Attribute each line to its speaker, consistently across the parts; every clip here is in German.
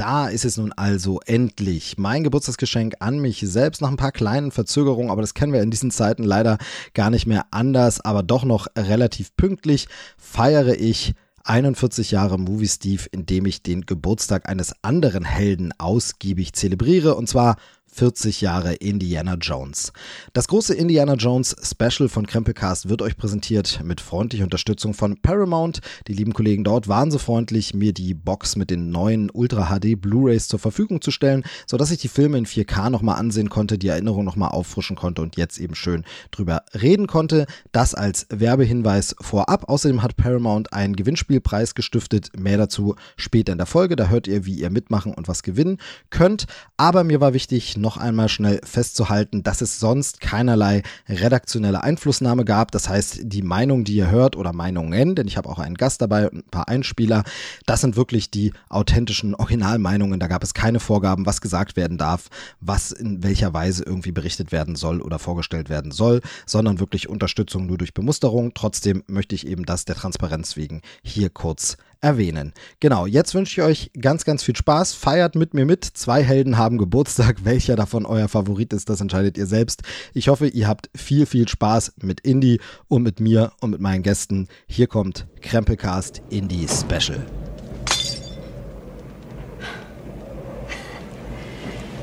Speaker 1: Da ist es nun also endlich. Mein Geburtstagsgeschenk an mich selbst nach ein paar kleinen Verzögerungen, aber das kennen wir in diesen Zeiten leider gar nicht mehr anders, aber doch noch relativ pünktlich feiere ich 41 Jahre Movie Steve, indem ich den Geburtstag eines anderen Helden ausgiebig zelebriere und zwar 40 Jahre Indiana Jones. Das große Indiana Jones Special von Krempelcast wird euch präsentiert mit freundlicher Unterstützung von Paramount. Die lieben Kollegen dort waren so freundlich, mir die Box mit den neuen Ultra HD Blu-rays zur Verfügung zu stellen, sodass ich die Filme in 4K nochmal ansehen konnte, die Erinnerung nochmal auffrischen konnte und jetzt eben schön drüber reden konnte. Das als Werbehinweis vorab. Außerdem hat Paramount einen Gewinnspielpreis gestiftet. Mehr dazu später in der Folge. Da hört ihr, wie ihr mitmachen und was gewinnen könnt. Aber mir war wichtig, noch einmal schnell festzuhalten, dass es sonst keinerlei redaktionelle Einflussnahme gab. Das heißt, die Meinung, die ihr hört oder Meinungen, denn ich habe auch einen Gast dabei und ein paar Einspieler, das sind wirklich die authentischen Originalmeinungen. Da gab es keine Vorgaben, was gesagt werden darf, was in welcher Weise irgendwie berichtet werden soll oder vorgestellt werden soll, sondern wirklich Unterstützung nur durch Bemusterung. Trotzdem möchte ich eben das der Transparenz wegen hier kurz erwähnen. Genau, jetzt wünsche ich euch ganz, ganz viel Spaß. Feiert mit mir mit. Zwei Helden haben Geburtstag. Welcher davon euer Favorit ist, das entscheidet ihr selbst. Ich hoffe, ihr habt viel, viel Spaß mit Indie und mit mir und mit meinen Gästen. Hier kommt Krempelcast Indie Special.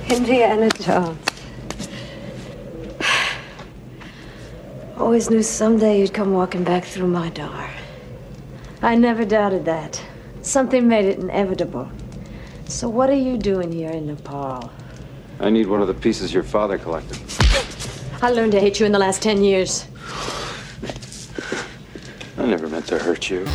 Speaker 2: Indiana Jones. Always knew someday you'd come walking back through my door. I never doubted that. Something made it inevitable. So what are you doing here in Nepal?
Speaker 3: I need one of the pieces your father collected.
Speaker 2: I learned to hate you in the last ten years.
Speaker 3: I never meant to hurt you.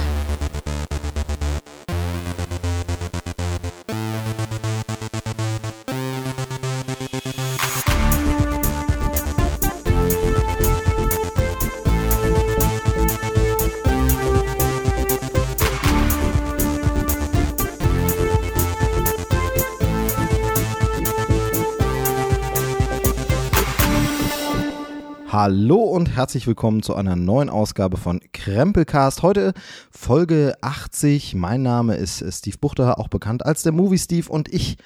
Speaker 1: Hallo und herzlich willkommen zu einer neuen Ausgabe von Krempelcast. Heute Folge 80. Mein Name ist Steve Buchter, auch bekannt als der Movie Steve und ich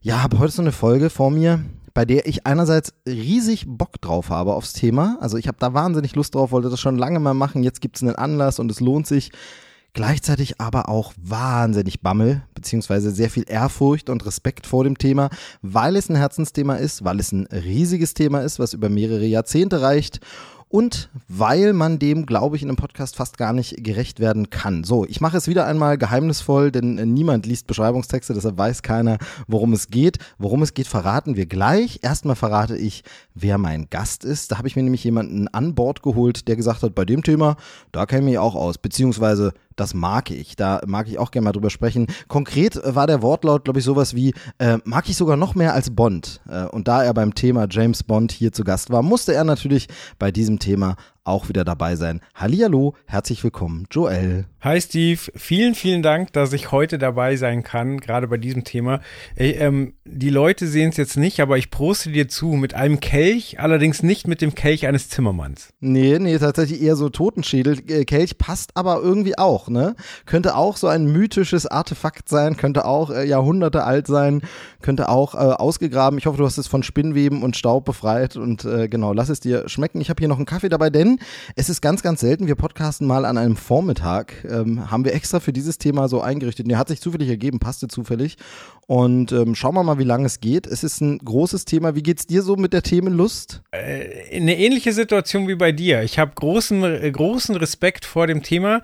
Speaker 1: ja, habe heute so eine Folge vor mir, bei der ich einerseits riesig Bock drauf habe aufs Thema. Also ich habe da wahnsinnig Lust drauf, wollte das schon lange mal machen. Jetzt gibt es einen Anlass und es lohnt sich gleichzeitig aber auch wahnsinnig Bammel, beziehungsweise sehr viel Ehrfurcht und Respekt vor dem Thema, weil es ein Herzensthema ist, weil es ein riesiges Thema ist, was über mehrere Jahrzehnte reicht und weil man dem, glaube ich, in einem Podcast fast gar nicht gerecht werden kann. So, ich mache es wieder einmal geheimnisvoll, denn niemand liest Beschreibungstexte, deshalb weiß keiner, worum es geht. Worum es geht, verraten wir gleich. Erstmal verrate ich, wer mein Gast ist. Da habe ich mir nämlich jemanden an Bord geholt, der gesagt hat, bei dem Thema, da kenne ich auch aus, beziehungsweise das mag ich. Da mag ich auch gerne mal drüber sprechen. Konkret war der Wortlaut, glaube ich, sowas wie, äh, mag ich sogar noch mehr als Bond. Äh, und da er beim Thema James Bond hier zu Gast war, musste er natürlich bei diesem Thema auch wieder dabei sein. Hallihallo, herzlich willkommen, Joel.
Speaker 4: Hi Steve, vielen, vielen Dank, dass ich heute dabei sein kann, gerade bei diesem Thema. Ey, ähm, die Leute sehen es jetzt nicht, aber ich proste dir zu mit einem Kelch, allerdings nicht mit dem Kelch eines Zimmermanns.
Speaker 1: Nee, nee, tatsächlich eher so Totenschädel. Äh, Kelch passt aber irgendwie auch, ne? Könnte auch so ein mythisches Artefakt sein, könnte auch äh, Jahrhunderte alt sein, könnte auch äh, ausgegraben. Ich hoffe, du hast es von Spinnweben und Staub befreit und äh, genau, lass es dir schmecken. Ich habe hier noch einen Kaffee dabei, denn es ist ganz, ganz selten, wir podcasten mal an einem Vormittag, ähm, haben wir extra für dieses Thema so eingerichtet. Der hat sich zufällig ergeben, passte zufällig. Und ähm, schauen wir mal, wie lange es geht. Es ist ein großes Thema. Wie geht's dir so mit der Themenlust?
Speaker 4: Äh, eine ähnliche Situation wie bei dir. Ich habe großen, äh, großen Respekt vor dem Thema.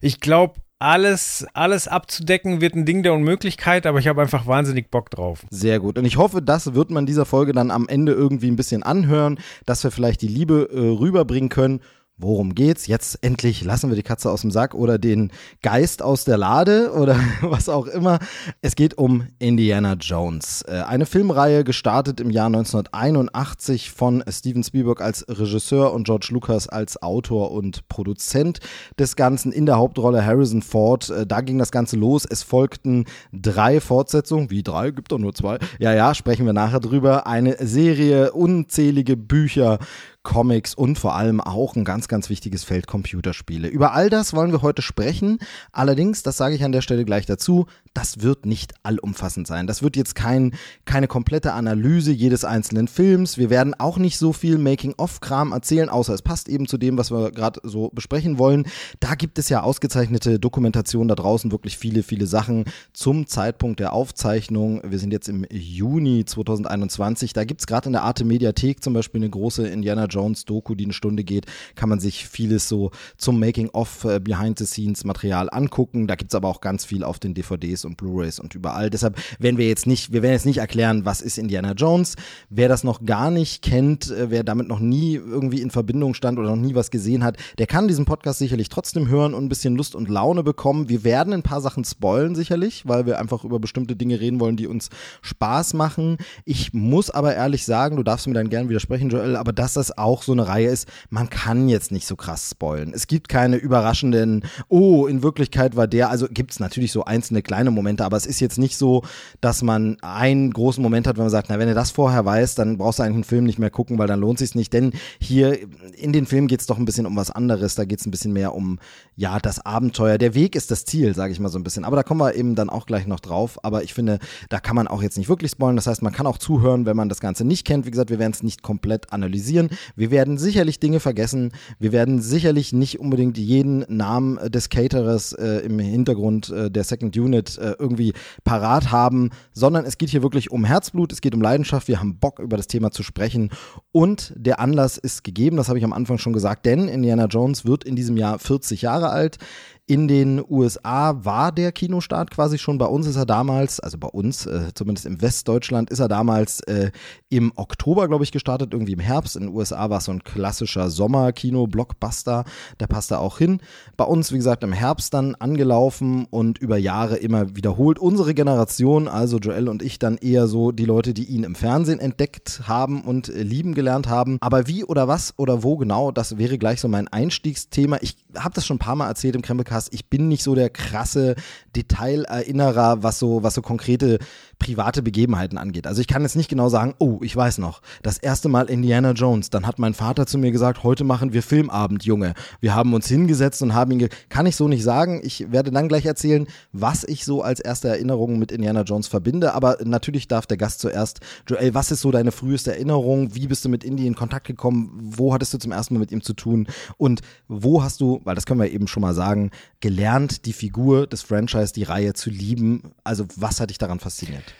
Speaker 4: Ich glaube, alles, alles abzudecken wird ein Ding der Unmöglichkeit, aber ich habe einfach wahnsinnig Bock drauf.
Speaker 1: Sehr gut. Und ich hoffe, das wird man dieser Folge dann am Ende irgendwie ein bisschen anhören, dass wir vielleicht die Liebe äh, rüberbringen können Worum geht's? Jetzt endlich lassen wir die Katze aus dem Sack oder den Geist aus der Lade oder was auch immer. Es geht um Indiana Jones. Äh, eine Filmreihe gestartet im Jahr 1981 von Steven Spielberg als Regisseur und George Lucas als Autor und Produzent des Ganzen. In der Hauptrolle Harrison Ford. Äh, da ging das Ganze los. Es folgten drei Fortsetzungen. Wie drei? Gibt doch nur zwei. Ja, ja, sprechen wir nachher drüber. Eine Serie, unzählige Bücher, Comics und vor allem auch ein ganz, ganz wichtiges Feld Computerspiele. Über all das wollen wir heute sprechen. Allerdings, das sage ich an der Stelle gleich dazu, das wird nicht allumfassend sein. Das wird jetzt kein, keine komplette Analyse jedes einzelnen Films. Wir werden auch nicht so viel Making-of-Kram erzählen, außer es passt eben zu dem, was wir gerade so besprechen wollen. Da gibt es ja ausgezeichnete Dokumentationen da draußen, wirklich viele, viele Sachen zum Zeitpunkt der Aufzeichnung. Wir sind jetzt im Juni 2021. Da gibt es gerade in der Arte Mediathek zum Beispiel eine große Indiana Jones Doku, die eine Stunde geht. Kann man sich vieles so zum Making-of, äh, Behind-the-Scenes-Material angucken. Da gibt es aber auch ganz viel auf den DVDs und Blu-rays und überall. Deshalb werden wir jetzt nicht, wir werden jetzt nicht erklären, was ist Indiana Jones. Wer das noch gar nicht kennt, äh, wer damit noch nie irgendwie in Verbindung stand oder noch nie was gesehen hat, der kann diesen Podcast sicherlich trotzdem hören und ein bisschen Lust und Laune bekommen. Wir werden ein paar Sachen spoilen sicherlich, weil wir einfach über bestimmte Dinge reden wollen, die uns Spaß machen. Ich muss aber ehrlich sagen, du darfst mir dann gerne widersprechen, Joel, aber dass das auch so eine Reihe ist, man kann jetzt nicht so krass spoilen. Es gibt keine überraschenden, oh, in Wirklichkeit war der, also gibt es natürlich so einzelne kleine Momente, aber es ist jetzt nicht so, dass man einen großen Moment hat, wenn man sagt, na, wenn du das vorher weißt, dann brauchst du eigentlich einen Film nicht mehr gucken, weil dann lohnt sich nicht. Denn hier in den Film geht es doch ein bisschen um was anderes. Da geht es ein bisschen mehr um, ja, das Abenteuer. Der Weg ist das Ziel, sage ich mal so ein bisschen. Aber da kommen wir eben dann auch gleich noch drauf. Aber ich finde, da kann man auch jetzt nicht wirklich spoilern. Das heißt, man kann auch zuhören, wenn man das Ganze nicht kennt. Wie gesagt, wir werden es nicht komplett analysieren. Wir werden sicherlich Dinge vergessen. Wir werden sicherlich nicht unbedingt jeden Namen des Caterers äh, im Hintergrund äh, der Second Unit äh, irgendwie parat haben, sondern es geht hier wirklich um Herzblut, es geht um Leidenschaft. Wir haben Bock, über das Thema zu sprechen. Und der Anlass ist gegeben, das habe ich am Anfang schon gesagt, denn Indiana Jones wird in diesem Jahr 40 Jahre alt. In den USA war der Kinostart quasi schon. Bei uns ist er damals, also bei uns, äh, zumindest im Westdeutschland, ist er damals äh, im Oktober, glaube ich, gestartet, irgendwie im Herbst. In den USA war es so ein klassischer Sommerkino-Blockbuster. Der passt da auch hin. Bei uns, wie gesagt, im Herbst dann angelaufen und über Jahre immer wiederholt. Unsere Generation, also Joel und ich, dann eher so die Leute, die ihn im Fernsehen entdeckt haben und äh, lieben gelernt haben. Aber wie oder was oder wo genau, das wäre gleich so mein Einstiegsthema. Ich habe das schon ein paar Mal erzählt im Krempelcast Podcast. Ich bin nicht so der krasse Detailerinnerer, was so, was so konkrete private Begebenheiten angeht. Also ich kann jetzt nicht genau sagen, oh, ich weiß noch, das erste Mal Indiana Jones, dann hat mein Vater zu mir gesagt, heute machen wir Filmabend, Junge. Wir haben uns hingesetzt und haben ihn, kann ich so nicht sagen. Ich werde dann gleich erzählen, was ich so als erste Erinnerung mit Indiana Jones verbinde, aber natürlich darf der Gast zuerst, Joel, was ist so deine früheste Erinnerung? Wie bist du mit Indy in Kontakt gekommen? Wo hattest du zum ersten Mal mit ihm zu tun? Und wo hast du, weil das können wir eben schon mal sagen, gelernt, die Figur des Franchise, die Reihe zu lieben? Also was hat dich daran fasziniert?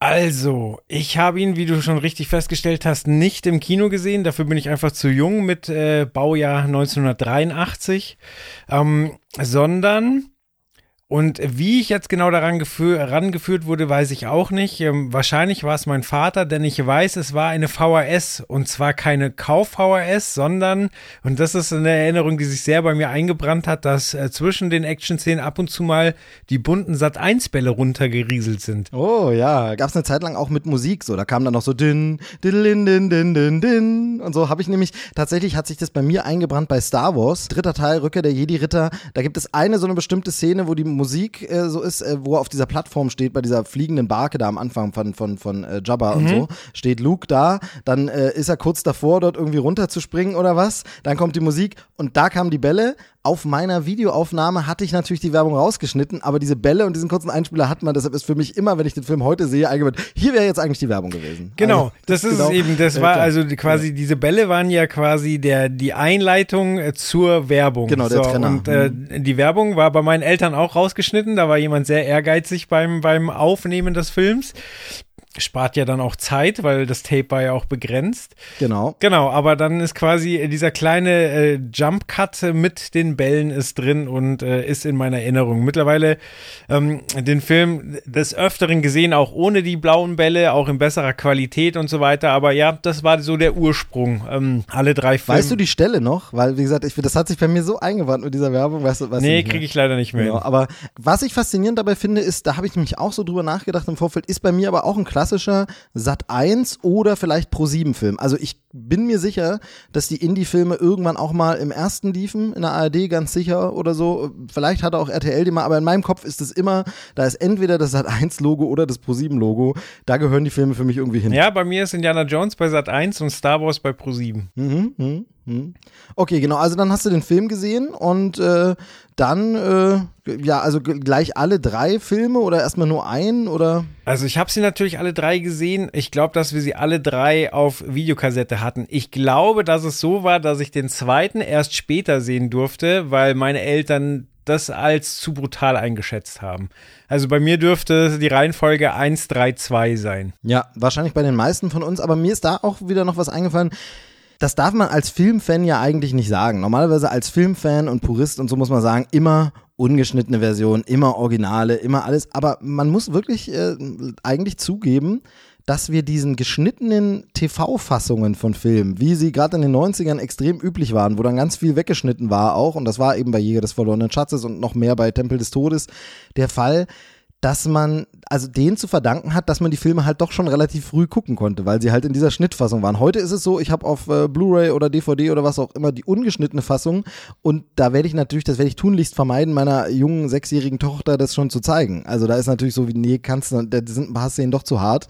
Speaker 4: Also, ich habe ihn, wie du schon richtig festgestellt hast, nicht im Kino gesehen. Dafür bin ich einfach zu jung mit äh, Baujahr 1983, ähm, sondern und wie ich jetzt genau daran herangeführt wurde, weiß ich auch nicht. Ähm, wahrscheinlich war es mein Vater, denn ich weiß, es war eine VHS und zwar keine Kauf-VHS, sondern, und das ist eine Erinnerung, die sich sehr bei mir eingebrannt hat, dass äh, zwischen den Action-Szenen ab und zu mal die bunten Sat-1-Bälle runtergerieselt sind.
Speaker 1: Oh ja, gab es eine Zeit lang auch mit Musik so. Da kam dann noch so din, din, din, din, din, din und so. Habe ich nämlich, tatsächlich hat sich das bei mir eingebrannt bei Star Wars. Dritter Teil, Rückkehr der Jedi-Ritter. Da gibt es eine so eine bestimmte Szene, wo die Musik äh, so ist, äh, wo er auf dieser Plattform steht, bei dieser fliegenden Barke da am Anfang von, von, von äh, Jabba mhm. und so, steht Luke da, dann äh, ist er kurz davor, dort irgendwie runterzuspringen oder was, dann kommt die Musik und da kamen die Bälle auf meiner Videoaufnahme hatte ich natürlich die Werbung rausgeschnitten, aber diese Bälle und diesen kurzen Einspieler hat man. Deshalb ist für mich immer, wenn ich den Film heute sehe, eingebaut, hier wäre jetzt eigentlich die Werbung gewesen.
Speaker 4: Genau, also, das, ist genau, es eben. Das war also quasi, diese Bälle waren ja quasi der, die Einleitung äh, zur Werbung.
Speaker 1: Genau, der so, Trenner.
Speaker 4: Und äh, mhm. die Werbung war bei meinen Eltern auch rausgeschnitten. Da war jemand sehr ehrgeizig beim, beim Aufnehmen des Films spart ja dann auch Zeit, weil das Tape war ja auch begrenzt.
Speaker 1: Genau.
Speaker 4: Genau, aber dann ist quasi dieser kleine äh, Jump Cut mit den Bällen ist drin und äh, ist in meiner Erinnerung. Mittlerweile ähm, den Film des Öfteren gesehen, auch ohne die blauen Bälle, auch in besserer Qualität und so weiter. Aber ja, das war so der Ursprung. Ähm, alle drei Filme.
Speaker 1: Weißt du die Stelle noch? Weil, wie gesagt, ich, das hat sich bei mir so eingewandt mit dieser Werbung. Weißt du, weißt
Speaker 4: nee, kriege ich leider nicht mehr. Genau,
Speaker 1: aber was ich faszinierend dabei finde, ist, da habe ich nämlich auch so drüber nachgedacht im Vorfeld, ist bei mir aber auch ein klassischer Sat 1 oder vielleicht Pro 7 Film. Also ich bin mir sicher, dass die Indie-Filme irgendwann auch mal im ersten liefen, in der ARD ganz sicher oder so. Vielleicht hat auch RTL die mal, aber in meinem Kopf ist es immer, da ist entweder das Sat 1 Logo oder das Pro 7 Logo. Da gehören die Filme für mich irgendwie hin.
Speaker 4: Ja, bei mir ist Indiana Jones bei Sat 1 und Star Wars bei Pro 7.
Speaker 1: Mhm, mhm. Hm. Okay, genau. Also dann hast du den Film gesehen und äh, dann, äh, ja, also gleich alle drei Filme oder erstmal nur einen oder?
Speaker 4: Also ich habe sie natürlich alle drei gesehen. Ich glaube, dass wir sie alle drei auf Videokassette hatten. Ich glaube, dass es so war, dass ich den zweiten erst später sehen durfte, weil meine Eltern das als zu brutal eingeschätzt haben. Also bei mir dürfte die Reihenfolge 1, 3, 2 sein.
Speaker 1: Ja, wahrscheinlich bei den meisten von uns, aber mir ist da auch wieder noch was eingefallen. Das darf man als Filmfan ja eigentlich nicht sagen. Normalerweise als Filmfan und Purist und so muss man sagen, immer ungeschnittene Version, immer Originale, immer alles. Aber man muss wirklich äh, eigentlich zugeben, dass wir diesen geschnittenen TV-Fassungen von Filmen, wie sie gerade in den 90ern extrem üblich waren, wo dann ganz viel weggeschnitten war auch, und das war eben bei Jäger des verlorenen Schatzes und noch mehr bei Tempel des Todes der Fall, dass man, also denen zu verdanken hat, dass man die Filme halt doch schon relativ früh gucken konnte, weil sie halt in dieser Schnittfassung waren. Heute ist es so, ich habe auf äh, Blu-ray oder DVD oder was auch immer die ungeschnittene Fassung und da werde ich natürlich, das werde ich tunlichst vermeiden, meiner jungen sechsjährigen Tochter das schon zu zeigen. Also da ist natürlich so wie, nee, kannst du, da sind ein paar Szenen doch zu hart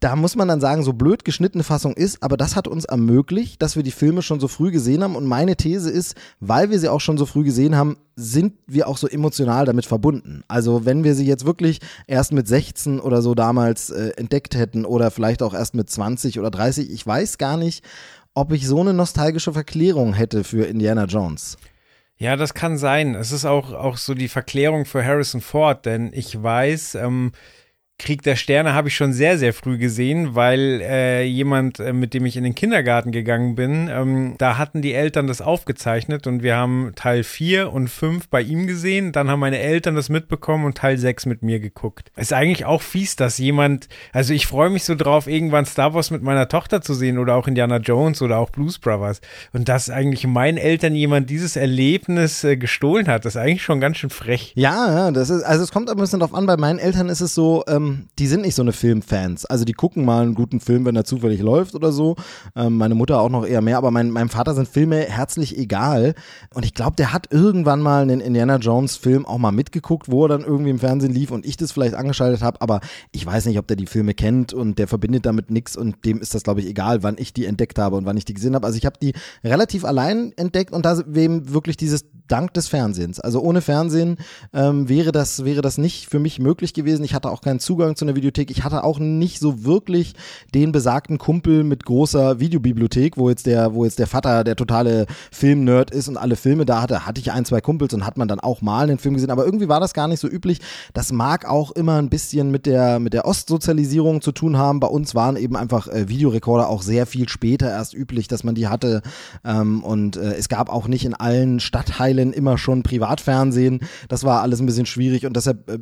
Speaker 1: da muss man dann sagen, so blöd geschnittene Fassung ist, aber das hat uns ermöglicht, dass wir die Filme schon so früh gesehen haben. Und meine These ist, weil wir sie auch schon so früh gesehen haben, sind wir auch so emotional damit verbunden. Also wenn wir sie jetzt wirklich erst mit 16 oder so damals äh, entdeckt hätten oder vielleicht auch erst mit 20 oder 30, ich weiß gar nicht, ob ich so eine nostalgische Verklärung hätte für Indiana Jones.
Speaker 4: Ja, das kann sein. Es ist auch, auch so die Verklärung für Harrison Ford, denn ich weiß, ähm, Krieg der Sterne habe ich schon sehr, sehr früh gesehen, weil äh, jemand, äh, mit dem ich in den Kindergarten gegangen bin, ähm, da hatten die Eltern das aufgezeichnet und wir haben Teil 4 und 5 bei ihm gesehen. Dann haben meine Eltern das mitbekommen und Teil 6 mit mir geguckt. Ist eigentlich auch fies, dass jemand, also ich freue mich so drauf, irgendwann Star Wars mit meiner Tochter zu sehen oder auch Indiana Jones oder auch Blues Brothers. Und dass eigentlich meinen Eltern jemand dieses Erlebnis äh, gestohlen hat, das ist eigentlich schon ganz schön frech.
Speaker 1: Ja, das ist, also es kommt ein bisschen drauf an, bei meinen Eltern ist es so, ähm, die sind nicht so eine Filmfans. Also die gucken mal einen guten Film, wenn er zufällig läuft oder so. Ähm, meine Mutter auch noch eher mehr, aber mein, meinem Vater sind Filme herzlich egal. Und ich glaube, der hat irgendwann mal einen Indiana Jones Film auch mal mitgeguckt, wo er dann irgendwie im Fernsehen lief und ich das vielleicht angeschaltet habe. Aber ich weiß nicht, ob der die Filme kennt und der verbindet damit nichts und dem ist das, glaube ich, egal, wann ich die entdeckt habe und wann ich die gesehen habe. Also ich habe die relativ allein entdeckt und da wem wirklich dieses Dank des Fernsehens. Also ohne Fernsehen ähm, wäre das wäre das nicht für mich möglich gewesen. Ich hatte auch keinen Zugang Zugang zu einer Videothek. Ich hatte auch nicht so wirklich den besagten Kumpel mit großer Videobibliothek, wo jetzt der, wo jetzt der Vater der totale Filmnerd ist und alle Filme da hatte. Hatte ich ein, zwei Kumpels und hat man dann auch mal einen Film gesehen. Aber irgendwie war das gar nicht so üblich. Das mag auch immer ein bisschen mit der, mit der Ostsozialisierung zu tun haben. Bei uns waren eben einfach äh, Videorekorder auch sehr viel später erst üblich, dass man die hatte. Ähm, und äh, es gab auch nicht in allen Stadtteilen immer schon Privatfernsehen. Das war alles ein bisschen schwierig und deshalb äh,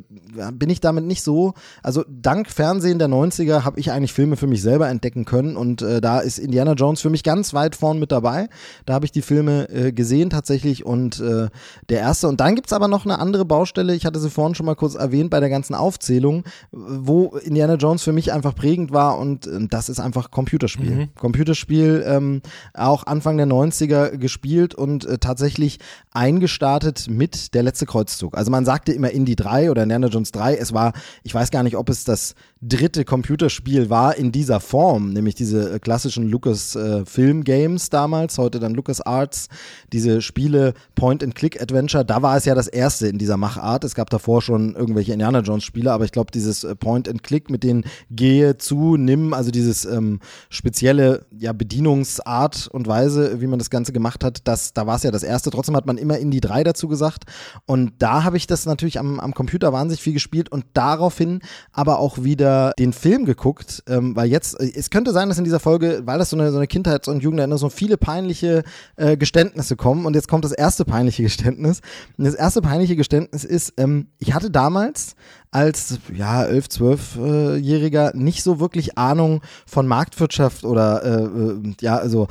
Speaker 1: bin ich damit nicht so, also dank Fernsehen der 90er habe ich eigentlich Filme für mich selber entdecken können und äh, da ist Indiana Jones für mich ganz weit vorn mit dabei. Da habe ich die Filme äh, gesehen tatsächlich und äh, der erste. Und dann gibt es aber noch eine andere Baustelle, ich hatte sie vorhin schon mal kurz erwähnt bei der ganzen Aufzählung, wo Indiana Jones für mich einfach prägend war und äh, das ist einfach Computerspiel. Mhm. Computerspiel ähm, auch Anfang der 90er gespielt und äh, tatsächlich eingestartet mit der letzte Kreuzzug. Also man sagte immer Indie 3 oder Indiana Jones 3, es war, ich weiß gar nicht, ob es das dritte Computerspiel war in dieser Form, nämlich diese äh, klassischen Lucas äh, Film Games damals, heute dann Lucas Arts, diese Spiele Point-and-Click-Adventure, da war es ja das erste in dieser Machart. Es gab davor schon irgendwelche Indiana Jones Spiele, aber ich glaube, dieses äh, Point-and-Click mit den Gehe zu, nimm, also dieses ähm, spezielle ja, Bedienungsart und Weise, wie man das Ganze gemacht hat, das, da war es ja das erste. Trotzdem hat man immer Indie 3 dazu gesagt. Und da habe ich das natürlich am, am Computer wahnsinnig viel gespielt und daraufhin aber auch wieder den Film geguckt, ähm, weil jetzt, äh, es könnte sein, dass in dieser Folge, weil das so eine, so eine Kindheits- und Jugenderinnerung, so viele peinliche äh, Geständnisse kommen und jetzt kommt das erste peinliche Geständnis. Und das erste peinliche Geständnis ist, ähm, ich hatte damals als ja 11, 12-Jähriger nicht so wirklich Ahnung von Marktwirtschaft oder äh, äh, ja also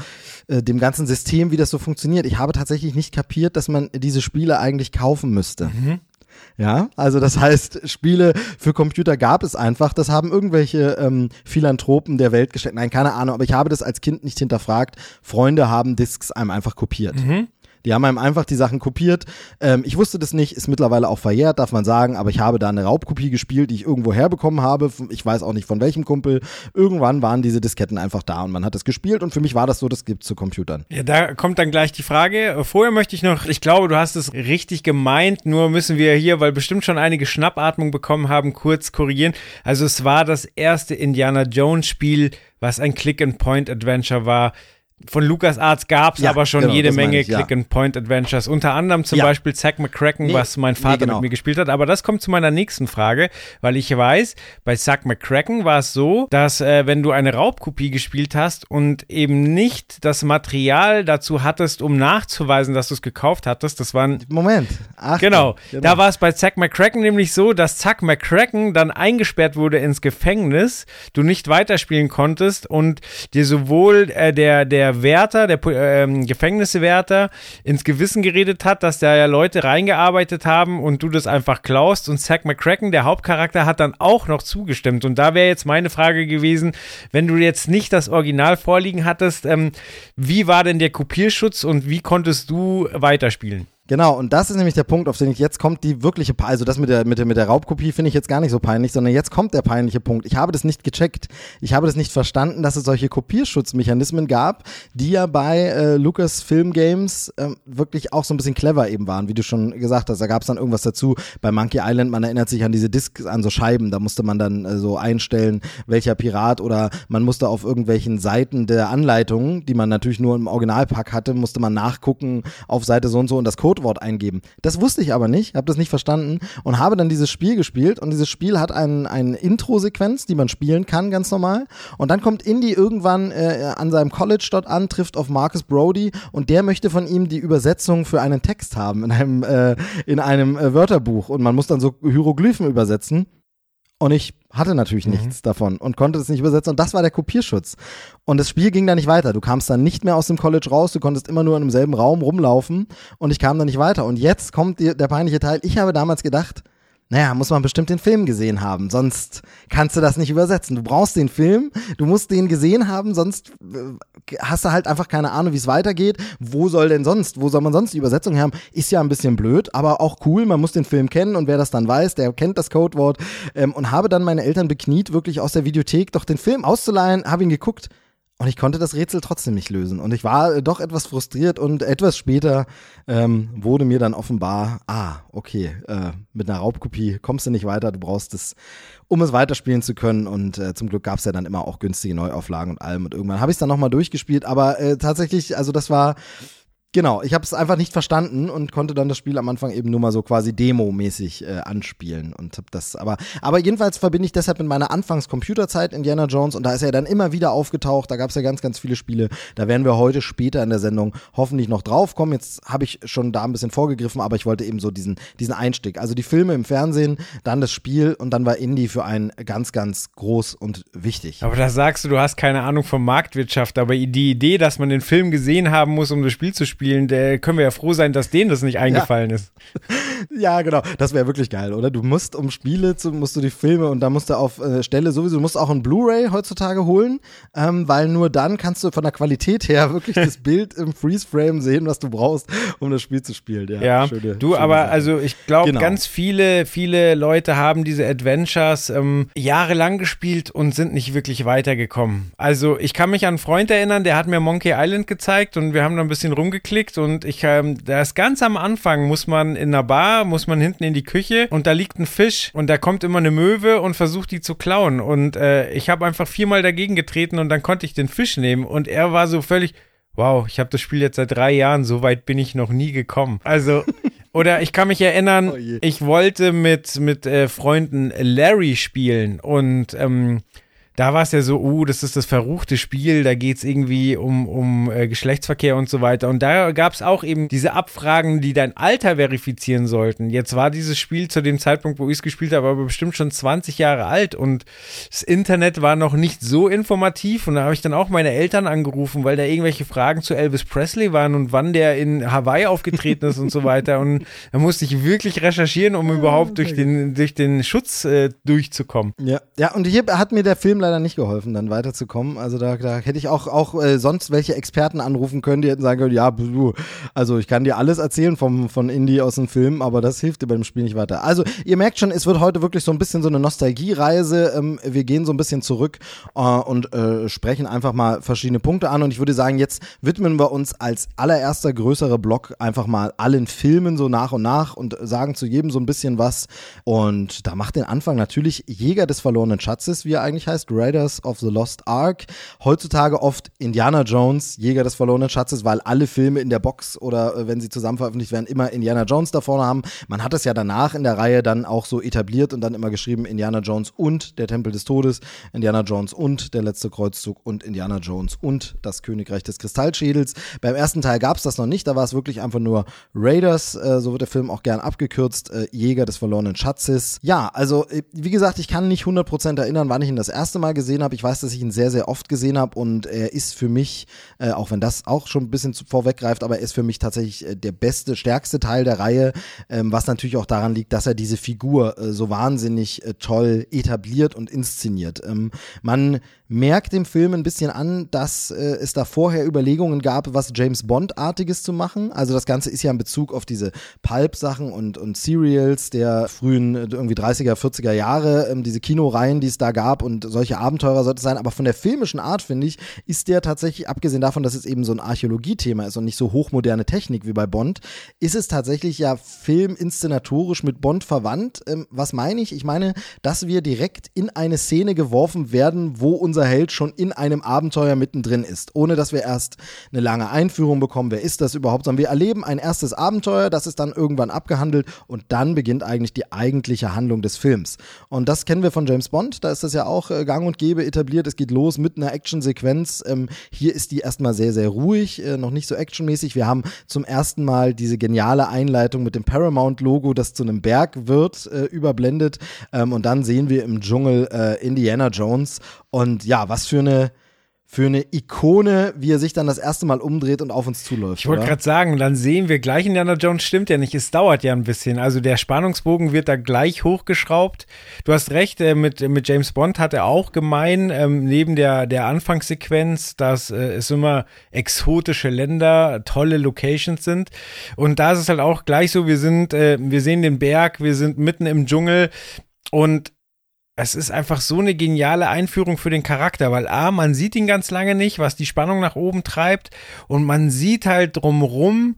Speaker 1: äh, dem ganzen System, wie das so funktioniert. Ich habe tatsächlich nicht kapiert, dass man diese Spiele eigentlich kaufen müsste. Mhm. Ja, also das heißt, Spiele für Computer gab es einfach. Das haben irgendwelche ähm, Philanthropen der Welt gesteckt. Nein, keine Ahnung, aber ich habe das als Kind nicht hinterfragt. Freunde haben Discs einem einfach kopiert. Mhm. Die haben einem einfach die Sachen kopiert. Ähm, ich wusste das nicht, ist mittlerweile auch verjährt, darf man sagen, aber ich habe da eine Raubkopie gespielt, die ich irgendwo herbekommen habe. Ich weiß auch nicht von welchem Kumpel. Irgendwann waren diese Disketten einfach da und man hat es gespielt und für mich war das so, das gibt zu Computern.
Speaker 4: Ja, da kommt dann gleich die Frage. Vorher möchte ich noch, ich glaube, du hast es richtig gemeint, nur müssen wir hier, weil bestimmt schon einige Schnappatmung bekommen haben, kurz korrigieren. Also es war das erste Indiana Jones Spiel, was ein Click-and-Point-Adventure war von LucasArts gab es ja, aber schon genau, jede Menge Click-and-Point-Adventures. Unter anderem zum ja. Beispiel Zack McCracken, nee, was mein Vater nee, genau. mit mir gespielt hat. Aber das kommt zu meiner nächsten Frage, weil ich weiß, bei Zack McCracken war es so, dass äh, wenn du eine Raubkopie gespielt hast und eben nicht das Material dazu hattest, um nachzuweisen, dass du es gekauft hattest, das waren...
Speaker 1: Moment.
Speaker 4: Ach, genau, genau. Da war es bei Zack McCracken nämlich so, dass Zack McCracken dann eingesperrt wurde ins Gefängnis, du nicht weiterspielen konntest und dir sowohl äh, der, der der Wärter, der ähm, Gefängniswärter ins Gewissen geredet hat, dass da ja Leute reingearbeitet haben und du das einfach klaust. Und Zack McCracken, der Hauptcharakter, hat dann auch noch zugestimmt. Und da wäre jetzt meine Frage gewesen, wenn du jetzt nicht das Original vorliegen hattest, ähm, wie war denn der Kopierschutz und wie konntest du weiterspielen?
Speaker 1: Genau, und das ist nämlich der Punkt, auf den ich jetzt kommt, die wirkliche, also das mit der, mit der, mit der Raubkopie finde ich jetzt gar nicht so peinlich, sondern jetzt kommt der peinliche Punkt. Ich habe das nicht gecheckt. Ich habe das nicht verstanden, dass es solche Kopierschutzmechanismen gab, die ja bei äh, Lucas Film Games äh, wirklich auch so ein bisschen clever eben waren, wie du schon gesagt hast. Da gab es dann irgendwas dazu. Bei Monkey Island, man erinnert sich an diese Discs, an so Scheiben, da musste man dann äh, so einstellen, welcher Pirat oder man musste auf irgendwelchen Seiten der Anleitungen, die man natürlich nur im Originalpack hatte, musste man nachgucken auf Seite so und so und das Code Codewort eingeben. Das wusste ich aber nicht, habe das nicht verstanden und habe dann dieses Spiel gespielt und dieses Spiel hat ein, eine Intro-Sequenz, die man spielen kann, ganz normal. Und dann kommt Indy irgendwann äh, an seinem College dort an, trifft auf Marcus Brody und der möchte von ihm die Übersetzung für einen Text haben in einem, äh, in einem äh, Wörterbuch und man muss dann so Hieroglyphen übersetzen. Und ich hatte natürlich mhm. nichts davon und konnte das nicht übersetzen. Und das war der Kopierschutz. Und das Spiel ging da nicht weiter. Du kamst dann nicht mehr aus dem College raus, du konntest immer nur in demselben Raum rumlaufen und ich kam da nicht weiter. Und jetzt kommt der peinliche Teil. Ich habe damals gedacht, naja, muss man bestimmt den Film gesehen haben, sonst kannst du das nicht übersetzen. Du brauchst den Film, du musst den gesehen haben, sonst äh, hast du halt einfach keine Ahnung, wie es weitergeht. Wo soll denn sonst, wo soll man sonst die Übersetzung haben? Ist ja ein bisschen blöd, aber auch cool. Man muss den Film kennen und wer das dann weiß, der kennt das Codewort. Ähm, und habe dann meine Eltern bekniet, wirklich aus der Videothek doch den Film auszuleihen, habe ihn geguckt und ich konnte das Rätsel trotzdem nicht lösen. Und ich war äh, doch etwas frustriert und etwas später ähm, wurde mir dann offenbar, ah, okay, äh, mit einer Raubkopie kommst du nicht weiter, du brauchst es, um es weiterspielen zu können. Und äh, zum Glück gab es ja dann immer auch günstige Neuauflagen und allem. Und irgendwann habe ich es dann nochmal durchgespielt. Aber äh, tatsächlich, also das war Genau, ich habe es einfach nicht verstanden und konnte dann das Spiel am Anfang eben nur mal so quasi Demo-mäßig äh, anspielen und hab das aber aber jedenfalls verbinde ich deshalb mit meiner Anfangs-Computerzeit Indiana Jones und da ist er dann immer wieder aufgetaucht, da gab es ja ganz ganz viele Spiele, da werden wir heute später in der Sendung hoffentlich noch drauf kommen. Jetzt habe ich schon da ein bisschen vorgegriffen, aber ich wollte eben so diesen diesen Einstieg, also die Filme im Fernsehen, dann das Spiel und dann war Indie für einen ganz ganz groß und wichtig.
Speaker 4: Aber da sagst du, du hast keine Ahnung von Marktwirtschaft, aber die Idee, dass man den Film gesehen haben muss, um das Spiel zu spielen spielen, der können wir ja froh sein, dass denen das nicht eingefallen
Speaker 1: ja.
Speaker 4: ist.
Speaker 1: Ja, genau. Das wäre wirklich geil, oder? Du musst um Spiele, zu, musst du die Filme und da musst du auf äh, Stelle sowieso, du musst auch ein Blu-ray heutzutage holen, ähm, weil nur dann kannst du von der Qualität her wirklich das Bild im Freeze-Frame sehen, was du brauchst, um das Spiel zu spielen. Ja,
Speaker 4: ja schöne, du, schöne aber Sache. also ich glaube, genau. ganz viele, viele Leute haben diese Adventures ähm, jahrelang gespielt und sind nicht wirklich weitergekommen. Also ich kann mich an einen Freund erinnern, der hat mir Monkey Island gezeigt und wir haben da ein bisschen rumgeklickt geklickt und ich, ähm, das ganz am Anfang muss man in einer Bar, muss man hinten in die Küche und da liegt ein Fisch und da kommt immer eine Möwe und versucht die zu klauen und äh, ich habe einfach viermal dagegen getreten und dann konnte ich den Fisch nehmen und er war so völlig, wow, ich habe das Spiel jetzt seit drei Jahren, so weit bin ich noch nie gekommen. Also Oder ich kann mich erinnern, oh ich wollte mit, mit äh, Freunden Larry spielen und ähm, da war es ja so, uh, das ist das verruchte Spiel, da geht es irgendwie um, um äh, Geschlechtsverkehr und so weiter. Und da gab es auch eben diese Abfragen, die dein Alter verifizieren sollten. Jetzt war dieses Spiel zu dem Zeitpunkt, wo ich es gespielt habe, aber bestimmt schon 20 Jahre alt und das Internet war noch nicht so informativ. Und da habe ich dann auch meine Eltern angerufen, weil da irgendwelche Fragen zu Elvis Presley waren und wann der in Hawaii aufgetreten ist und so weiter. Und da musste ich wirklich recherchieren, um überhaupt durch den, durch den Schutz äh, durchzukommen.
Speaker 1: Ja, ja, und hier hat mir der Film leider nicht geholfen, dann weiterzukommen. Also da, da hätte ich auch, auch äh, sonst welche Experten anrufen können, die hätten sagen können, ja, also ich kann dir alles erzählen vom, von Indie aus dem Film, aber das hilft dir beim Spiel nicht weiter. Also ihr merkt schon, es wird heute wirklich so ein bisschen so eine Nostalgiereise. Ähm, wir gehen so ein bisschen zurück äh, und äh, sprechen einfach mal verschiedene Punkte an und ich würde sagen, jetzt widmen wir uns als allererster größere Block einfach mal allen Filmen so nach und nach und sagen zu jedem so ein bisschen was und da macht den Anfang natürlich Jäger des verlorenen Schatzes, wie er eigentlich heißt, Raiders of the Lost Ark. Heutzutage oft Indiana Jones, Jäger des verlorenen Schatzes, weil alle Filme in der Box oder äh, wenn sie zusammen veröffentlicht werden, immer Indiana Jones da vorne haben. Man hat es ja danach in der Reihe dann auch so etabliert und dann immer geschrieben Indiana Jones und der Tempel des Todes, Indiana Jones und der letzte Kreuzzug und Indiana Jones und das Königreich des Kristallschädels. Beim ersten Teil gab es das noch nicht, da war es wirklich einfach nur Raiders, äh, so wird der Film auch gern abgekürzt, äh, Jäger des verlorenen Schatzes. Ja, also wie gesagt, ich kann nicht 100% erinnern, wann ich ihn das erste Mal gesehen habe. Ich weiß, dass ich ihn sehr, sehr oft gesehen habe und er ist für mich, äh, auch wenn das auch schon ein bisschen vorweggreift, aber er ist für mich tatsächlich äh, der beste, stärkste Teil der Reihe, ähm, was natürlich auch daran liegt, dass er diese Figur äh, so wahnsinnig äh, toll etabliert und inszeniert. Ähm, man merkt dem Film ein bisschen an, dass äh, es da vorher Überlegungen gab, was James Bond-artiges zu machen. Also das Ganze ist ja in Bezug auf diese Pulp-Sachen und, und Serials der frühen äh, irgendwie 30er, 40er Jahre, ähm, diese Kinoreihen, die es da gab und solche Abenteurer sollte es sein. Aber von der filmischen Art, finde ich, ist der tatsächlich, abgesehen davon, dass es eben so ein Archäologie-Thema ist und nicht so hochmoderne Technik wie bei Bond, ist es tatsächlich ja filminszenatorisch mit Bond verwandt. Ähm, was meine ich? Ich meine, dass wir direkt in eine Szene geworfen werden, wo unser Held schon in einem Abenteuer mittendrin ist, ohne dass wir erst eine lange Einführung bekommen, wer ist das überhaupt, sondern wir erleben ein erstes Abenteuer, das ist dann irgendwann abgehandelt und dann beginnt eigentlich die eigentliche Handlung des Films. Und das kennen wir von James Bond, da ist das ja auch äh, gang und gäbe etabliert, es geht los mit einer Actionsequenz. Ähm, hier ist die erstmal sehr, sehr ruhig, äh, noch nicht so actionmäßig. Wir haben zum ersten Mal diese geniale Einleitung mit dem Paramount-Logo, das zu einem Berg wird, äh, überblendet. Ähm, und dann sehen wir im Dschungel äh, Indiana Jones. Und ja, was für eine für eine Ikone, wie er sich dann das erste Mal umdreht und auf uns zuläuft.
Speaker 4: Ich wollte gerade sagen, dann sehen wir gleich Indiana Jones stimmt ja nicht. Es dauert ja ein bisschen. Also der Spannungsbogen wird da gleich hochgeschraubt. Du hast recht, äh, mit, mit James Bond hat er auch gemein, ähm, neben der, der Anfangssequenz, dass äh, es immer exotische Länder, tolle Locations sind. Und da ist es halt auch gleich so, wir sind, äh, wir sehen den Berg, wir sind mitten im Dschungel und es ist einfach so eine geniale Einführung für den Charakter, weil A, man sieht ihn ganz lange nicht, was die Spannung nach oben treibt und man sieht halt drumrum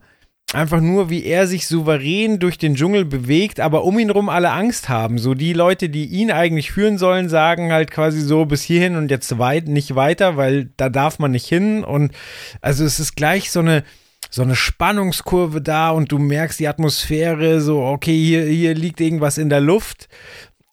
Speaker 4: einfach nur, wie er sich souverän durch den Dschungel bewegt, aber um ihn rum alle Angst haben. So die Leute, die ihn eigentlich führen sollen, sagen halt quasi so bis hierhin und jetzt weit nicht weiter, weil da darf man nicht hin und also es ist gleich so eine so eine Spannungskurve da und du merkst die Atmosphäre, so, okay, hier, hier liegt irgendwas in der Luft.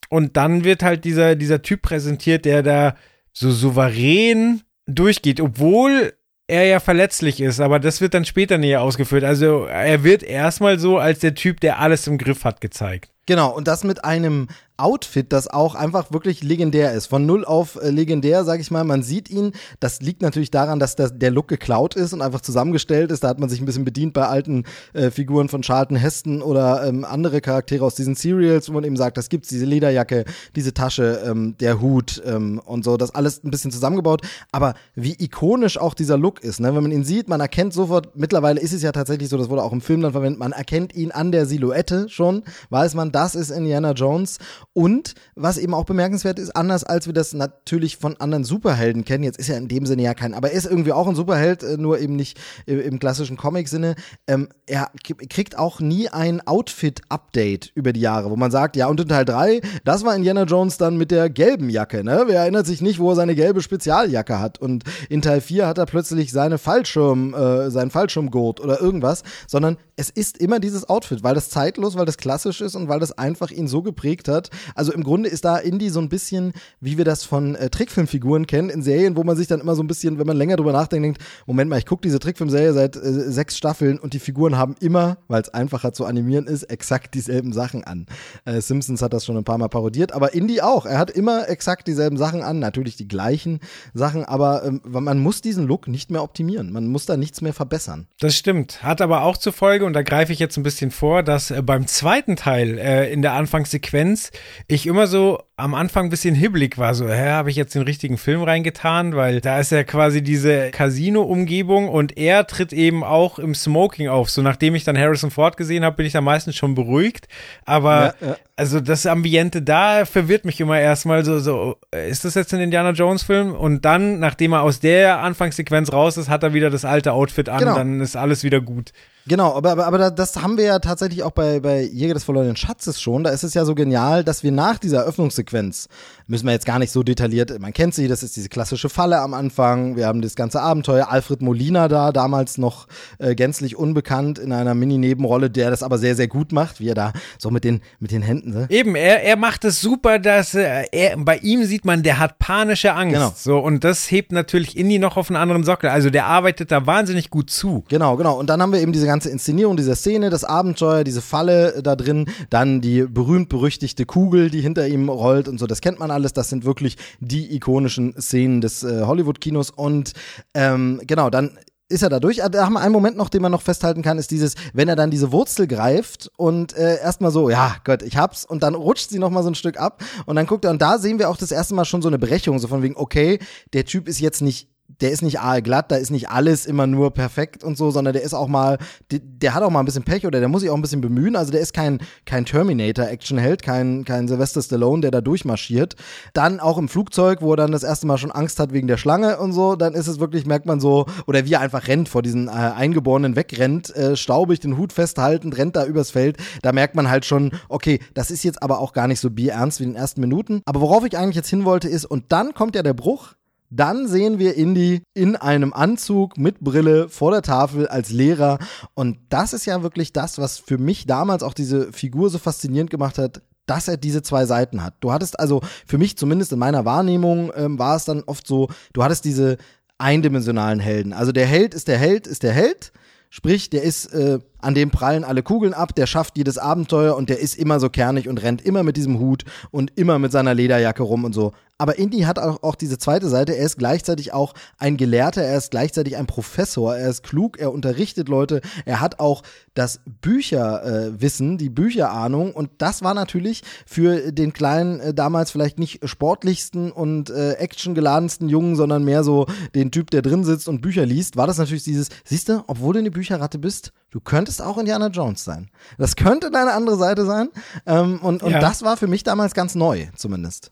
Speaker 4: Und dann wird halt dieser, dieser Typ präsentiert, der da so souverän durchgeht, obwohl er ja verletzlich ist, aber das wird dann später näher ausgeführt. Also er wird erstmal so als der Typ, der alles im Griff hat, gezeigt.
Speaker 1: Genau, und das mit einem Outfit, das auch einfach wirklich legendär ist. Von null auf äh, legendär, sag ich mal. Man sieht ihn. Das liegt natürlich daran, dass das, der Look geklaut ist und einfach zusammengestellt ist. Da hat man sich ein bisschen bedient bei alten äh, Figuren von Charlton Heston oder ähm, andere Charaktere aus diesen Serials, wo man eben sagt, das gibt's, diese Lederjacke, diese Tasche, ähm, der Hut ähm, und so. Das alles ein bisschen zusammengebaut. Aber wie ikonisch auch dieser Look ist, ne? wenn man ihn sieht, man erkennt sofort, mittlerweile ist es ja tatsächlich so, das wurde auch im Film dann verwendet, man erkennt ihn an der Silhouette schon, weiß man, das ist Indiana Jones und was eben auch bemerkenswert ist, anders als wir das natürlich von anderen Superhelden kennen, jetzt ist er in dem Sinne ja kein, aber er ist irgendwie auch ein Superheld, äh, nur eben nicht im klassischen Comic-Sinne. Ähm, er kriegt auch nie ein Outfit-Update über die Jahre, wo man sagt, ja, und in Teil 3, das war Indiana Jones dann mit der gelben Jacke, ne? Wer erinnert sich nicht, wo er seine gelbe Spezialjacke hat? Und in Teil 4 hat er plötzlich seine Fallschirm, äh, seinen Fallschirmgurt oder irgendwas, sondern es ist immer dieses Outfit, weil das zeitlos, weil das klassisch ist und weil das einfach ihn so geprägt hat, also im Grunde ist da Indie so ein bisschen, wie wir das von äh, Trickfilmfiguren kennen, in Serien, wo man sich dann immer so ein bisschen, wenn man länger drüber nachdenkt, denkt, Moment mal, ich gucke diese Trickfilmserie seit äh, sechs Staffeln und die Figuren haben immer, weil es einfacher zu animieren ist, exakt dieselben Sachen an. Äh, Simpsons hat das schon ein paar Mal parodiert, aber Indie auch. Er hat immer exakt dieselben Sachen an, natürlich die gleichen Sachen, aber ähm, man muss diesen Look nicht mehr optimieren. Man muss da nichts mehr verbessern.
Speaker 4: Das stimmt. Hat aber auch zur Folge, und da greife ich jetzt ein bisschen vor, dass äh, beim zweiten Teil äh, in der Anfangssequenz ich immer so am Anfang ein bisschen hibbelig war, so, hä, habe ich jetzt den richtigen Film reingetan, weil da ist ja quasi diese Casino-Umgebung und er tritt eben auch im Smoking auf. So nachdem ich dann Harrison Ford gesehen habe, bin ich da meistens schon beruhigt. Aber ja, ja. also das Ambiente da verwirrt mich immer erstmal so, so, ist das jetzt ein Indiana Jones-Film? Und dann, nachdem er aus der Anfangssequenz raus ist, hat er wieder das alte Outfit an, genau. dann ist alles wieder gut.
Speaker 1: Genau, aber, aber, aber das haben wir ja tatsächlich auch bei, bei Jäger des verlorenen Schatzes schon. Da ist es ja so genial, dass wir nach dieser Eröffnungssequenz, müssen wir jetzt gar nicht so detailliert, man kennt sie, das ist diese klassische Falle am Anfang. Wir haben das ganze Abenteuer. Alfred Molina da, damals noch äh, gänzlich unbekannt in einer Mini-Nebenrolle, der das aber sehr, sehr gut macht, wie er da so mit den, mit den Händen. Ne?
Speaker 4: Eben, er, er macht es super, dass äh, er, bei ihm sieht man, der hat panische Angst. Genau. So, und das hebt natürlich Indy noch auf einen anderen Sockel. Also der arbeitet da wahnsinnig gut zu.
Speaker 1: Genau, genau. Und dann haben wir eben diese ganze ganze Inszenierung dieser Szene, das Abenteuer, diese Falle da drin, dann die berühmt-berüchtigte Kugel, die hinter ihm rollt und so, das kennt man alles. Das sind wirklich die ikonischen Szenen des äh, Hollywood-Kinos. Und ähm, genau, dann ist er dadurch. Da haben wir einen Moment noch, den man noch festhalten kann, ist dieses, wenn er dann diese Wurzel greift und äh, erstmal so, ja Gott, ich hab's, und dann rutscht sie nochmal so ein Stück ab und dann guckt er, und da sehen wir auch das erste Mal schon so eine Brechung, so von wegen, okay, der Typ ist jetzt nicht der ist nicht aalglatt, da ist nicht alles immer nur perfekt und so, sondern der ist auch mal, der, der, hat auch mal ein bisschen Pech oder der muss sich auch ein bisschen bemühen. Also der ist kein, kein Terminator-Action-Held, kein, kein Sylvester Stallone, der da durchmarschiert. Dann auch im Flugzeug, wo er dann das erste Mal schon Angst hat wegen der Schlange und so, dann ist es wirklich, merkt man so, oder wie er einfach rennt, vor diesen äh, Eingeborenen wegrennt, äh, staubig den Hut festhaltend, rennt da übers Feld. Da merkt man halt schon, okay, das ist jetzt aber auch gar nicht so bierernst wie in den ersten Minuten. Aber worauf ich eigentlich jetzt hin wollte ist, und dann kommt ja der Bruch, dann sehen wir Indy in einem Anzug mit Brille vor der Tafel als Lehrer. Und das ist ja wirklich das, was für mich damals auch diese Figur so faszinierend gemacht hat, dass er diese zwei Seiten hat. Du hattest also, für mich zumindest in meiner Wahrnehmung, ähm, war es dann oft so, du hattest diese eindimensionalen Helden. Also der Held ist der Held, ist der Held. Sprich, der ist, äh, an dem prallen alle Kugeln ab, der schafft jedes Abenteuer und der ist immer so kernig und rennt immer mit diesem Hut und immer mit seiner Lederjacke rum und so. Aber Indy hat auch, auch diese zweite Seite. Er ist gleichzeitig auch ein Gelehrter, er ist gleichzeitig ein Professor, er ist klug, er unterrichtet Leute, er hat auch das Bücherwissen, äh, die Bücherahnung. Und das war natürlich für den kleinen, äh, damals vielleicht nicht sportlichsten und äh, actiongeladensten Jungen, sondern mehr so den Typ, der drin sitzt und Bücher liest, war das natürlich dieses, siehst du, obwohl du eine Bücherratte bist, du könntest auch Indiana Jones sein. Das könnte deine andere Seite sein. Ähm, und und ja. das war für mich damals ganz neu, zumindest.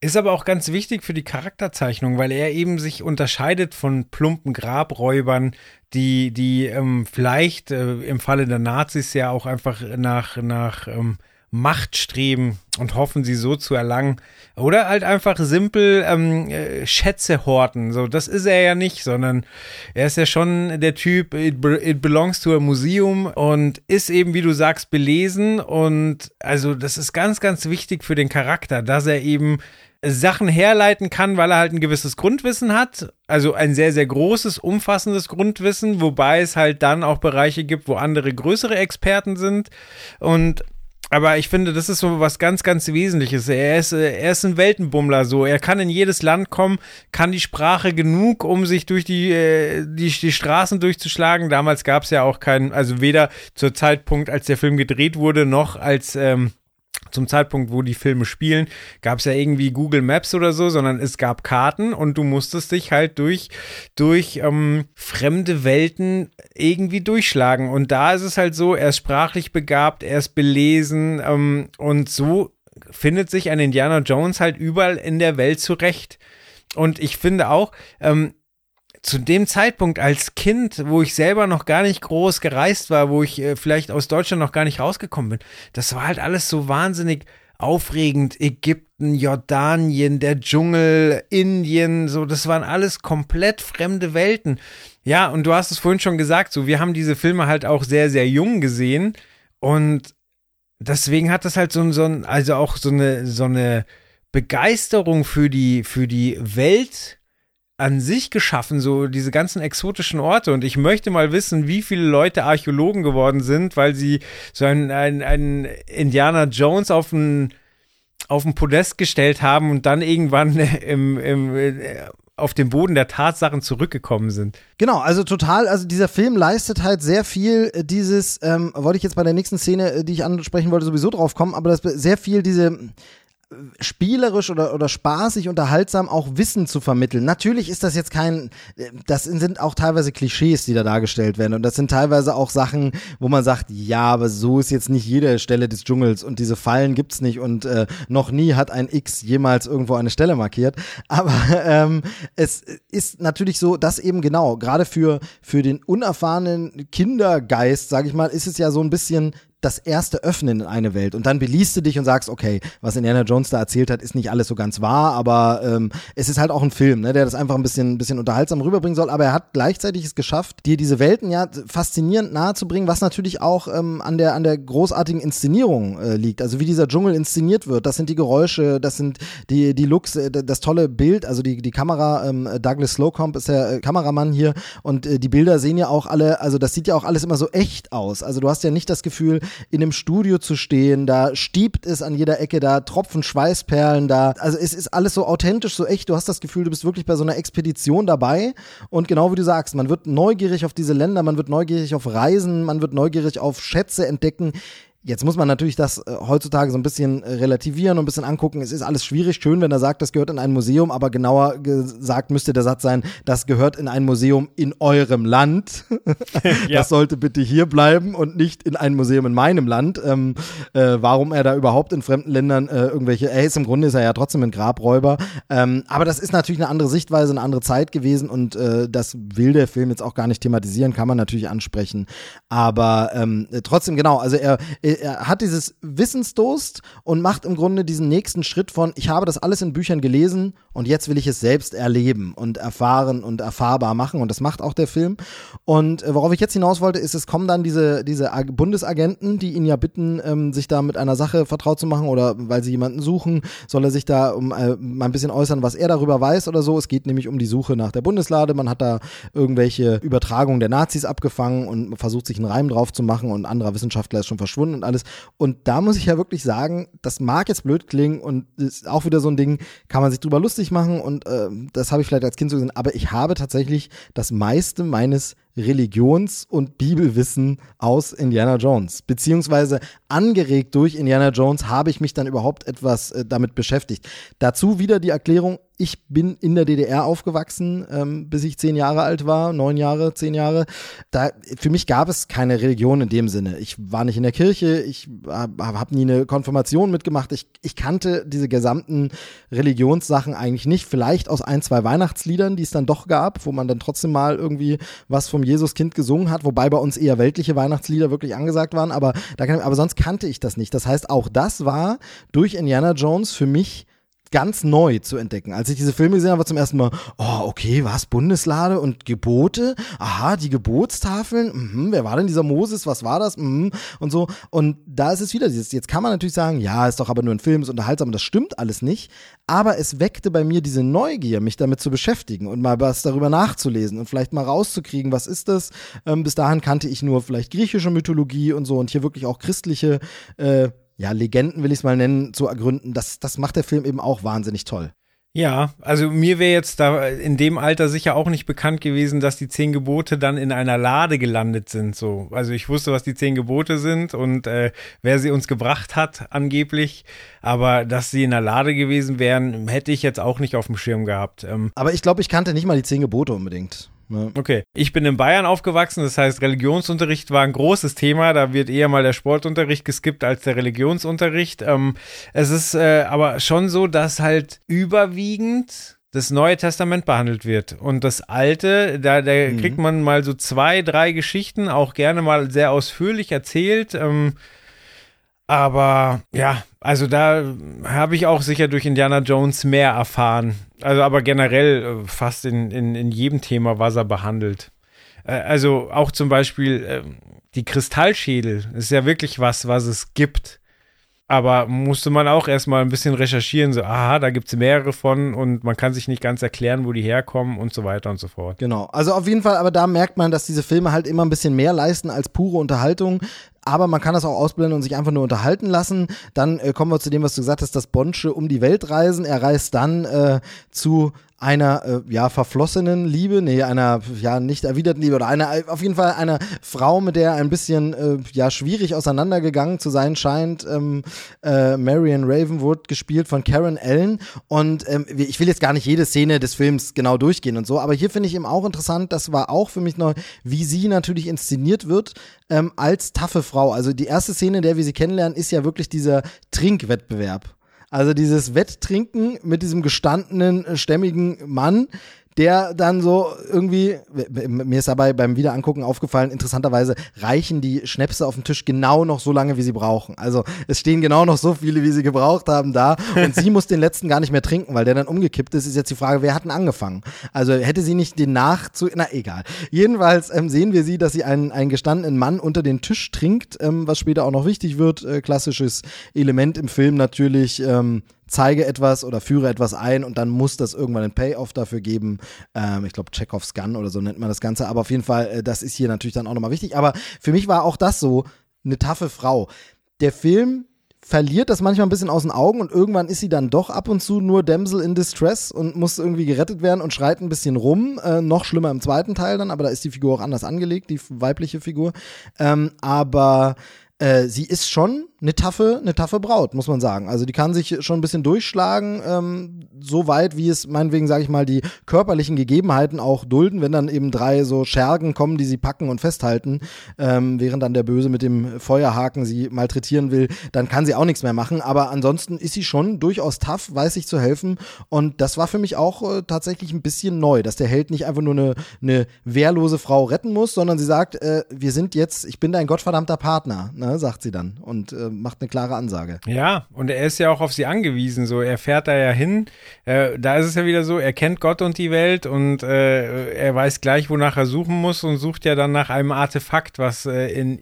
Speaker 4: Ist aber auch ganz wichtig für die Charakterzeichnung, weil er eben sich unterscheidet von plumpen Grabräubern, die, die ähm, vielleicht äh, im Falle der Nazis ja auch einfach nach, nach ähm, Macht streben und hoffen, sie so zu erlangen. Oder halt einfach simpel ähm, äh, Schätze horten. So, das ist er ja nicht, sondern er ist ja schon der Typ, it, be it belongs to a museum und ist eben, wie du sagst, belesen. Und also, das ist ganz, ganz wichtig für den Charakter, dass er eben Sachen herleiten kann, weil er halt ein gewisses Grundwissen hat. Also ein sehr, sehr großes, umfassendes Grundwissen, wobei es halt dann auch Bereiche gibt, wo andere größere Experten sind. Und aber ich finde, das ist so was ganz, ganz Wesentliches. Er ist, er ist ein Weltenbummler so. Er kann in jedes Land kommen, kann die Sprache genug, um sich durch die, äh, die, die Straßen durchzuschlagen. Damals gab es ja auch keinen, also weder zur Zeitpunkt, als der Film gedreht wurde, noch als ähm, zum Zeitpunkt, wo die Filme spielen, gab es ja irgendwie Google Maps oder so, sondern es gab Karten und du musstest dich halt durch, durch ähm, fremde Welten irgendwie durchschlagen. Und da ist es halt so, er ist sprachlich begabt, er ist belesen ähm, und so findet sich ein Indiana Jones halt überall in der Welt zurecht. Und ich finde auch, ähm, zu dem Zeitpunkt als Kind, wo ich selber noch gar nicht groß gereist war, wo ich äh, vielleicht aus Deutschland noch gar nicht rausgekommen bin, das war halt alles so wahnsinnig aufregend. Ägypten, Jordanien, der Dschungel, Indien, so, das waren alles komplett fremde Welten. Ja, und du hast es vorhin schon gesagt, so, wir haben diese Filme halt auch sehr, sehr jung gesehen und deswegen hat das halt so, so ein, also auch so eine, so eine Begeisterung für die, für die Welt an sich geschaffen, so diese ganzen exotischen Orte. Und ich möchte mal wissen, wie viele Leute Archäologen geworden sind, weil sie so einen, einen, einen Indiana Jones auf ein auf Podest gestellt haben und dann irgendwann im, im, auf den Boden der Tatsachen zurückgekommen sind.
Speaker 1: Genau, also total, also dieser Film leistet halt sehr viel äh, dieses, ähm, wollte ich jetzt bei der nächsten Szene, äh, die ich ansprechen wollte, sowieso drauf kommen, aber das sehr viel diese spielerisch oder, oder spaßig, unterhaltsam auch Wissen zu vermitteln. Natürlich ist das jetzt kein, das sind auch teilweise Klischees, die da dargestellt werden. Und das sind teilweise auch Sachen, wo man sagt, ja, aber so ist jetzt nicht jede Stelle des Dschungels und diese Fallen gibt's nicht und äh, noch nie hat ein X jemals irgendwo eine Stelle markiert. Aber ähm, es ist natürlich so, dass eben genau, gerade für, für den unerfahrenen Kindergeist, sage ich mal, ist es ja so ein bisschen das erste Öffnen in eine Welt. Und dann beliest du dich und sagst, okay, was Indiana Jones da erzählt hat, ist nicht alles so ganz wahr, aber ähm, es ist halt auch ein Film, ne, der das einfach ein bisschen, ein bisschen unterhaltsam rüberbringen soll, aber er hat gleichzeitig es geschafft, dir diese Welten ja faszinierend nahezubringen, was natürlich auch ähm, an der an der großartigen Inszenierung äh, liegt, also wie dieser Dschungel inszeniert wird, das sind die Geräusche, das sind die die Looks, äh, das tolle Bild, also die die Kamera, ähm, Douglas Slocomb ist der äh, Kameramann hier. Und äh, die Bilder sehen ja auch alle, also das sieht ja auch alles immer so echt aus, also du hast ja nicht das Gefühl, in einem Studio zu stehen, da stiebt es an jeder Ecke, da tropfen Schweißperlen, da, also es ist alles so authentisch, so echt, du hast das Gefühl, du bist wirklich bei so einer Expedition dabei und genau wie du sagst, man wird neugierig auf diese Länder, man wird neugierig auf Reisen, man wird neugierig auf Schätze entdecken. Jetzt muss man natürlich das äh, heutzutage so ein bisschen äh, relativieren und ein bisschen angucken. Es ist alles schwierig. Schön, wenn er sagt, das gehört in ein Museum, aber genauer gesagt müsste der Satz sein, das gehört in ein Museum in eurem Land. ja. Das sollte bitte hier bleiben und nicht in ein Museum in meinem Land. Ähm, äh, warum er da überhaupt in fremden Ländern äh, irgendwelche, er ist im Grunde ist er ja trotzdem ein Grabräuber. Ähm, aber das ist natürlich eine andere Sichtweise, eine andere Zeit gewesen und äh, das will der Film jetzt auch gar nicht thematisieren, kann man natürlich ansprechen. Aber ähm, trotzdem, genau, also er, er er hat dieses Wissensdurst und macht im Grunde diesen nächsten Schritt von, ich habe das alles in Büchern gelesen und jetzt will ich es selbst erleben und erfahren und erfahrbar machen und das macht auch der Film. Und äh, worauf ich jetzt hinaus wollte, ist, es kommen dann diese, diese Bundesagenten, die ihn ja bitten, ähm, sich da mit einer Sache vertraut zu machen oder weil sie jemanden suchen, soll er sich da um äh, mal ein bisschen äußern, was er darüber weiß oder so. Es geht nämlich um die Suche nach der Bundeslade. Man hat da irgendwelche Übertragungen der Nazis abgefangen und versucht sich einen Reim drauf zu machen und ein anderer Wissenschaftler ist schon verschwunden und alles. Und da muss ich ja wirklich sagen, das mag jetzt blöd klingen und ist auch wieder so ein Ding, kann man sich drüber lustig machen und äh, das habe ich vielleicht als Kind so gesehen, aber ich habe tatsächlich das meiste meines Religions- und Bibelwissen aus Indiana Jones. Beziehungsweise angeregt durch Indiana Jones habe ich mich dann überhaupt etwas äh, damit beschäftigt. Dazu wieder die Erklärung, ich bin in der DDR aufgewachsen, ähm, bis ich zehn Jahre alt war, neun Jahre, zehn Jahre. Da, für mich gab es keine Religion in dem Sinne. Ich war nicht in der Kirche, ich habe hab nie eine Konfirmation mitgemacht. Ich, ich kannte diese gesamten Religionssachen eigentlich nicht. Vielleicht aus ein, zwei Weihnachtsliedern, die es dann doch gab, wo man dann trotzdem mal irgendwie was vom Jesuskind gesungen hat, wobei bei uns eher weltliche Weihnachtslieder wirklich angesagt waren. Aber, da aber sonst kannte ich das nicht. Das heißt, auch das war durch Indiana Jones für mich ganz neu zu entdecken. Als ich diese Filme gesehen habe, war zum ersten Mal, oh, okay, was, Bundeslade und Gebote? Aha, die Gebotstafeln? Mhm, wer war denn dieser Moses? Was war das? Mhm, und so. Und da ist es wieder dieses, jetzt kann man natürlich sagen, ja, ist doch aber nur ein Film, ist unterhaltsam, das stimmt alles nicht. Aber es weckte bei mir diese Neugier, mich damit zu beschäftigen und mal was darüber nachzulesen und vielleicht mal rauszukriegen, was ist das? Ähm, bis dahin kannte ich nur vielleicht griechische Mythologie und so und hier wirklich auch christliche äh, ja, Legenden will ich es mal nennen, zu ergründen, das, das macht der Film eben auch wahnsinnig toll.
Speaker 4: Ja, also mir wäre jetzt da in dem Alter sicher auch nicht bekannt gewesen, dass die zehn Gebote dann in einer Lade gelandet sind. So, also ich wusste, was die zehn Gebote sind und äh, wer sie uns gebracht hat, angeblich. Aber dass sie in einer Lade gewesen wären, hätte ich jetzt auch nicht auf dem Schirm gehabt. Ähm,
Speaker 1: Aber ich glaube, ich kannte nicht mal die zehn Gebote unbedingt.
Speaker 4: Ja. Okay. Ich bin in Bayern aufgewachsen, das heißt, Religionsunterricht war ein großes Thema. Da wird eher mal der Sportunterricht geskippt als der Religionsunterricht. Ähm, es ist äh, aber schon so, dass halt überwiegend das Neue Testament behandelt wird. Und das Alte, da, da mhm. kriegt man mal so zwei, drei Geschichten, auch gerne mal sehr ausführlich erzählt. Ähm, aber ja, also da habe ich auch sicher durch Indiana Jones mehr erfahren. Also aber generell äh, fast in, in, in jedem Thema, was er behandelt. Äh, also auch zum Beispiel äh, die Kristallschädel ist ja wirklich was, was es gibt. Aber musste man auch erstmal ein bisschen recherchieren, so, aha, da gibt es mehrere von und man kann sich nicht ganz erklären, wo die herkommen und so weiter und so fort.
Speaker 1: Genau, also auf jeden Fall, aber da merkt man, dass diese Filme halt immer ein bisschen mehr leisten als pure Unterhaltung aber man kann das auch ausblenden und sich einfach nur unterhalten lassen. Dann äh, kommen wir zu dem, was du gesagt hast, das Bonsche um die Welt reisen. Er reist dann äh, zu einer, äh, ja, verflossenen Liebe, nee, einer, ja, nicht erwiderten Liebe oder einer, auf jeden Fall einer Frau, mit der ein bisschen, äh, ja, schwierig auseinandergegangen zu sein scheint. Ähm, äh, Marion Ravenwood, gespielt von Karen Allen. Und ähm, ich will jetzt gar nicht jede Szene des Films genau durchgehen und so, aber hier finde ich eben auch interessant, das war auch für mich neu, wie sie natürlich inszeniert wird ähm, als taffe Frau. Also die erste Szene, in der wir sie kennenlernen, ist ja wirklich dieser Trinkwettbewerb. Also dieses Wetttrinken mit diesem gestandenen, äh, stämmigen Mann, der dann so irgendwie, mir ist dabei beim Wiederangucken aufgefallen, interessanterweise reichen die Schnäpse auf dem Tisch genau noch so lange, wie sie brauchen. Also es stehen genau noch so viele, wie sie gebraucht haben da und sie muss den letzten gar nicht mehr trinken, weil der dann umgekippt ist. Ist jetzt die Frage, wer hat denn angefangen? Also hätte sie nicht den Nachzu... Na egal. Jedenfalls ähm, sehen wir sie, dass sie einen, einen gestandenen Mann unter den Tisch trinkt, ähm, was später auch noch wichtig wird. Äh, klassisches Element im Film natürlich. Ähm, zeige etwas oder führe etwas ein und dann muss das irgendwann einen Payoff dafür geben. Ähm, ich glaube, Chekhovs Gun oder so nennt man das Ganze. Aber auf jeden Fall, äh, das ist hier natürlich dann auch nochmal wichtig. Aber für mich war auch das so eine taffe Frau. Der Film verliert das manchmal ein bisschen aus den Augen und irgendwann ist sie dann doch ab und zu nur Damsel in Distress und muss irgendwie gerettet werden und schreit ein bisschen rum. Äh, noch schlimmer im zweiten Teil dann, aber da ist die Figur auch anders angelegt, die weibliche Figur. Ähm, aber äh, sie ist schon eine taffe, eine taffe Braut, muss man sagen. Also die kann sich schon ein bisschen durchschlagen, ähm, so weit, wie es meinetwegen, sage ich mal, die körperlichen Gegebenheiten auch dulden, wenn dann eben drei so Schergen kommen, die sie packen und festhalten, ähm, während dann der Böse mit dem Feuerhaken sie malträtieren will, dann kann sie auch nichts mehr machen. Aber ansonsten ist sie schon durchaus tough, weiß sich zu helfen. Und das war für mich auch äh, tatsächlich ein bisschen neu, dass der Held nicht einfach nur eine, eine wehrlose Frau retten muss, sondern sie sagt, äh, wir sind jetzt, ich bin dein gottverdammter Partner, ne, sagt sie dann. Und äh, macht eine klare Ansage.
Speaker 4: Ja, und er ist ja auch auf sie angewiesen. So, er fährt da ja hin. Äh, da ist es ja wieder so, er kennt Gott und die Welt und äh, er weiß gleich, wonach er suchen muss und sucht ja dann nach einem Artefakt, was äh, in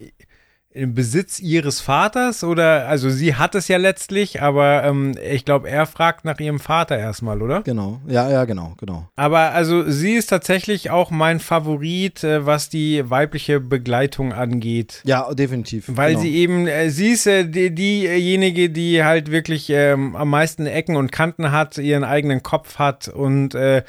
Speaker 4: im Besitz ihres Vaters oder also sie hat es ja letztlich, aber ähm, ich glaube, er fragt nach ihrem Vater erstmal, oder?
Speaker 1: Genau, ja, ja, genau, genau.
Speaker 4: Aber also sie ist tatsächlich auch mein Favorit, äh, was die weibliche Begleitung angeht.
Speaker 1: Ja, definitiv.
Speaker 4: Weil genau. sie eben, äh, sie ist äh, die, diejenige, die halt wirklich ähm, am meisten Ecken und Kanten hat, ihren eigenen Kopf hat und äh,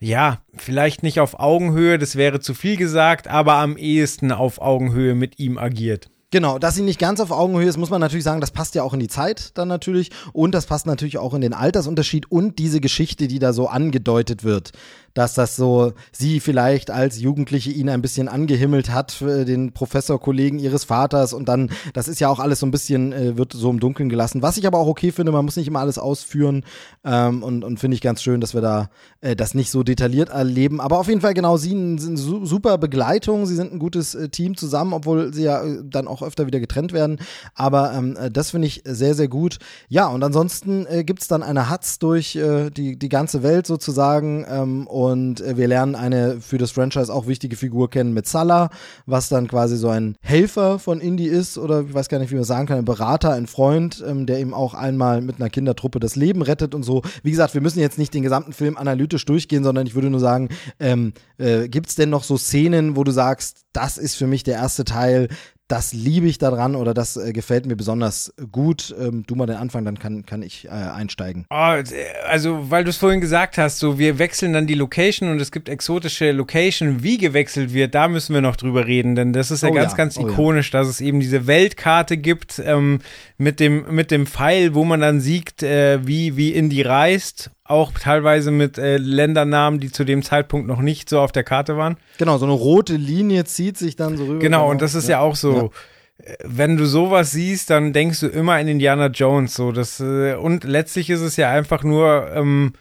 Speaker 4: ja, vielleicht nicht auf Augenhöhe, das wäre zu viel gesagt, aber am ehesten auf Augenhöhe mit ihm agiert.
Speaker 1: Genau, dass sie nicht ganz auf Augenhöhe ist, muss man natürlich sagen, das passt ja auch in die Zeit dann natürlich und das passt natürlich auch in den Altersunterschied und diese Geschichte, die da so angedeutet wird dass das so sie vielleicht als Jugendliche ihn ein bisschen angehimmelt hat, den Professorkollegen ihres Vaters und dann, das ist ja auch alles so ein bisschen, äh, wird so im Dunkeln gelassen. Was ich aber auch okay finde, man muss nicht immer alles ausführen ähm, und, und finde ich ganz schön, dass wir da äh, das nicht so detailliert erleben. Aber auf jeden Fall genau, sie sind su super Begleitung, sie sind ein gutes äh, Team zusammen, obwohl sie ja äh, dann auch öfter wieder getrennt werden. Aber ähm, äh, das finde ich sehr, sehr gut. Ja, und ansonsten äh, gibt es dann eine Hatz durch äh, die, die ganze Welt sozusagen ähm, und äh, wir lernen eine für das Franchise auch wichtige Figur kennen mit Salah, was dann quasi so ein Helfer von Indy ist oder ich weiß gar nicht, wie man sagen kann, ein Berater, ein Freund, ähm, der ihm auch einmal mit einer Kindertruppe das Leben rettet und so. Wie gesagt, wir müssen jetzt nicht den gesamten Film analytisch durchgehen, sondern ich würde nur sagen, ähm, äh, gibt es denn noch so Szenen, wo du sagst, das ist für mich der erste Teil, das liebe ich daran oder das äh, gefällt mir besonders gut. Ähm, du mal den Anfang, dann kann, kann ich äh, einsteigen.
Speaker 4: Oh, also, weil du es vorhin gesagt hast, so wir wechseln dann die Location und es gibt exotische Location. Wie gewechselt wird, da müssen wir noch drüber reden, denn das ist ja oh, ganz, ja. ganz oh, ikonisch, ja. dass es eben diese Weltkarte gibt ähm, mit, dem, mit dem Pfeil, wo man dann sieht, äh, wie, wie Indie reist auch teilweise mit äh, Ländernamen, die zu dem Zeitpunkt noch nicht so auf der Karte waren.
Speaker 1: Genau, so eine rote Linie zieht sich dann so rüber.
Speaker 4: Genau, und das ist ja, ja auch so. Ja. Äh, wenn du sowas siehst, dann denkst du immer in Indiana Jones. So, das, äh, und letztlich ist es ja einfach nur ähm,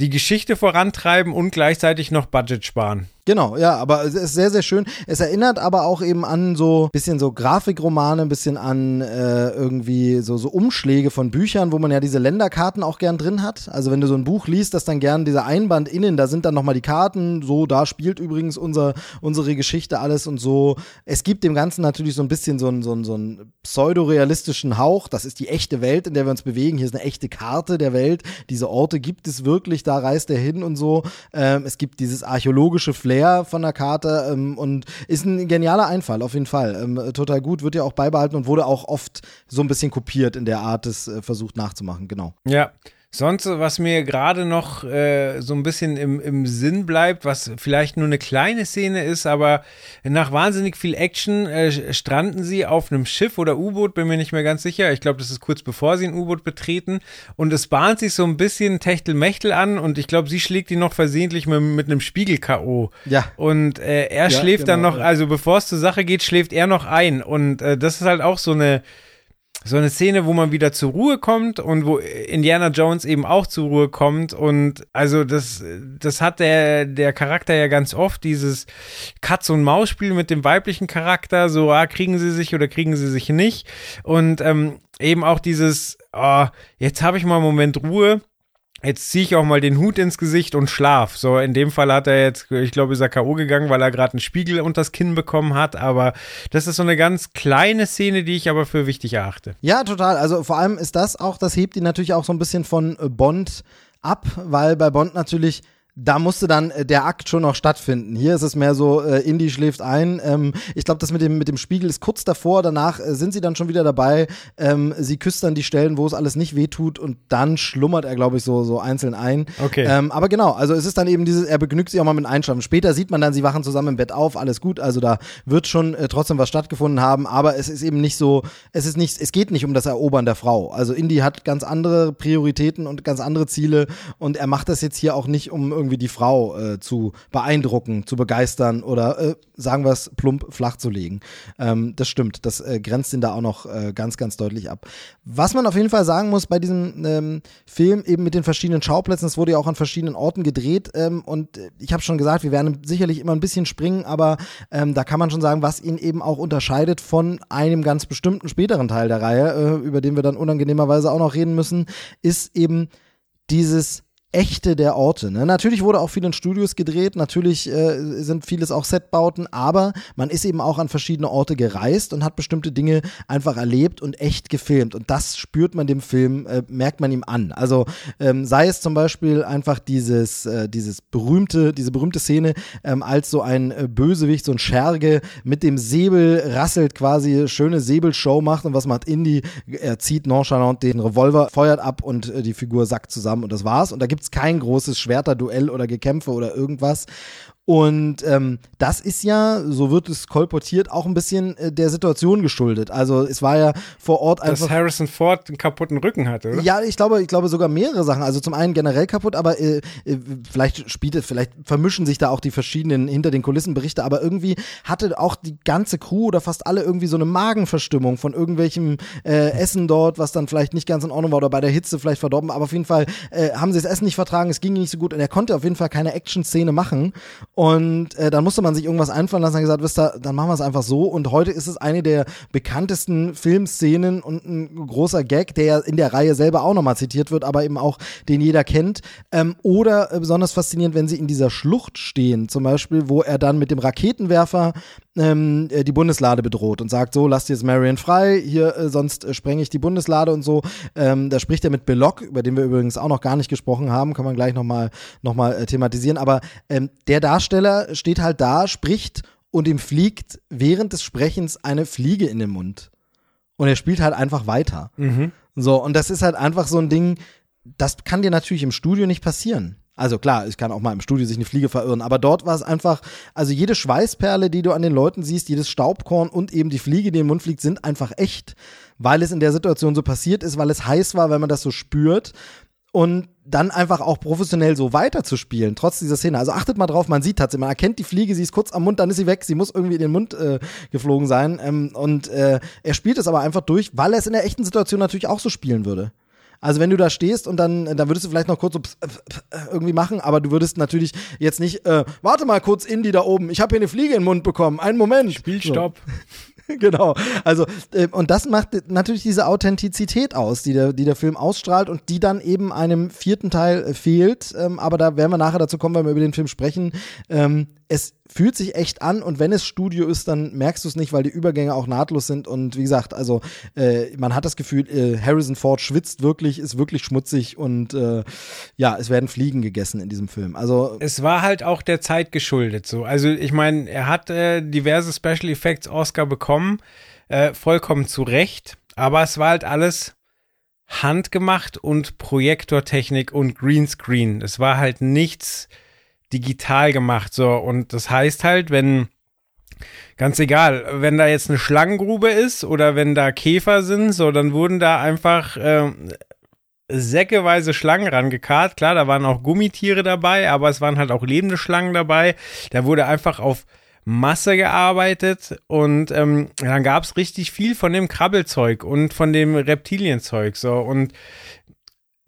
Speaker 4: die Geschichte vorantreiben und gleichzeitig noch Budget sparen.
Speaker 1: Genau, ja, aber es ist sehr, sehr schön. Es erinnert aber auch eben an so bisschen so Grafikromane, ein bisschen an äh, irgendwie so, so Umschläge von Büchern, wo man ja diese Länderkarten auch gern drin hat. Also wenn du so ein Buch liest, das dann gern dieser Einband innen, da sind dann nochmal die Karten, so, da spielt übrigens unser, unsere Geschichte alles und so. Es gibt dem Ganzen natürlich so ein bisschen so einen, so so einen pseudorealistischen Hauch. Das ist die echte Welt, in der wir uns bewegen. Hier ist eine echte Karte der Welt. Diese Orte gibt es wirklich, da reist er hin und so. Ähm, es gibt dieses archäologische Flair Flair von der Karte ähm, und ist ein genialer Einfall, auf jeden Fall. Ähm, total gut, wird ja auch beibehalten und wurde auch oft so ein bisschen kopiert in der Art, es äh, versucht nachzumachen, genau.
Speaker 4: Ja. Sonst, was mir gerade noch äh, so ein bisschen im, im Sinn bleibt, was vielleicht nur eine kleine Szene ist, aber nach wahnsinnig viel Action äh, stranden sie auf einem Schiff oder U-Boot, bin mir nicht mehr ganz sicher. Ich glaube, das ist kurz bevor sie ein U-Boot betreten. Und es bahnt sich so ein bisschen Techtelmechtel an und ich glaube, sie schlägt ihn noch versehentlich mit, mit einem Spiegel-K.O.
Speaker 1: Ja.
Speaker 4: Und äh, er
Speaker 1: Ja,
Speaker 4: schläft
Speaker 1: genau,
Speaker 4: dann noch,
Speaker 1: ja.
Speaker 4: also bevor es zur Sache geht, schläft er noch ein. Und äh, das ist halt auch so eine so eine Szene, wo man wieder zur Ruhe kommt und wo Indiana Jones eben auch zur Ruhe kommt. Und also das, das hat der, der Charakter ja ganz oft, dieses Katz- und Maus-Spiel mit dem weiblichen Charakter, so, ah, kriegen sie sich oder kriegen sie sich nicht? Und ähm, eben auch dieses, ah, jetzt habe ich mal einen Moment Ruhe, Jetzt ziehe ich auch mal den Hut ins Gesicht und schlaf. So, in dem Fall hat er jetzt, ich glaube, ist er K.O. gegangen, weil er gerade einen Spiegel unters Kinn bekommen hat. Aber das ist so eine ganz kleine Szene, die ich aber für wichtig erachte.
Speaker 1: Ja, total. Also vor allem ist das auch, das hebt ihn natürlich auch so ein bisschen von Bond ab, weil bei Bond natürlich da musste dann äh, der Akt schon noch stattfinden. Hier ist es mehr so, äh, Indy schläft ein. Ähm, ich glaube, das mit dem, mit dem Spiegel ist kurz davor. Danach äh, sind sie dann schon wieder dabei. Ähm, sie küsst dann die Stellen, wo es alles nicht wehtut und dann schlummert er, glaube ich, so, so einzeln ein.
Speaker 4: Okay.
Speaker 1: Ähm, aber genau, also es ist dann eben dieses, er begnügt sich auch mal mit Einschlafen. Später sieht man dann, sie wachen zusammen im Bett auf, alles gut. Also da wird schon äh, trotzdem was stattgefunden haben, aber es ist eben nicht so, es ist nicht, es geht nicht um das Erobern der Frau. Also Indy hat ganz andere Prioritäten und ganz andere Ziele und er macht das jetzt hier auch nicht, um irgendwie die Frau äh, zu beeindrucken, zu begeistern oder äh, sagen wir es plump flach zu legen. Ähm, das stimmt, das äh, grenzt ihn da auch noch äh, ganz, ganz deutlich ab. Was man auf jeden Fall sagen muss bei diesem ähm, Film eben mit den verschiedenen Schauplätzen, es wurde ja auch an verschiedenen Orten gedreht ähm, und äh, ich habe schon gesagt, wir werden sicherlich immer ein bisschen springen, aber ähm, da kann man schon sagen, was ihn eben auch unterscheidet von einem ganz bestimmten späteren Teil der Reihe, äh, über den wir dann unangenehmerweise auch noch reden müssen, ist eben dieses Echte der Orte. Ne? Natürlich wurde auch viel in Studios gedreht, natürlich äh, sind vieles auch Setbauten, aber man ist eben auch an verschiedene Orte gereist und hat bestimmte Dinge einfach erlebt und echt gefilmt. Und das spürt man dem Film, äh, merkt man ihm an. Also ähm, sei es zum Beispiel einfach dieses, äh, dieses berühmte, diese berühmte Szene, ähm, als so ein äh, Bösewicht, so ein Scherge mit dem Säbel rasselt quasi, schöne Säbelshow macht und was macht Indy? Er zieht nonchalant den Revolver, feuert ab und äh, die Figur sackt zusammen und das war's. Und da gibt's kein großes Schwerterduell oder Gekämpfe oder irgendwas. Und ähm, das ist ja, so wird es kolportiert, auch ein bisschen äh, der Situation geschuldet. Also es war ja vor Ort einfach.
Speaker 4: Dass Harrison Ford einen kaputten Rücken hatte, oder?
Speaker 1: Ja, ich glaube, ich glaube sogar mehrere Sachen. Also zum einen generell kaputt, aber äh, äh, vielleicht spielt es, vielleicht vermischen sich da auch die verschiedenen hinter den Kulissen Berichte, aber irgendwie hatte auch die ganze Crew oder fast alle irgendwie so eine Magenverstimmung von irgendwelchem äh, Essen dort, was dann vielleicht nicht ganz in Ordnung war oder bei der Hitze vielleicht verdorben, aber auf jeden Fall äh, haben sie das Essen nicht vertragen, es ging nicht so gut und er konnte auf jeden Fall keine Action-Szene machen und äh, dann musste man sich irgendwas einfallen lassen und gesagt, wisst ihr, dann machen wir es einfach so und heute ist es eine der bekanntesten Filmszenen und ein großer Gag, der ja in der Reihe selber auch nochmal zitiert wird, aber eben auch den jeder kennt. Ähm, oder äh, besonders faszinierend, wenn sie in dieser Schlucht stehen, zum Beispiel, wo er dann mit dem Raketenwerfer ähm, äh, die Bundeslade bedroht und sagt so, lasst jetzt Marion frei, hier äh, sonst äh, sprenge ich die Bundeslade und so. Ähm, da spricht er mit Belloc, über den wir übrigens auch noch gar nicht gesprochen haben, kann man gleich nochmal noch mal, äh, thematisieren. Aber ähm, der Darsteller steht halt da, spricht und ihm fliegt während des Sprechens eine Fliege in den Mund. Und er spielt halt einfach weiter. So, und das ist halt einfach so ein Ding, das kann dir natürlich im Studio nicht passieren. Also klar, ich kann auch mal im Studio sich eine Fliege verirren, aber dort war es einfach, also jede Schweißperle, die du an den Leuten siehst, jedes Staubkorn und eben die Fliege, die den Mund fliegt, sind einfach echt, weil es in der Situation so passiert ist, weil es heiß war, weil man das so spürt und dann einfach auch professionell so weiterzuspielen, trotz dieser Szene. Also achtet mal drauf, man sieht tatsächlich, man erkennt die Fliege, sie ist kurz am Mund, dann ist sie weg, sie muss irgendwie in den Mund äh, geflogen sein. Ähm, und äh, er spielt es aber einfach durch, weil er es in der echten Situation natürlich auch so spielen würde. Also wenn du da stehst und dann, dann würdest du vielleicht noch kurz so pf, irgendwie machen, aber du würdest natürlich jetzt nicht, äh, warte mal kurz, Indy da oben, ich habe hier eine Fliege in den Mund bekommen, einen Moment.
Speaker 4: Spielstopp.
Speaker 1: genau. Also, äh, und das macht natürlich diese Authentizität aus, die der, die der Film ausstrahlt und die dann eben einem vierten Teil äh, fehlt. Ähm, aber da werden wir nachher dazu kommen, wenn wir über den Film sprechen. Ähm, es fühlt sich echt an und wenn es Studio ist, dann merkst du es nicht, weil die Übergänge auch nahtlos sind und wie gesagt, also äh, man hat das Gefühl, äh, Harrison Ford schwitzt wirklich, ist wirklich schmutzig und äh, ja, es werden Fliegen gegessen in diesem Film. Also
Speaker 4: Es war halt auch der Zeit geschuldet so. Also ich meine, er hat äh, diverse Special Effects Oscar bekommen, äh, vollkommen zu Recht, aber es war halt alles handgemacht und Projektortechnik und Greenscreen. Es war halt nichts digital gemacht, so. Und das heißt halt, wenn, ganz egal, wenn da jetzt eine Schlangengrube ist oder wenn da Käfer sind, so, dann wurden da einfach, äh, säckeweise Schlangen rangekarrt. Klar, da waren auch Gummitiere dabei, aber es waren halt auch lebende Schlangen dabei. Da wurde einfach auf Masse gearbeitet und ähm, dann gab es richtig viel von dem Krabbelzeug und von dem Reptilienzeug. So und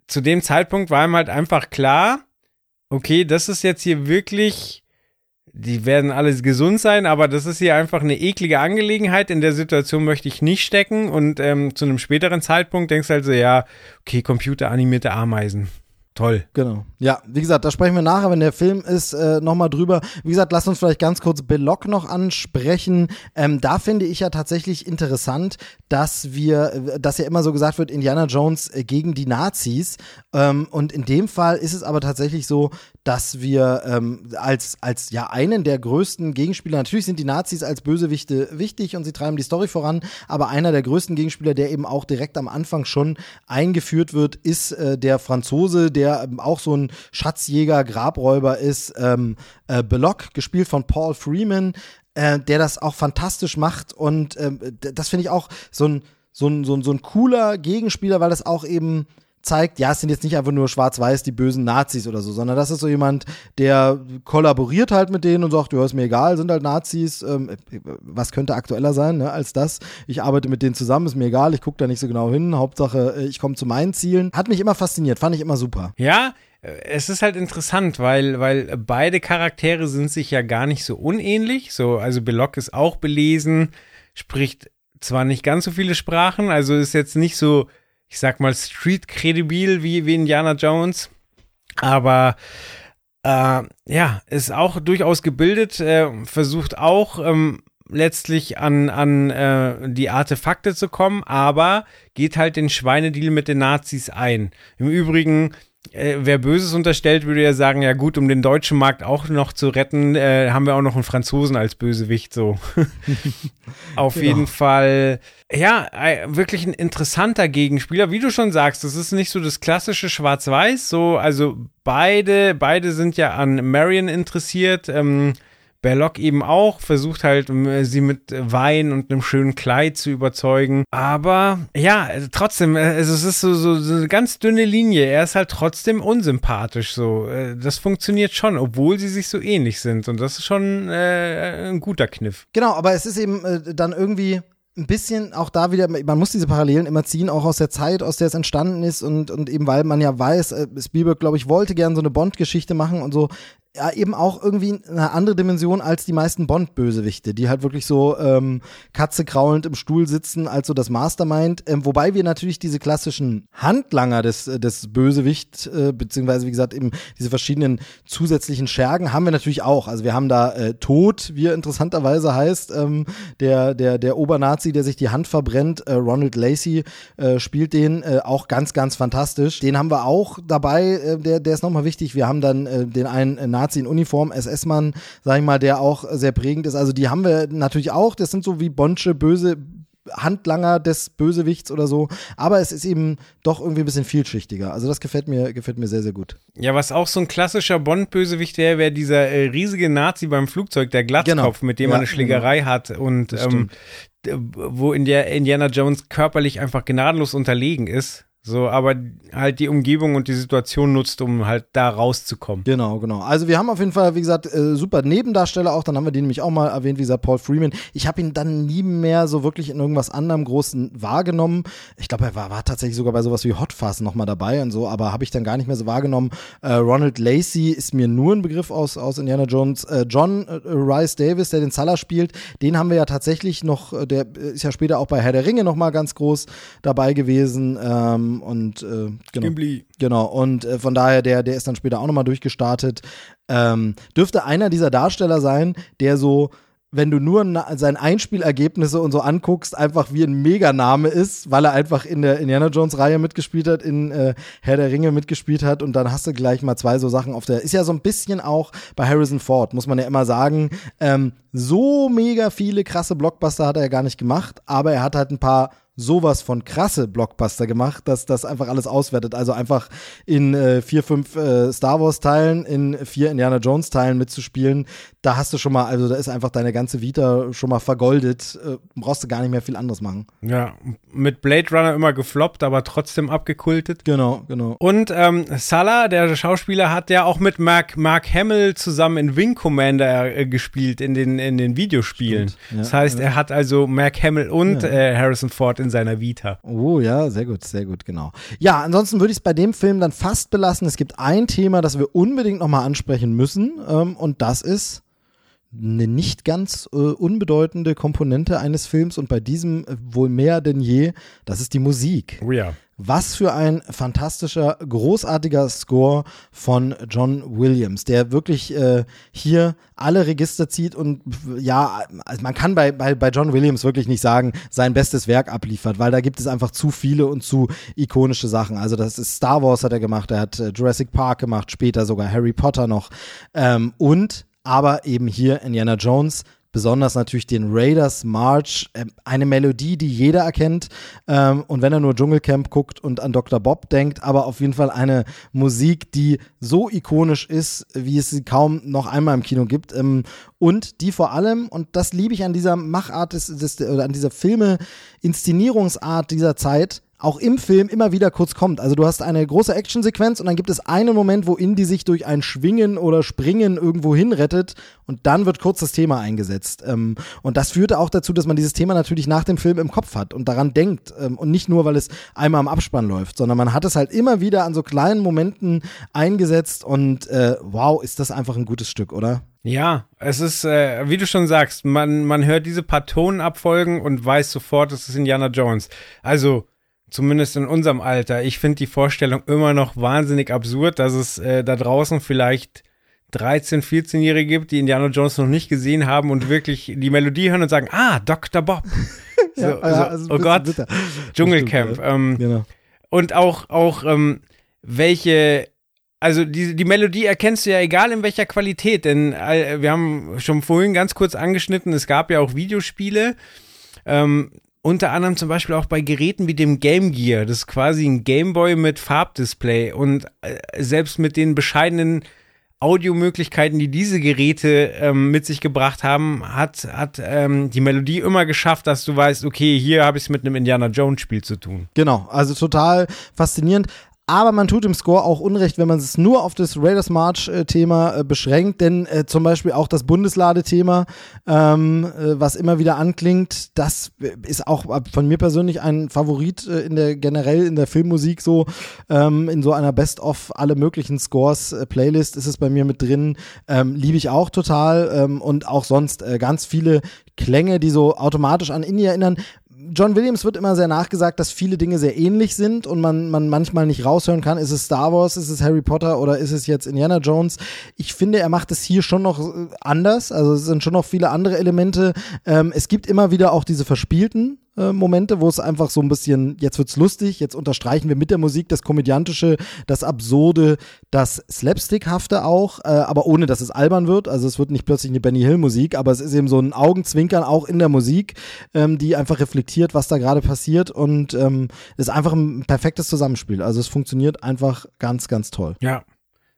Speaker 4: zu dem Zeitpunkt war ihm halt einfach klar, okay, das ist jetzt hier wirklich, die werden alles gesund sein, aber das ist hier einfach eine eklige Angelegenheit. In der Situation möchte ich nicht stecken und ähm, zu einem späteren Zeitpunkt denkst du halt so, ja, okay, computeranimierte Ameisen. Toll.
Speaker 1: Genau. Ja, wie gesagt, da sprechen wir nachher, wenn der Film ist, äh, nochmal drüber. Wie gesagt, lass uns vielleicht ganz kurz Belloc noch ansprechen. Ähm, da finde ich ja tatsächlich interessant, dass wir, dass ja immer so gesagt wird, Indiana Jones äh, gegen die Nazis. Ähm, und in dem Fall ist es aber tatsächlich so, dass wir ähm, als, als ja einen der größten Gegenspieler, natürlich sind die Nazis als Bösewichte wichtig und sie treiben die Story voran, aber einer der größten Gegenspieler, der eben auch direkt am Anfang schon eingeführt wird, ist äh, der Franzose, der der ähm, auch so ein Schatzjäger, Grabräuber ist, ähm, äh, Belloc, gespielt von Paul Freeman, äh, der das auch fantastisch macht und äh, das finde ich auch so ein, so ein, so ein, so ein cooler Gegenspieler, weil das auch eben zeigt, ja, es sind jetzt nicht einfach nur schwarz-weiß die bösen Nazis oder so, sondern das ist so jemand, der kollaboriert halt mit denen und sagt, ja, ist mir egal, sind halt Nazis, ähm, was könnte aktueller sein, ne, als das. Ich arbeite mit denen zusammen, ist mir egal, ich gucke da nicht so genau hin, Hauptsache, äh, ich komme zu meinen Zielen. Hat mich immer fasziniert, fand ich immer super.
Speaker 4: Ja, äh, es ist halt interessant, weil, weil beide Charaktere sind sich ja gar nicht so unähnlich. So, also Belloc ist auch belesen, spricht zwar nicht ganz so viele Sprachen, also ist jetzt nicht so ich sag mal, street-kredibil wie, wie Indiana Jones. Aber äh, ja, ist auch durchaus gebildet, äh, versucht auch ähm, letztlich an, an äh, die Artefakte zu kommen, aber geht halt den Schweinedeal mit den Nazis ein. Im Übrigen äh, wer Böses unterstellt, würde ja sagen, ja gut, um den deutschen Markt auch noch zu retten, äh, haben wir auch noch einen Franzosen als Bösewicht so. Auf genau. jeden Fall, ja, wirklich ein interessanter Gegenspieler. Wie du schon sagst, das ist nicht so das klassische Schwarz-Weiß, so, also beide, beide sind ja an Marion interessiert. Ähm, Belloc eben auch, versucht halt, äh, sie mit Wein und einem schönen Kleid zu überzeugen. Aber ja, also trotzdem, äh, also es ist so, so, so eine ganz dünne Linie. Er ist halt trotzdem unsympathisch so. Äh, das funktioniert schon, obwohl sie sich so ähnlich sind. Und das ist schon äh, ein guter Kniff.
Speaker 1: Genau, aber es ist eben äh, dann irgendwie ein bisschen auch da wieder, man muss diese Parallelen immer ziehen, auch aus der Zeit, aus der es entstanden ist und, und eben weil man ja weiß, Spielberg, glaube ich, wollte gerne so eine Bond-Geschichte machen und so ja eben auch irgendwie eine andere Dimension als die meisten Bond-Bösewichte, die halt wirklich so ähm, Katze kraulend im Stuhl sitzen, als so das Mastermind. Ähm, wobei wir natürlich diese klassischen Handlanger des, des Bösewicht, äh, beziehungsweise wie gesagt eben diese verschiedenen zusätzlichen Schergen haben wir natürlich auch. Also wir haben da äh, Tod, wie er interessanterweise heißt, ähm, der, der, der Obernazi, der sich die Hand verbrennt, äh, Ronald Lacey äh, spielt den äh, auch ganz, ganz fantastisch. Den haben wir auch dabei, äh, der, der ist nochmal wichtig. Wir haben dann äh, den einen äh, Nazi in Uniform, SS-Mann, sag ich mal, der auch sehr prägend ist. Also die haben wir natürlich auch. Das sind so wie Bonsche, böse Handlanger des Bösewichts oder so. Aber es ist eben doch irgendwie ein bisschen vielschichtiger. Also das gefällt mir, gefällt mir sehr, sehr gut.
Speaker 4: Ja, was auch so ein klassischer Bond-Bösewicht wäre, wäre dieser äh, riesige Nazi beim Flugzeug, der Glatzkopf, genau. mit dem ja, man eine Schlägerei genau. hat und ähm, wo in der Indiana Jones körperlich einfach gnadenlos unterlegen ist. So, aber halt die Umgebung und die Situation nutzt, um halt da rauszukommen.
Speaker 1: Genau, genau. Also wir haben auf jeden Fall, wie gesagt, äh, super Nebendarsteller auch. Dann haben wir den nämlich auch mal erwähnt, wie gesagt, Paul Freeman. Ich habe ihn dann nie mehr so wirklich in irgendwas anderem Großen wahrgenommen. Ich glaube, er war, war, tatsächlich sogar bei sowas wie Hot Fuzz nochmal dabei und so, aber habe ich dann gar nicht mehr so wahrgenommen. Äh, Ronald Lacey ist mir nur ein Begriff aus, aus Indiana Jones. Äh, John äh, Rice Davis, der den Salah spielt, den haben wir ja tatsächlich noch, äh, der ist ja später auch bei Herr der Ringe nochmal ganz groß dabei gewesen. Ähm, und äh, genau. Gimli. Genau, und äh, von daher, der, der ist dann später auch nochmal durchgestartet. Ähm, dürfte einer dieser Darsteller sein, der so wenn du nur seine Einspielergebnisse und so anguckst, einfach wie ein Meganame ist, weil er einfach in der Indiana Jones Reihe mitgespielt hat, in äh, Herr der Ringe mitgespielt hat und dann hast du gleich mal zwei so Sachen auf der. Ist ja so ein bisschen auch bei Harrison Ford, muss man ja immer sagen. Ähm, so mega viele krasse Blockbuster hat er ja gar nicht gemacht, aber er hat halt ein paar sowas von krasse Blockbuster gemacht, dass das einfach alles auswertet. Also einfach in äh, vier, fünf äh, Star Wars-Teilen, in vier Indiana Jones-Teilen mitzuspielen, da hast du schon mal, also da ist einfach deine ganze Vita schon mal vergoldet. Äh, brauchst du gar nicht mehr viel anderes machen.
Speaker 4: Ja, mit Blade Runner immer gefloppt, aber trotzdem abgekultet.
Speaker 1: Genau, genau.
Speaker 4: Und ähm, Salah, der Schauspieler, hat ja auch mit Mark, Mark Hamill zusammen in Wing Commander äh, gespielt in den, in den Videospielen.
Speaker 1: Ja,
Speaker 4: das heißt,
Speaker 1: ja.
Speaker 4: er hat also Mark Hamill und
Speaker 1: Ja.
Speaker 4: äh, Harrison Ford in seiner Vita.
Speaker 1: Oh ja, sehr gut, sehr gut, genau. Ja, ansonsten würde ich es bei dem Film dann fast belassen. Es gibt ein Thema, das wir unbedingt nochmal ansprechen müssen ähm, und das ist eine nicht ganz äh, unbedeutende Komponente eines Films und bei diesem äh, wohl mehr denn je, das ist die Musik.
Speaker 4: Oh ja.
Speaker 1: Was für ein fantastischer, großartiger Score von John Williams, der wirklich äh, hier alle Register zieht und ja, also man kann bei, bei, bei John Williams wirklich nicht sagen, sein bestes Werk abliefert, weil da gibt es einfach zu viele und zu ikonische Sachen. Also das ist Star Wars hat er gemacht, er hat äh, Jurassic Park gemacht, später sogar Harry Potter noch ähm, und aber eben hier Indiana Jones besonders natürlich den Raiders March, äh, eine Melodie, die jeder erkennt. Ähm, und wenn er nur Dschungelcamp guckt und an Dr. Bob denkt, aber auf jeden Fall eine Musik, die so ikonisch ist, wie es sie kaum noch einmal im Kino gibt. Ähm, und die vor allem, und das liebe ich an dieser Machart oder an dieser Filme-Inszenierungsart dieser Zeit, auch im Film immer wieder kurz kommt. Also du hast eine große Actionsequenz und dann gibt es einen Moment, wo Indy sich durch ein Schwingen oder Springen irgendwo hinrettet und dann wird kurz das Thema eingesetzt. Ähm, und das führte auch dazu, dass man dieses Thema natürlich nach dem Film im Kopf hat und daran denkt ähm, und nicht nur, weil es einmal am Abspann läuft, sondern man hat es halt immer wieder an so kleinen Momenten eingesetzt und äh, wow, ist das einfach ein gutes Stück, oder?
Speaker 4: Ja, es ist, äh, wie du schon sagst, man, man hört diese paar Tonabfolgen und weiß sofort, es ist Indiana Jones. Also, zumindest in unserem Alter. Ich finde die Vorstellung immer noch wahnsinnig absurd, dass es äh, da draußen vielleicht 13-, 14-Jährige gibt, die Indiana Jones noch nicht gesehen haben und wirklich die Melodie hören und sagen, ah, Dr. Bob. So,
Speaker 1: Ja, ja,
Speaker 4: so,
Speaker 1: also ein
Speaker 4: oh Gott,
Speaker 1: bitter.
Speaker 4: Dschungelcamp.
Speaker 1: Stimmt.
Speaker 4: Ähm,
Speaker 1: Genau.
Speaker 4: und auch, auch ähm, welche, also die, die Melodie erkennst du ja egal in welcher Qualität, denn äh, wir haben schon vorhin ganz kurz angeschnitten, es gab ja auch Videospiele, ähm, unter anderem zum Beispiel auch bei Geräten wie dem Game Gear, das ist quasi ein Gameboy mit Farbdisplay und äh, selbst mit den bescheidenen Audiomöglichkeiten, die diese Geräte ähm, mit sich gebracht haben, hat, hat ähm, die Melodie immer geschafft, dass du weißt, okay, hier habe ich es mit einem Indiana Jones Spiel zu tun.
Speaker 1: Genau, also total faszinierend. Aber man tut im Score auch Unrecht, wenn man es nur auf das Raiders March-Thema äh, beschränkt, denn äh, zum Beispiel auch das Bundeslade-Thema, ähm, äh, was immer wieder anklingt, das ist auch von mir persönlich ein Favorit äh, in der generell in der Filmmusik so. Ähm, in so einer Best-of alle möglichen Scores-Playlist ist es bei mir mit drin. Ähm, Liebe ich auch total ähm, und auch sonst äh, ganz viele Klänge, die so automatisch an Indie erinnern. John Williams wird immer sehr nachgesagt, dass viele Dinge sehr ähnlich sind und man, man manchmal nicht raushören kann, ist es Star Wars, ist es Harry Potter oder ist es jetzt Indiana Jones. Ich finde, er macht es hier schon noch äh, anders. Also es sind schon noch viele andere Elemente. Ähm, es gibt immer wieder auch diese verspielten äh, Momente, wo es einfach so ein bisschen, jetzt wird's lustig, jetzt unterstreichen wir mit der Musik das Komödiantische, das Absurde, das Slapstickhafte auch, äh, aber ohne, dass es albern wird. Also es wird nicht plötzlich eine Benny Hill Musik, aber es ist eben so ein Augenzwinkern auch in der Musik, ähm, die einfach reflektiert, was da gerade passiert und ähm, ist einfach ein perfektes Zusammenspiel. Also es funktioniert einfach ganz, ganz toll.
Speaker 4: Ja.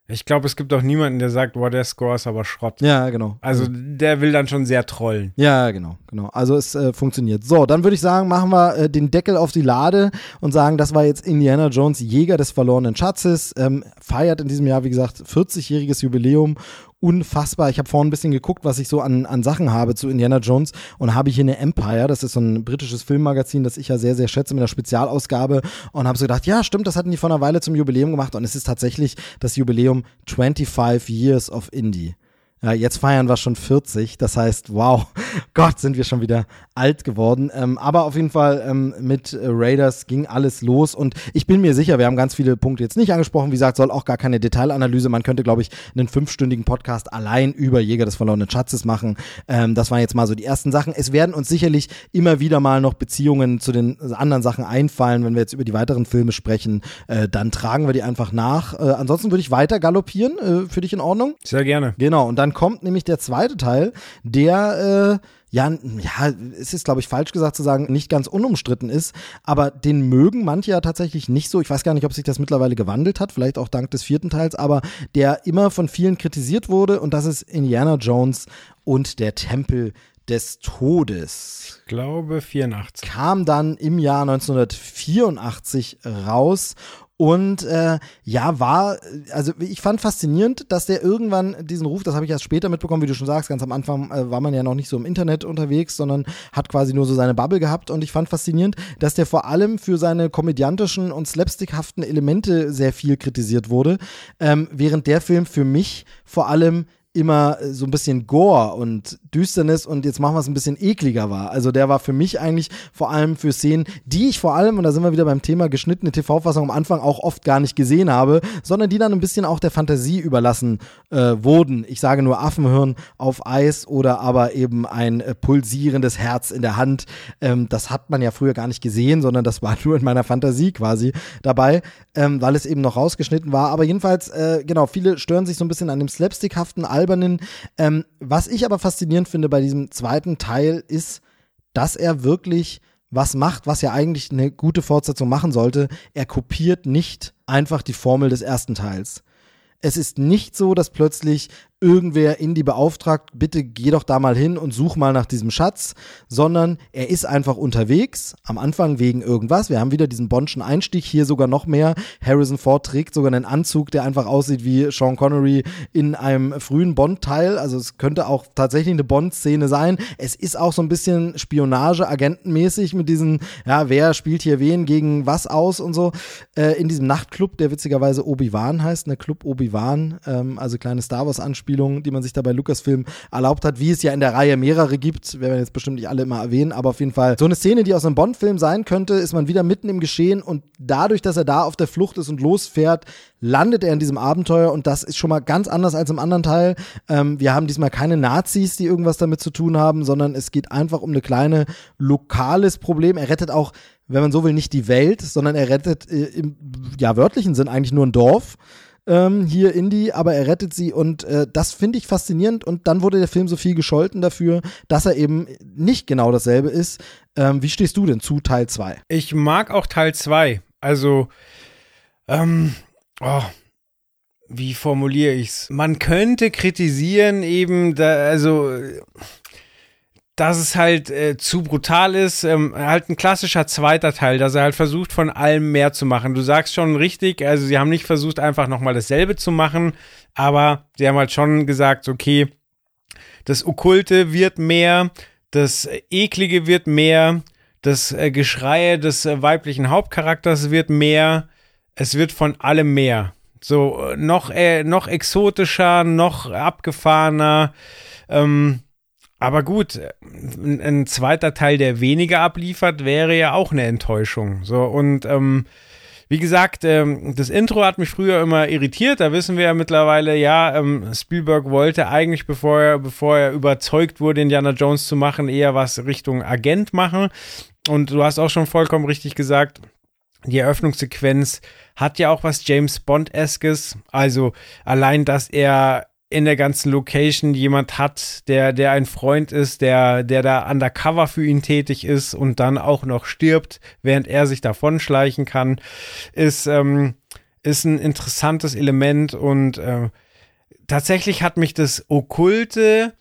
Speaker 4: Ich glaube, es gibt auch niemanden, der sagt, boah, der Score ist aber Schrott.
Speaker 1: Ja, genau.
Speaker 4: Also der will dann schon sehr trollen.
Speaker 1: Ja, genau, genau. Also es äh, funktioniert. So, dann würde ich sagen, machen wir äh, den Deckel auf die Lade und sagen, das war jetzt Indiana Jones, Jäger des verlorenen Schatzes. Ähm, feiert in diesem Jahr, wie gesagt, 40-jähriges Jubiläum. Unfassbar. Ich habe vorhin ein bisschen geguckt, was ich so an, an Sachen habe zu Indiana Jones und habe hier eine Empire, das ist so ein britisches Filmmagazin, das ich ja sehr, sehr schätze mit einer Spezialausgabe und habe so gedacht, ja, stimmt, das hatten die vor einer Weile zum Jubiläum gemacht und es ist tatsächlich das Jubiläum 25 Years of Indie. Ja, jetzt feiern wir schon 40. Das heißt, wow, Gott, sind wir schon wieder alt geworden. Ähm, aber auf jeden Fall ähm, mit äh, Raiders ging alles los und ich bin mir sicher, wir haben ganz viele Punkte jetzt nicht angesprochen. Wie gesagt, soll auch gar keine Detailanalyse. Man könnte, glaube ich, einen fünfstündigen Podcast allein über Jäger des verlorenen Schatzes machen. Ähm, das waren jetzt mal so die ersten Sachen. Es werden uns sicherlich immer wieder mal noch Beziehungen zu den anderen Sachen einfallen, wenn wir jetzt über die weiteren Filme sprechen. Äh, dann tragen wir die einfach nach. Äh, ansonsten würde ich weiter galoppieren. Äh, für dich in Ordnung?
Speaker 4: Sehr gerne.
Speaker 1: Genau, und dann kommt nämlich der zweite Teil, der ja, ja, es ist, glaube ich, falsch gesagt zu sagen, nicht ganz unumstritten ist, aber den mögen manche ja tatsächlich nicht so. Ich weiß gar nicht, ob sich das mittlerweile gewandelt hat, vielleicht auch dank des vierten Teils, aber der immer von vielen kritisiert wurde und das ist Indiana Jones und der Tempel des Todes.
Speaker 4: Ich glaube 84.
Speaker 1: Kam dann im Jahr 1984 raus und äh, ja, war, also ich fand faszinierend, dass der irgendwann diesen Ruf, das habe ich erst später mitbekommen, wie du schon sagst, ganz am Anfang äh, war man ja noch nicht so im Internet unterwegs, sondern hat quasi nur so seine Bubble gehabt. Und ich fand faszinierend, dass der vor allem für seine komödiantischen und slapstickhaften Elemente sehr viel kritisiert wurde, ähm, während der Film für mich vor allem immer so ein bisschen Gore und Düsternis und jetzt machen wir es ein bisschen ekliger war. Also der war für mich eigentlich vor allem für Szenen, die ich vor allem, und da sind wir wieder beim Thema geschnittene TV-Fassung am Anfang auch oft gar nicht gesehen habe, sondern die dann ein bisschen auch der Fantasie überlassen äh, wurden. Ich sage nur Affenhirn auf Eis oder aber eben ein äh, pulsierendes Herz in der Hand. Ähm, das hat man ja früher gar nicht gesehen, sondern das war nur in meiner Fantasie quasi dabei, ähm, weil es eben noch rausgeschnitten war. Aber jedenfalls, äh, genau, viele stören sich so ein bisschen an dem slapstickhaften albernen. Ähm, was ich aber faszinierend finde bei diesem zweiten Teil ist, dass er wirklich was macht, was ja eigentlich eine gute Fortsetzung machen sollte. Er kopiert nicht einfach die Formel des ersten Teils. Es ist nicht so, dass plötzlich irgendwer Indy beauftragt, bitte geh doch da mal hin und such mal nach diesem Schatz, sondern er ist einfach unterwegs, am Anfang wegen irgendwas. Wir haben wieder diesen Bondschen Einstieg, hier sogar noch mehr. Harrison Ford trägt sogar einen Anzug, der einfach aussieht wie Sean Connery in einem frühen Bond-Teil. Also es könnte auch tatsächlich eine Bond-Szene sein. Es ist auch so ein bisschen Spionage, agentenmäßig mit diesen, ja, wer spielt hier wen gegen was aus und so. Äh, in diesem Nachtclub, der witzigerweise Obi-Wan heißt, ne Club Obi-Wan, ähm, also kleine Star Wars-Anspielung Anspielungen, die man sich da bei Lucasfilm erlaubt hat, wie es ja in der Reihe mehrere gibt, werden wir jetzt bestimmt nicht alle immer erwähnen, aber auf jeden Fall so eine Szene, die aus einem Bond-Film sein könnte, ist man wieder mitten im Geschehen und dadurch, dass er da auf der Flucht ist und losfährt, landet er in diesem Abenteuer und das ist schon mal ganz anders als im anderen Teil. Ähm, wir haben diesmal keine Nazis, die irgendwas damit zu tun haben, sondern es geht einfach um eine kleine lokales Problem. Er rettet auch wenn man so will, nicht die Welt, sondern er rettet äh, im ja, wörtlichen Sinn eigentlich nur ein Dorf ähm, hier Indy, aber er rettet sie und äh, das finde ich faszinierend und dann wurde der Film so viel gescholten dafür, dass er eben nicht genau dasselbe ist. Ähm, wie stehst du denn zu Teil 2?
Speaker 4: Ich mag auch Teil 2. Also, ähm, oh, wie formuliere ich's? Man könnte kritisieren eben, da, also dass es halt äh, zu brutal ist, ähm, halt ein klassischer zweiter Teil, dass er halt versucht von allem mehr zu machen. Du sagst schon richtig, also sie haben nicht versucht einfach nochmal dasselbe zu machen, aber sie haben halt schon gesagt, okay, das Okkulte wird mehr, das Eklige wird mehr, das äh, Geschreie des äh, weiblichen Hauptcharakters wird mehr, es wird von allem mehr. So, äh, noch, äh, noch exotischer, noch abgefahrener, ähm, aber gut, ein, ein, zweiter Teil, der weniger abliefert, wäre ja auch eine Enttäuschung. So, und ähm, wie gesagt, ähm, das Intro hat mich früher immer irritiert. Da wissen wir ja mittlerweile, ja, ähm, Spielberg wollte eigentlich, bevor er, bevor er überzeugt wurde, Indiana Jones zu machen, eher was Richtung Agent machen. Und du hast auch schon vollkommen richtig gesagt, die Eröffnungssequenz hat ja auch was James Bond-eskes. Also allein, dass er in der ganzen Location jemand hat, der, der ein Freund ist, der, der da undercover für ihn tätig ist und dann auch noch stirbt, während er sich davonschleichen kann, ist, ähm, ist ein interessantes Element und äh, tatsächlich hat mich das Okkulte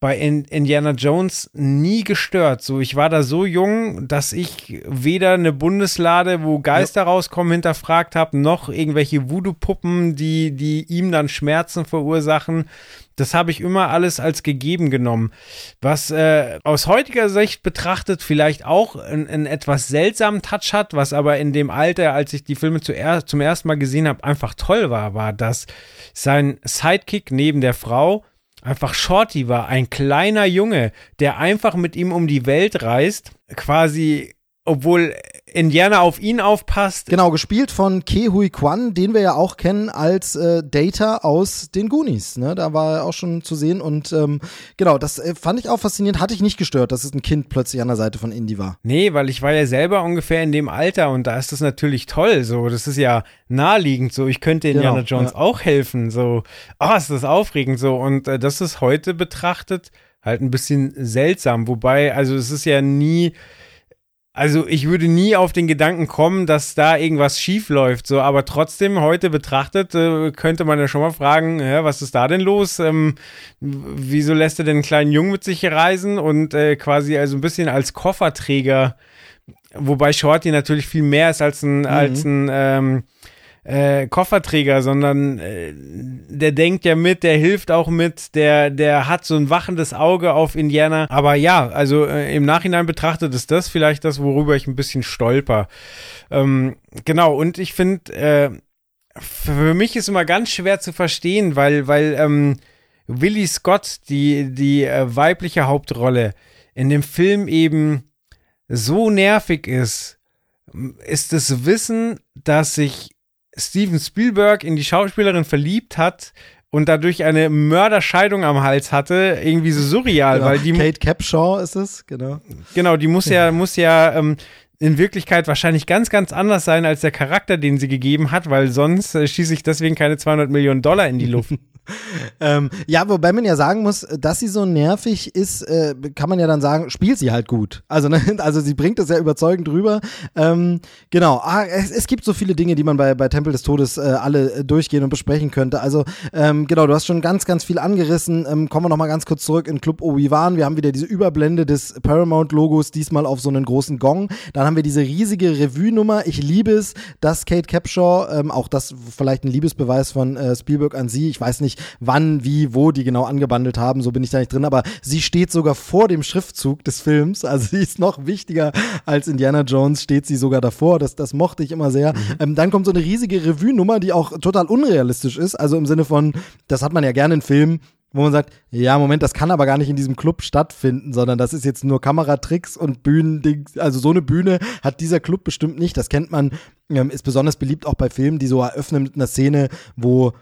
Speaker 4: bei Indiana Jones nie gestört. So, ich war da so jung, dass ich weder eine Bundeslade, wo Geister ja. rauskommen, hinterfragt habe, noch irgendwelche Voodoo-Puppen, die, die ihm dann Schmerzen verursachen. Das habe ich immer alles als gegeben genommen. Was äh, aus heutiger Sicht betrachtet vielleicht auch einen, etwas seltsamen Touch hat, was aber in dem Alter, als ich die Filme zuerst, zum ersten Mal gesehen habe, einfach toll war, war, dass sein Sidekick neben der Frau einfach Shorty war, ein kleiner Junge, der einfach mit ihm um die Welt reist, quasi obwohl Indiana auf ihn aufpasst.
Speaker 1: Genau, gespielt von Ke Hui Kwan, den wir ja auch kennen als äh, Data aus den Goonies. Ne? Da war er auch schon zu sehen und ähm, genau, das äh, fand ich auch faszinierend. Hatte ich nicht gestört, dass es ein Kind plötzlich an der Seite von Indy war.
Speaker 4: Nee, weil ich war ja selber ungefähr in dem Alter und da ist das natürlich toll. So, das ist ja naheliegend. So, ich könnte Indiana genau, Jones ja. auch helfen. So, oh, ist das aufregend so und äh, das ist heute betrachtet halt ein bisschen seltsam. Wobei, also es ist ja nie also ich würde nie auf den Gedanken kommen, dass da irgendwas schief läuft, so, aber trotzdem heute betrachtet äh, könnte man ja schon mal fragen, ja, was ist da denn los? Ähm, wieso lässt er denn einen kleinen Jungen mit sich reisen und äh, quasi also ein bisschen als Kofferträger, wobei Shorty natürlich viel mehr ist als ein, mhm. als ein ähm, äh, Kofferträger, sondern äh, der denkt ja mit, der hilft auch mit, der, der hat so ein wachendes Auge auf Indiana. Aber ja, also äh, im Nachhinein betrachtet ist das vielleicht das, worüber ich ein bisschen stolper. Ähm, genau, und ich finde, äh, für mich ist immer ganz schwer zu verstehen, weil, weil ähm, Willie Scott, die, die äh, weibliche Hauptrolle, in dem Film eben so nervig ist, ist das Wissen, dass sich Steven Spielberg in die Schauspielerin verliebt hat und dadurch eine Mörderscheidung am Hals hatte, irgendwie so surreal,
Speaker 1: genau.
Speaker 4: weil die
Speaker 1: Kate Capshaw ist es, genau.
Speaker 4: Genau, die muss ja muss ja ähm, in Wirklichkeit wahrscheinlich ganz ganz anders sein als der Charakter, den sie gegeben hat, weil sonst äh, schieße ich deswegen keine 200 Millionen Dollar in die Luft.
Speaker 1: ähm, ja, wobei man ja sagen muss, dass sie so nervig ist, äh, kann man ja dann sagen, spielt sie halt gut. Also, ne, also sie bringt es ja überzeugend rüber. Ähm, genau, ah, es, es, gibt so viele Dinge, die man bei, bei Tempel des Todes äh, alle äh, durchgehen und besprechen könnte. Also, ähm, genau, du hast schon ganz, ganz viel angerissen. Ähm, kommen wir nochmal ganz kurz zurück in Club Obi-Wan. Wir haben wieder diese Überblende des Paramount-Logos, diesmal auf so einen großen Gong. Dann haben wir diese riesige Revue-Nummer. Ich liebe es, dass Kate Capshaw, ähm, auch das vielleicht ein Liebesbeweis von äh, Spielberg an sie, ich weiß nicht, wann, wie, wo die genau angebandelt haben, so bin ich da nicht drin, aber sie steht sogar vor dem Schriftzug des Films, also sie ist noch wichtiger als Indiana Jones, steht sie sogar davor, das, das mochte ich immer sehr. Mhm. Ähm, dann kommt so eine riesige Revue-Nummer, die auch total unrealistisch ist, also im Sinne von, das hat man ja gerne in Filmen, wo man sagt, ja, Moment, das kann aber gar nicht in diesem Club stattfinden, sondern das ist jetzt nur Kameratricks und Bühnending. Also so eine Bühne hat dieser Club bestimmt nicht. Das kennt man, ähm, ist besonders beliebt auch bei Filmen, die so eröffnen mit einer Szene, wo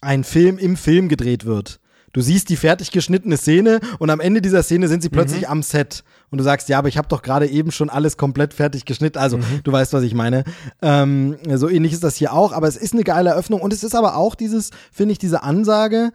Speaker 1: ein Film im Film gedreht wird. Du siehst die fertig geschnittene Szene und am Ende dieser Szene sind sie plötzlich mhm. am Set. Und du sagst, ja, aber ich habe doch gerade eben schon alles komplett fertig geschnitten. Also, mhm. du weißt, was ich meine. Ähm, so ähnlich ist das hier auch, aber es ist eine geile Eröffnung und es ist aber auch dieses, finde ich, diese Ansage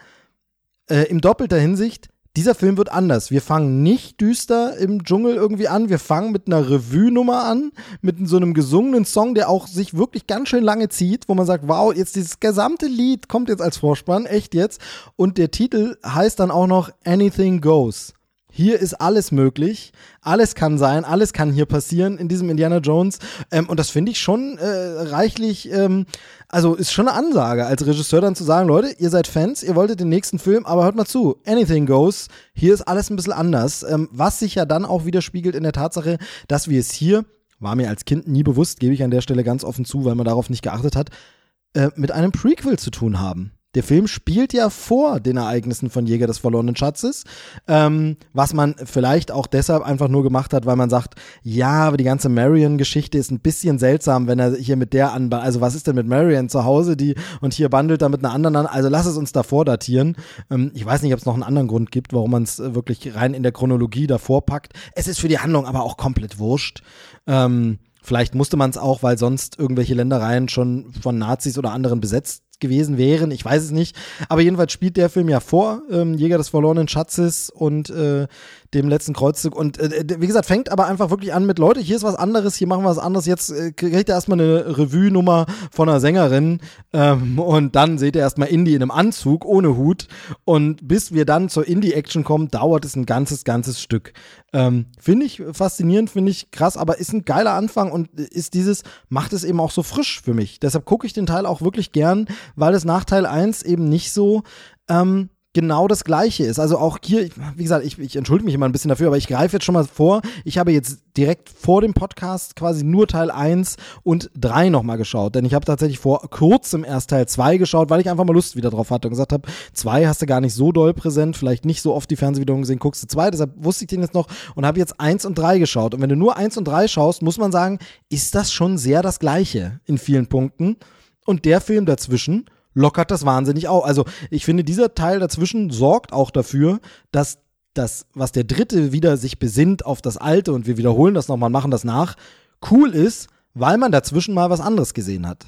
Speaker 1: äh, in doppelter Hinsicht dieser Film wird anders. Wir fangen nicht düster im Dschungel irgendwie an. Wir fangen mit einer Revue-Nummer an, mit so einem gesungenen Song, der auch sich wirklich ganz schön lange zieht, wo man sagt, wow, jetzt dieses gesamte Lied kommt jetzt als Vorspann, echt jetzt. Und der Titel heißt dann auch noch Anything Goes. Hier ist alles möglich, alles kann sein, alles kann hier passieren in diesem Indiana Jones. Ähm, und das finde ich schon äh, reichlich, ähm, also ist schon eine Ansage als Regisseur dann zu sagen, Leute, ihr seid Fans, ihr wolltet den nächsten Film, aber hört mal zu, anything goes. Hier ist alles ein bisschen anders, ähm, was sich ja dann auch widerspiegelt in der Tatsache, dass wir es hier, war mir als Kind nie bewusst, gebe ich an der Stelle ganz offen zu, weil man darauf nicht geachtet hat, äh, mit einem Prequel zu tun haben. Der Film spielt ja vor den Ereignissen von Jäger des verlorenen Schatzes, ähm, was man vielleicht auch deshalb einfach nur gemacht hat, weil man sagt, ja, aber die ganze Marion-Geschichte ist ein bisschen seltsam, wenn er hier mit der an, also was ist denn mit Marion zu Hause, die und hier bandelt er mit einer anderen an, also lass es uns davor datieren. Ähm, ich weiß nicht, ob es noch einen anderen Grund gibt, warum man es wirklich rein in der Chronologie davor packt. Es ist für die Handlung aber auch komplett wurscht. Ähm, Vielleicht musste man es auch, weil sonst irgendwelche Ländereien schon von Nazis oder anderen besetzt gewesen wären. Ich weiß es nicht. Aber jedenfalls spielt der Film ja vor ähm, Jäger des verlorenen Schatzes und äh, dem letzten Kreuzzug. Und äh, wie gesagt, fängt aber einfach wirklich an mit, Leute, hier ist was anderes, hier machen wir was anderes. Jetzt äh, kriegt er erstmal eine Revue-Nummer von einer Sängerin ähm, und dann seht ihr erstmal Indie in einem Anzug ohne Hut. Und bis wir dann zur Indie-Action kommen, dauert es ein ganzes, ganzes Stück. Ähm, finde ich faszinierend, finde ich krass, aber ist ein geiler Anfang und ist dieses, macht es eben auch so frisch für mich. Deshalb gucke ich den Teil auch wirklich gern, weil es nach Teil 1 eben nicht so ähm, genau das Gleiche ist. Also auch hier, wie gesagt, ich, ich entschuldige mich immer ein bisschen dafür, aber ich greife jetzt schon mal vor. Ich habe jetzt direkt vor dem Podcast quasi nur Teil 1 und 3 nochmal geschaut. Denn ich habe tatsächlich vor kurzem erst Teil 2 geschaut, weil ich einfach mal Lust wieder drauf hatte und gesagt habe, 2 hast du gar nicht so doll präsent, vielleicht nicht so oft die Fernsehwiederholung gesehen, guckst du 2. Deshalb wusste ich den jetzt noch und habe jetzt 1 und 3 geschaut. Und wenn du nur 1 und 3 schaust, muss man sagen, ist das schon sehr das Gleiche in vielen Punkten. Und der Film dazwischen lockert das wahnsinnig auf. Also ich finde, dieser Teil dazwischen sorgt auch dafür, dass das, was der dritte wieder sich besinnt auf das alte und wir wiederholen das nochmal, machen das nach, cool ist, weil man dazwischen mal was anderes gesehen hat.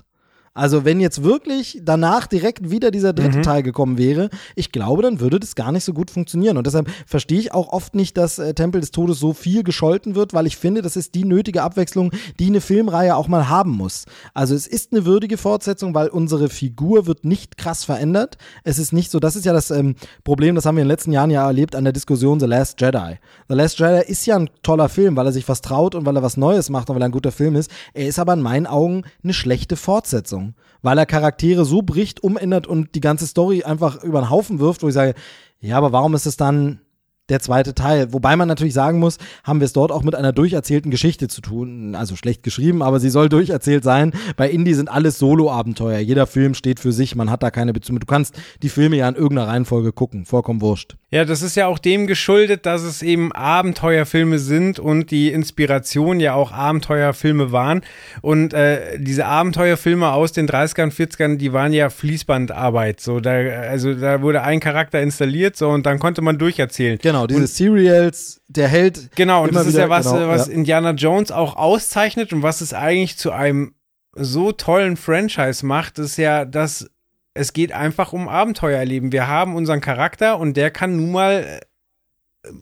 Speaker 1: Also wenn jetzt wirklich danach direkt wieder dieser dritte mhm. Teil gekommen wäre, ich glaube, dann würde das gar nicht so gut funktionieren. Und deshalb verstehe ich auch oft nicht, dass äh, Tempel des Todes so viel gescholten wird, weil ich finde, das ist die nötige Abwechslung, die eine Filmreihe auch mal haben muss. Also es ist eine würdige Fortsetzung, weil unsere Figur wird nicht krass verändert. Es ist nicht so, das ist ja das ähm, Problem, das haben wir in den letzten Jahren ja erlebt an der Diskussion The Last Jedi. The Last Jedi ist ja ein toller Film, weil er sich was traut und weil er was Neues macht und weil er ein guter Film ist. Er ist aber in meinen Augen eine schlechte Fortsetzung weil er Charaktere so bricht, umändert und die ganze Story einfach über den Haufen wirft, wo ich sage, ja, aber warum ist es dann der zweite Teil. Wobei man natürlich sagen muss, haben wir es dort auch mit einer durcherzählten Geschichte zu tun. Also schlecht geschrieben, aber sie soll durcherzählt sein. Bei Indie sind alles Solo-Abenteuer. Jeder Film steht für sich, man hat da keine Beziehung. Du kannst die Filme ja in irgendeiner Reihenfolge gucken, vollkommen wurscht.
Speaker 4: Ja, das ist ja auch dem geschuldet, dass es eben Abenteuerfilme sind und die Inspiration ja auch Abenteuerfilme waren. Und äh, diese Abenteuerfilme aus den 30ern, 40ern, die waren ja Fließbandarbeit. So, da, also da wurde ein Charakter installiert so und dann konnte man durcherzählen.
Speaker 1: Genau. Diese und, Serials, der Held.
Speaker 4: Genau, und das ist ja was, genau, was ja. Indiana Jones auch auszeichnet und was es eigentlich zu einem so tollen Franchise macht, ist ja, dass es geht einfach um Abenteuer erleben. Wir haben unseren Charakter und der kann nun mal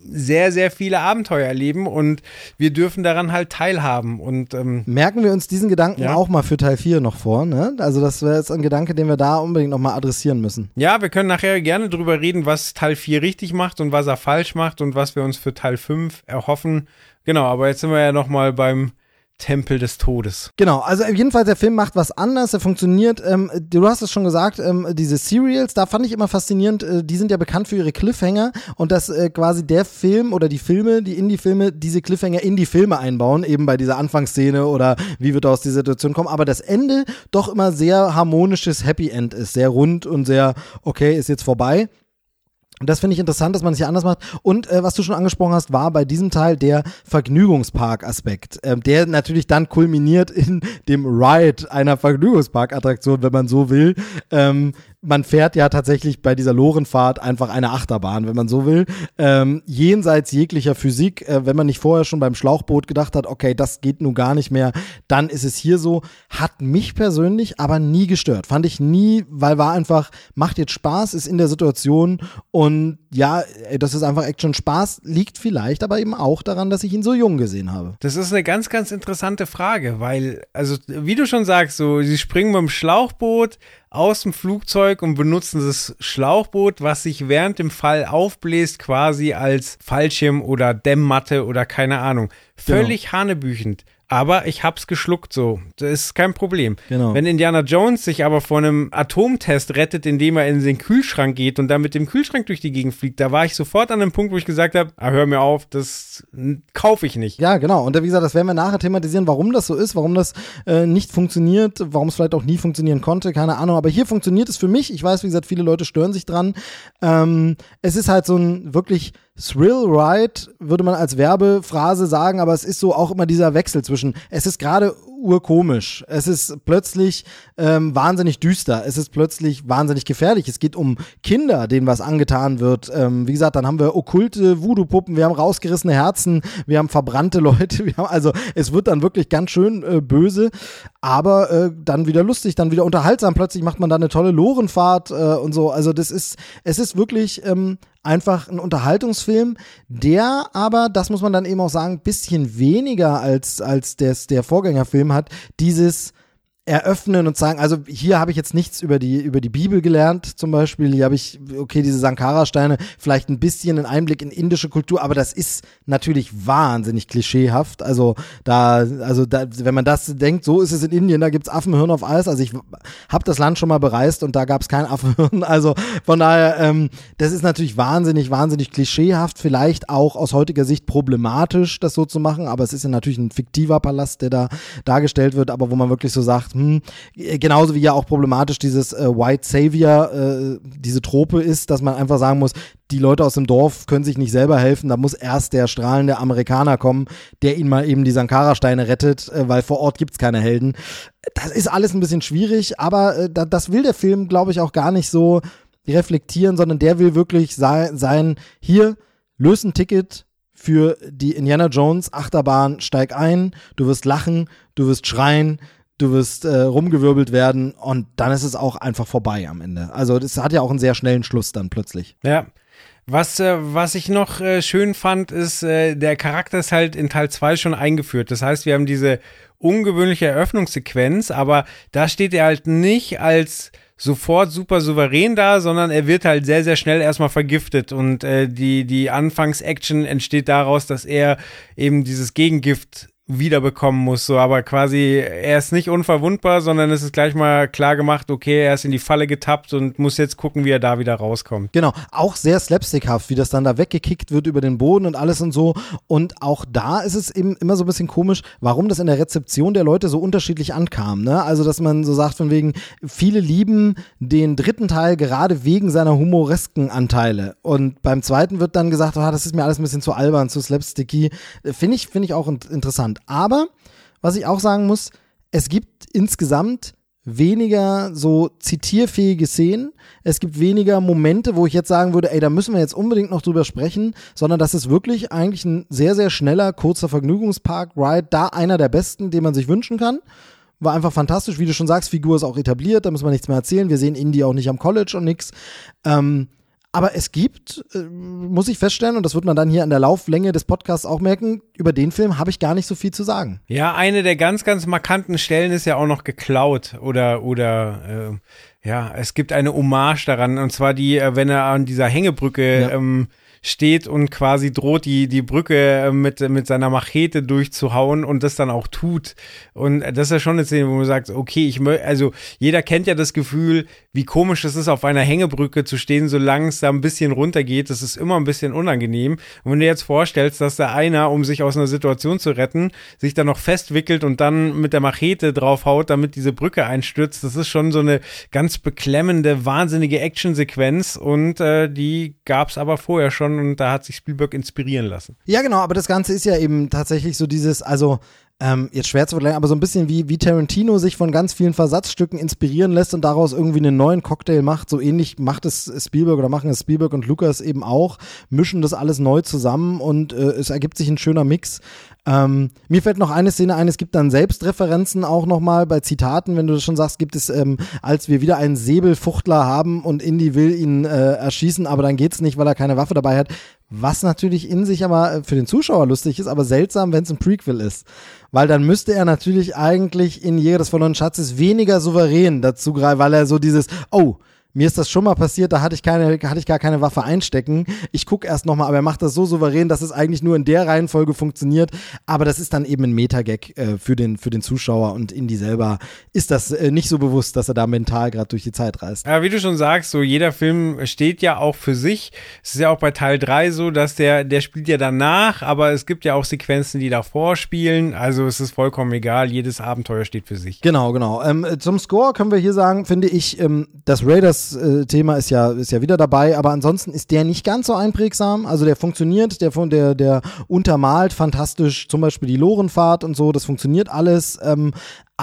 Speaker 4: sehr, sehr viele Abenteuer erleben und wir dürfen daran halt teilhaben. Und ähm,
Speaker 1: merken wir uns diesen Gedanken ja. auch mal für Teil 4 noch vor, ne? Also das wäre jetzt ein Gedanke, den wir da unbedingt nochmal adressieren müssen.
Speaker 4: Ja, wir können nachher gerne drüber reden, was Teil 4 richtig macht und was er falsch macht und was wir uns für Teil 5 erhoffen. Genau, aber jetzt sind wir ja nochmal beim Tempel des Todes.
Speaker 1: Genau, also jedenfalls der Film macht was anders, er funktioniert, ähm, du hast es schon gesagt, ähm, diese Serials, da fand ich immer faszinierend, äh, die sind ja bekannt für ihre Cliffhanger und dass äh, quasi der Film oder die Filme, die Indie-Filme, diese Cliffhanger in die Filme einbauen, eben bei dieser Anfangsszene oder wie wird aus dieser Situation kommen, aber das Ende doch immer sehr harmonisches Happy End ist, sehr rund und sehr, okay, ist jetzt vorbei. Und das finde ich interessant, dass man es hier anders macht. Und äh, was du schon angesprochen hast, war bei diesem Teil der Vergnügungspark-Aspekt, ähm, der natürlich dann kulminiert in dem Ride einer Vergnügungspark-Attraktion, wenn man so will. Ähm, man fährt ja tatsächlich bei dieser Lorenfahrt einfach eine Achterbahn, wenn man so will. Ähm, jenseits jeglicher Physik, äh, wenn man nicht vorher schon beim Schlauchboot gedacht hat, okay, das geht nun gar nicht mehr, dann ist es hier so. Hat mich persönlich aber nie gestört. Fand ich nie, weil war einfach, macht jetzt Spaß, ist in der Situation und ja, das ist einfach Action. Spaß liegt vielleicht aber eben auch daran, dass ich ihn so jung gesehen habe.
Speaker 4: Das ist eine ganz, ganz interessante Frage, weil, also, wie du schon sagst, so, sie springen dem Schlauchboot aus dem Flugzeug und benutzen das Schlauchboot, was sich während dem Fall aufbläst, quasi als Fallschirm oder Dämmmatte oder keine Ahnung. Genau. Völlig genau. hanebüchend aber ich hab's geschluckt so. Das ist kein Problem. Genau. Wenn Indiana Jones sich aber vor einem Atomtest rettet, indem er in den Kühlschrank geht und dann mit dem Kühlschrank durch die Gegend fliegt, da war ich sofort an dem Punkt, wo ich gesagt habe, ah, hör mir auf, das kaufe ich nicht.
Speaker 1: Ja, genau. Und wie gesagt, das werden wir nachher thematisieren, warum das so ist, warum das äh, nicht funktioniert, warum es vielleicht auch nie funktionieren konnte, keine Ahnung. Aber hier funktioniert es für mich. Ich weiß, wie gesagt, viele Leute stören sich dran. Ähm, es ist halt so ein wirklich Thrill Ride, würde man als Werbephrase sagen, aber es ist so auch immer dieser Wechsel zwischen, es ist gerade urkomisch. Es ist plötzlich ähm, wahnsinnig düster. Es ist plötzlich wahnsinnig gefährlich. Es geht um Kinder, denen was angetan wird. Ähm, wie gesagt, dann haben wir okkulte Voodoo-Puppen, wir haben rausgerissene Herzen, wir haben verbrannte Leute. Wir haben, also es wird dann wirklich ganz schön äh, böse, aber äh, dann wieder lustig, dann wieder unterhaltsam. Plötzlich macht man da eine tolle Lorenfahrt äh, und so. Also das ist, es ist wirklich ähm, einfach ein Unterhaltungsfilm, der aber, das muss man dann eben auch sagen, bisschen weniger als, als des, der Vorgängerfilm hat, dieses eröffnen und sagen, also hier habe ich jetzt nichts über die, über die Bibel gelernt zum Beispiel. Hier habe ich, okay, diese Sankara-Steine, vielleicht ein bisschen einen Einblick in indische Kultur, aber das ist natürlich wahnsinnig klischeehaft. Also da, also da, wenn man das denkt, so ist es in Indien, da gibt's Affenhirn auf Eis. Also ich habe das Land schon mal bereist und da gab's kein Affenhirn. Also von daher, ähm, das ist natürlich wahnsinnig, wahnsinnig klischeehaft, vielleicht auch aus heutiger Sicht problematisch, das so zu machen, aber es ist ja natürlich ein fiktiver Palast, der da dargestellt wird, aber wo man wirklich so sagt, hm, genauso wie ja auch problematisch dieses äh, White Savior, äh, diese Trope ist, dass man einfach sagen muss, die Leute aus dem Dorf können sich nicht selber helfen, da muss erst der strahlende Amerikaner kommen, der ihnen mal eben die Sankara-Steine rettet, äh, weil vor Ort gibt's keine Helden. Das ist alles ein bisschen schwierig, aber äh, das will der Film, glaube ich, auch gar nicht so reflektieren, sondern der will wirklich sein, sein hier, löst ein Ticket, für die Indiana Jones Achterbahn, steig ein, du wirst lachen, du wirst schreien, du wirst äh, rumgewirbelt werden und dann ist es auch einfach vorbei am Ende. Also das hat ja auch einen sehr schnellen Schluss dann plötzlich.
Speaker 4: Ja. Was, äh, was ich noch äh, schön fand, ist, äh, der Charakter ist halt in Teil 2 schon eingeführt. Das heißt, wir haben diese ungewöhnliche Eröffnungssequenz, aber da steht er halt nicht als sofort super souverän da, sondern er wird halt sehr, sehr schnell erstmal vergiftet und äh, die, die Anfangs-Action entsteht daraus, dass er eben dieses Gegengift wiederbekommen muss. So, aber quasi, er ist nicht unverwundbar, sondern es ist gleich mal klar gemacht, okay, er ist in die Falle getappt und muss jetzt gucken, wie er da wieder rauskommt.
Speaker 1: Genau, auch sehr slapstickhaft, wie das dann da weggekickt wird über den Boden und alles und so. Und auch da ist es eben immer so ein bisschen komisch, warum das in der Rezeption der Leute so unterschiedlich ankam. Ne? Also, dass man so sagt, von wegen, viele lieben den dritten Teil gerade wegen seiner humoresken Anteile. Und beim zweiten wird dann gesagt, ah, das ist mir alles ein bisschen zu albern, zu slapsticky. Finde ich, finde ich auch interessant spannend. Aber, was ich auch sagen muss, es gibt insgesamt weniger so zitierfähige Szenen. Es gibt weniger Momente, wo ich jetzt sagen würde, ey, da müssen wir jetzt unbedingt noch drüber sprechen, sondern das ist wirklich eigentlich ein sehr, sehr schneller, kurzer Vergnügungspark-Ride, da einer der besten, den man sich wünschen kann. War einfach fantastisch, wie du schon sagst, Figur ist auch etabliert, da muss man nichts mehr erzählen. Wir sehen Indie auch nicht am College und nix. Ähm, aber es gibt, äh, muss ich feststellen, und das wird man dann hier an der Lauflänge des Podcasts auch merken, über den Film habe ich gar nicht so viel zu sagen.
Speaker 4: Ja, eine der ganz, ganz markanten Stellen ist ja auch noch geklaut oder, oder äh, ja, es gibt eine Hommage daran, und zwar die, äh, wenn er an dieser Hängebrücke ja. ähm, steht und quasi droht, die, die Brücke äh, mit, mit seiner Machete durchzuhauen und das dann auch tut. Und das ist ja schon eine Szene, wo man sagt, okay, ich möchte, also jeder kennt ja das Gefühl, wie komisch es ist, auf einer Hängebrücke zu stehen, solange es da ein bisschen runtergeht. Das ist immer ein bisschen unangenehm. Und wenn du dir jetzt vorstellst, dass da einer, um sich aus einer Situation zu retten, sich dann noch festwickelt und dann mit der Machete draufhaut, damit diese Brücke einstürzt, das ist schon so eine ganz beklemmende, wahnsinnige Actionsequenz und äh, die gab es aber vorher schon und da hat sich Spielberg inspirieren lassen.
Speaker 1: Ja, genau, aber das Ganze ist ja eben tatsächlich so dieses, also ähm, jetzt schwer zu vergleichen, aber so ein bisschen wie, wie Tarantino sich von ganz vielen Versatzstücken inspirieren lässt und daraus irgendwie einen neuen Cocktail macht. So ähnlich macht es Spielberg oder machen es Spielberg und Lucas eben auch, mischen das alles neu zusammen und äh, es ergibt sich ein schöner Mix. Ähm, mir fällt noch eine Szene ein, es gibt dann Selbstreferenzen auch nochmal bei Zitaten, wenn du das schon sagst, gibt es, ähm, als wir wieder einen Säbelfuchtler haben und Indy will ihn äh, erschießen, aber dann geht's nicht, weil er keine Waffe dabei hat. Was natürlich in sich aber äh, für den Zuschauer lustig ist, aber seltsam, wenn es ein Prequel ist. Weil dann müsste er natürlich eigentlich in Jäger des verlorenen Schatzes weniger souverän dazu greifen, weil er so dieses, oh, mir ist das schon mal passiert, da hatte ich keine, hatte ich gar keine Waffe einstecken. Ich gucke erst nochmal, aber er macht das so souverän, dass es eigentlich nur in der Reihenfolge funktioniert. Aber das ist dann eben ein Metagag äh, für, den, für den Zuschauer und Indy selber ist das äh, nicht so bewusst, dass er da mental gerade durch die Zeit reist.
Speaker 4: Ja, wie du schon sagst, so jeder Film steht ja auch für sich. Es ist ja auch bei Teil 3 so, dass der, der spielt ja danach, aber es gibt ja auch Sequenzen, die davor spielen. Also es ist vollkommen egal, jedes Abenteuer steht für sich.
Speaker 1: Genau, genau. Ähm, zum Score können wir hier sagen, finde ich, ähm, dass Raiders äh, Thema ist ja, ist ja wieder dabei, aber ansonsten ist der nicht ganz so einprägsam. Also der funktioniert, der, der, der untermalt fantastisch zum Beispiel die Lorenfahrt und so, das funktioniert alles. Ähm,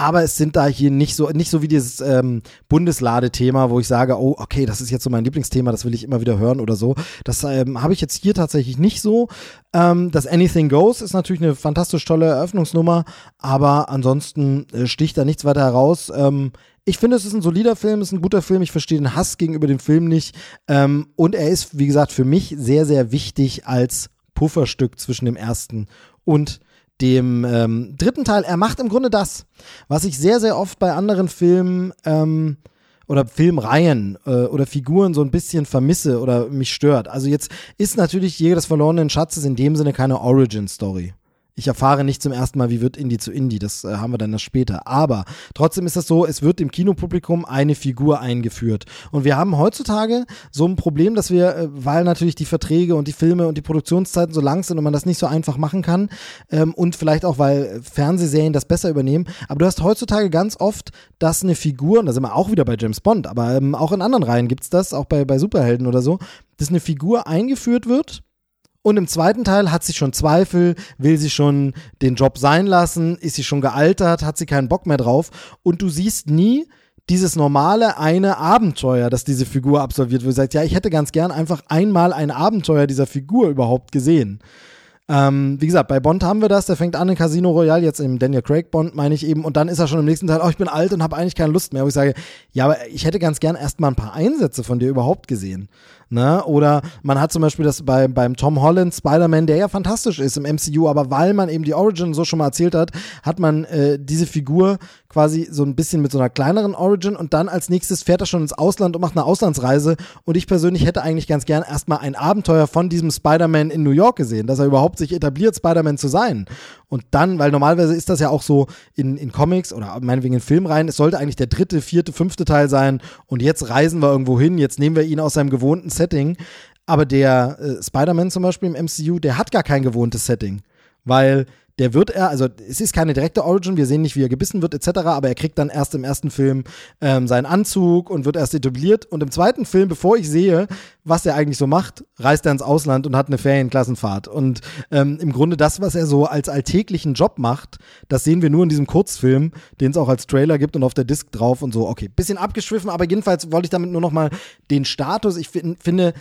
Speaker 1: aber es sind da hier nicht so, nicht so wie dieses ähm, Bundesladethema, wo ich sage, oh, okay, das ist jetzt so mein Lieblingsthema, das will ich immer wieder hören oder so. Das ähm, habe ich jetzt hier tatsächlich nicht so. Ähm, das Anything Goes ist natürlich eine fantastisch tolle Eröffnungsnummer, aber ansonsten äh, sticht da nichts weiter heraus. Ähm, ich finde, es ist ein solider Film, es ist ein guter Film. Ich verstehe den Hass gegenüber dem Film nicht. Ähm, und er ist, wie gesagt, für mich sehr, sehr wichtig als Pufferstück zwischen dem ersten und dem ähm, dritten Teil. Er macht im Grunde das, was ich sehr, sehr oft bei anderen Filmen ähm, oder Filmreihen äh, oder Figuren so ein bisschen vermisse oder mich stört. Also jetzt ist natürlich Jäger des verlorenen Schatzes in dem Sinne keine Origin-Story. Ich erfahre nicht zum ersten Mal, wie wird Indie zu Indie, das äh, haben wir dann das später. Aber trotzdem ist das so, es wird dem Kinopublikum eine Figur eingeführt. Und wir haben heutzutage so ein Problem, dass wir, äh, weil natürlich die Verträge und die Filme und die Produktionszeiten so lang sind und man das nicht so einfach machen kann ähm, und vielleicht auch, weil Fernsehserien das besser übernehmen, aber du hast heutzutage ganz oft, dass eine Figur, und da sind wir auch wieder bei James Bond, aber ähm, auch in anderen Reihen gibt es das, auch bei, bei Superhelden oder so, dass eine Figur eingeführt wird und im zweiten Teil hat sie schon Zweifel, will sie schon den Job sein lassen, ist sie schon gealtert, hat sie keinen Bock mehr drauf. Und du siehst nie dieses normale eine Abenteuer, das diese Figur absolviert, wo sie sagt, ja, ich hätte ganz gern einfach einmal ein Abenteuer dieser Figur überhaupt gesehen. Ähm, wie gesagt, bei Bond haben wir das, der fängt an in Casino Royale, jetzt im Daniel Craig Bond, meine ich eben, und dann ist er schon im nächsten Teil, oh, ich bin alt und habe eigentlich keine Lust mehr, wo ich sage, ja, aber ich hätte ganz gern erstmal ein paar Einsätze von dir überhaupt gesehen. Ne? Oder man hat zum Beispiel das bei, beim Tom Holland Spider-Man, der ja fantastisch ist im MCU, aber weil man eben die Origin so schon mal erzählt hat, hat man äh, diese Figur quasi so ein bisschen mit so einer kleineren Origin und dann als nächstes fährt er schon ins Ausland und macht eine Auslandsreise. Und ich persönlich hätte eigentlich ganz gern erstmal ein Abenteuer von diesem Spider-Man in New York gesehen, dass er überhaupt sich etabliert, Spider-Man zu sein. Und dann, weil normalerweise ist das ja auch so in, in Comics oder meinetwegen in Filmreihen, es sollte eigentlich der dritte, vierte, fünfte Teil sein und jetzt reisen wir irgendwo hin, jetzt nehmen wir ihn aus seinem gewohnten Setting. Aber der äh, Spider-Man zum Beispiel im MCU, der hat gar kein gewohntes Setting. Weil der wird er, also es ist keine direkte Origin, wir sehen nicht, wie er gebissen wird, etc., aber er kriegt dann erst im ersten Film ähm, seinen Anzug und wird erst etabliert. Und im zweiten Film, bevor ich sehe, was er eigentlich so macht, reist er ins Ausland und hat eine Ferienklassenfahrt. Und ähm, im Grunde das, was er so als alltäglichen Job macht, das sehen wir nur in diesem Kurzfilm, den es auch als Trailer gibt und auf der Disc drauf und so. Okay, bisschen abgeschwiffen, aber jedenfalls wollte ich damit nur noch mal den Status, ich finde,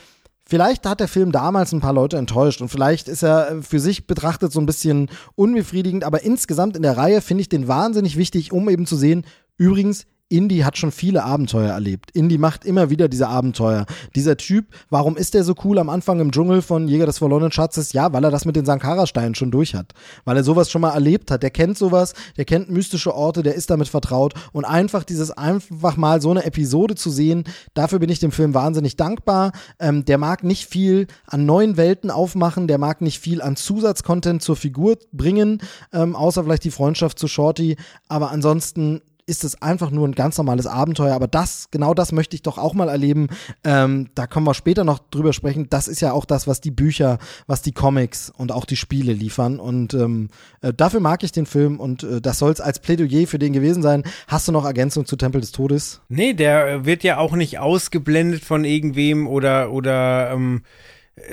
Speaker 1: Vielleicht hat der Film damals ein paar Leute enttäuscht und vielleicht ist er äh, für sich betrachtet so ein bisschen unbefriedigend, aber insgesamt in der Reihe finde ich den wahnsinnig wichtig, um eben zu sehen, übrigens, Indy hat schon viele Abenteuer erlebt. Indy macht immer wieder diese Abenteuer. Dieser Typ, warum ist der so cool am Anfang im Dschungel von Jäger des verlorenen Schatzes? Ja, weil er das mit den Sankara-Steinen schon durch hat. Weil er sowas schon mal erlebt hat. Der kennt sowas, der kennt mystische Orte, der ist damit vertraut. Und einfach dieses einfach mal so eine Episode zu sehen, dafür bin ich dem Film wahnsinnig dankbar. Ähm, der mag nicht viel an neuen Welten aufmachen, der mag nicht viel an Zusatzcontent zur Figur bringen, ähm, außer vielleicht die Freundschaft zu Shorty. Aber ansonsten ist es einfach nur ein ganz normales Abenteuer. Aber das, genau das möchte ich doch auch mal erleben. Ähm, da können wir später noch drüber sprechen. Das ist ja auch das, was die Bücher, was die Comics und auch die Spiele liefern. Und ähm, äh, dafür mag ich den Film und äh, das soll es als Plädoyer für den gewesen sein. Hast du noch Ergänzung zu Tempel des Todes?
Speaker 4: Nee, der wird ja auch nicht ausgeblendet von irgendwem oder, oder ähm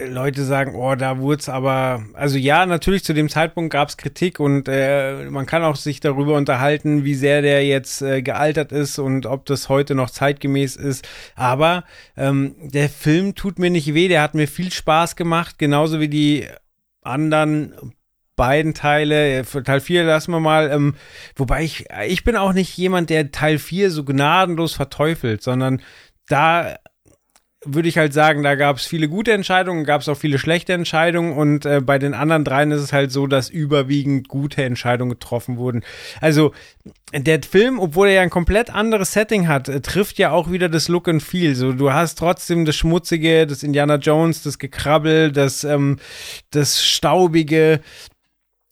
Speaker 4: Leute sagen, oh, da wurde es aber, also ja, natürlich zu dem Zeitpunkt gab es Kritik und äh, man kann auch sich darüber unterhalten, wie sehr der jetzt äh, gealtert ist und ob das heute noch zeitgemäß ist. Aber ähm, der Film tut mir nicht weh, der hat mir viel Spaß gemacht, genauso wie die anderen beiden Teile. Teil 4 lassen wir mal. Ähm, wobei ich, ich bin auch nicht jemand, der Teil 4 so gnadenlos verteufelt, sondern da würde ich halt sagen, da gab es viele gute Entscheidungen, gab es auch viele schlechte Entscheidungen und äh, bei den anderen dreien ist es halt so, dass überwiegend gute Entscheidungen getroffen wurden. Also der Film, obwohl er ja ein komplett anderes Setting hat, äh, trifft ja auch wieder das Look and Feel. So, du hast trotzdem das Schmutzige, das Indiana Jones, das Gekrabbel, das, ähm, das Staubige.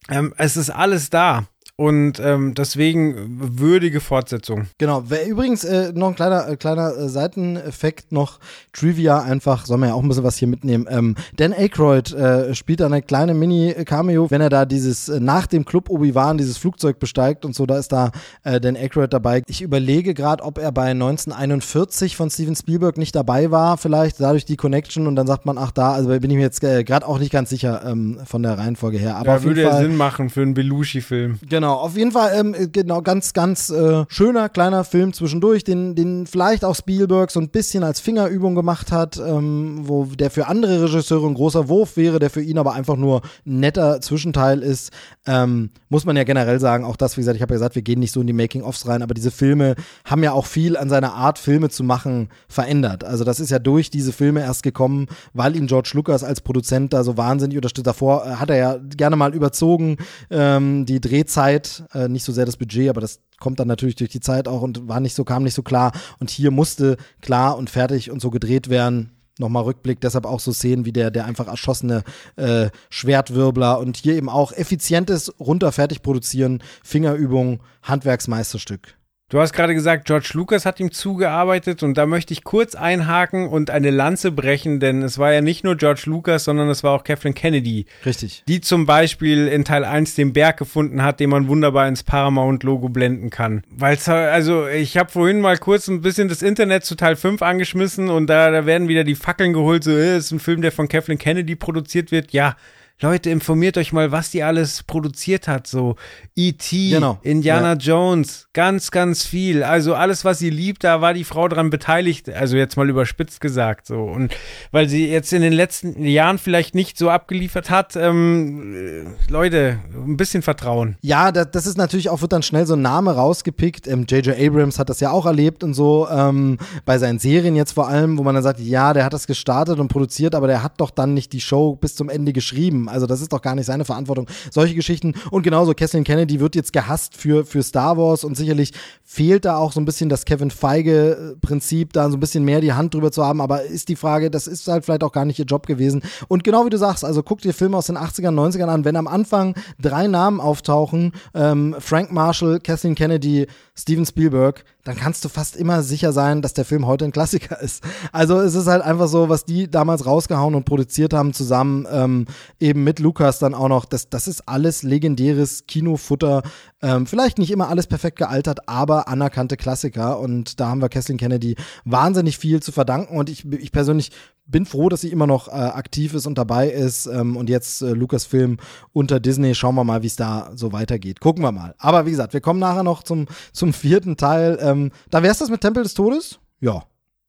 Speaker 4: Ähm, es ist alles da. Und ähm, deswegen würdige Fortsetzung.
Speaker 1: Genau. Übrigens äh, noch ein kleiner, äh, kleiner äh, Seiteneffekt, noch Trivia einfach, soll man ja auch ein bisschen was hier mitnehmen. Ähm, Dan Aykroyd äh, spielt da eine kleine Mini-Cameo, wenn er da dieses, äh, nach dem Club Obi-Wan dieses Flugzeug besteigt und so, da ist da Dan Aykroyd dabei. Ich überlege gerade, ob er bei 1941 von Steven Spielberg nicht dabei war, vielleicht dadurch die Connection und dann sagt man, ach da, also bin ich mir jetzt gerade auch nicht ganz sicher ähm, von der Reihenfolge her. Aber
Speaker 4: da würde ja Sinn machen für einen Belushi-Film.
Speaker 1: Genau Genau, auf jeden Fall ähm, genau ganz, ganz äh, schöner kleiner Film zwischendurch, den, den vielleicht auch Spielberg so ein bisschen als Fingerübung gemacht hat, ähm, wo der für andere Regisseure ein großer Wurf wäre, der für ihn aber einfach nur ein netter Zwischenteil ist. Ähm, muss man ja generell sagen, auch das, wie gesagt, ich habe ja gesagt, wir gehen nicht so in die Making-ofs rein, aber diese Filme haben ja auch viel an seiner Art, Filme zu machen, verändert. Also das ist ja durch diese Filme erst gekommen, weil ihn George Lucas als Produzent da so wahnsinnig unterstützt. Davor äh, hat er ja gerne mal überzogen, ähm, die Drehzeit, äh, nicht so sehr das Budget, aber das kommt dann natürlich durch die Zeit auch und war nicht so, kam nicht so klar. Und hier musste klar und fertig und so gedreht werden. Nochmal Rückblick, deshalb auch so Szenen wie der, der einfach erschossene äh, Schwertwirbler und hier eben auch effizientes runter fertig produzieren, Fingerübung, Handwerksmeisterstück.
Speaker 4: Du hast gerade gesagt, George Lucas hat ihm zugearbeitet und da möchte ich kurz einhaken und eine Lanze brechen, denn es war ja nicht nur George Lucas, sondern es war auch Kathleen Kennedy.
Speaker 1: Richtig.
Speaker 4: Die zum Beispiel in Teil 1 den Berg gefunden hat, den man wunderbar ins Paramount-Logo blenden kann. Weil also ich habe vorhin mal kurz ein bisschen das Internet zu Teil 5 angeschmissen und da, da werden wieder die Fackeln geholt, so, äh, ist ein Film, der von Kathleen Kennedy produziert wird. Ja, Leute, informiert euch mal, was die alles produziert hat. So E.T., genau. Indiana ja. Jones, ganz, ganz viel. Also alles, was sie liebt, da war die Frau dran beteiligt. Also jetzt mal überspitzt gesagt. So. Und weil sie jetzt in den letzten Jahren vielleicht nicht so abgeliefert hat, ähm, Leute, ein bisschen Vertrauen.
Speaker 1: Ja, das, das ist natürlich auch, wird dann schnell so ein Name rausgepickt. J.J. Ähm, Abrams hat das ja auch erlebt und so, ähm, bei seinen Serien jetzt vor allem, wo man dann sagt, ja, der hat das gestartet und produziert, aber der hat doch dann nicht die Show bis zum Ende geschrieben. Also das ist doch gar nicht seine Verantwortung. Solche Geschichten. Und genauso, Kathleen Kennedy wird jetzt gehasst für, für Star Wars und sicherlich fehlt da auch so ein bisschen das Kevin Feige-Prinzip, da so ein bisschen mehr die Hand drüber zu haben. Aber ist die Frage, das ist halt vielleicht auch gar nicht ihr Job gewesen. Und genau wie du sagst, also guck dir Filme aus den 80ern, 90ern an. Wenn am Anfang drei Namen auftauchen, ähm, Frank Marshall, Kathleen Kennedy, Steven Spielberg, dann kannst du fast immer sicher sein, dass der Film heute ein Klassiker ist. Also es ist halt einfach so, was die damals rausgehauen und produziert haben, zusammen ähm, eben mit Lukas dann auch noch, das, das ist alles legendäres Kinofutter. Ähm, vielleicht nicht immer alles perfekt gealtert, aber anerkannte Klassiker. Und da haben wir Kathleen Kennedy wahnsinnig viel zu verdanken. Und ich, ich persönlich bin froh, dass sie immer noch äh, aktiv ist und dabei ist. Ähm, und jetzt äh, Lucasfilm unter Disney. Schauen wir mal, wie es da so weitergeht. Gucken wir mal. Aber wie gesagt, wir kommen nachher noch zum, zum vierten Teil. Ähm, da wär's das mit Tempel des Todes? Ja.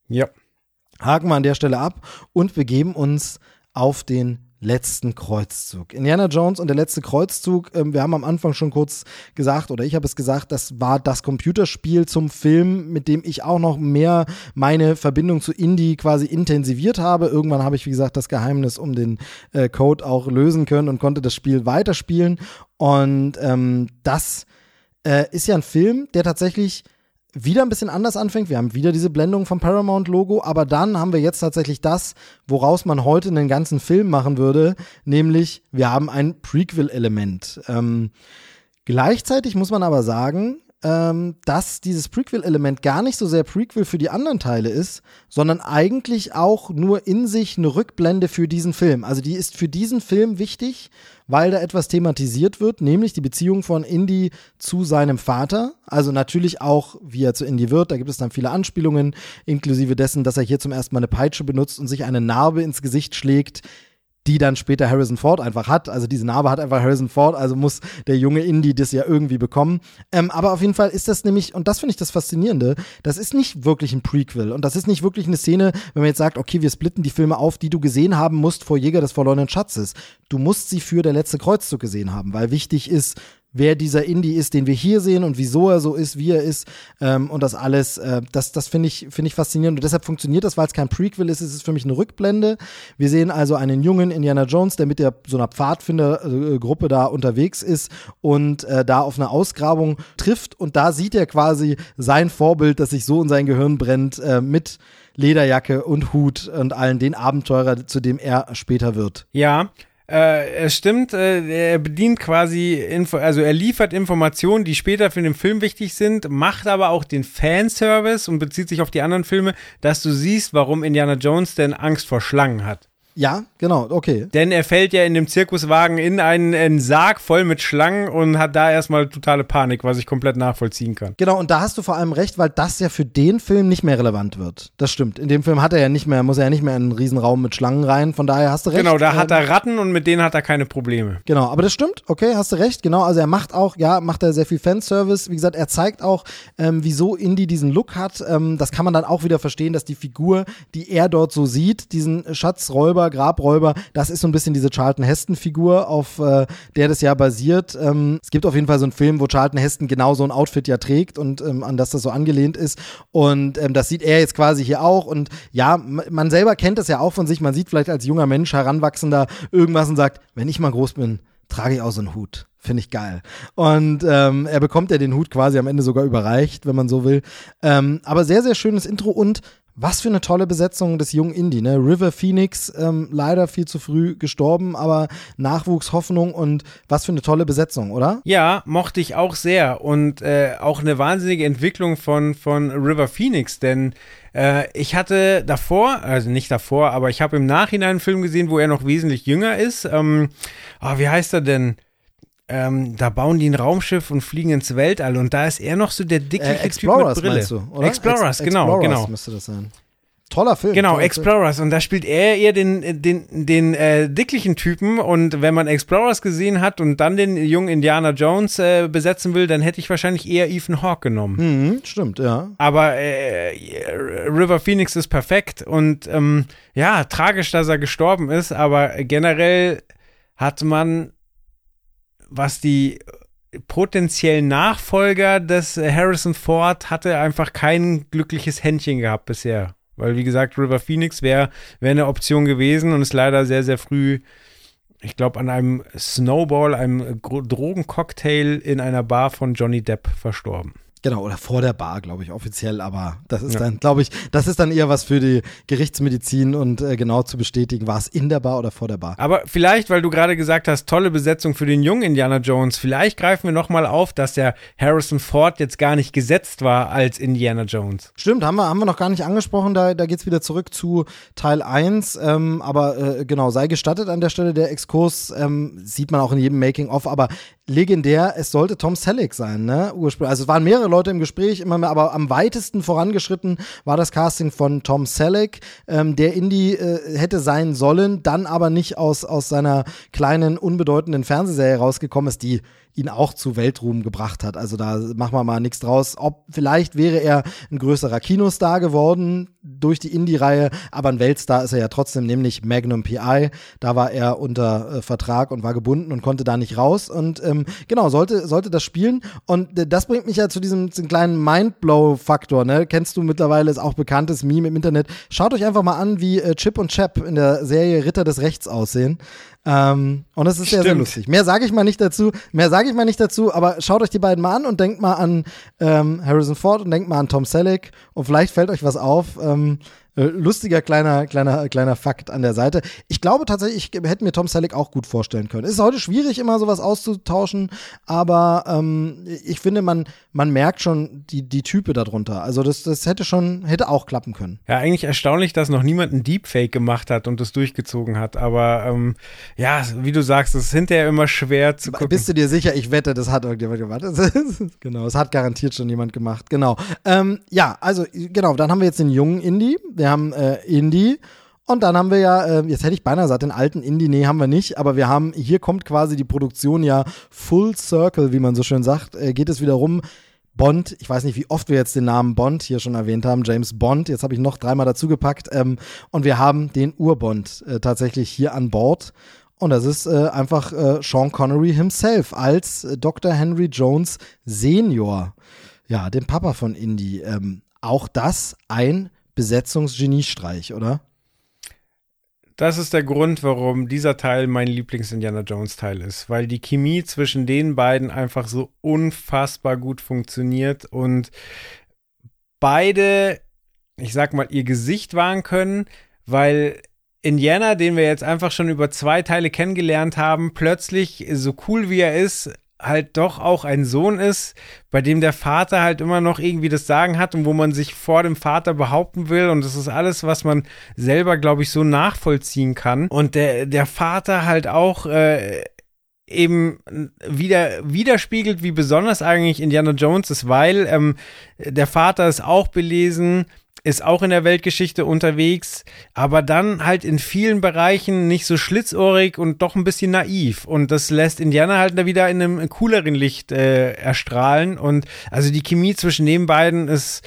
Speaker 4: Ja.
Speaker 1: Haken wir an der Stelle ab und begeben uns auf den letzten Kreuzzug. Indiana Jones und der letzte Kreuzzug, ähm, wir haben am Anfang schon kurz gesagt, oder ich habe es gesagt, das war das Computerspiel zum Film, mit dem ich auch noch mehr meine Verbindung zu Indie quasi intensiviert habe. Irgendwann habe ich, wie gesagt, das Geheimnis um den äh, Code auch lösen können und konnte das Spiel weiterspielen. Und ähm, das äh, ist ja ein Film, der tatsächlich wieder ein bisschen anders anfängt. Wir haben wieder diese Blendung vom Paramount-Logo, aber dann haben wir jetzt tatsächlich das, woraus man heute einen ganzen Film machen würde, nämlich wir haben ein Prequel-Element. Ähm, gleichzeitig muss man aber sagen, ähm, dass dieses Prequel-Element gar nicht so sehr Prequel für die anderen Teile ist, sondern eigentlich auch nur in sich eine Rückblende für diesen Film. Also die ist für diesen Film wichtig, weil da etwas thematisiert wird, nämlich die Beziehung von Indy zu seinem Vater. Also natürlich auch, wie er zu Indy wird. Da gibt es dann viele Anspielungen, inklusive dessen, dass er hier zum ersten Mal eine Peitsche benutzt und sich eine Narbe ins Gesicht schlägt, die dann später Harrison Ford einfach hat. Also diese Narbe hat einfach Harrison Ford, also muss der junge Indie das ja irgendwie bekommen. Ähm, aber auf jeden Fall ist das nämlich, und das finde ich das Faszinierende, das ist nicht wirklich ein Prequel und das ist nicht wirklich eine Szene, wenn man jetzt sagt, okay, wir splitten die Filme auf, die du gesehen haben musst vor Jäger des verlorenen Schatzes. Du musst sie für der letzte Kreuzzug gesehen haben, weil wichtig ist, wer dieser Indie ist, den wir hier sehen und wieso er so ist, wie er ist ähm, und das alles, äh, das, das finde ich, finde ich faszinierend und deshalb funktioniert das, weil es kein Prequel ist, es ist für mich eine Rückblende. Wir sehen also einen jungen Indiana Jones, der mit der so einer Pfadfindergruppe da unterwegs ist und äh, da auf eine Ausgrabung trifft und da sieht er quasi sein Vorbild, das sich so in sein Gehirn brennt, äh, mit Lederjacke und Hut und allen den Abenteurer, zu dem er später wird.
Speaker 4: Ja, äh, es stimmt, äh, er bedient quasi, Info also er liefert Informationen, die später für den Film wichtig sind, macht aber auch den Fanservice und bezieht sich auf die anderen Filme, dass du siehst, warum Indiana Jones denn Angst vor Schlangen hat.
Speaker 1: Ja, genau, okay.
Speaker 4: Denn er fällt ja in dem Zirkuswagen in einen, einen Sarg voll mit Schlangen und hat da erstmal totale Panik, was ich komplett nachvollziehen kann.
Speaker 1: Genau, und da hast du vor allem recht, weil das ja für den Film nicht mehr relevant wird. Das stimmt. In dem Film hat er ja nicht mehr, muss er ja nicht mehr in einen Riesenraum mit Schlangen rein, von daher hast du recht.
Speaker 4: Genau, da
Speaker 1: Ähm,
Speaker 4: hat er Ratten und mit denen hat er keine Probleme.
Speaker 1: Genau, aber das stimmt, okay, hast du recht, genau. Also er macht auch, ja, macht er sehr viel Fanservice. Wie gesagt, er zeigt auch, ähm, wieso Indy diesen Look hat. Ähm, das kann man dann auch wieder verstehen, dass die Figur, die er dort so sieht, diesen Schatzräuber, Grabräuber, das ist so ein bisschen diese Charlton Heston-Figur, auf äh, der das ja basiert. Ähm, es gibt auf jeden Fall so einen Film, wo Charlton Heston genau so ein Outfit ja trägt und ähm, an das das so angelehnt ist. Und ähm, das sieht er jetzt quasi hier auch. Und ja, man selber kennt das ja auch von sich. Man sieht vielleicht als junger Mensch, Heranwachsender, irgendwas und sagt, wenn ich mal groß bin, trage ich auch so einen Hut. Finde ich geil. Und ähm, er bekommt ja den Hut quasi am Ende sogar überreicht, wenn man so will. Ähm, aber sehr, sehr schönes Intro und was für eine tolle Besetzung des jungen Indie, ne? River Phoenix, ähm, leider viel zu früh gestorben, aber Nachwuchshoffnung und was für eine tolle Besetzung, oder?
Speaker 4: Ja, mochte ich auch sehr und äh, auch eine wahnsinnige Entwicklung von, von River Phoenix, denn äh, ich hatte davor, also nicht davor, aber ich habe im Nachhinein einen Film gesehen, wo er noch wesentlich jünger ist. Ähm, ah, wie heißt er denn? Ähm, da bauen die ein Raumschiff und fliegen ins Weltall und da ist er noch so der dickliche
Speaker 1: Äh,
Speaker 4: Typ
Speaker 1: Explorers
Speaker 4: mit Brille.
Speaker 1: meinst du, oder?
Speaker 4: Explorers,
Speaker 1: Ex
Speaker 4: genau,
Speaker 1: Explorers
Speaker 4: genau.
Speaker 1: müsste das sein. Toller Film.
Speaker 4: Genau,
Speaker 1: toller Film.
Speaker 4: Explorers. Und da spielt er eher den, den, den äh, dicklichen Typen. Und wenn man Explorers gesehen hat und dann den jungen Indiana Jones äh, besetzen will, dann hätte ich wahrscheinlich eher Ethan Hawke genommen.
Speaker 1: Mhm, stimmt, ja.
Speaker 4: Aber äh, River Phoenix ist perfekt und ähm, ja, tragisch, dass er gestorben ist, aber generell hat man, was die potenziellen Nachfolger des äh, Harrison Ford hatte, einfach kein glückliches Händchen gehabt bisher. Weil, wie gesagt, River Phoenix wäre wär eine Option gewesen und ist leider sehr, sehr früh, ich glaube, an einem Snowball, einem Drogencocktail in einer Bar von Johnny Depp verstorben.
Speaker 1: Genau, oder vor der Bar, glaube ich, offiziell, aber das ist
Speaker 4: Ja.
Speaker 1: dann, glaube ich, das ist dann eher was für die Gerichtsmedizin und äh, genau zu bestätigen, war es in der Bar oder vor der Bar.
Speaker 4: Aber vielleicht, weil du gerade gesagt hast, tolle Besetzung für den jungen Indiana Jones, vielleicht greifen wir nochmal auf, dass der Harrison Ford jetzt gar nicht gesetzt war als Indiana Jones.
Speaker 1: Stimmt, haben wir, haben wir noch gar nicht angesprochen, da, da geht es wieder zurück zu Teil 1, ähm, aber äh, genau, sei gestattet an der Stelle, der Exkurs ähm, sieht man auch in jedem Making-of, aber legendär, es sollte Tom Selleck sein, ne, ursprünglich, also es waren mehrere Leute im Gespräch, immer mehr, aber am weitesten vorangeschritten war das Casting von Tom Selleck, ähm, der Indie äh, hätte sein sollen, dann aber nicht aus, aus seiner kleinen, unbedeutenden Fernsehserie rausgekommen ist, die ihn auch zu Weltruhm gebracht hat. Also da machen wir mal nichts draus. Ob vielleicht wäre er ein größerer Kinostar geworden durch die Indie-Reihe, aber ein Weltstar ist er ja trotzdem, nämlich Magnum PI. Da war er unter äh, Vertrag und war gebunden und konnte da nicht raus. Und ähm, genau, sollte, sollte das spielen. Und äh, das bringt mich ja zu diesem, diesem kleinen Mindblow-Faktor. Ne? Kennst du mittlerweile, ist auch bekanntes Meme im Internet. Schaut euch einfach mal an, wie äh, Chip und Chap in der Serie Ritter des Rechts aussehen. Ähm, und es ist sehr, sehr
Speaker 4: Stimmt.
Speaker 1: lustig. Mehr sage ich mal nicht dazu, mehr sage ich mal nicht dazu, aber schaut euch die beiden mal an und denkt mal an ähm, Harrison Ford und denkt mal an Tom Selleck und vielleicht fällt euch was auf. Ähm, äh, lustiger kleiner, kleiner, kleiner Fakt an der Seite. Ich glaube tatsächlich, ich hätte mir Tom Selleck auch gut vorstellen können. Es ist heute schwierig, immer sowas auszutauschen, aber ähm, ich finde, man, man merkt schon die, die Type darunter. Also das, das hätte schon, hätte auch klappen können.
Speaker 4: Ja, eigentlich erstaunlich, dass noch niemand einen Deepfake gemacht hat und das durchgezogen hat. Aber ähm, ja, wie du sagst, es ist hinterher immer schwer zu gucken.
Speaker 1: Bist du dir sicher? Ich wette, das hat irgendjemand gemacht. genau, das hat garantiert schon jemand gemacht. Genau. Ähm, ja, also genau, dann haben wir jetzt den jungen Indie. Wir haben äh, Indie. Und dann haben wir ja, äh, jetzt hätte ich beinahe gesagt, den alten Indie, nee, haben wir nicht, aber wir haben, hier kommt quasi die Produktion ja full circle, wie man so schön sagt, äh, geht es wieder rum, Bond, ich weiß nicht, wie oft wir jetzt den Namen Bond hier schon erwähnt haben, James Bond, jetzt habe ich noch dreimal dazugepackt ähm, und wir haben den Urbond äh, tatsächlich hier an Bord und das ist äh, einfach äh, Sean Connery himself als äh, Dr. Henry Jones Senior, ja, dem Papa von Indy. Ähm, auch das ein Besetzungsgeniestreich, oder?
Speaker 4: Das ist der Grund, warum dieser Teil mein Lieblings-Indiana Jones-Teil ist, weil die Chemie zwischen den beiden einfach so unfassbar gut funktioniert und beide, ich sag mal, ihr Gesicht wahren können, weil Indiana, den wir jetzt einfach schon über zwei Teile kennengelernt haben, plötzlich, so cool wie er ist, halt doch auch ein Sohn ist, bei dem der Vater halt immer noch irgendwie das Sagen hat und wo man sich vor dem Vater behaupten will. Und das ist alles, was man selber, glaube ich, so nachvollziehen kann. Und der, der Vater halt auch äh, eben wieder widerspiegelt, wie besonders eigentlich Indiana Jones ist, weil ähm, der Vater ist auch belesen, ist auch in der Weltgeschichte unterwegs, aber dann halt in vielen Bereichen nicht so schlitzohrig und doch ein bisschen naiv. Und das lässt Indiana halt wieder in einem cooleren Licht äh, erstrahlen. Und also die Chemie zwischen den beiden ist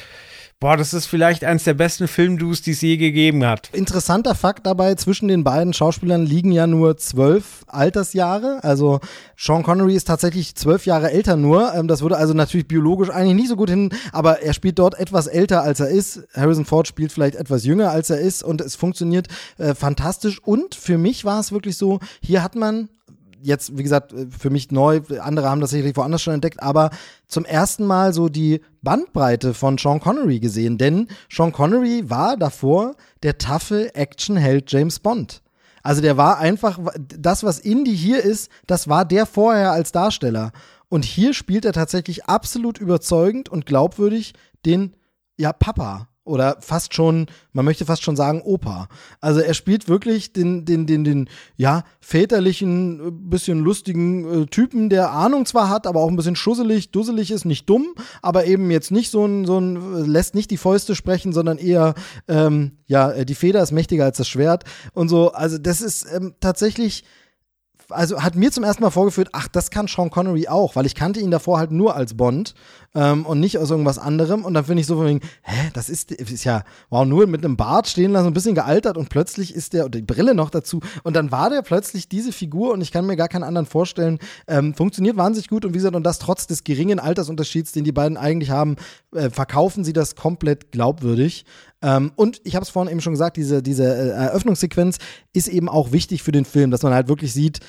Speaker 4: Boah, das ist vielleicht eines der besten Filmduos, die es je gegeben hat.
Speaker 1: Interessanter Fakt dabei, zwischen den beiden Schauspielern liegen ja nur zwölf Altersjahre. Also Sean Connery ist tatsächlich zwölf Jahre älter nur. Ähm, das würde also natürlich biologisch eigentlich nicht so gut hin, aber er spielt dort etwas älter, als er ist. Harrison Ford spielt vielleicht etwas jünger, als er ist und es funktioniert äh, fantastisch. Und für mich war es wirklich so, hier hat man jetzt, wie gesagt, für mich neu, andere haben das sicherlich woanders schon entdeckt, aber zum ersten Mal so die Bandbreite von Sean Connery gesehen, denn Sean Connery war davor der taffe Actionheld James Bond. Also der war einfach, das, was Indy hier ist, das war der vorher als Darsteller. Und hier spielt er tatsächlich absolut überzeugend und glaubwürdig den, ja, Papa oder fast schon, man möchte fast schon sagen, Opa. Also er spielt wirklich den, den, den, den, ja, väterlichen, äh, bisschen lustigen äh, Typen, der Ahnung zwar hat, aber auch ein bisschen schusselig, dusselig ist, nicht dumm, aber eben jetzt nicht so ein, so ein, äh, lässt nicht die Fäuste sprechen, sondern eher, ähm, ja, äh, die Feder ist mächtiger als das Schwert und so. Also das ist ähm, tatsächlich also hat mir zum ersten Mal vorgeführt, ach, das kann Sean Connery auch, weil ich kannte ihn davor halt nur als Bond ähm, und nicht aus irgendwas anderem. Und dann finde ich so von wegen, hä, das ist, ist ja, wow, nur mit einem Bart stehen lassen, ein bisschen gealtert und plötzlich ist der, die Brille noch dazu. Und dann war der plötzlich diese Figur und ich kann mir gar keinen anderen vorstellen. Ähm, funktioniert wahnsinnig gut und wie gesagt, und das trotz des geringen Altersunterschieds, den die beiden eigentlich haben, äh, verkaufen sie das komplett glaubwürdig. Ähm, und ich habe es vorhin eben schon gesagt, diese, diese äh, Eröffnungssequenz ist eben auch wichtig für den Film, dass man halt wirklich sieht,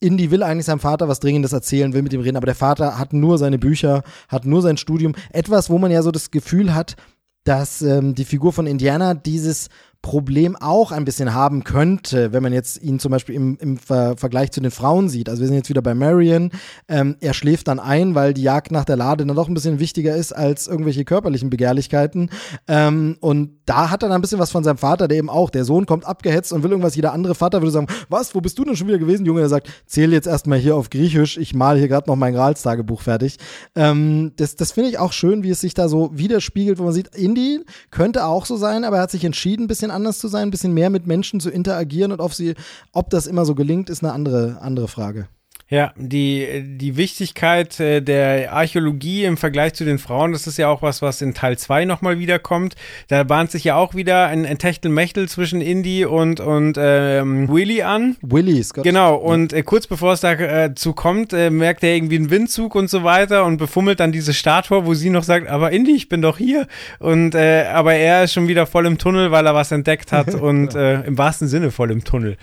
Speaker 1: Indy will eigentlich seinem Vater was Dringendes erzählen, will mit ihm reden, aber der Vater hat nur seine Bücher, hat nur sein Studium. Etwas, wo man ja so das Gefühl hat, dass ähm, die Figur von Indiana dieses Problem auch ein bisschen haben könnte, wenn man jetzt ihn zum Beispiel im, im Ver Vergleich zu den Frauen sieht. Also wir sind jetzt wieder bei Marion. Ähm, er schläft dann ein, weil die Jagd nach der Lade dann doch ein bisschen wichtiger ist als irgendwelche körperlichen Begehrlichkeiten. Ähm, und da hat er dann ein bisschen was von seinem Vater, der eben auch, der Sohn kommt abgehetzt und will irgendwas. Jeder andere Vater würde sagen, was, wo bist du denn schon wieder gewesen? Junge, der sagt, zähl jetzt erstmal hier auf Griechisch, ich mal hier gerade noch mein Gralstagebuch fertig. Ähm, das das finde ich auch schön, wie es sich da so widerspiegelt, wo man sieht, Indy könnte auch so sein, aber er hat sich entschieden, ein bisschen bisschen anders zu sein, ein bisschen mehr mit Menschen zu interagieren und auf sie, ob das immer so gelingt, ist eine andere, andere Frage.
Speaker 4: Ja, die, die Wichtigkeit äh, der Archäologie im Vergleich zu den Frauen, das ist ja auch was, was in Teil 2 nochmal wiederkommt. Da bahnt sich ja auch wieder ein, ein Techtelmechtel zwischen Indy und, und ähm, Willy an.
Speaker 1: Willy, Scott.
Speaker 4: Genau, und äh, kurz bevor es dazu äh, kommt, äh, merkt er irgendwie einen Windzug und so weiter und befummelt dann diese Statue, wo sie noch sagt, aber Indy, ich bin doch hier. Und äh, aber er ist schon wieder voll im Tunnel, weil er was entdeckt hat und äh, im wahrsten Sinne voll im Tunnel.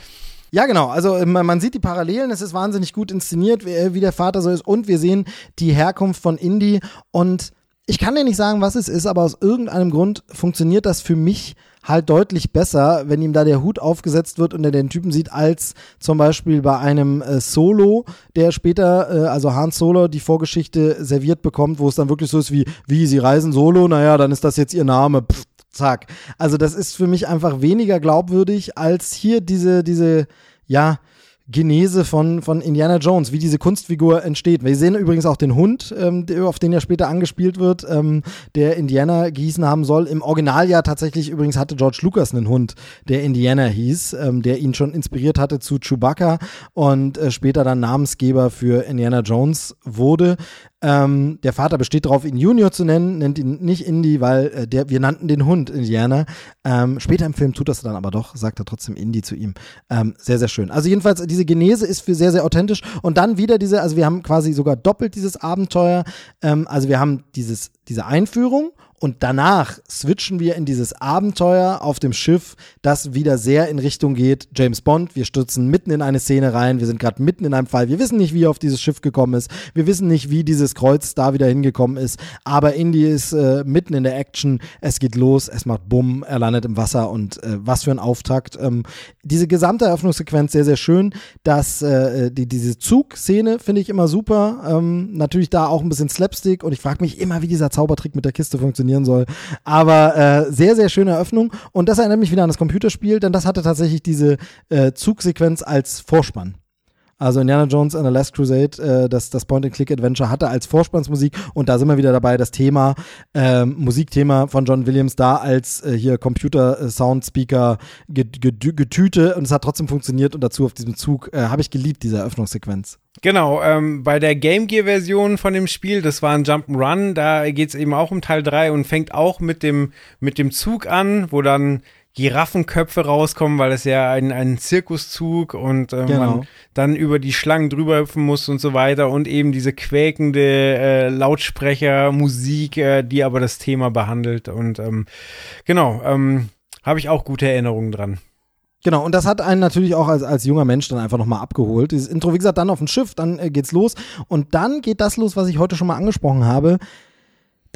Speaker 1: Ja, genau. Also ähm, man sieht die Parallelen. Es ist wahnsinnig gut inszeniert, wie, wie der Vater so ist. Und wir sehen die Herkunft von Indy. Und ich kann dir nicht sagen, was es ist, aber aus irgendeinem Grund funktioniert das für mich halt deutlich besser, wenn ihm da der Hut aufgesetzt wird und er den Typen sieht, als zum Beispiel bei einem äh, Solo, der später, äh, also Han Solo, die Vorgeschichte serviert bekommt, wo es dann wirklich so ist wie, wie, sie reisen Solo, naja, dann ist das jetzt ihr Name. Pff, zack. Also das ist für mich einfach weniger glaubwürdig als hier diese, diese, ja, Genese von, von Indiana Jones, wie diese Kunstfigur entsteht. Wir sehen übrigens auch den Hund, ähm, auf den ja später angespielt wird, ähm, der Indiana gießen haben soll. Im Originaljahr tatsächlich übrigens hatte George Lucas einen Hund, der Indiana hieß, ähm, der ihn schon inspiriert hatte zu Chewbacca und äh, später dann Namensgeber für Indiana Jones wurde. Ähm, der Vater besteht darauf, ihn Junior zu nennen, nennt ihn nicht Indy, weil äh, der, wir nannten den Hund Indiana. Ähm, später im Film tut das dann aber doch, sagt er trotzdem Indy zu ihm. Ähm, sehr, sehr schön. Also jedenfalls, diese Genese ist für sehr, sehr authentisch. Und dann wieder diese, also wir haben quasi sogar doppelt dieses Abenteuer. Ähm, also wir haben dieses diese Einführung und danach switchen wir in dieses Abenteuer auf dem Schiff, das wieder sehr in Richtung geht. James Bond, wir stürzen mitten in eine Szene rein. Wir sind gerade mitten in einem Fall. Wir wissen nicht, wie er auf dieses Schiff gekommen ist. Wir wissen nicht, wie dieses Kreuz da wieder hingekommen ist. Aber Indy ist äh, mitten in der Action. Es geht los. Es macht Bumm. Er landet im Wasser. Und äh, was für ein Auftakt. Ähm, diese gesamte Eröffnungssequenz sehr, sehr schön. Das, äh, die, diese Zugszene finde ich immer super. Ähm, natürlich da auch ein bisschen Slapstick. Und ich frage mich immer, wie dieser Zaubertrick mit der Kiste funktioniert funktionieren soll. Aber äh, sehr, sehr schöne Eröffnung. Und das erinnert mich wieder an das Computerspiel, denn das hatte tatsächlich diese äh, Zugsequenz als Vorspann. Also Indiana Jones and the Last Crusade, äh, das, das Point-and-Click-Adventure hatte als Vorspannsmusik und da sind wir wieder dabei, das Thema, ähm, Musikthema von John Williams da als äh, hier Computer-Soundspeaker Getüte und es hat trotzdem funktioniert und dazu auf diesem Zug äh, habe ich geliebt, diese Eröffnungssequenz.
Speaker 4: Genau, ähm, bei der Game Gear-Version von dem Spiel, das war ein Jump'n'Run, da geht es eben auch um Teil 3 und fängt auch mit dem, mit dem Zug an, wo dann Giraffenköpfe rauskommen, weil es ja ein, ein Zirkuszug und äh, genau. man dann über die Schlangen drüber hüpfen muss und so weiter und eben diese quäkende äh, Lautsprechermusik, äh, die aber das Thema behandelt und ähm, genau, ähm, habe ich auch gute Erinnerungen dran.
Speaker 1: Genau, und das hat einen natürlich auch als, als junger Mensch dann einfach nochmal abgeholt. Dieses Intro, wie gesagt, dann auf dem Schiff, dann äh, geht's los. Und dann geht das los, was ich heute schon mal angesprochen habe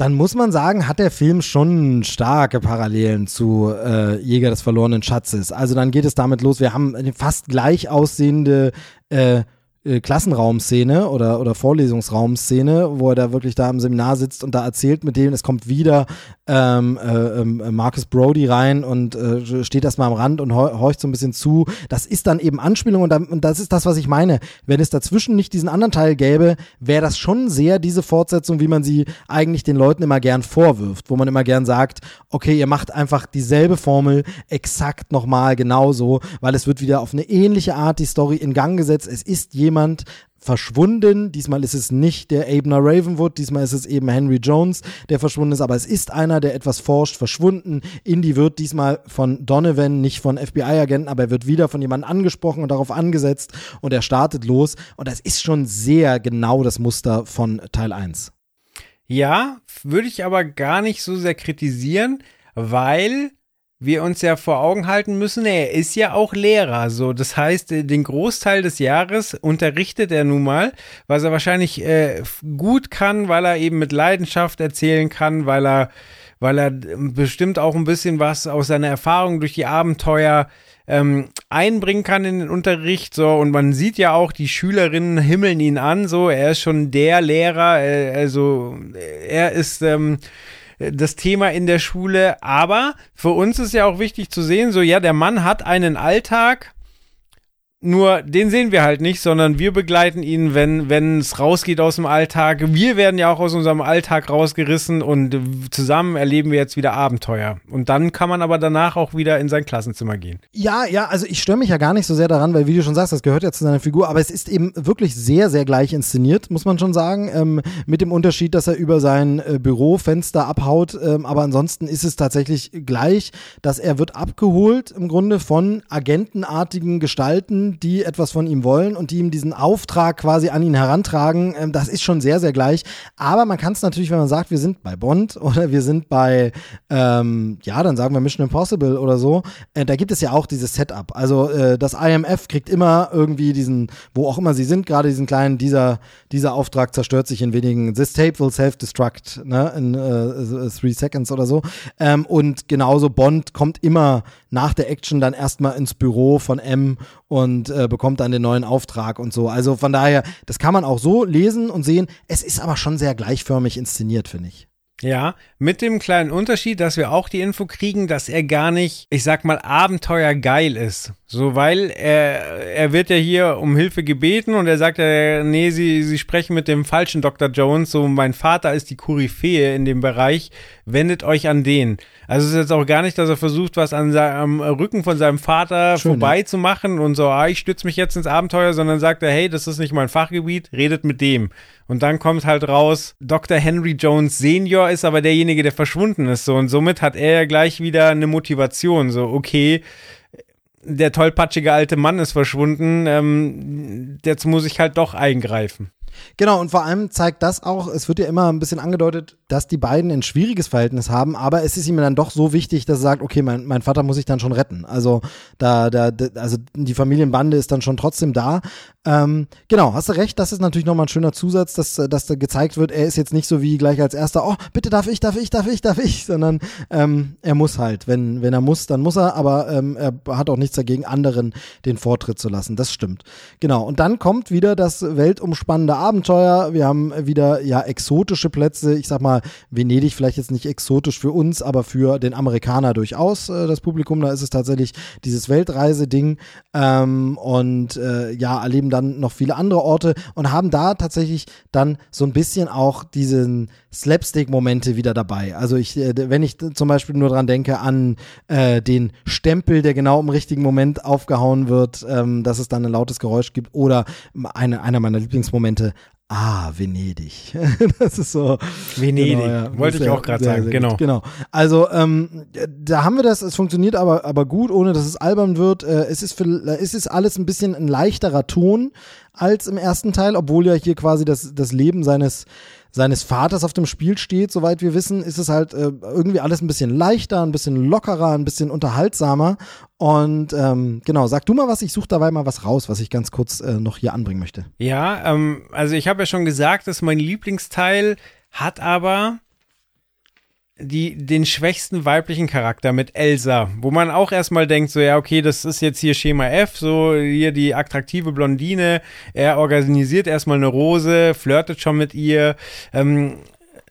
Speaker 1: dann muss man sagen, hat der Film schon starke Parallelen zu äh, Jäger des verlorenen Schatzes. Also dann geht es damit los, wir haben fast gleich aussehende äh, äh, Klassenraumszene oder, oder Vorlesungsraumszene, wo er da wirklich da im Seminar sitzt und da erzählt mit denen, es kommt wieder ähm, äh, äh, Marcus Brody rein und äh, steht erstmal am Rand und horcht so ein bisschen zu. Das ist dann eben Anspielung und, dann, und das ist das, was ich meine. Wenn es dazwischen nicht diesen anderen Teil gäbe, wäre das schon sehr diese Fortsetzung, wie man sie eigentlich den Leuten immer gern vorwirft, wo man immer gern sagt, okay, ihr macht einfach dieselbe Formel exakt nochmal genauso, weil es wird wieder auf eine ähnliche Art die Story in Gang gesetzt. Es ist jemand jemand verschwunden. Diesmal ist es nicht der Abner Ravenwood, diesmal ist es eben Henry Jones, der verschwunden ist, aber es ist einer, der etwas forscht, verschwunden. Indy wird diesmal von Donovan, nicht von FBI-Agenten, aber er wird wieder von jemandem angesprochen und darauf angesetzt und er startet los. Und das ist schon sehr genau das Muster von Teil 1.
Speaker 4: Ja, würde ich aber gar nicht so sehr kritisieren, weil wir uns ja vor Augen halten müssen, er ist ja auch Lehrer, so. Das heißt, äh, den Großteil des Jahres unterrichtet er nun mal, was er wahrscheinlich äh, gut kann, weil er eben mit Leidenschaft erzählen kann, weil er, weil er bestimmt auch ein bisschen was aus seiner Erfahrung durch die Abenteuer ähm, einbringen kann in den Unterricht, so. Und man sieht ja auch, die Schülerinnen himmeln ihn an, so. Er ist schon der Lehrer, äh, also, er ist, ähm, das Thema in der Schule. Aber für uns ist ja auch wichtig zu sehen, so ja, der Mann hat einen Alltag, nur den sehen wir halt nicht, sondern wir begleiten ihn, wenn wenn es rausgeht aus dem Alltag. Wir werden ja auch aus unserem Alltag rausgerissen und zusammen erleben wir jetzt wieder Abenteuer. Und dann kann man aber danach auch wieder in sein Klassenzimmer gehen.
Speaker 1: Ja, ja, also ich störe mich ja gar nicht so sehr daran, weil wie du schon sagst, das gehört ja zu seiner Figur, aber es ist eben wirklich sehr, sehr gleich inszeniert, muss man schon sagen, ähm, mit dem Unterschied, dass er über sein äh, Bürofenster abhaut, ähm, aber ansonsten ist es tatsächlich gleich, dass er wird abgeholt im Grunde von agentenartigen Gestalten, die etwas von ihm wollen und die ihm diesen Auftrag quasi an ihn herantragen. Ähm, das ist schon sehr, sehr gleich. Aber man kann es natürlich, wenn man sagt, wir sind bei Bond oder wir sind bei, ähm, ja, dann sagen wir Mission Impossible oder so, äh, da gibt es ja auch dieses Setup. Also äh, das IMF kriegt immer irgendwie diesen, wo auch immer sie sind, gerade diesen kleinen, dieser, dieser Auftrag zerstört sich in wenigen, this tape will self-destruct, ne, in äh, three seconds oder so. Ähm, und genauso Bond kommt immer nach der Action dann erstmal ins Büro von M und äh, bekommt dann den neuen Auftrag und so. Also von daher, das kann man auch so lesen und sehen. Es ist aber schon sehr gleichförmig inszeniert, finde ich.
Speaker 4: Ja, mit dem kleinen Unterschied, dass wir auch die Info kriegen, dass er gar nicht, ich sag mal, abenteuergeil ist. So, weil er, er wird ja hier um Hilfe gebeten und er sagt ja, nee, sie, sie sprechen mit dem falschen Dr. Jones, so mein Vater ist die Koryphäe in dem Bereich, wendet euch an den. Also es ist jetzt auch gar nicht, dass er versucht, was an seinem Rücken von seinem Vater Schön, vorbeizumachen ja. und so, ah, ich stütze mich jetzt ins Abenteuer, sondern sagt er, hey, das ist nicht mein Fachgebiet, redet mit dem. Und dann kommt halt raus, Dr. Henry Jones Senior ist aber derjenige, der verschwunden ist, so, und somit hat er ja gleich wieder eine Motivation, so, okay, der tollpatschige alte Mann ist verschwunden, ähm, jetzt muss ich halt doch eingreifen.
Speaker 1: Genau, und vor allem zeigt das auch, es wird ja immer ein bisschen angedeutet, dass die beiden ein schwieriges Verhältnis haben, aber es ist ihm dann doch so wichtig, dass er sagt, okay, mein, mein Vater muss ich dann schon retten. Also da, da, also die Familienbande ist dann schon trotzdem da. Ähm, genau, hast du recht, das ist natürlich nochmal ein schöner Zusatz, dass, dass da gezeigt wird, er ist jetzt nicht so wie gleich als erster, oh, bitte darf ich, darf ich, darf ich, darf ich, sondern ähm, er muss halt. Wenn, wenn er muss, dann muss er, aber ähm, er hat auch nichts dagegen, anderen den Vortritt zu lassen. Das stimmt. Genau. Und dann kommt wieder das weltumspannende Abenteuer. Wir haben wieder ja exotische Plätze. Ich sag mal, Venedig vielleicht jetzt nicht exotisch für uns, aber für den Amerikaner durchaus, äh, das Publikum. Da ist es tatsächlich dieses Weltreiseding. Ähm, und äh, ja, erleben dann noch viele andere Orte und haben da tatsächlich dann so ein bisschen auch diesen Slapstick-Momente wieder dabei. Also ich, äh, wenn ich zum Beispiel nur dran denke an äh, den Stempel, der genau im richtigen Moment aufgehauen wird, ähm, dass es dann ein lautes Geräusch gibt oder eine, einer meiner Lieblingsmomente, Ah, Venedig. das ist so.
Speaker 4: Venedig. Genau, ja. Wollte ich auch gerade sagen, genau.
Speaker 1: Gut. Genau. Also, ähm, da haben wir das, es funktioniert aber, aber gut, ohne dass es albern wird. Äh, es, ist für, es ist alles ein bisschen ein leichterer Ton als im ersten Teil, obwohl ja hier quasi das, das Leben seines seines Vaters auf dem Spiel steht, soweit wir wissen, ist es halt äh, irgendwie alles ein bisschen leichter, ein bisschen lockerer, ein bisschen unterhaltsamer. Und ähm, genau, sag du mal was, ich suche dabei mal was raus, was ich ganz kurz äh, noch hier anbringen möchte.
Speaker 4: Ja, ähm, also ich habe ja schon gesagt, dass mein Lieblingsteil hat aber die, den schwächsten weiblichen Charakter mit Elsa, wo man auch erstmal denkt, so ja, okay, das ist jetzt hier Schema F, so hier die attraktive Blondine, er organisiert erstmal eine Rose, flirtet schon mit ihr, ähm,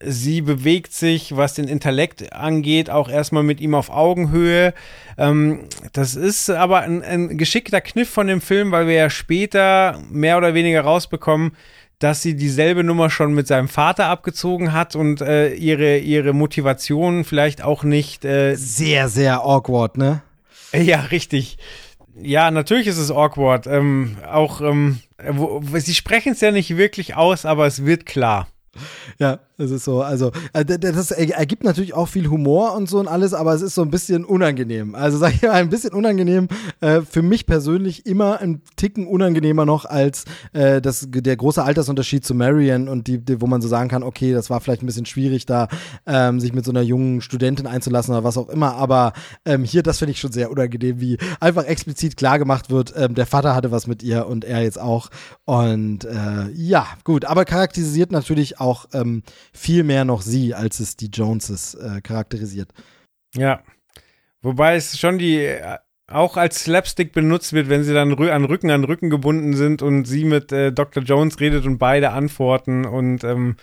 Speaker 4: sie bewegt sich, was den Intellekt angeht, auch erstmal mit ihm auf Augenhöhe. Ähm, das ist aber ein, ein geschickter Kniff von dem Film, weil wir ja später mehr oder weniger rausbekommen, dass sie dieselbe Nummer schon mit seinem Vater abgezogen hat und äh, ihre, ihre Motivation vielleicht auch nicht. Äh,
Speaker 1: sehr, sehr awkward, ne?
Speaker 4: Ja, richtig. Ja, natürlich ist es awkward. Ähm, auch, ähm, wo, sie sprechen es ja nicht wirklich aus, aber es wird klar.
Speaker 1: Ja, es ist so, also äh, das ergibt natürlich auch viel Humor und so und alles, aber es ist so ein bisschen unangenehm. Also sag ich mal, ein bisschen unangenehm. Äh, für mich persönlich immer ein Ticken unangenehmer noch als äh, das, der große Altersunterschied zu Marion und die, die, wo man so sagen kann, okay, das war vielleicht ein bisschen schwierig, da ähm, sich mit so einer jungen Studentin einzulassen oder was auch immer. Aber ähm, hier, das finde ich schon sehr unangenehm, wie einfach explizit klar gemacht wird, ähm, der Vater hatte was mit ihr und er jetzt auch. Und äh, ja, gut, aber charakterisiert natürlich auch ähm, viel mehr noch sie, als es die Joneses äh, charakterisiert.
Speaker 4: Ja. Wobei es schon die äh, auch als Slapstick benutzt wird, wenn sie dann an Rücken an Rücken gebunden sind und sie mit äh, Dr. Jones redet und beide antworten und ähm,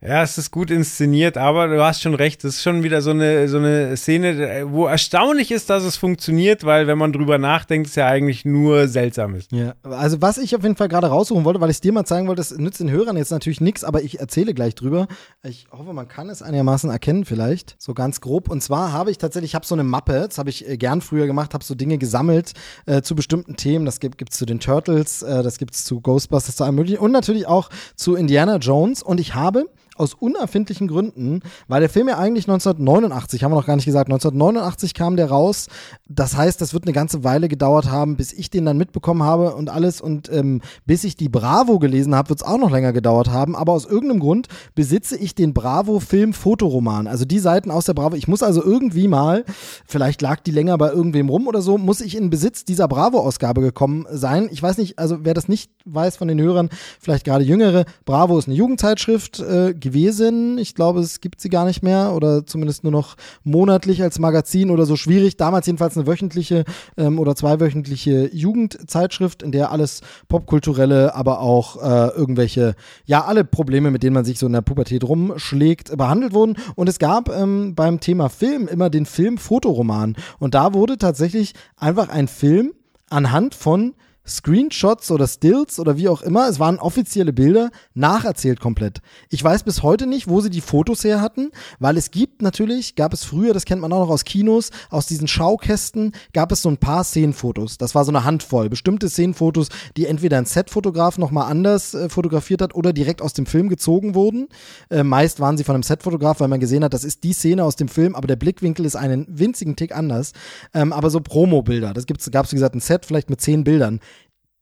Speaker 4: ja, es ist gut inszeniert, aber du hast schon recht, es ist schon wieder so eine, so eine Szene, wo erstaunlich ist, dass es funktioniert, weil wenn man drüber nachdenkt, es ja eigentlich nur seltsam ist.
Speaker 1: Ja, also was ich auf jeden Fall gerade raussuchen wollte, weil ich es dir mal zeigen wollte, das nützt den Hörern jetzt natürlich nichts, aber ich erzähle gleich drüber. Ich hoffe, man kann es einigermaßen erkennen vielleicht, so ganz grob. Und zwar habe ich tatsächlich, ich habe so eine Mappe, das habe ich äh, gern früher gemacht, habe so Dinge gesammelt äh, zu bestimmten Themen. Das gibt es zu den Turtles, äh, das gibt es zu Ghostbusters, zu allem möglichen und natürlich auch zu Indiana Jones. Und ich habe aus unerfindlichen Gründen, weil der Film ja eigentlich 1989, haben wir noch gar nicht gesagt, 1989 kam der raus. Das heißt, das wird eine ganze Weile gedauert haben, bis ich den dann mitbekommen habe und alles. Und ähm, bis ich die Bravo gelesen habe, wird es auch noch länger gedauert haben. Aber aus irgendeinem Grund besitze ich den Bravo-Film-Fotoroman. Also die Seiten aus der Bravo. Ich muss also irgendwie mal, vielleicht lag die länger bei irgendwem rum oder so, muss ich in Besitz dieser Bravo-Ausgabe gekommen sein. Ich weiß nicht, also wer das nicht weiß von den Hörern, vielleicht gerade Jüngere, Bravo ist eine Jugendzeitschrift. Äh, gewesen. Ich glaube, es gibt sie gar nicht mehr oder zumindest nur noch monatlich als Magazin oder so schwierig. Damals jedenfalls eine wöchentliche ähm, oder zweiwöchentliche Jugendzeitschrift, in der alles popkulturelle, aber auch äh, irgendwelche, ja, alle Probleme, mit denen man sich so in der Pubertät rumschlägt, behandelt wurden. Und es gab ähm, beim Thema Film immer den Film-Fotoroman. Und da wurde tatsächlich einfach ein Film anhand von Screenshots oder Stills oder wie auch immer, es waren offizielle Bilder, nacherzählt komplett. Ich weiß bis heute nicht, wo sie die Fotos her hatten, weil es gibt natürlich, gab es früher, das kennt man auch noch aus Kinos, aus diesen Schaukästen gab es so ein paar Szenenfotos. Das war so eine Handvoll. Bestimmte Szenenfotos, die entweder ein Setfotograf nochmal anders äh, fotografiert hat oder direkt aus dem Film gezogen wurden. Äh, meist waren sie von einem Setfotograf, weil man gesehen hat, das ist die Szene aus dem Film, aber der Blickwinkel ist einen winzigen Tick anders. Ähm, aber so Promo-Bilder, das gab es, wie gesagt, ein Set vielleicht mit zehn Bildern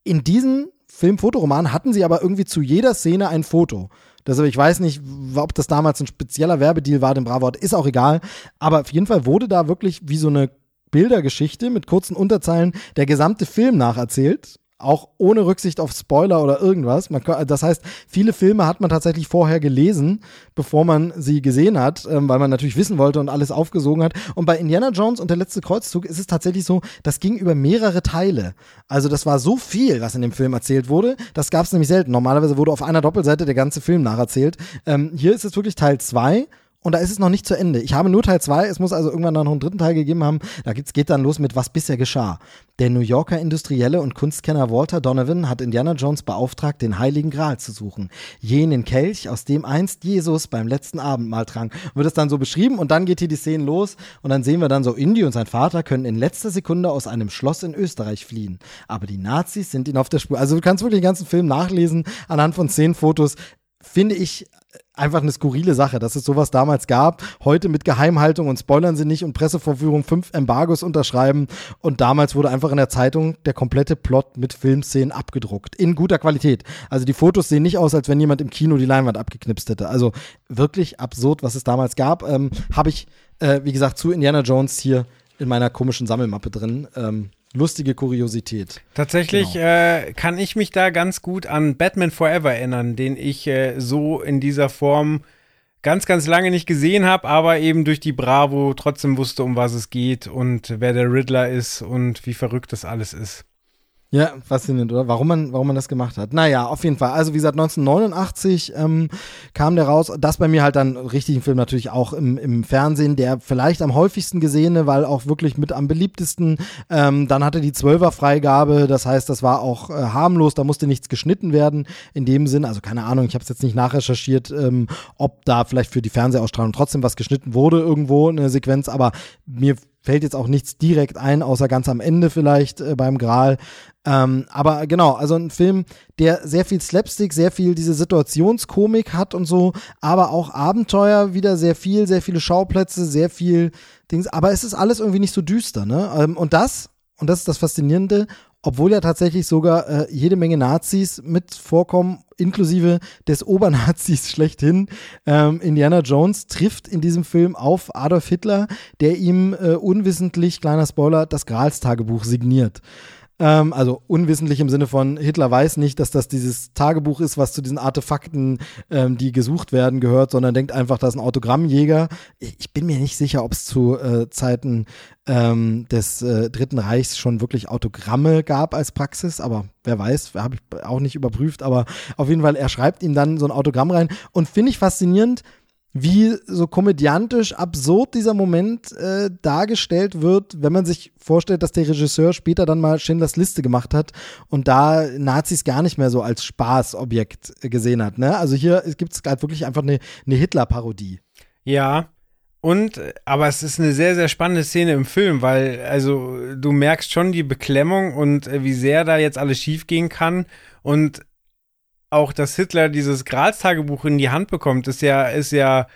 Speaker 1: in diesen Filmfotoroman hatten sie aber irgendwie zu jeder Szene ein Foto. Deshalb, ich weiß nicht, ob das damals ein spezieller Werbedeal war, dem Bravo ist auch egal. Aber auf jeden Fall wurde da wirklich wie so eine Bildergeschichte mit kurzen Unterzeilen der gesamte Film nacherzählt auch ohne Rücksicht auf Spoiler oder irgendwas. Kann, das heißt, viele Filme hat man tatsächlich vorher gelesen, bevor man sie gesehen hat, ähm, weil man natürlich wissen wollte und alles aufgesogen hat. Und bei Indiana Jones und der letzte Kreuzzug ist es tatsächlich so, das ging über mehrere Teile. Also das war so viel, was in dem Film erzählt wurde. Das gab es nämlich selten. Normalerweise wurde auf einer Doppelseite der ganze Film nacherzählt. Ähm, hier ist es wirklich Teil 2 und da ist es noch nicht zu Ende. Ich habe nur Teil 2, es muss also irgendwann noch einen dritten Teil gegeben haben. Da geht's, geht dann los mit was bisher geschah. Der New Yorker Industrielle und Kunstkenner Walter Donovan hat Indiana Jones beauftragt, den Heiligen Gral zu suchen. Jenen Kelch, aus dem einst Jesus beim letzten Abendmahl trank. Wird es dann so beschrieben und dann geht hier die Szene los und dann sehen wir dann so, Indy und sein Vater können in letzter Sekunde aus einem Schloss in Österreich fliehen. Aber die Nazis sind ihnen auf der Spur. Also du kannst wirklich den ganzen Film nachlesen anhand von zehn Fotos finde ich einfach eine skurrile Sache, dass es sowas damals gab. Heute mit Geheimhaltung und spoilern sie nicht und Pressevorführung fünf Embargos unterschreiben. Und damals wurde einfach in der Zeitung der komplette Plot mit Filmszenen abgedruckt. In guter Qualität. Also die Fotos sehen nicht aus, als wenn jemand im Kino die Leinwand abgeknipst hätte. Also wirklich absurd, was es damals gab. Ähm, Habe ich, äh, wie gesagt, zu Indiana Jones hier in meiner komischen Sammelmappe drin. Ähm, lustige Kuriosität.
Speaker 4: Tatsächlich genau. äh, kann ich mich da ganz gut an Batman Forever erinnern, den ich äh, so in dieser Form ganz, ganz lange nicht gesehen habe, aber eben durch die Bravo trotzdem wusste, um was es geht und wer der Riddler ist und wie verrückt das alles ist.
Speaker 1: Ja, faszinierend, oder? Warum man, warum man das gemacht hat. Naja, auf jeden Fall. Also wie gesagt, 1989 ähm, kam der raus. Das bei mir halt dann richtigen Film natürlich auch im, im Fernsehen, der vielleicht am häufigsten gesehene, weil auch wirklich mit am beliebtesten. Ähm, dann hatte die Zwölfer-Freigabe, das heißt, das war auch äh, harmlos, da musste nichts geschnitten werden in dem Sinn. Also keine Ahnung, ich habe es jetzt nicht nachrecherchiert, ähm, ob da vielleicht für die Fernsehausstrahlung trotzdem was geschnitten wurde irgendwo, eine Sequenz, aber mir fällt jetzt auch nichts direkt ein, außer ganz am Ende vielleicht äh, beim Gral. Ähm, aber genau, also ein Film, der sehr viel Slapstick, sehr viel diese Situationskomik hat und so, aber auch Abenteuer wieder sehr viel, sehr viele Schauplätze, sehr viel Dings. Aber es ist alles irgendwie nicht so düster, ne? Ähm, und das, und das ist das Faszinierende, obwohl ja tatsächlich sogar äh, jede Menge Nazis mit vorkommen, inklusive des Obernazis schlechthin. Ähm, Indiana Jones trifft in diesem Film auf Adolf Hitler, der ihm äh, unwissentlich, kleiner Spoiler, das Grals-Tagebuch signiert. Ähm, also unwissentlich im Sinne von Hitler weiß nicht, dass das dieses Tagebuch ist, was zu diesen Artefakten, ähm, die gesucht werden, gehört, sondern denkt einfach, das ist ein Autogrammjäger. Ich bin mir nicht sicher, ob es zu äh, Zeiten ähm, des äh, Dritten Reichs schon wirklich Autogramme gab als Praxis, aber wer weiß, habe ich auch nicht überprüft, aber auf jeden Fall, er schreibt ihm dann so ein Autogramm rein und finde ich faszinierend, wie so komödiantisch absurd dieser Moment äh, dargestellt wird, wenn man sich vorstellt, dass der Regisseur später dann mal Schindlers Liste gemacht hat und da Nazis gar nicht mehr so als Spaßobjekt gesehen hat. Ne? Also hier gibt es halt wirklich einfach eine, eine Hitler-Parodie.
Speaker 4: Ja, und, aber es ist eine sehr, sehr spannende Szene im Film, weil, also, du merkst schon die Beklemmung und äh, wie sehr da jetzt alles schiefgehen kann. Und auch, dass Hitler dieses Graz-Tagebuch in die Hand bekommt, ist ja, ist ja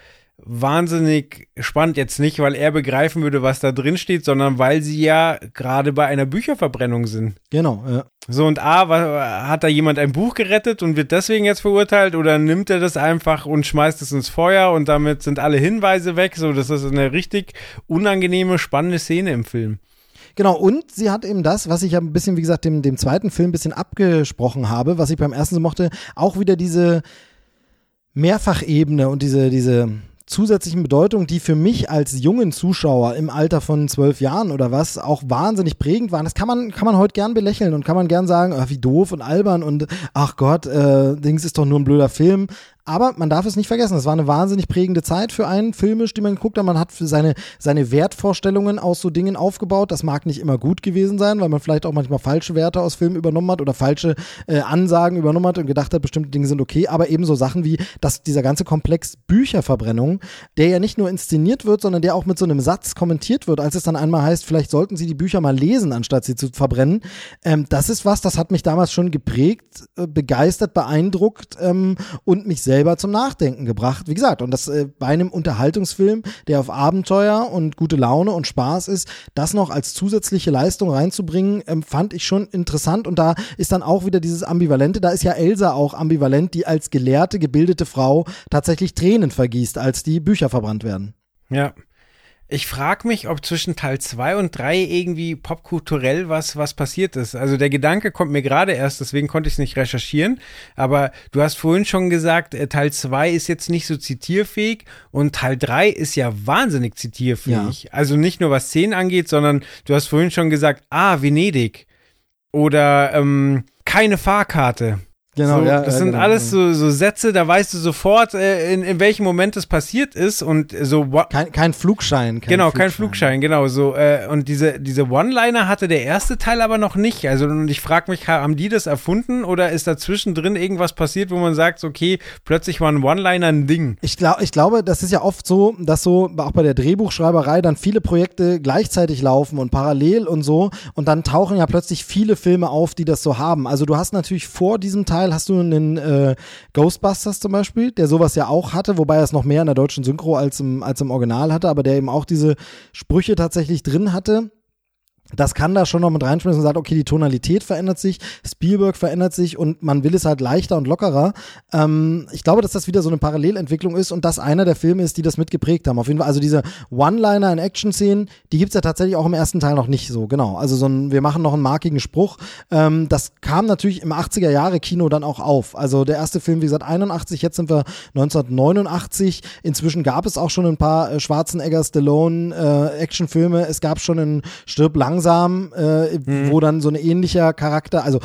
Speaker 4: wahnsinnig spannend. Jetzt nicht, weil er begreifen würde, was da drin steht, sondern weil sie ja gerade bei einer Bücherverbrennung sind.
Speaker 1: Genau, ja.
Speaker 4: So, und A, hat da jemand ein Buch gerettet und wird deswegen jetzt verurteilt oder nimmt er das einfach und schmeißt es ins Feuer und damit sind alle Hinweise weg? So, das ist eine richtig unangenehme, spannende Szene im Film.
Speaker 1: Genau, und sie hat eben das, was ich ja ein bisschen, wie gesagt, dem, dem zweiten Film ein bisschen abgesprochen habe, was ich beim ersten so mochte, auch wieder diese Mehrfachebene und diese, diese zusätzlichen Bedeutung, die für mich als jungen Zuschauer im Alter von zwölf Jahren oder was auch wahnsinnig prägend waren. Das kann man, kann man heute gern belächeln und kann man gern sagen, ach, wie doof und albern und ach Gott, äh, Dings ist doch nur ein blöder Film. Aber man darf es nicht vergessen, es war eine wahnsinnig prägende Zeit für einen filmisch, die man geguckt hat. Man hat seine, seine Wertvorstellungen aus so Dingen aufgebaut. Das mag nicht immer gut gewesen sein, weil man vielleicht auch manchmal falsche Werte aus Filmen übernommen hat oder falsche äh, Ansagen übernommen hat und gedacht hat, bestimmte Dinge sind okay. Aber ebenso Sachen wie, dass dieser ganze Komplex Bücherverbrennung, der ja nicht nur inszeniert wird, sondern der auch mit so einem Satz kommentiert wird, als es dann einmal heißt, vielleicht sollten Sie die Bücher mal lesen, anstatt sie zu verbrennen. Ähm, das ist was, das hat mich damals schon geprägt, äh, begeistert, beeindruckt ähm, und mich selbst selber zum Nachdenken gebracht. Wie gesagt, und das äh, bei einem Unterhaltungsfilm, der auf Abenteuer und gute Laune und Spaß ist, das noch als zusätzliche Leistung reinzubringen, ähm, fand ich schon interessant. Und da ist dann auch wieder dieses Ambivalente. Da ist ja Elsa auch ambivalent, die als gelehrte, gebildete Frau tatsächlich Tränen vergießt, als die Bücher verbrannt werden.
Speaker 4: Ja. Ich frage mich, ob zwischen Teil 2 und 3 irgendwie popkulturell was, was passiert ist. Also der Gedanke kommt mir gerade erst, deswegen konnte ich es nicht recherchieren. Aber du hast vorhin schon gesagt, äh, Teil 2 ist jetzt nicht so zitierfähig und Teil 3 ist ja wahnsinnig zitierfähig. Ja. Also nicht nur was Szenen angeht, sondern du hast vorhin schon gesagt, ah, Venedig. Oder ähm, keine Fahrkarte. Genau, so, ja. Das ja, sind genau, alles so, so Sätze, da weißt du sofort, äh, in, in welchem Moment es passiert ist und so.
Speaker 1: Kein, kein Flugschein.
Speaker 4: Kein genau, Flugschein. kein Flugschein, genau so. Äh, und diese, diese One-Liner hatte der erste Teil aber noch nicht. Also und ich frage mich, haben die das erfunden oder ist dazwischen drin irgendwas passiert, wo man sagt, okay, plötzlich war ein One-Liner ein Ding?
Speaker 1: Ich, glaub, ich glaube, das ist ja oft so, dass so auch bei der Drehbuchschreiberei dann viele Projekte gleichzeitig laufen und parallel und so und dann tauchen ja plötzlich viele Filme auf, die das so haben. Also du hast natürlich vor diesem Teil Teil hast du einen äh, Ghostbusters zum Beispiel, der sowas ja auch hatte, wobei er es noch mehr in der deutschen Synchro als im, als im Original hatte, aber der eben auch diese Sprüche tatsächlich drin hatte das kann da schon noch mit reinschmeißen und sagt, okay, die Tonalität verändert sich, Spielberg verändert sich und man will es halt leichter und lockerer. Ähm, ich glaube, dass das wieder so eine Parallelentwicklung ist und das einer der Filme ist, die das mitgeprägt haben. Auf jeden Fall, also diese One-Liner in Action-Szenen, die gibt's ja tatsächlich auch im ersten Teil noch nicht so, genau. Also so ein, wir machen noch einen markigen Spruch. Ähm, das kam natürlich im 80er Jahre Kino dann auch auf. Also der erste Film, wie gesagt, 81, jetzt sind wir 1989. Inzwischen gab es auch schon ein paar äh, Schwarzenegger, Stallone äh, Actionfilme. Es gab schon einen Stirb lang langsam, äh, mhm. wo dann so ein ähnlicher Charakter, also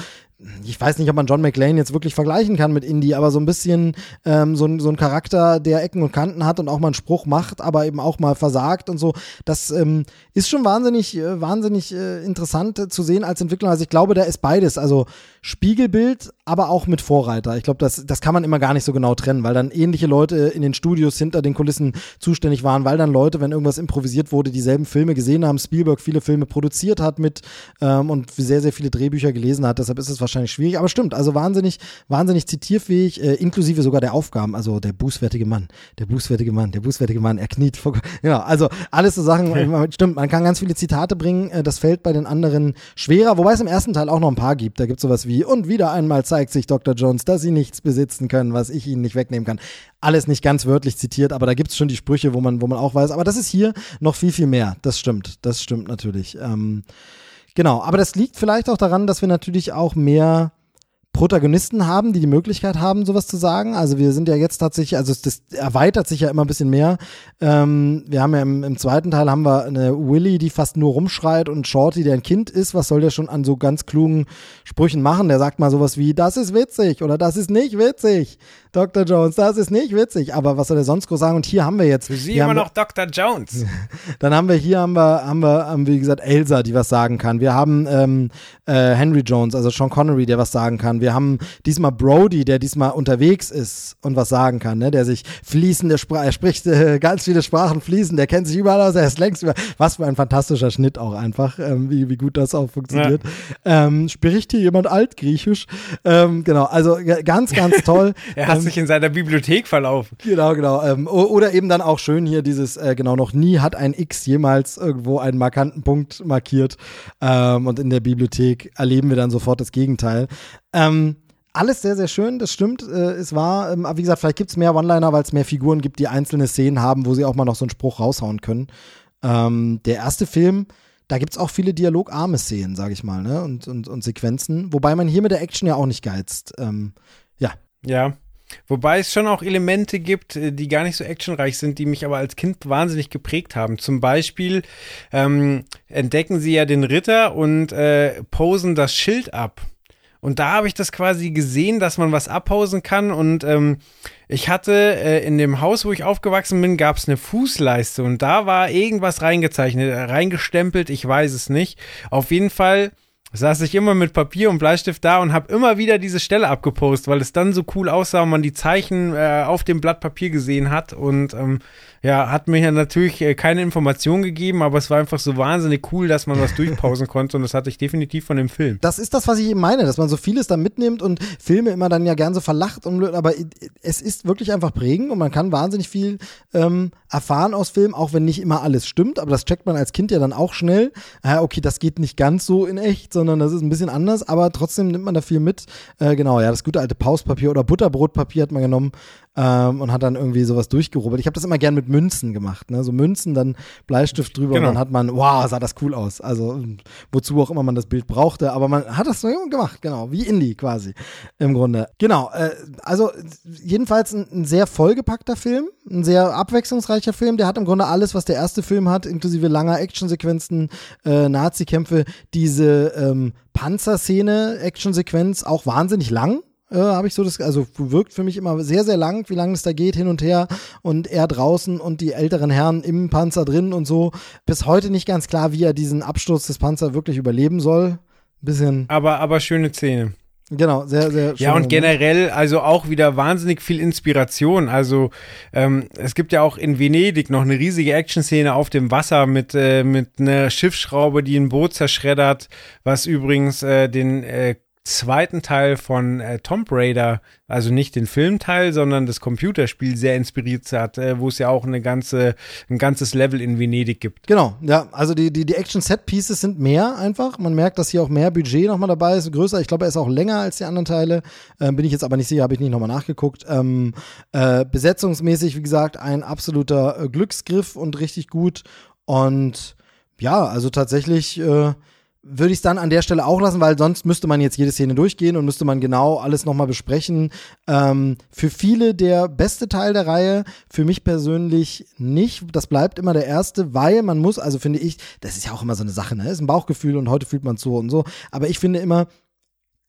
Speaker 1: ich weiß nicht, ob man John McLean jetzt wirklich vergleichen kann mit Indy, aber so ein bisschen ähm, so, ein, so ein Charakter, der Ecken und Kanten hat und auch mal einen Spruch macht, aber eben auch mal versagt und so. Das ähm, ist schon wahnsinnig, äh, wahnsinnig äh, interessant äh, zu sehen als Entwickler. Also ich glaube, da ist beides. Also Spiegelbild, aber auch mit Vorreiter. Ich glaube, das, das kann man immer gar nicht so genau trennen, weil dann ähnliche Leute in den Studios hinter den Kulissen zuständig waren, weil dann Leute, wenn irgendwas improvisiert wurde, dieselben Filme gesehen haben. Spielberg viele Filme produziert hat mit ähm, und sehr, sehr viele Drehbücher gelesen hat. Deshalb ist es wahrscheinlich schwierig. Aber stimmt, also wahnsinnig, wahnsinnig zitierfähig, äh, inklusive sogar der Aufgaben. Also der bußfertige Mann, der bußfertige Mann, der bußfertige Mann, er kniet vor Ja, also alles so Sachen, stimmt, man kann ganz viele Zitate bringen. Äh, das fällt bei den anderen schwerer, wobei es im ersten Teil auch noch ein paar gibt. Da gibt es sowas wie wie und wieder einmal zeigt sich Dr. Jones, dass sie nichts besitzen können, was ich ihnen nicht wegnehmen kann. Alles nicht ganz wörtlich zitiert, aber da gibt es schon die Sprüche, wo man, wo man auch weiß. Aber das ist hier noch viel, viel mehr. Das stimmt. Das stimmt natürlich. Ähm, genau. Aber das liegt vielleicht auch daran, dass wir natürlich auch mehr Protagonisten haben, die die Möglichkeit haben, sowas zu sagen. Also wir sind ja jetzt tatsächlich, also das erweitert sich ja immer ein bisschen mehr. Ähm, wir haben ja im, im, zweiten Teil haben wir eine Willy, die fast nur rumschreit und Shorty, der ein Kind ist. Was soll der schon an so ganz klugen Sprüchen machen? Der sagt mal sowas wie, das ist witzig oder das ist nicht witzig. Dr. Jones, das ist nicht witzig. Aber was soll der sonst groß sagen? Und hier haben wir jetzt.
Speaker 4: Für Sie immer noch Dr. Jones.
Speaker 1: Dann haben wir hier, haben wir, haben wir, haben, wie gesagt, Elsa, die was sagen kann. Wir haben ähm, äh, Henry Jones, also Sean Connery, der was sagen kann. Wir haben diesmal Brody, der diesmal unterwegs ist und was sagen kann, ne? der sich fließende Sprache, er spricht äh, ganz viele Sprachen fließend, der kennt sich überall aus, er ist längst über. Was für ein fantastischer Schnitt auch einfach, ähm, wie, wie gut das auch funktioniert. Ja. Ähm, spricht hier jemand Altgriechisch? Ähm, genau, also ganz, ganz toll.
Speaker 4: er hat ähm, sich in seiner Bibliothek verlaufen.
Speaker 1: Genau, genau. Ähm, oder eben dann auch schön hier dieses, äh, genau, noch nie hat ein X jemals irgendwo einen markanten Punkt markiert. Ähm, und in der Bibliothek erleben wir dann sofort das Gegenteil. Ähm, alles sehr, sehr schön, das stimmt. Äh, es war, ähm, wie gesagt, vielleicht gibt es mehr One-Liner, weil es mehr Figuren gibt, die einzelne Szenen haben, wo sie auch mal noch so einen Spruch raushauen können. Ähm, der erste Film, da gibt es auch viele dialogarme Szenen, sage ich mal, ne? Und, und, und Sequenzen. Wobei man hier mit der Action ja auch nicht geizt. Ähm, ja.
Speaker 4: Ja. Wobei es schon auch Elemente gibt, äh, die gar nicht so actionreich sind, die mich aber als Kind wahnsinnig geprägt haben. Zum Beispiel ähm, entdecken sie ja den Ritter und äh, posen das Schild ab. Und da habe ich das quasi gesehen, dass man was abhausen kann. Und ähm, ich hatte äh, in dem Haus, wo ich aufgewachsen bin, gab es eine Fußleiste und da war irgendwas reingezeichnet, reingestempelt, ich weiß es nicht. Auf jeden Fall saß ich immer mit Papier und Bleistift da und habe immer wieder diese Stelle abgepostet, weil es dann so cool aussah und man die Zeichen äh, auf dem Blatt Papier gesehen hat und ähm, ja, hat mir ja natürlich äh, keine Information gegeben, aber es war einfach so wahnsinnig cool, dass man was durchpausen konnte und das hatte ich definitiv von dem Film.
Speaker 1: Das ist das, was ich eben meine, dass man so vieles da mitnimmt und Filme immer dann ja gern so verlacht und blöd, aber es ist wirklich einfach prägend und man kann wahnsinnig viel ähm, erfahren aus Filmen, auch wenn nicht immer alles stimmt, aber das checkt man als Kind ja dann auch schnell. Äh, okay, das geht nicht ganz so in echt, sondern das ist ein bisschen anders, aber trotzdem nimmt man da viel mit. Äh, genau, ja, das gute alte Pauspapier oder Butterbrotpapier hat man genommen ähm, und hat dann irgendwie sowas durchgerubbelt. Ich habe das immer gern mit Münzen gemacht, ne? So Münzen, dann Bleistift drüber genau. und dann hat man, wow, sah das cool aus. Also wozu auch immer man das Bild brauchte, aber man hat das so gemacht, genau, wie Indie quasi im Grunde. Genau, äh, also jedenfalls ein, ein sehr vollgepackter Film, ein sehr abwechslungsreicher Film. Der hat im Grunde alles, was der erste Film hat, inklusive langer Actionsequenzen, äh, Nazi-Kämpfe, diese ähm, Panzerszene, Actionsequenz auch wahnsinnig lang äh, habe ich so das, also wirkt für mich immer sehr, sehr lang, wie lange es da geht, hin und her und er draußen und die älteren Herren im Panzer drin und so. Bis heute nicht ganz klar, wie er diesen Absturz des Panzers wirklich überleben soll. Bisschen.
Speaker 4: Aber, aber schöne Szene.
Speaker 1: Genau, sehr, sehr
Speaker 4: schön. Ja, und generell, also auch wieder wahnsinnig viel Inspiration. Also ähm, es gibt ja auch in Venedig noch eine riesige Action-Szene auf dem Wasser mit, äh, mit einer Schiffsschraube, die ein Boot zerschreddert, was übrigens äh, den äh, zweiten Teil von äh, Tomb Raider, also nicht den Filmteil, sondern das Computerspiel sehr inspiriert hat, äh, wo es ja auch eine ganze, ein ganzes Level in Venedig gibt.
Speaker 1: Genau, ja, also die, die, die Action-Set-Pieces sind mehr einfach. Man merkt, dass hier auch mehr Budget nochmal dabei ist, größer. Ich glaube, er ist auch länger als die anderen Teile. Ähm, bin ich jetzt aber nicht sicher, habe ich nicht nochmal nachgeguckt. Ähm, äh, besetzungsmäßig, wie gesagt, ein absoluter äh, Glücksgriff und richtig gut. Und ja, also tatsächlich äh, würde ich es dann an der Stelle auch lassen, weil sonst müsste man jetzt jede Szene durchgehen und müsste man genau alles nochmal besprechen. Ähm, für viele der beste Teil der Reihe, für mich persönlich nicht. Das bleibt immer der erste, weil man muss, also finde ich, das ist ja auch immer so eine Sache, ne? Ist ein Bauchgefühl und heute fühlt man es so und so. Aber ich finde immer,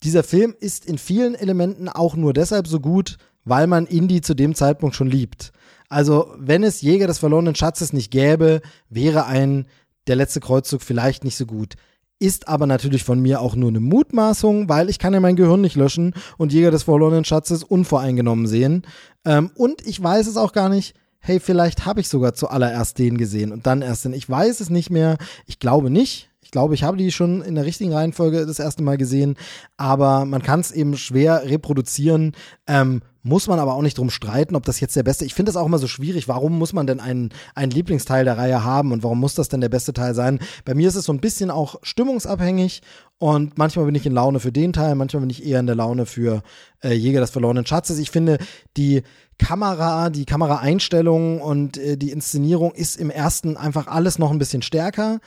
Speaker 1: dieser Film ist in vielen Elementen auch nur deshalb so gut, weil man Indie zu dem Zeitpunkt schon liebt. Also, wenn es Jäger des verlorenen Schatzes nicht gäbe, wäre ein der letzte Kreuzzug vielleicht nicht so gut ist aber natürlich von mir auch nur eine Mutmaßung, weil ich kann ja mein Gehirn nicht löschen und Jäger des verlorenen Schatzes unvoreingenommen sehen. Ähm, und ich weiß es auch gar nicht, hey, vielleicht habe ich sogar zuallererst den gesehen und dann erst den. Ich weiß es nicht mehr. Ich glaube nicht. Ich glaube, ich habe die schon in der richtigen Reihenfolge das erste Mal gesehen, aber man kann es eben schwer reproduzieren. Ähm, muss man aber auch nicht drum streiten, ob das jetzt der beste. Ich finde das auch immer so schwierig. Warum muss man denn einen, einen Lieblingsteil der Reihe haben und warum muss das denn der beste Teil sein? Bei mir ist es so ein bisschen auch stimmungsabhängig und manchmal bin ich in Laune für den Teil, manchmal bin ich eher in der Laune für äh, Jäger des verlorenen Schatzes. Ich finde, die Kamera, die Kameraeinstellung und äh, die Inszenierung ist im ersten einfach alles noch ein bisschen stärker.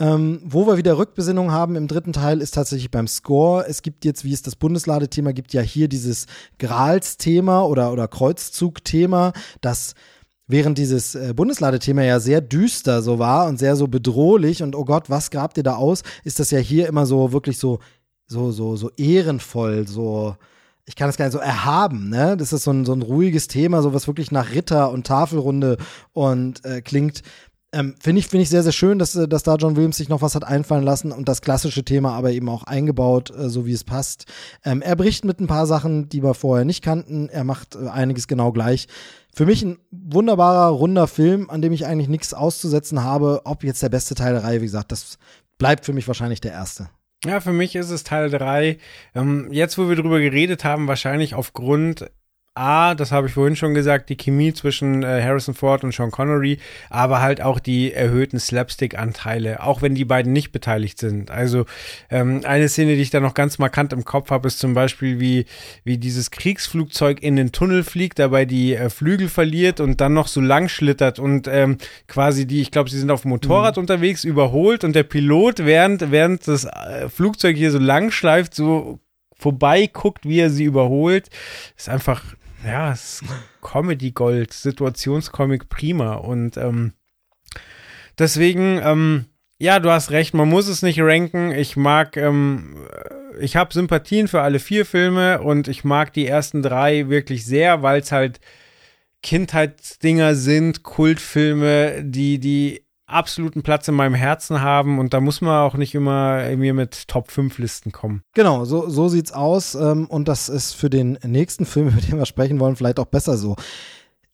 Speaker 1: Ähm, wo wir wieder Rückbesinnung haben im dritten Teil ist tatsächlich beim Score. Es gibt jetzt, wie es das Bundesladethema gibt, ja hier dieses Grals-Thema oder, oder Kreuzzug-Thema, das während dieses äh, Bundesladethema ja sehr düster so war und sehr so bedrohlich und oh Gott, was grabt ihr da aus, ist das ja hier immer so wirklich so, so, so, so ehrenvoll, so, ich kann es gar nicht so erhaben, ne? Das ist so ein, so ein ruhiges Thema, so was wirklich nach Ritter und Tafelrunde und äh, klingt. Ähm, Finde ich, find ich sehr, sehr schön, dass, äh, dass da John Williams sich noch was hat einfallen lassen und das klassische Thema aber eben auch eingebaut, äh, so wie es passt. Ähm, er bricht mit ein paar Sachen, die wir vorher nicht kannten. Er macht äh, einiges genau gleich. Für mich ein wunderbarer, runder Film, an dem ich eigentlich nichts auszusetzen habe. Ob jetzt der beste Teil der Reihe, wie gesagt, das bleibt für mich wahrscheinlich der erste.
Speaker 4: Ja, für mich ist es Teil 3. Ähm, jetzt, wo wir drüber geredet haben, wahrscheinlich aufgrund A, das habe ich vorhin schon gesagt, die Chemie zwischen äh, Harrison Ford und Sean Connery, aber halt auch die erhöhten Slapstick-Anteile, auch wenn die beiden nicht beteiligt sind. Also ähm, eine Szene, die ich da noch ganz markant im Kopf habe, ist zum Beispiel, wie, wie dieses Kriegsflugzeug in den Tunnel fliegt, dabei die äh, Flügel verliert und dann noch so lang schlittert und ähm, quasi die, ich glaube, sie sind auf dem Motorrad mhm. unterwegs, überholt und der Pilot, während, während das äh, Flugzeug hier so lang schleift, so vorbei guckt, wie er sie überholt, ist einfach ja, es ist Comedy Gold, Situationscomic prima und ähm, deswegen, ähm, ja, du hast recht, man muss es nicht ranken. Ich mag, ähm, ich habe Sympathien für alle vier Filme und ich mag die ersten drei wirklich sehr, weil es halt Kindheitsdinger sind, Kultfilme, die, die absoluten Platz in meinem Herzen haben und da muss man auch nicht immer irgendwie mit Top 5 Listen kommen.
Speaker 1: Genau, so, so sieht's aus ähm, und das ist für den nächsten Film, über den wir sprechen wollen, vielleicht auch besser so.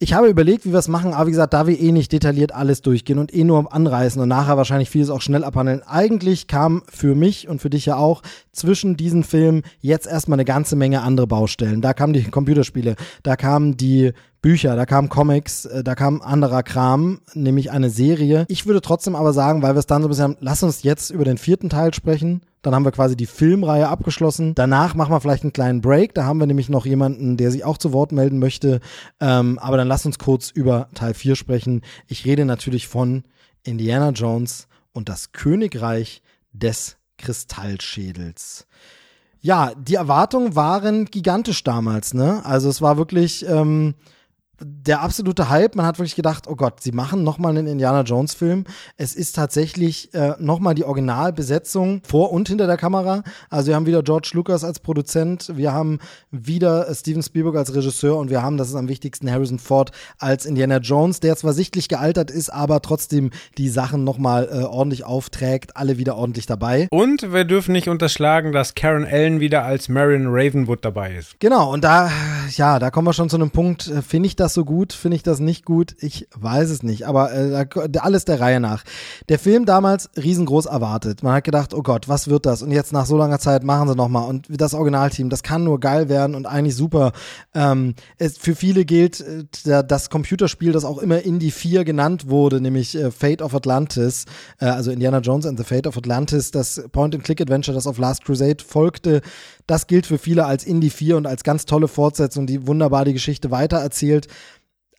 Speaker 1: Ich habe überlegt, wie wir es machen, aber wie gesagt, da wir eh nicht detailliert alles durchgehen und eh nur anreißen und nachher wahrscheinlich vieles auch schnell abhandeln. Eigentlich kam für mich und für dich ja auch zwischen diesen Filmen jetzt erstmal eine ganze Menge andere Baustellen. Da kamen die Computerspiele, da kamen die Bücher, da kamen Comics, äh, da kam anderer Kram, nämlich eine Serie. Ich würde trotzdem aber sagen, weil wir es dann so ein bisschen haben, lass uns jetzt über den vierten Teil sprechen. Dann haben wir quasi die Filmreihe abgeschlossen. Danach machen wir vielleicht einen kleinen Break. Da haben wir nämlich noch jemanden, der sich auch zu Wort melden möchte. Ähm, aber dann lass uns kurz über Teil 4 sprechen. Ich rede natürlich von Indiana Jones und das Königreich des Kristallschädels. Ja, die Erwartungen waren gigantisch damals, ne? Also es war wirklich, ähm, der absolute Hype. Man hat wirklich gedacht, oh Gott, sie machen nochmal einen Indiana Jones Film. Es ist tatsächlich äh, nochmal die Originalbesetzung vor und hinter der Kamera. Also wir haben wieder George Lucas als Produzent, wir haben wieder Steven Spielberg als Regisseur und wir haben, das ist am wichtigsten, Harrison Ford als Indiana Jones, der zwar sichtlich gealtert ist, aber trotzdem die Sachen nochmal äh, ordentlich aufträgt, alle wieder ordentlich dabei.
Speaker 4: Und wir dürfen nicht unterschlagen, dass Karen Allen wieder als Marion Ravenwood dabei ist.
Speaker 1: Genau, und da, ja, da kommen wir schon zu einem Punkt, äh, finde ich das das so gut? Finde ich das nicht gut? Ich weiß es nicht. Aber äh, alles der Reihe nach. Der Film damals riesengroß erwartet. Man hat gedacht, oh Gott, was wird das? Und jetzt nach so langer Zeit machen sie nochmal. Und das Originalteam, das kann nur geil werden und eigentlich super. Ähm, es, für viele gilt äh, das Computerspiel, das auch immer Indie 4 genannt wurde, nämlich äh, Fate of Atlantis, äh, also Indiana Jones and the Fate of Atlantis, das Point-and-Click-Adventure, das auf Last Crusade folgte. Das gilt für viele als Indie 4 und als ganz tolle Fortsetzung, die wunderbar die Geschichte weitererzählt.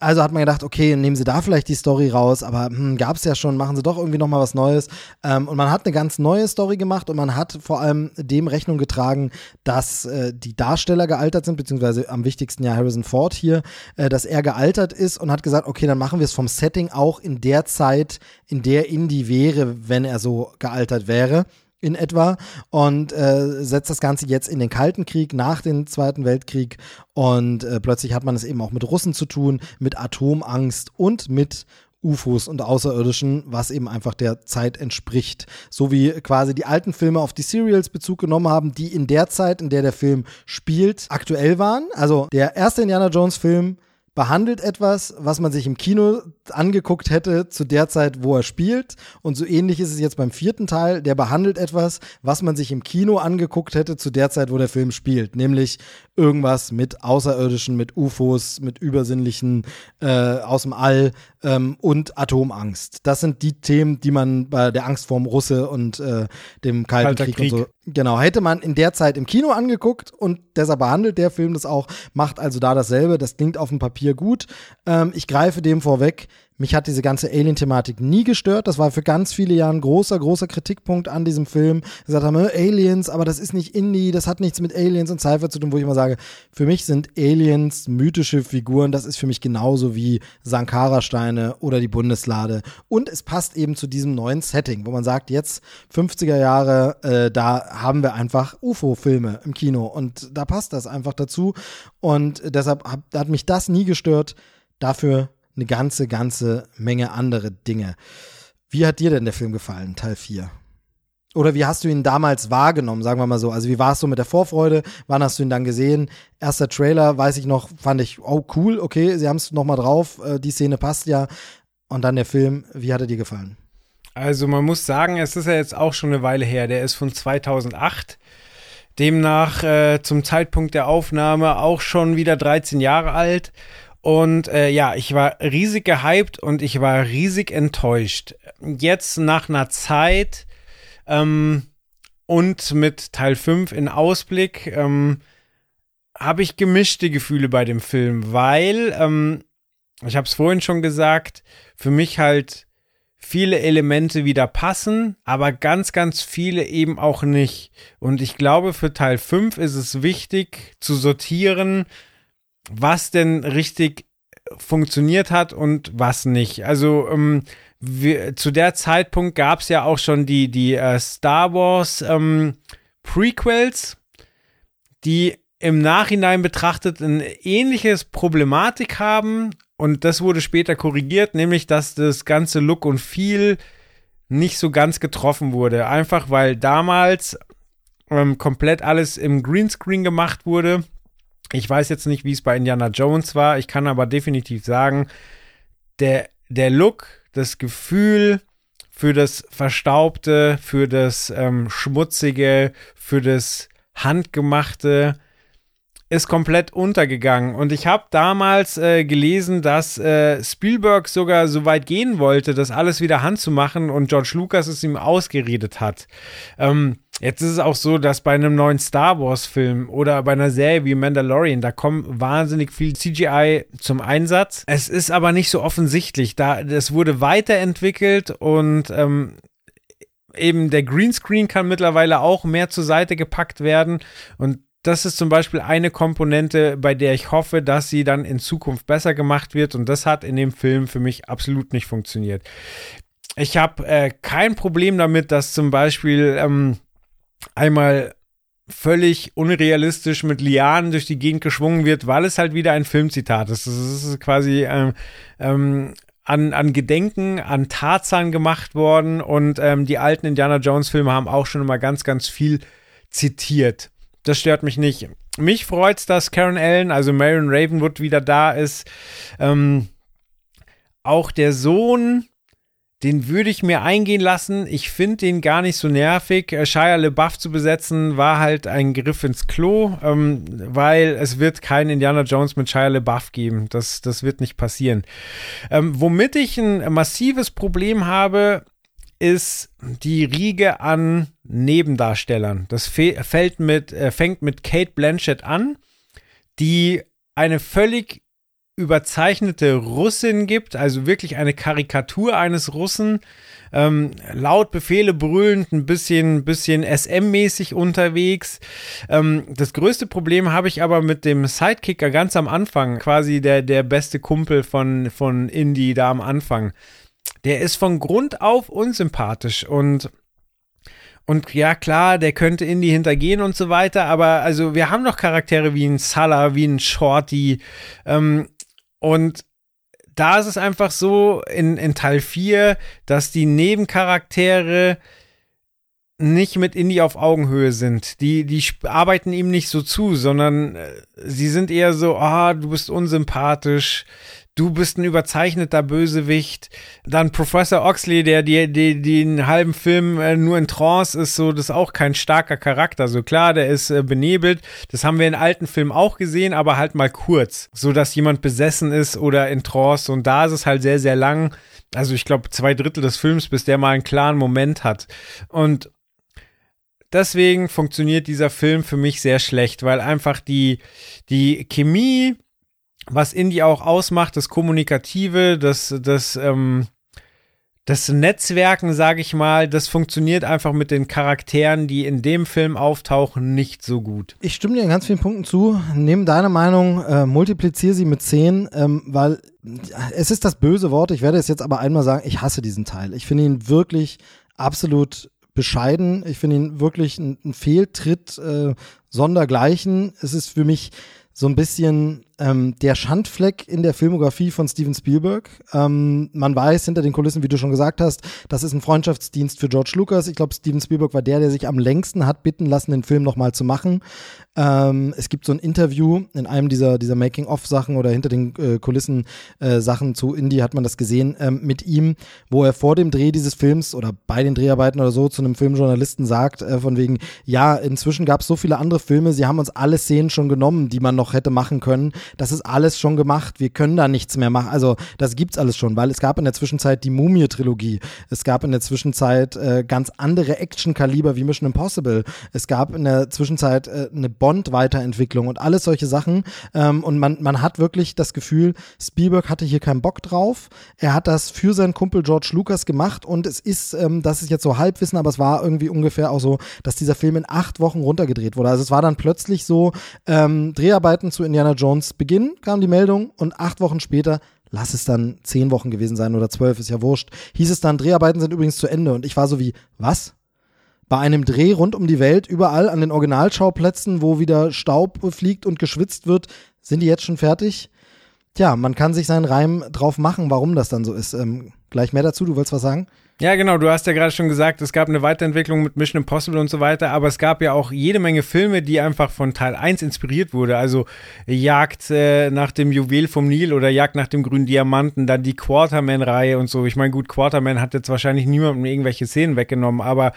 Speaker 1: Also hat man gedacht, okay, nehmen sie da vielleicht die Story raus, aber hm, gab es ja schon, machen sie doch irgendwie nochmal was Neues. Ähm, und man hat eine ganz neue Story gemacht und man hat vor allem dem Rechnung getragen, dass äh, die Darsteller gealtert sind, beziehungsweise am wichtigsten ja Harrison Ford hier, äh, dass er gealtert ist und hat gesagt, okay, dann machen wir es vom Setting auch in der Zeit, in der Indie wäre, wenn er so gealtert wäre in etwa und äh, setzt das Ganze jetzt in den Kalten Krieg nach dem Zweiten Weltkrieg und äh, plötzlich hat man es eben auch mit Russen zu tun, mit Atomangst und mit UFOs und Außerirdischen, was eben einfach der Zeit entspricht. So wie quasi die alten Filme auf die Serials Bezug genommen haben, die in der Zeit, in der der Film spielt, aktuell waren. Also der erste Indiana Jones Film behandelt etwas, was man sich im Kino angeguckt hätte zu der Zeit, wo er spielt. Und so ähnlich ist es jetzt beim vierten Teil. Der behandelt etwas, was man sich im Kino angeguckt hätte zu der Zeit, wo der Film spielt. Nämlich irgendwas mit Außerirdischen, mit UFOs, mit Übersinnlichen äh, aus dem All ähm, und Atomangst. Das sind die Themen, die man bei der Angst vorm Russe und äh, dem Kalten Krieg, Krieg, und so. Genau, hätte man in der Zeit im Kino angeguckt und deshalb behandelt der Film das auch, macht also da dasselbe. Das klingt auf dem Papier gut. Ähm, ich greife dem vorweg. Mich hat diese ganze Alien-Thematik nie gestört. Das war für ganz viele Jahre ein großer, großer Kritikpunkt an diesem Film. Gesagt haben, äh, Aliens, aber das ist nicht Indie, das hat nichts mit Aliens und Cypher zu tun, wo ich immer sage, für mich sind Aliens mythische Figuren. Das ist für mich genauso wie Sankara-Steine oder die Bundeslade. Und es passt eben zu diesem neuen Setting, wo man sagt, jetzt 50er Jahre, äh, da haben wir einfach UFO-Filme im Kino und da passt das einfach dazu. Und deshalb hat, hat mich das nie gestört. Dafür eine ganze, ganze Menge andere Dinge. Wie hat dir denn der Film gefallen, Teil 4? Oder wie hast du ihn damals wahrgenommen, sagen wir mal so? Also wie war es so mit der Vorfreude? Wann hast du ihn dann gesehen? Erster Trailer, weiß ich noch, fand ich, oh cool, okay, sie haben es nochmal drauf, äh, die Szene passt ja. Und dann der Film, wie hat er dir gefallen?
Speaker 4: Also man muss sagen, es ist ja jetzt auch schon eine Weile her, der ist von 2008. Demnach äh, zum Zeitpunkt der Aufnahme auch schon wieder 13 Jahre alt. Und äh, ja, ich war riesig gehypt und ich war riesig enttäuscht. Jetzt nach einer Zeit ähm, und mit Teil 5 in Ausblick ähm, habe ich gemischte Gefühle bei dem Film, weil, ähm, ich habe es vorhin schon gesagt, für mich halt viele Elemente wieder passen, aber ganz, ganz viele eben auch nicht. Und ich glaube, für Teil 5 ist es wichtig zu sortieren, was denn richtig funktioniert hat und was nicht. Also ähm, wir, zu der Zeitpunkt gab es ja auch schon die, die äh, Star Wars ähm, Prequels, die im Nachhinein betrachtet ein ähnliches Problematik haben und das wurde später korrigiert, nämlich dass das ganze Look und Feel nicht so ganz getroffen wurde. Einfach weil damals ähm, komplett alles im Greenscreen gemacht wurde. Ich weiß jetzt nicht, wie es bei Indiana Jones war. Ich kann aber definitiv sagen, der, der Look, das Gefühl für das Verstaubte, für das ähm, Schmutzige, für das Handgemachte, ist komplett untergegangen. Und ich habe damals äh, gelesen, dass äh, Spielberg sogar so weit gehen wollte, das alles wieder Hand zu machen und George Lucas es ihm ausgeredet hat. Ähm, jetzt ist es auch so, dass bei einem neuen Star Wars-Film oder bei einer Serie wie Mandalorian, da kommt wahnsinnig viel CGI zum Einsatz. Es ist aber nicht so offensichtlich. Da, es wurde weiterentwickelt und ähm, eben der Greenscreen kann mittlerweile auch mehr zur Seite gepackt werden und das ist zum Beispiel eine Komponente, bei der ich hoffe, dass sie dann in Zukunft besser gemacht wird. Und das hat in dem Film für mich absolut nicht funktioniert. Ich habe äh, kein Problem damit, dass zum Beispiel ähm, einmal völlig unrealistisch mit Lianen durch die Gegend geschwungen wird, weil es halt wieder ein Filmzitat ist. Das ist quasi ähm, ähm, an, an Gedenken an Tarzan gemacht worden und ähm, die alten Indiana Jones Filme haben auch schon immer ganz, ganz viel zitiert. Das stört mich nicht. Mich freut's, dass Karen Allen, also Marion Ravenwood, wieder da ist. Ähm, auch der Sohn, den würde ich mir eingehen lassen. Ich finde den gar nicht so nervig. Äh, Shia LeBuff zu besetzen war halt ein Griff ins Klo, ähm, weil es wird keinen Indiana Jones mit Shia LeBuff geben. Das, das wird nicht passieren. Ähm, womit ich ein massives Problem habe, ist die Riege an Nebendarstellern. Das fällt mit, äh, fängt mit Kate Blanchett an, die eine völlig überzeichnete Russin gibt, also wirklich eine Karikatur eines Russen, ähm, laut Befehle brüllend, ein bisschen, bisschen SM-mäßig unterwegs. Ähm, das größte Problem habe ich aber mit dem Sidekicker ganz am Anfang, quasi der, der beste Kumpel von, von Indy da am Anfang der ist von Grund auf unsympathisch und und ja, klar, der könnte Indy hintergehen und so weiter, aber also wir haben noch Charaktere wie ein Salah, wie ein Shorty. Ähm, und da ist es einfach so in, in Teil 4, dass die Nebencharaktere nicht mit Indy auf Augenhöhe sind. Die, die arbeiten ihm nicht so zu, sondern äh, sie sind eher so, ah, du bist unsympathisch, du bist ein überzeichneter Bösewicht. Dann Professor Oxley, der die, die, den halben Film äh, nur in Trance ist, so, das ist auch kein starker Charakter. So klar, der ist äh, benebelt. Das haben wir in alten Filmen auch gesehen, aber halt mal kurz. So, dass jemand besessen ist oder in Trance. Und da ist es halt sehr, sehr lang. Also ich glaube, zwei Drittel des Films, bis der mal einen klaren Moment hat. Und deswegen funktioniert dieser Film für mich sehr schlecht, weil einfach die, die Chemie was Indie auch ausmacht, das Kommunikative, das, das, ähm, das Netzwerken, sage ich mal, das funktioniert einfach mit den Charakteren, die in dem Film auftauchen, nicht so gut.
Speaker 1: Ich stimme dir in ganz vielen Punkten zu. Nehme deine Meinung, äh, multipliziere sie mit 10, ähm, weil es ist das böse Wort. Ich werde es jetzt aber einmal sagen, ich hasse diesen Teil. Ich finde ihn wirklich absolut bescheiden. Ich finde ihn wirklich ein, ein Fehltritt äh, sondergleichen. Es ist für mich so ein bisschen ähm, der Schandfleck in der Filmografie von Steven Spielberg. Ähm, man weiß hinter den Kulissen, wie du schon gesagt hast, das ist ein Freundschaftsdienst für George Lucas. Ich glaube, Steven Spielberg war der, der sich am längsten hat bitten lassen, den Film nochmal zu machen. Ähm, es gibt so ein Interview in einem dieser, dieser Making-of-Sachen oder hinter den äh, Kulissen äh, zu Indie hat man das gesehen ähm, mit ihm, wo er vor dem Dreh dieses Films oder bei den Dreharbeiten oder so zu einem Filmjournalisten sagt, äh, von wegen, ja, inzwischen gab es so viele andere Filme, sie haben uns alle Szenen schon genommen, die man noch hätte machen können das ist alles schon gemacht, wir können da nichts mehr machen. Also das gibt's alles schon, weil es gab in der Zwischenzeit die Mumie-Trilogie, es gab in der Zwischenzeit äh, ganz andere Action-Kaliber wie Mission Impossible, es gab in der Zwischenzeit äh, eine Bond-Weiterentwicklung und alles solche Sachen. Ähm, und man, man hat wirklich das Gefühl, Spielberg hatte hier keinen Bock drauf, er hat das für seinen Kumpel George Lucas gemacht und es ist, ähm, das ist jetzt so Halbwissen, aber es war irgendwie ungefähr auch so, dass dieser Film in acht Wochen runtergedreht wurde. Also es war dann plötzlich so, ähm, Dreharbeiten zu Indiana Jones Beginn kam die Meldung und acht Wochen später, lass es dann zehn Wochen gewesen sein oder zwölf, ist ja wurscht, hieß es dann, Dreharbeiten sind übrigens zu Ende. Und ich war so wie, was? Bei einem Dreh rund um die Welt, überall an den Originalschauplätzen, wo wieder Staub fliegt und geschwitzt wird, sind die jetzt schon fertig? tja, man kann sich seinen Reim drauf machen, warum das dann so ist. Ähm, gleich mehr dazu, du wolltest was sagen?
Speaker 4: Ja, genau, du hast ja gerade schon gesagt, es gab eine Weiterentwicklung mit Mission Impossible und so weiter, aber es gab ja auch jede Menge Filme, die einfach von Teil 1 inspiriert wurde. Also Jagd äh, nach dem Juwel vom Nil oder Jagd nach dem grünen Diamanten, dann die Quarterman-Reihe und so. Ich meine, gut, Quarterman hat jetzt wahrscheinlich niemandem irgendwelche Szenen weggenommen, aber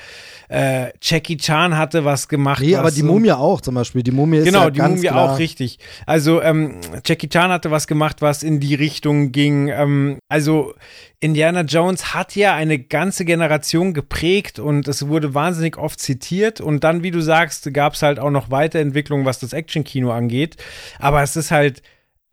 Speaker 4: äh, Jackie Chan hatte was gemacht.
Speaker 1: Nee, aber die Mumie auch zum Beispiel. Die Mumie ist
Speaker 4: Genau,
Speaker 1: ja
Speaker 4: die
Speaker 1: ganz
Speaker 4: Mumie
Speaker 1: klar,
Speaker 4: auch richtig. Also ähm, Jackie Chan hatte was gemacht, was in die Richtung ging. Ähm, also Indiana Jones hat ja eine ganze Generation geprägt und es wurde wahnsinnig oft zitiert. Und dann, wie du sagst, gab es halt auch noch Weiterentwicklung, was das Actionkino angeht. Aber es ist halt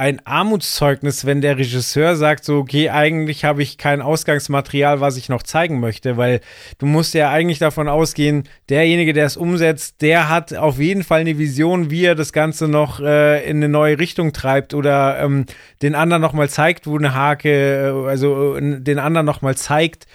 Speaker 4: ein Armutszeugnis, wenn der Regisseur sagt, so, okay, eigentlich habe ich kein Ausgangsmaterial, was ich noch zeigen möchte, weil du musst ja eigentlich davon ausgehen, derjenige, der es umsetzt, der hat auf jeden Fall eine Vision, wie er das Ganze noch äh, in eine neue Richtung treibt oder ähm, den anderen nochmal zeigt, wo eine Hake, äh, also äh, den anderen nochmal zeigt,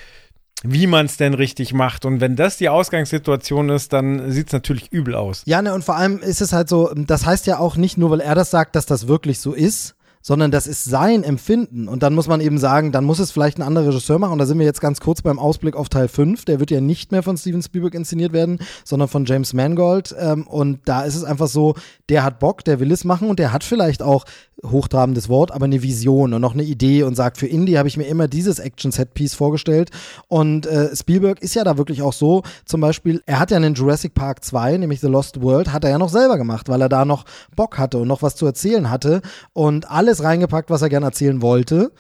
Speaker 4: wie man es denn richtig macht. Und wenn das die Ausgangssituation ist, dann sieht es natürlich übel aus.
Speaker 1: Ja, ne, und vor allem ist es halt so, das heißt ja auch nicht nur, weil er das sagt, dass das wirklich so ist, sondern das ist sein Empfinden. Und dann muss man eben sagen, dann muss es vielleicht ein anderer Regisseur machen. Und da sind wir jetzt ganz kurz beim Ausblick auf Teil 5. Der wird ja nicht mehr von Steven Spielberg inszeniert werden, sondern von James Mangold. Ähm, und da ist es einfach so, der hat Bock, der will es machen und der hat vielleicht auch hochtrabendes Wort, aber eine Vision und noch eine Idee und sagt, für Indie habe ich mir immer dieses Action-Set-Piece vorgestellt. Und äh, Spielberg ist ja da wirklich auch so, zum Beispiel, er hat ja einen Jurassic Park 2, nämlich The Lost World, hat er ja noch selber gemacht, weil er da noch Bock hatte und noch was zu erzählen hatte und alles reingepackt, was er gerne erzählen wollte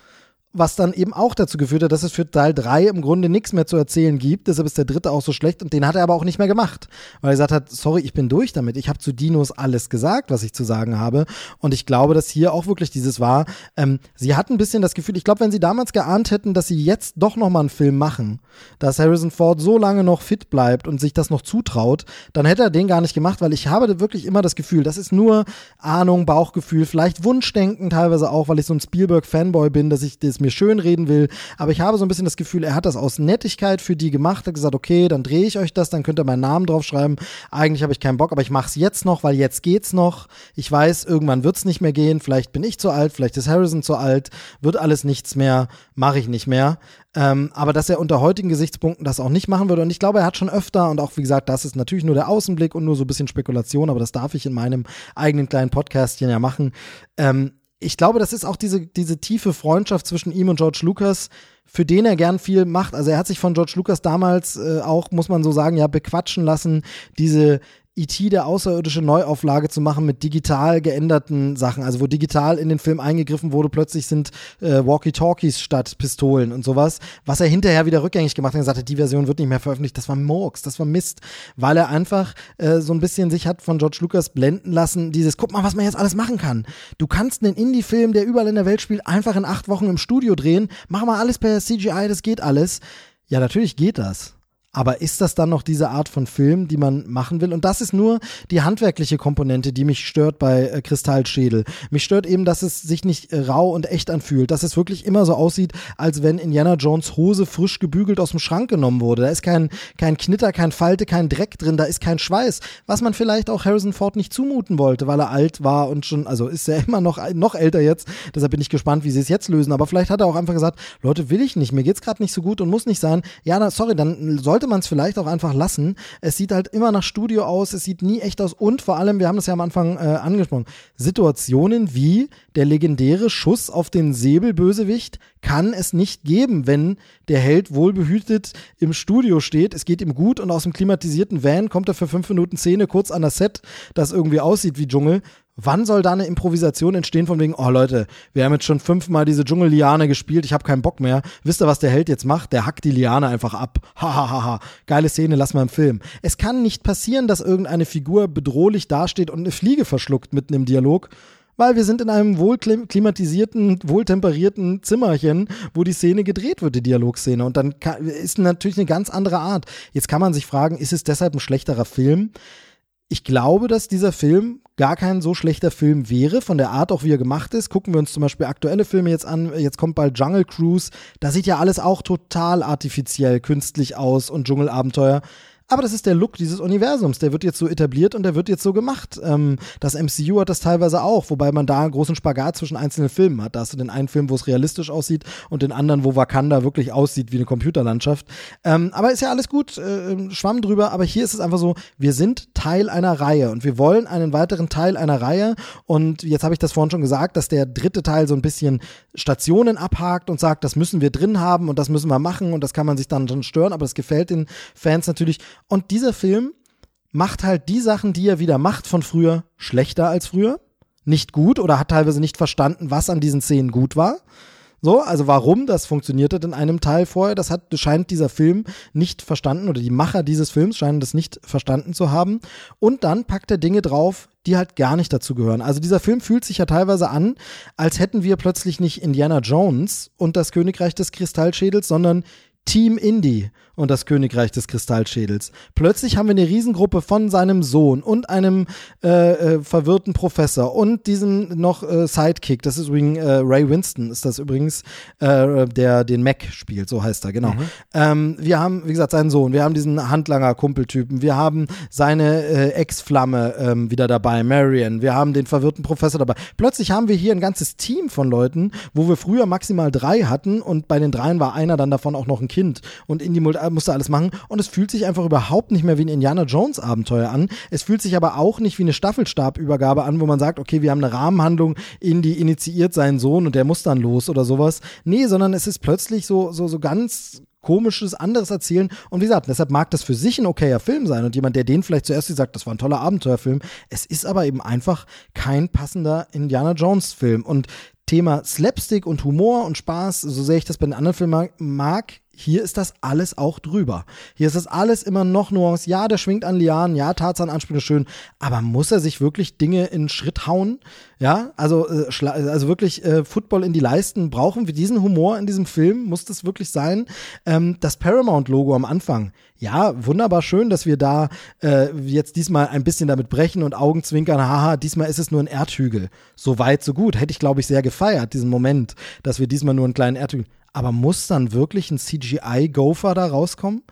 Speaker 1: was dann eben auch dazu geführt hat, dass es für Teil 3 im Grunde nichts mehr zu erzählen gibt. Deshalb ist der dritte auch so schlecht und den hat er aber auch nicht mehr gemacht, weil er gesagt hat, sorry, ich bin durch damit. Ich habe zu Dinos alles gesagt, was ich zu sagen habe. Und ich glaube, dass hier auch wirklich dieses war. Ähm, sie hatten ein bisschen das Gefühl, ich glaube, wenn sie damals geahnt hätten, dass sie jetzt doch noch mal einen Film machen, dass Harrison Ford so lange noch fit bleibt und sich das noch zutraut, dann hätte er den gar nicht gemacht, weil ich habe wirklich immer das Gefühl, das ist nur Ahnung, Bauchgefühl, vielleicht Wunschdenken teilweise auch, weil ich so ein Spielberg-Fanboy bin, dass ich das mir schön reden will. Aber ich habe so ein bisschen das Gefühl, er hat das aus Nettigkeit für die gemacht, hat gesagt, okay, dann drehe ich euch das, dann könnt ihr meinen Namen draufschreiben. Eigentlich habe ich keinen Bock, aber ich mache es jetzt noch, weil jetzt geht's noch. Ich weiß, irgendwann wird es nicht mehr gehen. Vielleicht bin ich zu alt, vielleicht ist Harrison zu alt, wird alles nichts mehr, mache ich nicht mehr. Ähm, aber dass er unter heutigen Gesichtspunkten das auch nicht machen würde. Und ich glaube, er hat schon öfter, und auch wie gesagt, das ist natürlich nur der Außenblick und nur so ein bisschen Spekulation, aber das darf ich in meinem eigenen kleinen Podcastchen ja machen. Ähm, ich glaube, das ist auch diese, diese tiefe Freundschaft zwischen ihm und George Lucas, für den er gern viel macht. Also er hat sich von George Lucas damals äh, auch, muss man so sagen, ja, bequatschen lassen, diese E.T. der außerirdische Neuauflage zu machen mit digital geänderten Sachen, also wo digital in den Film eingegriffen wurde, plötzlich sind äh, Walkie-Talkies statt Pistolen und sowas, was er hinterher wieder rückgängig gemacht hat und hat, die Version wird nicht mehr veröffentlicht, das war Murks, das war Mist, weil er einfach äh, so ein bisschen sich hat von George Lucas blenden lassen, dieses, guck mal, was man jetzt alles machen kann. Du kannst einen Indie-Film, der überall in der Welt spielt, einfach in acht Wochen im Studio drehen, mach mal alles per CGI, das geht alles. Ja, natürlich geht das. Aber ist das dann noch diese Art von Film, die man machen will? Und das ist nur die handwerkliche Komponente, die mich stört bei äh, Kristallschädel. Mich stört eben, dass es sich nicht äh, rau und echt anfühlt, dass es wirklich immer so aussieht, als wenn Indiana Jones Hose frisch gebügelt aus dem Schrank genommen wurde. Da ist kein, kein Knitter, kein Falte, kein Dreck drin, da ist kein Schweiß, was man vielleicht auch Harrison Ford nicht zumuten wollte, weil er alt war und schon, also ist er immer noch, noch älter jetzt. Deshalb bin ich gespannt, wie sie es jetzt lösen. Aber vielleicht hat er auch einfach gesagt, Leute, will ich nicht, mir geht's gerade nicht so gut und muss nicht sein. Ja, na, sorry, dann sollte sollte man es vielleicht auch einfach lassen. Es sieht halt immer nach Studio aus, es sieht nie echt aus und vor allem, wir haben das ja am Anfang äh, angesprochen, Situationen wie der legendäre Schuss auf den Säbelbösewicht kann es nicht geben, wenn der Held wohlbehütet im Studio steht, es geht ihm gut und aus dem klimatisierten Van kommt er für fünf Minuten Szene kurz an das Set, das irgendwie aussieht wie Dschungel Wann soll da eine Improvisation entstehen von wegen, oh Leute, wir haben jetzt schon fünfmal diese Dschungelliane gespielt, ich habe keinen Bock mehr. Wisst ihr, was der Held jetzt macht? Der hackt die Liane einfach ab. Hahaha. Ha, ha. Geile Szene, lass mal im Film. Es kann nicht passieren, dass irgendeine Figur bedrohlich dasteht und eine Fliege verschluckt mitten im Dialog. Weil wir sind in einem wohlklimatisierten, wohltemperierten Zimmerchen, wo die Szene gedreht wird, die Dialogszene. Und dann ist natürlich eine ganz andere Art. Jetzt kann man sich fragen, ist es deshalb ein schlechterer Film? Ich glaube, dass dieser Film gar kein so schlechter Film wäre, von der Art auch, wie er gemacht ist. Gucken wir uns zum Beispiel aktuelle Filme jetzt an. Jetzt kommt bald Jungle Cruise. Da sieht ja alles auch total artifiziell, künstlich aus und Dschungelabenteuer. Aber das ist der Look dieses Universums. Der wird jetzt so etabliert und der wird jetzt so gemacht. Ähm, das MCU hat das teilweise auch, wobei man da einen großen Spagat zwischen einzelnen Filmen hat. Da hast du den einen Film, wo es realistisch aussieht und den anderen, wo Wakanda wirklich aussieht wie eine Computerlandschaft. Ähm, aber ist ja alles gut, äh, Schwamm drüber. Aber hier ist es einfach so, wir sind Teil einer Reihe und wir wollen einen weiteren Teil einer Reihe. Und jetzt habe ich das vorhin schon gesagt, dass der dritte Teil so ein bisschen Stationen abhakt und sagt, das müssen wir drin haben und das müssen wir machen und das kann man sich dann schon stören, aber das gefällt den Fans natürlich. Und dieser Film macht halt die Sachen, die er wieder macht von früher, schlechter als früher. Nicht gut oder hat teilweise nicht verstanden, was an diesen Szenen gut war. So, also warum das funktioniert hat in einem Teil vorher, das hat, scheint dieser Film nicht verstanden oder die Macher dieses Films scheinen das nicht verstanden zu haben. Und dann packt er Dinge drauf, die halt gar nicht dazu gehören. Also dieser Film fühlt sich ja teilweise an, als hätten wir plötzlich nicht Indiana Jones und das Königreich des Kristallschädels, sondern Team Indie und das Königreich des Kristallschädels. Plötzlich haben wir eine Riesengruppe von seinem Sohn und einem äh, äh, verwirrten Professor und diesem noch äh, Sidekick. Das ist übrigens äh, Ray Winston, ist das übrigens, äh, der den Mac spielt, so heißt er, genau. Mhm. Ähm, wir haben, wie gesagt, seinen Sohn, wir haben diesen Handlanger-Kumpeltypen, wir haben seine äh, Ex-Flamme ähm, wieder dabei, Marion, wir haben den verwirrten Professor dabei. Plötzlich haben wir hier ein ganzes Team von Leuten, wo wir früher maximal drei hatten und bei den dreien war einer dann davon auch noch ein Kind und Indie musste alles machen und es fühlt sich einfach überhaupt nicht mehr wie ein Indiana Jones Abenteuer an. Es fühlt sich aber auch nicht wie eine Staffelstabübergabe an, wo man sagt, okay, wir haben eine Rahmenhandlung, Indie initiiert seinen Sohn und der muss dann los oder sowas. Nee, sondern es ist plötzlich so, so, so ganz komisches, anderes erzählen. Und wie gesagt, deshalb mag das für sich ein okayer Film sein. Und jemand, der den vielleicht zuerst sagt, das war ein toller Abenteuerfilm. Es ist aber eben einfach kein passender Indiana Jones Film. Und Thema Slapstick und Humor und Spaß, so sehr ich das bei den anderen Filmen mag, hier ist das alles auch drüber. Hier ist das alles immer noch Nuance. Ja, der schwingt an Lianen, ja, Tarzan-Anspiel ist schön, aber muss er sich wirklich Dinge in Schritt hauen? Ja, also, äh, also wirklich äh, Football in die Leisten. Brauchen wir diesen Humor in diesem Film? Muss das wirklich sein? Ähm, das Paramount-Logo am Anfang. Ja, wunderbar schön, dass wir da äh, jetzt diesmal ein bisschen damit brechen und Augenzwinkern. Haha, diesmal ist es nur ein Erdhügel. So weit, so gut. Hätte ich, glaube ich, sehr gefeiert, diesen Moment, dass wir diesmal nur einen kleinen Erdhügel. Aber muss dann wirklich ein CGI-Gopher da rauskommen?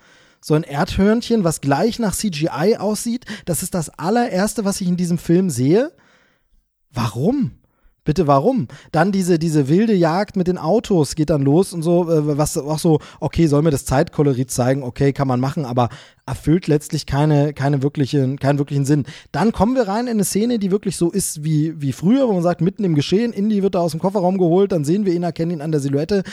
Speaker 1: So ein Erdhörnchen, was gleich nach CGI aussieht, das ist das allererste, was ich in diesem Film sehe. Warum? Bitte warum? Dann diese, diese wilde Jagd mit den Autos geht dann los und so, äh, was auch so, okay, soll mir das Zeitkolorit zeigen, okay, kann man machen, aber erfüllt letztlich keine, keine wirkliche, keinen wirklichen Sinn. Dann kommen wir rein in eine Szene, die wirklich so ist wie, wie früher, wo man sagt, mitten im Geschehen, Indy wird da aus dem Kofferraum geholt, dann sehen wir ihn, erkennen ihn an der Silhouette.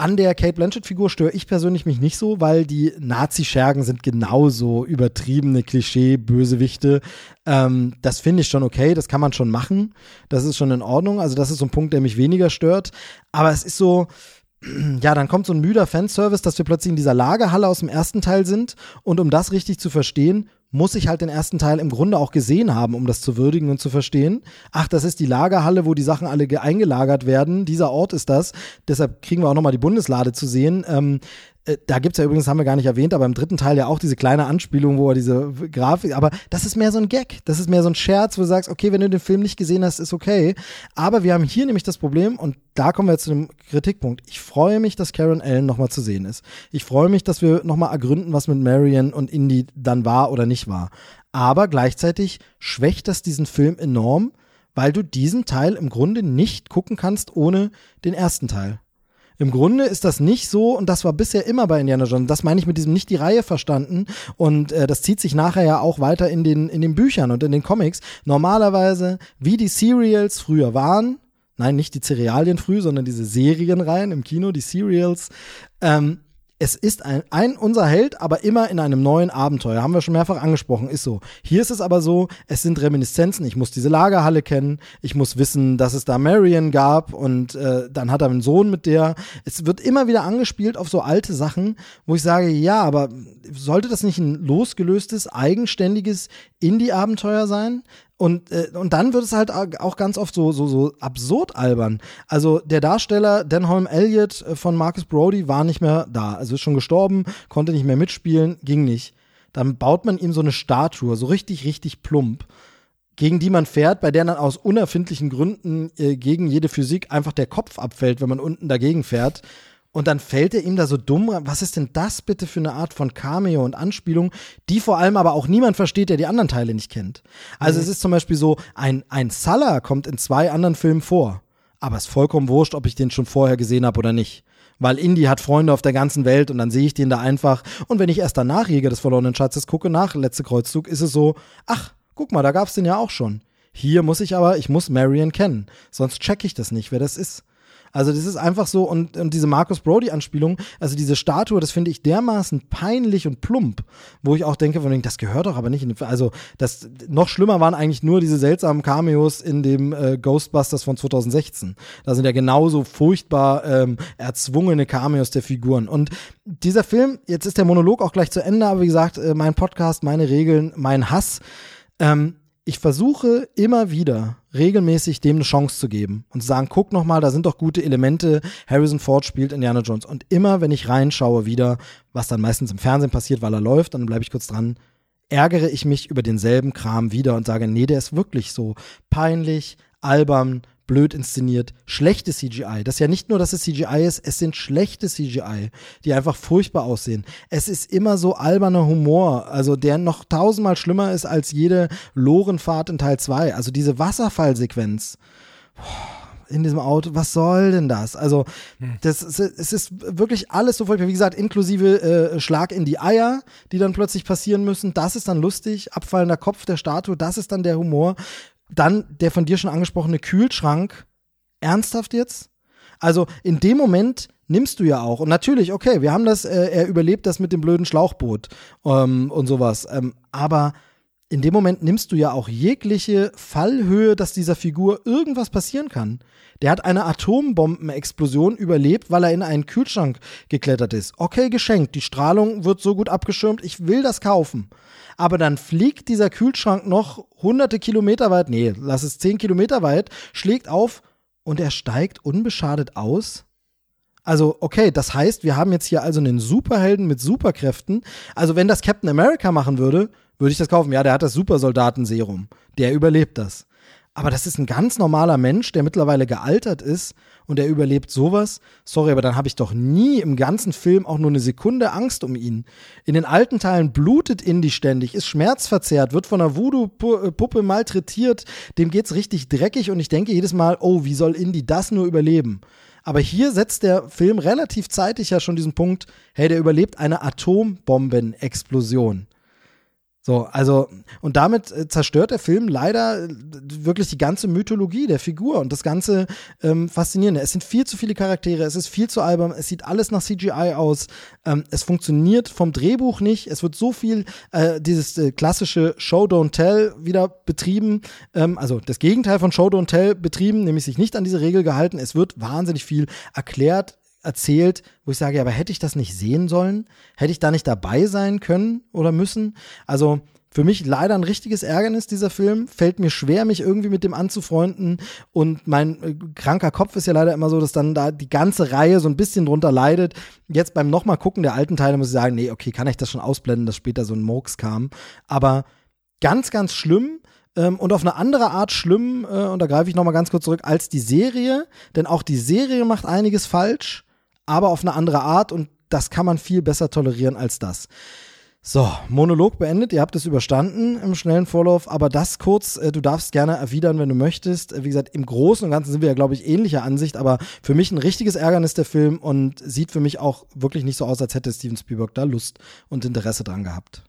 Speaker 1: An der Kate Blanchett-Figur störe ich persönlich mich nicht so, weil die Nazi-Schergen sind genauso übertriebene Klischee-Bösewichte. Ähm, das finde ich schon okay, das kann man schon machen. Das ist schon in Ordnung. Also, das ist so ein Punkt, der mich weniger stört. Aber es ist so, ja, dann kommt so ein müder Fanservice, dass wir plötzlich in dieser Lagerhalle aus dem ersten Teil sind. Und um das richtig zu verstehen, muss ich halt den ersten Teil im Grunde auch gesehen haben, um das zu würdigen und zu verstehen. Ach, das ist die Lagerhalle, wo die Sachen alle eingelagert werden. Dieser Ort ist das. Deshalb kriegen wir auch nochmal die Bundeslade zu sehen. Ähm, äh, da gibt es ja übrigens, haben wir gar nicht erwähnt, aber im dritten Teil ja auch diese kleine Anspielung, wo er diese Grafik, aber das ist mehr so ein Gag, das ist mehr so ein Scherz, wo du sagst, okay, wenn du den Film nicht gesehen hast, ist okay. Aber wir haben hier nämlich das Problem, und da kommen wir jetzt zu dem Kritikpunkt. Ich freue mich, dass Karen Allen nochmal zu sehen ist. Ich freue mich, dass wir nochmal ergründen, was mit Marion und Indy dann war oder nicht war. Aber gleichzeitig schwächt das diesen Film enorm, weil du diesen Teil im Grunde nicht gucken kannst ohne den ersten Teil. Im Grunde ist das nicht so, und das war bisher immer bei Indiana Jones, das meine ich mit diesem nicht die Reihe verstanden, und äh, das zieht sich nachher ja auch weiter in den, in den Büchern und in den Comics. Normalerweise, wie die Serials früher waren, nein, nicht die Cerealien früh, sondern diese Serienreihen im Kino, die Serials, ähm, es ist ein, ein unser Held, aber immer in einem neuen Abenteuer. Haben wir schon mehrfach angesprochen, ist so. Hier ist es aber so, es sind Reminiszenzen. Ich muss diese Lagerhalle kennen, ich muss wissen, dass es da Marion gab und äh, dann hat er einen Sohn mit der. Es wird immer wieder angespielt auf so alte Sachen, wo ich sage, ja, aber sollte das nicht ein losgelöstes, eigenständiges Indie-Abenteuer sein? Und, äh, und dann wird es halt auch ganz oft so, so, so absurd albern. Also der Darsteller Denholm Elliott äh, von Marcus Brody war nicht mehr da. Also ist schon gestorben, konnte nicht mehr mitspielen, ging nicht. Dann baut man ihm so eine Statue, so richtig, richtig plump, gegen die man fährt, bei der dann aus unerfindlichen Gründen äh, gegen jede Physik einfach der Kopf abfällt, wenn man unten dagegen fährt. Und dann fällt er ihm da so dumm, was ist denn das bitte für eine Art von Cameo und Anspielung, die vor allem aber auch niemand versteht, der die anderen Teile nicht kennt. Also mhm. es ist zum Beispiel so, ein, ein Salah kommt in zwei anderen Filmen vor. Aber es ist vollkommen wurscht, ob ich den schon vorher gesehen habe oder nicht. Weil Indy hat Freunde auf der ganzen Welt und dann sehe ich den da einfach. Und wenn ich erst danach Jäger des verlorenen Schatzes gucke, nach Letzte Kreuzzug, ist es so, ach, guck mal, da gab's den ja auch schon. Hier muss ich aber, ich muss Marion kennen. Sonst check ich das nicht, wer das ist. Also das ist einfach so und, und diese Marcus Brody-Anspielung, also diese Statue, das finde ich dermaßen peinlich und plump, wo ich auch denke, von das gehört doch aber nicht in also das noch schlimmer waren eigentlich nur diese seltsamen Cameos in dem äh, Ghostbusters von 2016. Da sind ja genauso furchtbar ähm, erzwungene Cameos der Figuren. Und dieser Film, jetzt ist der Monolog auch gleich zu Ende, aber wie gesagt, äh, mein Podcast, meine Regeln, mein Hass. Ähm, ich versuche immer wieder regelmäßig dem eine Chance zu geben und zu sagen, guck noch mal, da sind doch gute Elemente. Harrison Ford spielt Indiana Jones und immer, wenn ich reinschaue wieder, was dann meistens im Fernsehen passiert, weil er läuft, dann bleibe ich kurz dran, ärgere ich mich über denselben Kram wieder und sage, nee, der ist wirklich so peinlich, albern, blöd inszeniert, schlechte CGI. Das ist ja nicht nur, dass es CGI ist, es sind schlechte CGI, die einfach furchtbar aussehen. Es ist immer so alberner Humor, also der noch tausendmal schlimmer ist als jede Lorenfahrt in Teil 2. Also diese Wasserfallsequenz. in diesem Auto, was soll denn das? Also, hm. das, es ist wirklich alles so furchtbar. Wie gesagt, inklusive äh, Schlag in die Eier, die dann plötzlich passieren müssen. Das ist dann lustig. Abfallender Kopf der Statue, das ist dann der Humor. Dann der von dir schon angesprochene Kühlschrank. Ernsthaft jetzt? Also in dem Moment nimmst du ja auch. Und natürlich, okay, wir haben das, äh, er überlebt das mit dem blöden Schlauchboot ähm, und sowas. Ähm, aber in dem Moment nimmst du ja auch jegliche Fallhöhe, dass dieser Figur irgendwas passieren kann. Der hat eine Atombombenexplosion überlebt, weil er in einen Kühlschrank geklettert ist. Okay, geschenkt. Die Strahlung wird so gut abgeschirmt. Ich will das kaufen aber dann fliegt dieser Kühlschrank noch hunderte Kilometer weit, nee, lass es zehn Kilometer weit, schlägt auf und er steigt unbeschadet aus. Also, okay, das heißt, wir haben jetzt hier also einen Superhelden mit Superkräften. Also, wenn das Captain America machen würde, würde ich das kaufen. Ja, der hat das Supersoldatenserum. Der überlebt das. Aber das ist ein ganz normaler Mensch, der mittlerweile gealtert ist und er überlebt sowas. Sorry, aber dann habe ich doch nie im ganzen Film auch nur eine Sekunde Angst um ihn. In den alten Teilen blutet Indy ständig, ist schmerzverzerrt, wird von einer Voodoo-Puppe malträtiert, dem geht's richtig dreckig und ich denke jedes Mal, oh, wie soll Indy das nur überleben? Aber hier setzt der Film relativ zeitig ja schon diesen Punkt, hey, der überlebt eine Atombombenexplosion. So, also, und damit äh, zerstört der Film leider äh, wirklich die ganze Mythologie der Figur und das ganze ähm, Faszinierende. Es sind viel zu viele Charaktere, es ist viel zu albern, es sieht alles nach CGI aus, ähm, es funktioniert vom Drehbuch nicht, es wird so viel äh, dieses äh, klassische Show Don't Tell wieder betrieben, ähm, also das Gegenteil von Show Don't Tell betrieben, nämlich sich nicht an diese Regel gehalten. Es wird wahnsinnig viel erklärt, erzählt, wo ich sage, ja, aber hätte ich das nicht sehen sollen? Hätte ich da nicht dabei sein können oder müssen? Also für mich leider ein richtiges Ärgernis, dieser Film. Fällt mir schwer, mich irgendwie mit dem anzufreunden. Und mein äh, kranker Kopf ist ja leider immer so, dass dann da die ganze Reihe so ein bisschen drunter leidet. Jetzt beim nochmal gucken der alten Teile muss ich sagen, nee, okay, kann ich das schon ausblenden, dass später so ein Murks kam. Aber ganz, ganz schlimm. Ähm, und auf eine andere Art schlimm, äh, und da greife ich nochmal ganz kurz zurück, als die Serie. Denn auch die Serie macht einiges falsch aber auf eine andere Art und das kann man viel besser tolerieren als das. So, Monolog beendet. Ihr habt es überstanden im schnellen Vorlauf, aber das kurz, äh, du darfst gerne erwidern, wenn du möchtest. Äh, wie gesagt, im Großen und Ganzen sind wir ja, glaube ich, ähnlicher Ansicht, aber für mich ein richtiges Ärgernis der Film und sieht für mich auch wirklich nicht so aus, als hätte Steven Spielberg da Lust und Interesse dran gehabt.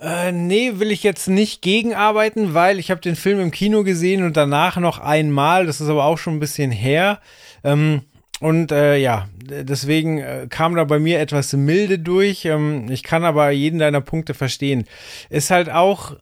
Speaker 4: Äh, nee, will ich jetzt nicht gegenarbeiten, weil ich habe den Film im Kino gesehen und danach noch einmal, das ist aber auch schon ein bisschen her. Ähm, und äh, ja, deswegen äh, kam da bei mir etwas milde durch. Ähm, ich kann aber jeden deiner Punkte verstehen. Ist halt auch,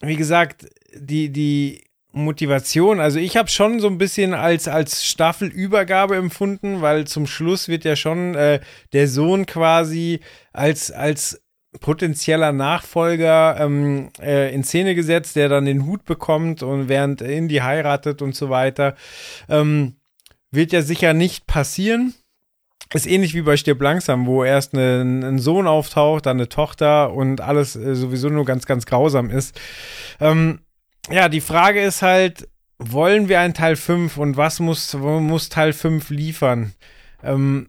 Speaker 4: wie gesagt, die, die Motivation. Also ich habe schon so ein bisschen als, als Staffelübergabe empfunden, weil zum Schluss wird ja schon äh, der Sohn quasi als, als potenzieller Nachfolger ähm, äh, in Szene gesetzt, der dann den Hut bekommt und während Indy heiratet und so weiter. Ähm, wird ja sicher nicht passieren. Ist ähnlich wie bei Stirb langsam, wo erst eine, ein Sohn auftaucht, dann eine Tochter und alles äh, sowieso nur ganz, ganz grausam ist. Ähm, ja, die Frage ist halt, wollen wir einen Teil 5 und was muss, muss Teil 5 liefern? Ähm,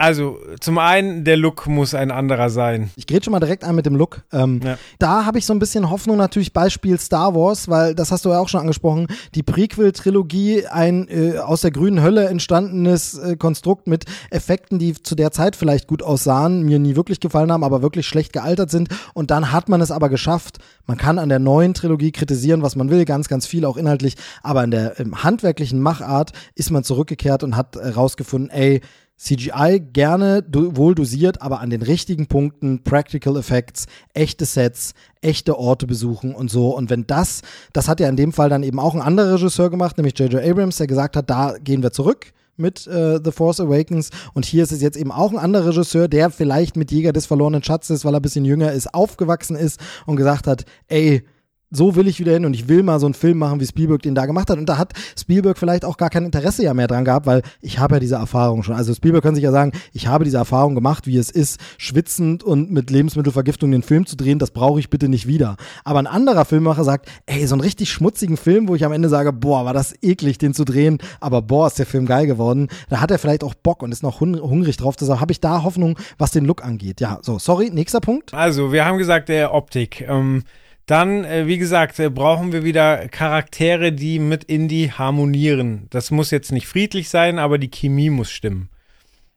Speaker 4: Also, zum einen, der Look muss ein anderer sein.
Speaker 1: Ich rede schon mal direkt ein mit dem Look. Ähm, ja. Da habe ich so ein bisschen Hoffnung natürlich Beispiel Star Wars, weil das hast du ja auch schon angesprochen, die Prequel-Trilogie, ein äh, aus der grünen Hölle entstandenes äh, Konstrukt mit Effekten, die zu der Zeit vielleicht gut aussahen, mir nie wirklich gefallen haben, aber wirklich schlecht gealtert sind. Und dann hat man es aber geschafft. Man kann an der neuen Trilogie kritisieren, was man will, ganz, ganz viel auch inhaltlich, aber in der handwerklichen Machart ist man zurückgekehrt und hat herausgefunden, ey, CGI gerne wohl dosiert, aber an den richtigen Punkten, Practical Effects, echte Sets, echte Orte besuchen und so. Und wenn das, das hat ja in dem Fall dann eben auch ein anderer Regisseur gemacht, nämlich J.J. Abrams, der gesagt hat, da gehen wir zurück mit äh, The Force Awakens. Und hier ist es jetzt eben auch ein anderer Regisseur, der vielleicht mit Jäger des verlorenen Schatzes, weil er ein bisschen jünger ist, aufgewachsen ist und gesagt hat, ey, so will ich wieder hin und ich will mal so einen Film machen, wie Spielberg den da gemacht hat. Und da hat Spielberg vielleicht auch gar kein Interesse ja mehr dran gehabt, weil ich habe ja diese Erfahrung schon. Also Spielberg kann sich ja sagen, ich habe diese Erfahrung gemacht, wie es ist, schwitzend und mit Lebensmittelvergiftung den Film zu drehen, das brauche ich bitte nicht wieder. Aber ein anderer Filmemacher sagt, ey, so einen richtig schmutzigen Film, wo ich am Ende sage, boah, war das eklig, den zu drehen, aber boah, ist der Film geil geworden. Da hat er vielleicht auch Bock und ist noch hungrig drauf. Deshalb habe ich da Hoffnung, was den Look angeht. Ja, so, sorry, nächster Punkt.
Speaker 4: Also, wir haben gesagt, der Optik. Ähm dann, äh, wie gesagt, äh, brauchen wir wieder Charaktere, die mit Indie harmonieren. Das muss jetzt nicht friedlich sein, aber die Chemie muss stimmen.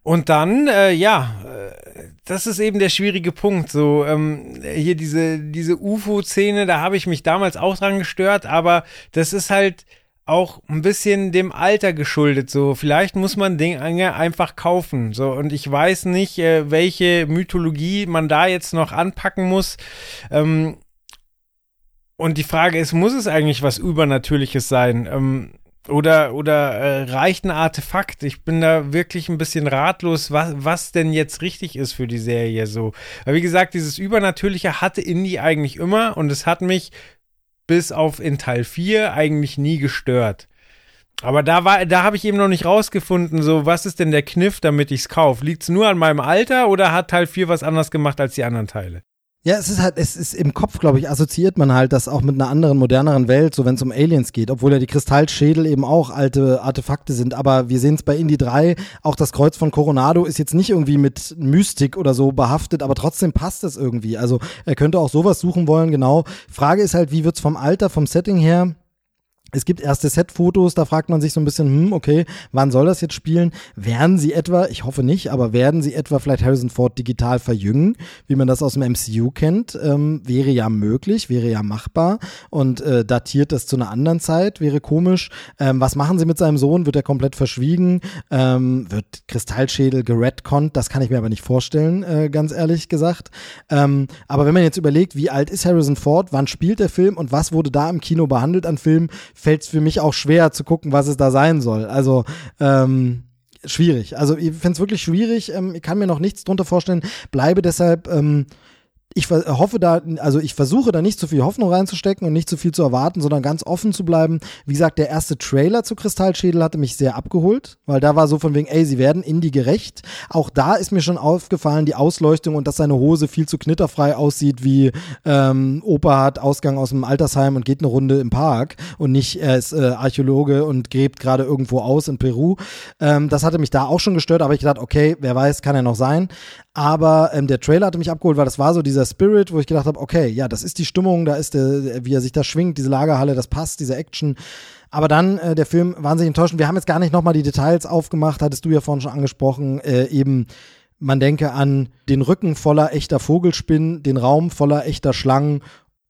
Speaker 4: Und dann, äh, ja, äh, das ist eben der schwierige Punkt. So, ähm, hier diese, diese UFO-Szene, da habe ich mich damals auch dran gestört, aber das ist halt auch ein bisschen dem Alter geschuldet. So, vielleicht muss man Dinge einfach kaufen. So, und ich weiß nicht, äh, welche Mythologie man da jetzt noch anpacken muss. Ähm, und die Frage ist, muss es eigentlich was Übernatürliches sein? Ähm, oder oder äh, reicht ein Artefakt? Ich bin da wirklich ein bisschen ratlos, was, was denn jetzt richtig ist für die Serie so. Aber wie gesagt, dieses Übernatürliche hatte Indie eigentlich immer und es hat mich bis auf in Teil 4 eigentlich nie gestört. Aber da war, da habe ich eben noch nicht rausgefunden, so was ist denn der Kniff, damit ich es kaufe? Liegt es nur an meinem Alter oder hat Teil 4 was anders gemacht als die anderen Teile?
Speaker 1: Ja, es ist halt, es ist im Kopf, glaube ich, assoziiert man halt das auch mit einer anderen, moderneren Welt, so wenn es um Aliens geht, obwohl ja die Kristallschädel eben auch alte Artefakte sind. Aber wir sehen es bei Indie 3, auch das Kreuz von Coronado ist jetzt nicht irgendwie mit Mystik oder so behaftet, aber trotzdem passt es irgendwie. Also er könnte auch sowas suchen wollen, genau. Frage ist halt, wie wird's vom Alter, vom Setting her? Es gibt erste Set-Fotos, da fragt man sich so ein bisschen, hm, okay, wann soll das jetzt spielen? Werden sie etwa, ich hoffe nicht, aber werden sie etwa vielleicht Harrison Ford digital verjüngen, wie man das aus dem MCU kennt? Ähm, wäre ja möglich, wäre ja machbar und äh, datiert das zu einer anderen Zeit, wäre komisch. Ähm, was machen sie mit seinem Sohn? Wird er komplett verschwiegen? Ähm, wird Kristallschädel geredconnt? Das kann ich mir aber nicht vorstellen, äh, ganz ehrlich gesagt. Ähm, aber wenn man jetzt überlegt, wie alt ist Harrison Ford, wann spielt der Film und was wurde da im Kino behandelt an Filmen, fällt es für mich auch schwer zu gucken, was es da sein soll. Also ähm, schwierig. Also ich finde es wirklich schwierig. Ähm, ich kann mir noch nichts drunter vorstellen. Bleibe deshalb ähm, ich hoffe da, also ich versuche da nicht zu viel Hoffnung reinzustecken und nicht zu viel zu erwarten, sondern ganz offen zu bleiben. Wie gesagt, der erste Trailer zu Kristallschädel hatte mich sehr abgeholt, weil da war so von wegen, ey, sie werden Indie gerecht. Auch da ist mir schon aufgefallen, die Ausleuchtung und dass seine Hose viel zu knitterfrei aussieht, wie ähm, Opa hat Ausgang aus dem Altersheim und geht eine Runde im Park und nicht, er ist äh, Archäologe und gräbt gerade irgendwo aus in Peru. Ähm, das hatte mich da auch schon gestört, aber ich dachte, okay, wer weiß, kann er noch sein. Aber ähm, der Trailer hatte mich abgeholt, weil das war so dieser Spirit, wo ich gedacht habe, okay, ja, das ist die Stimmung, da ist der, wie er sich da schwingt, diese Lagerhalle, das passt, diese Action. Aber dann äh, der Film wahnsinnig enttäuschend. Wir haben jetzt gar nicht nochmal die Details aufgemacht, hattest du ja vorhin schon angesprochen, äh, eben man denke an den Rücken voller echter Vogelspinnen, den Raum voller echter Schlangen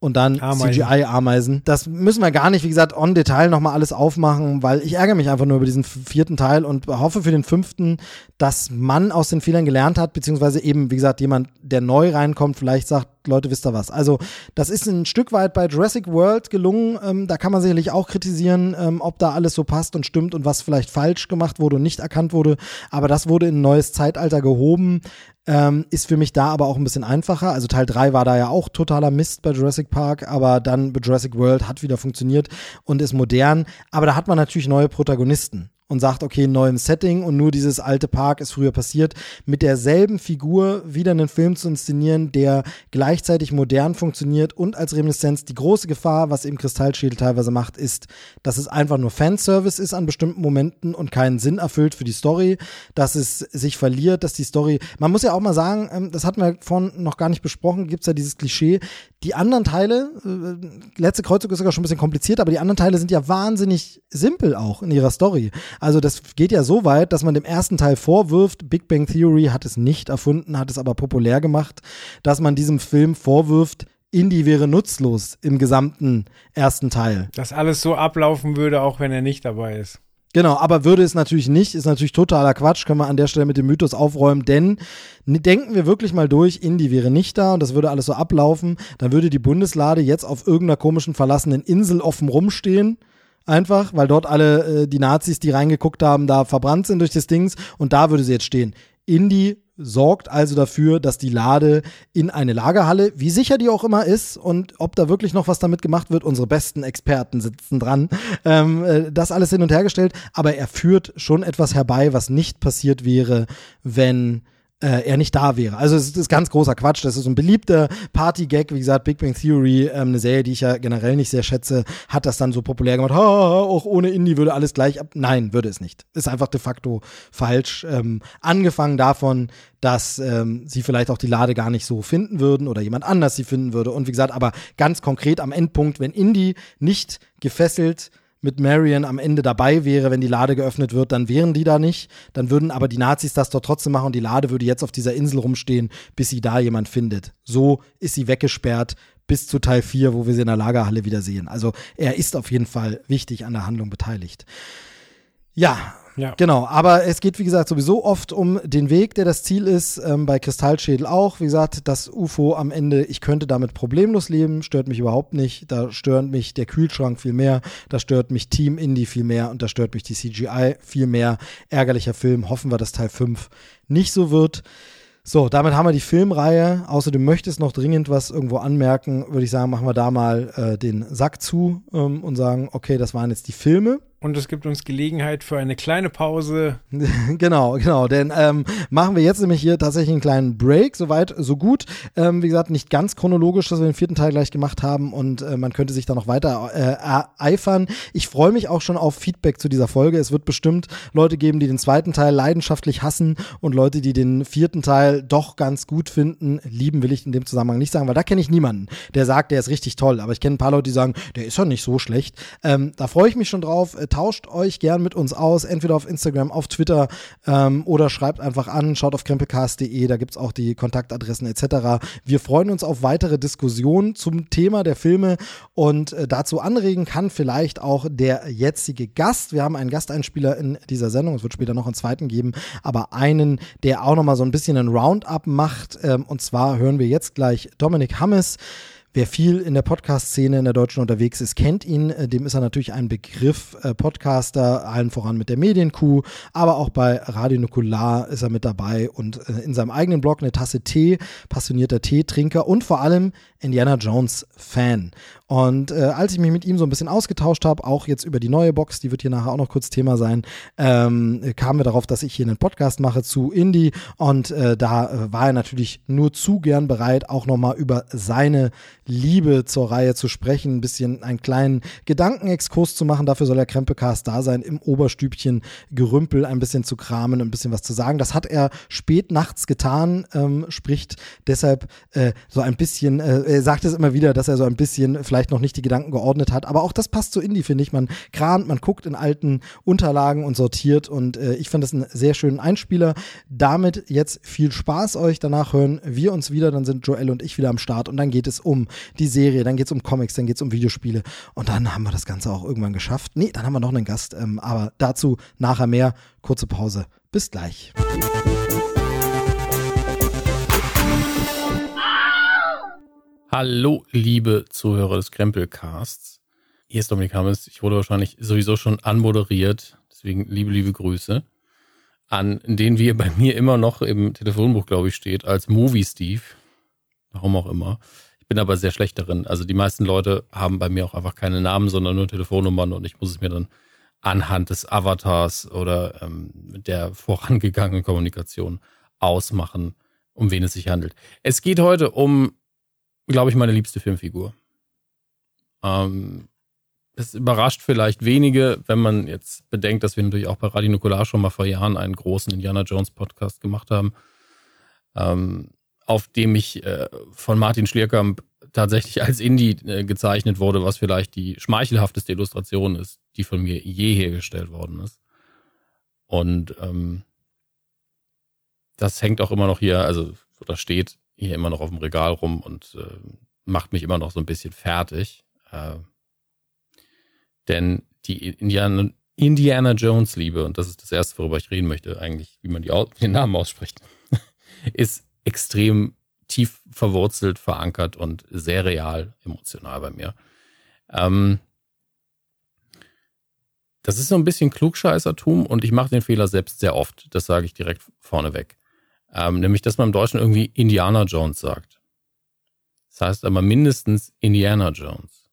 Speaker 1: und dann CGI-Ameisen. Das müssen wir gar nicht, wie gesagt, on Detail nochmal alles aufmachen, weil ich ärgere mich einfach nur über diesen vierten Teil und hoffe für den fünften, dass man aus den Fehlern gelernt hat, beziehungsweise eben, wie gesagt, jemand, der neu reinkommt, vielleicht sagt, Leute, wisst ihr was. Also, das ist ein Stück weit bei Jurassic World gelungen. Ähm, da kann man sicherlich auch kritisieren, ähm, ob da alles so passt und stimmt und was vielleicht falsch gemacht wurde und nicht erkannt wurde. Aber das wurde in ein neues Zeitalter gehoben. Ähm, ist für mich da aber auch ein bisschen einfacher. Also Teil 3 war da ja auch totaler Mist bei Jurassic Park, aber dann bei Jurassic World hat wieder funktioniert und ist modern. Aber da hat man natürlich neue Protagonisten. Und sagt, okay, neues Setting und nur dieses alte Park ist früher passiert, mit derselben Figur wieder einen Film zu inszenieren, der gleichzeitig modern funktioniert und als Reminiszenz. Die große Gefahr, was eben Kristallschädel teilweise macht, ist, dass es einfach nur Fanservice ist an bestimmten Momenten und keinen Sinn erfüllt für die Story, dass es sich verliert, dass die Story, man muss ja auch mal sagen, ähm, das hatten wir vorhin noch gar nicht besprochen, gibt es ja dieses Klischee, die anderen Teile, äh, letzte Kreuzzug ist sogar schon ein bisschen kompliziert, aber die anderen Teile sind ja wahnsinnig simpel auch in ihrer Story. Also das geht ja so weit, dass man dem ersten Teil vorwirft, Big Bang Theory hat es nicht erfunden, hat es aber populär gemacht, dass man diesem Film vorwirft, Indie wäre nutzlos im gesamten ersten Teil.
Speaker 4: Dass alles so ablaufen würde, auch wenn er nicht dabei ist.
Speaker 1: Genau, aber würde es natürlich nicht, ist natürlich totaler Quatsch, können wir an der Stelle mit dem Mythos aufräumen, denn denken wir wirklich mal durch, Indie wäre nicht da und das würde alles so ablaufen, dann würde die Bundeslade jetzt auf irgendeiner komischen verlassenen Insel offen rumstehen einfach, weil dort alle äh, die Nazis, die reingeguckt haben, da verbrannt sind durch das Dings. Und da würde sie jetzt stehen. Indie sorgt also dafür, dass die Lade in eine Lagerhalle, wie sicher die auch immer ist und ob da wirklich noch was damit gemacht wird, unsere besten Experten sitzen dran, ähm, äh, das alles hin und her gestellt, aber er führt schon etwas herbei, was nicht passiert wäre, wenn äh, er nicht da wäre. Also es ist ganz großer Quatsch. Das ist so ein beliebter Party-Gag. Wie gesagt, Big Bang Theory, ähm, eine Serie, die ich ja generell nicht sehr schätze, hat das dann so populär gemacht. Ha, auch ohne Indie würde alles gleich ab. Nein, würde es nicht. Ist einfach de facto falsch. Ähm, angefangen davon, dass ähm, sie vielleicht auch die Lade gar nicht so finden würden oder jemand anders sie finden würde. Und wie gesagt, aber ganz konkret am Endpunkt, wenn Indie nicht gefesselt mit Marion am Ende dabei wäre, wenn die Lade geöffnet wird, dann wären die da nicht. Dann würden aber die Nazis das dort trotzdem machen und die Lade würde jetzt auf dieser Insel rumstehen, bis sie da jemand findet. So ist sie weggesperrt bis zu Teil 4, wo wir sie in der Lagerhalle wieder sehen. Also er ist auf jeden Fall wichtig an der Handlung beteiligt. Ja, ja. Genau, aber es geht, wie gesagt, sowieso oft um den Weg, der das Ziel ist. Ähm, bei Kristallschädel auch. Wie gesagt, das UFO am Ende, ich könnte damit problemlos leben, stört mich überhaupt nicht. Da stört mich der Kühlschrank viel mehr, da stört mich Team Indie viel mehr und da stört mich die CGI viel mehr. Ärgerlicher Film. Hoffen wir, dass Teil 5 nicht so wird. So, damit haben wir die Filmreihe. Außerdem möchtest noch dringend was irgendwo anmerken, würde ich sagen, machen wir da mal äh, den Sack zu ähm, und sagen, okay, das waren jetzt die Filme
Speaker 4: und es gibt uns Gelegenheit für eine kleine Pause.
Speaker 1: genau, genau. Denn ähm, machen wir jetzt nämlich hier tatsächlich einen kleinen Break. Soweit, so gut. Ähm, wie gesagt, nicht ganz chronologisch, dass wir den vierten Teil gleich gemacht haben und äh, man könnte sich da noch weiter äh, eifern. Ich freue mich auch schon auf Feedback zu dieser Folge. Es wird bestimmt Leute geben, die den zweiten Teil leidenschaftlich hassen und Leute, die den vierten Teil doch ganz gut finden. Lieben will ich in dem Zusammenhang nicht sagen, weil da kenne ich niemanden, der sagt, der ist richtig toll. Aber ich kenne ein paar Leute, die sagen, der ist ja nicht so schlecht. Ähm, da freue ich mich schon drauf tauscht euch gern mit uns aus, entweder auf Instagram, auf Twitter ähm, oder schreibt einfach an, schaut auf krempelcast.de, da gibt es auch die Kontaktadressen etc. Wir freuen uns auf weitere Diskussionen zum Thema der Filme und äh, dazu anregen kann vielleicht auch der jetzige Gast. Wir haben einen Gasteinspieler in dieser Sendung, es wird später noch einen zweiten geben, aber einen, der auch nochmal so ein bisschen ein Roundup macht. Ähm, und zwar hören wir jetzt gleich Dominik Hammes. Wer viel in der Podcast-Szene in der Deutschen unterwegs ist, kennt ihn. Äh, dem ist er natürlich ein Begriff. Äh, Podcaster, allen voran mit der Medienkuh, aber auch bei Radio Nukular ist er mit dabei und äh, in seinem eigenen Blog eine Tasse Tee, passionierter Teetrinker und vor allem Indiana Jones Fan. Und äh, als ich mich mit ihm so ein bisschen ausgetauscht habe, auch jetzt über die neue Box, die wird hier nachher auch noch kurz Thema sein, ähm, kamen wir darauf, dass ich hier einen Podcast mache zu Indie. Und äh, da äh, war er natürlich nur zu gern bereit, auch nochmal über seine Liebe zur Reihe zu sprechen, ein bisschen einen kleinen Gedankenexkurs zu machen. Dafür soll der Krempecast da sein, im Oberstübchen Gerümpel ein bisschen zu kramen, ein bisschen was zu sagen. Das hat er spät nachts getan, ähm, spricht deshalb äh, so ein bisschen, äh, er sagt es immer wieder, dass er so ein bisschen vielleicht vielleicht noch nicht die Gedanken geordnet hat. Aber auch das passt zu Indie, finde ich. Man krant, man guckt in alten Unterlagen und sortiert und äh, ich fand das einen sehr schönen Einspieler. Damit jetzt viel Spaß euch. Danach hören wir uns wieder. Dann sind Joel und ich wieder am Start und dann geht es um die Serie, dann geht es um Comics, dann geht es um Videospiele und dann haben wir das Ganze auch irgendwann geschafft. Nee, dann haben wir noch einen Gast, ähm, aber dazu nachher mehr. Kurze Pause. Bis gleich.
Speaker 5: Hallo, liebe Zuhörer des Krempelcasts. Hier ist Dominik Hammes. Ich wurde wahrscheinlich sowieso schon anmoderiert. Deswegen liebe, liebe Grüße. An den wir bei mir immer noch im Telefonbuch, glaube ich, steht, als Movie Steve. Warum auch immer. Ich bin aber sehr schlecht darin. Also die meisten Leute haben bei mir auch einfach keine Namen, sondern nur Telefonnummern und ich muss es mir dann anhand des Avatars oder ähm, der vorangegangenen Kommunikation ausmachen, um wen es sich handelt. Es geht heute um, glaube ich, meine liebste Filmfigur. Ähm, es überrascht vielleicht wenige, wenn man jetzt bedenkt, dass wir natürlich auch bei Radio Nukular schon mal vor Jahren einen großen Indiana Jones Podcast gemacht haben, ähm, auf dem ich äh, von Martin Schlierkamp tatsächlich als Indie äh, gezeichnet wurde, was vielleicht die schmeichelhafteste Illustration ist, die von mir je hergestellt worden ist. Und ähm, das hängt auch immer noch hier, also oder steht hier immer noch auf dem Regal rum und äh, macht mich immer noch so ein bisschen fertig. Äh, denn die Indiana, Indiana Jones Liebe, und das ist das erste, worüber ich reden möchte, eigentlich, wie man die, den Namen ausspricht, ist extrem tief verwurzelt, verankert und sehr real, emotional bei mir. Ähm, das ist so ein bisschen Klugscheißertum und ich mache den Fehler selbst sehr oft. Das sage ich direkt vorneweg. Ähm, nämlich, dass man im Deutschen irgendwie Indiana Jones sagt. Das heißt aber mindestens Indiana Jones.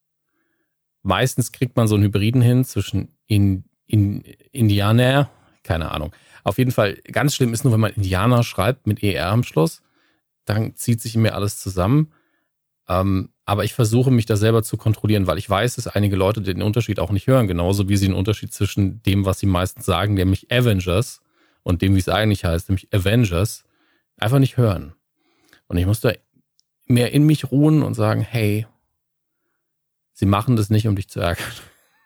Speaker 5: Meistens kriegt man so einen Hybriden hin zwischen in, in, Indianer, keine Ahnung. Auf jeden Fall, ganz schlimm ist nur, wenn man Indianer schreibt mit ER am Schluss, dann zieht sich mir alles zusammen. Ähm, aber ich versuche mich da selber zu kontrollieren, weil ich weiß, dass einige Leute den Unterschied auch nicht hören, genauso wie sie den Unterschied zwischen dem, was sie meistens sagen, nämlich Avengers, und dem, wie es eigentlich heißt, nämlich Avengers, einfach nicht hören. Und ich muss da mehr in mich ruhen und sagen, hey, sie machen das nicht, um dich zu ärgern.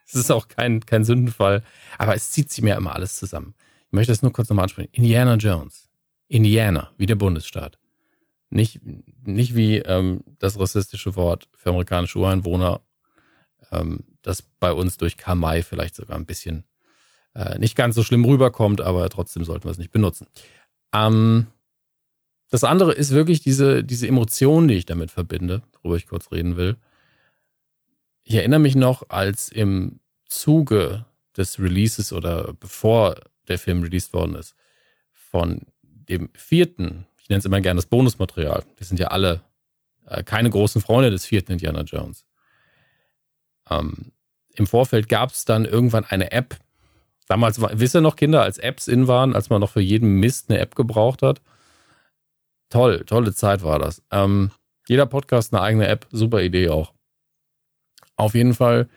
Speaker 5: Es ist auch kein, kein Sündenfall, aber es zieht sich mir immer alles zusammen. Ich möchte das nur kurz nochmal ansprechen. Indiana Jones. Indiana, wie der Bundesstaat. Nicht, nicht wie ähm, das rassistische Wort für amerikanische Ureinwohner, ähm, das bei uns durch Kamai vielleicht sogar ein bisschen äh, nicht ganz so schlimm rüberkommt, aber trotzdem sollten wir es nicht benutzen. Ähm, das andere ist wirklich diese, diese Emotion, die ich damit verbinde, worüber ich kurz reden will. Ich erinnere mich noch, als im Zuge des Releases oder bevor der Film released worden ist, von dem vierten, ich nenne es immer gerne das Bonusmaterial. Wir sind ja alle äh, keine großen Freunde des vierten Indiana Jones. Ähm, Im Vorfeld gab es dann irgendwann eine App. Damals, wisst ihr noch, Kinder, als Apps in waren, als man noch für jeden Mist eine App gebraucht hat? Toll, tolle Zeit war das. Ähm, jeder Podcast eine eigene App, super Idee auch. Auf jeden Fall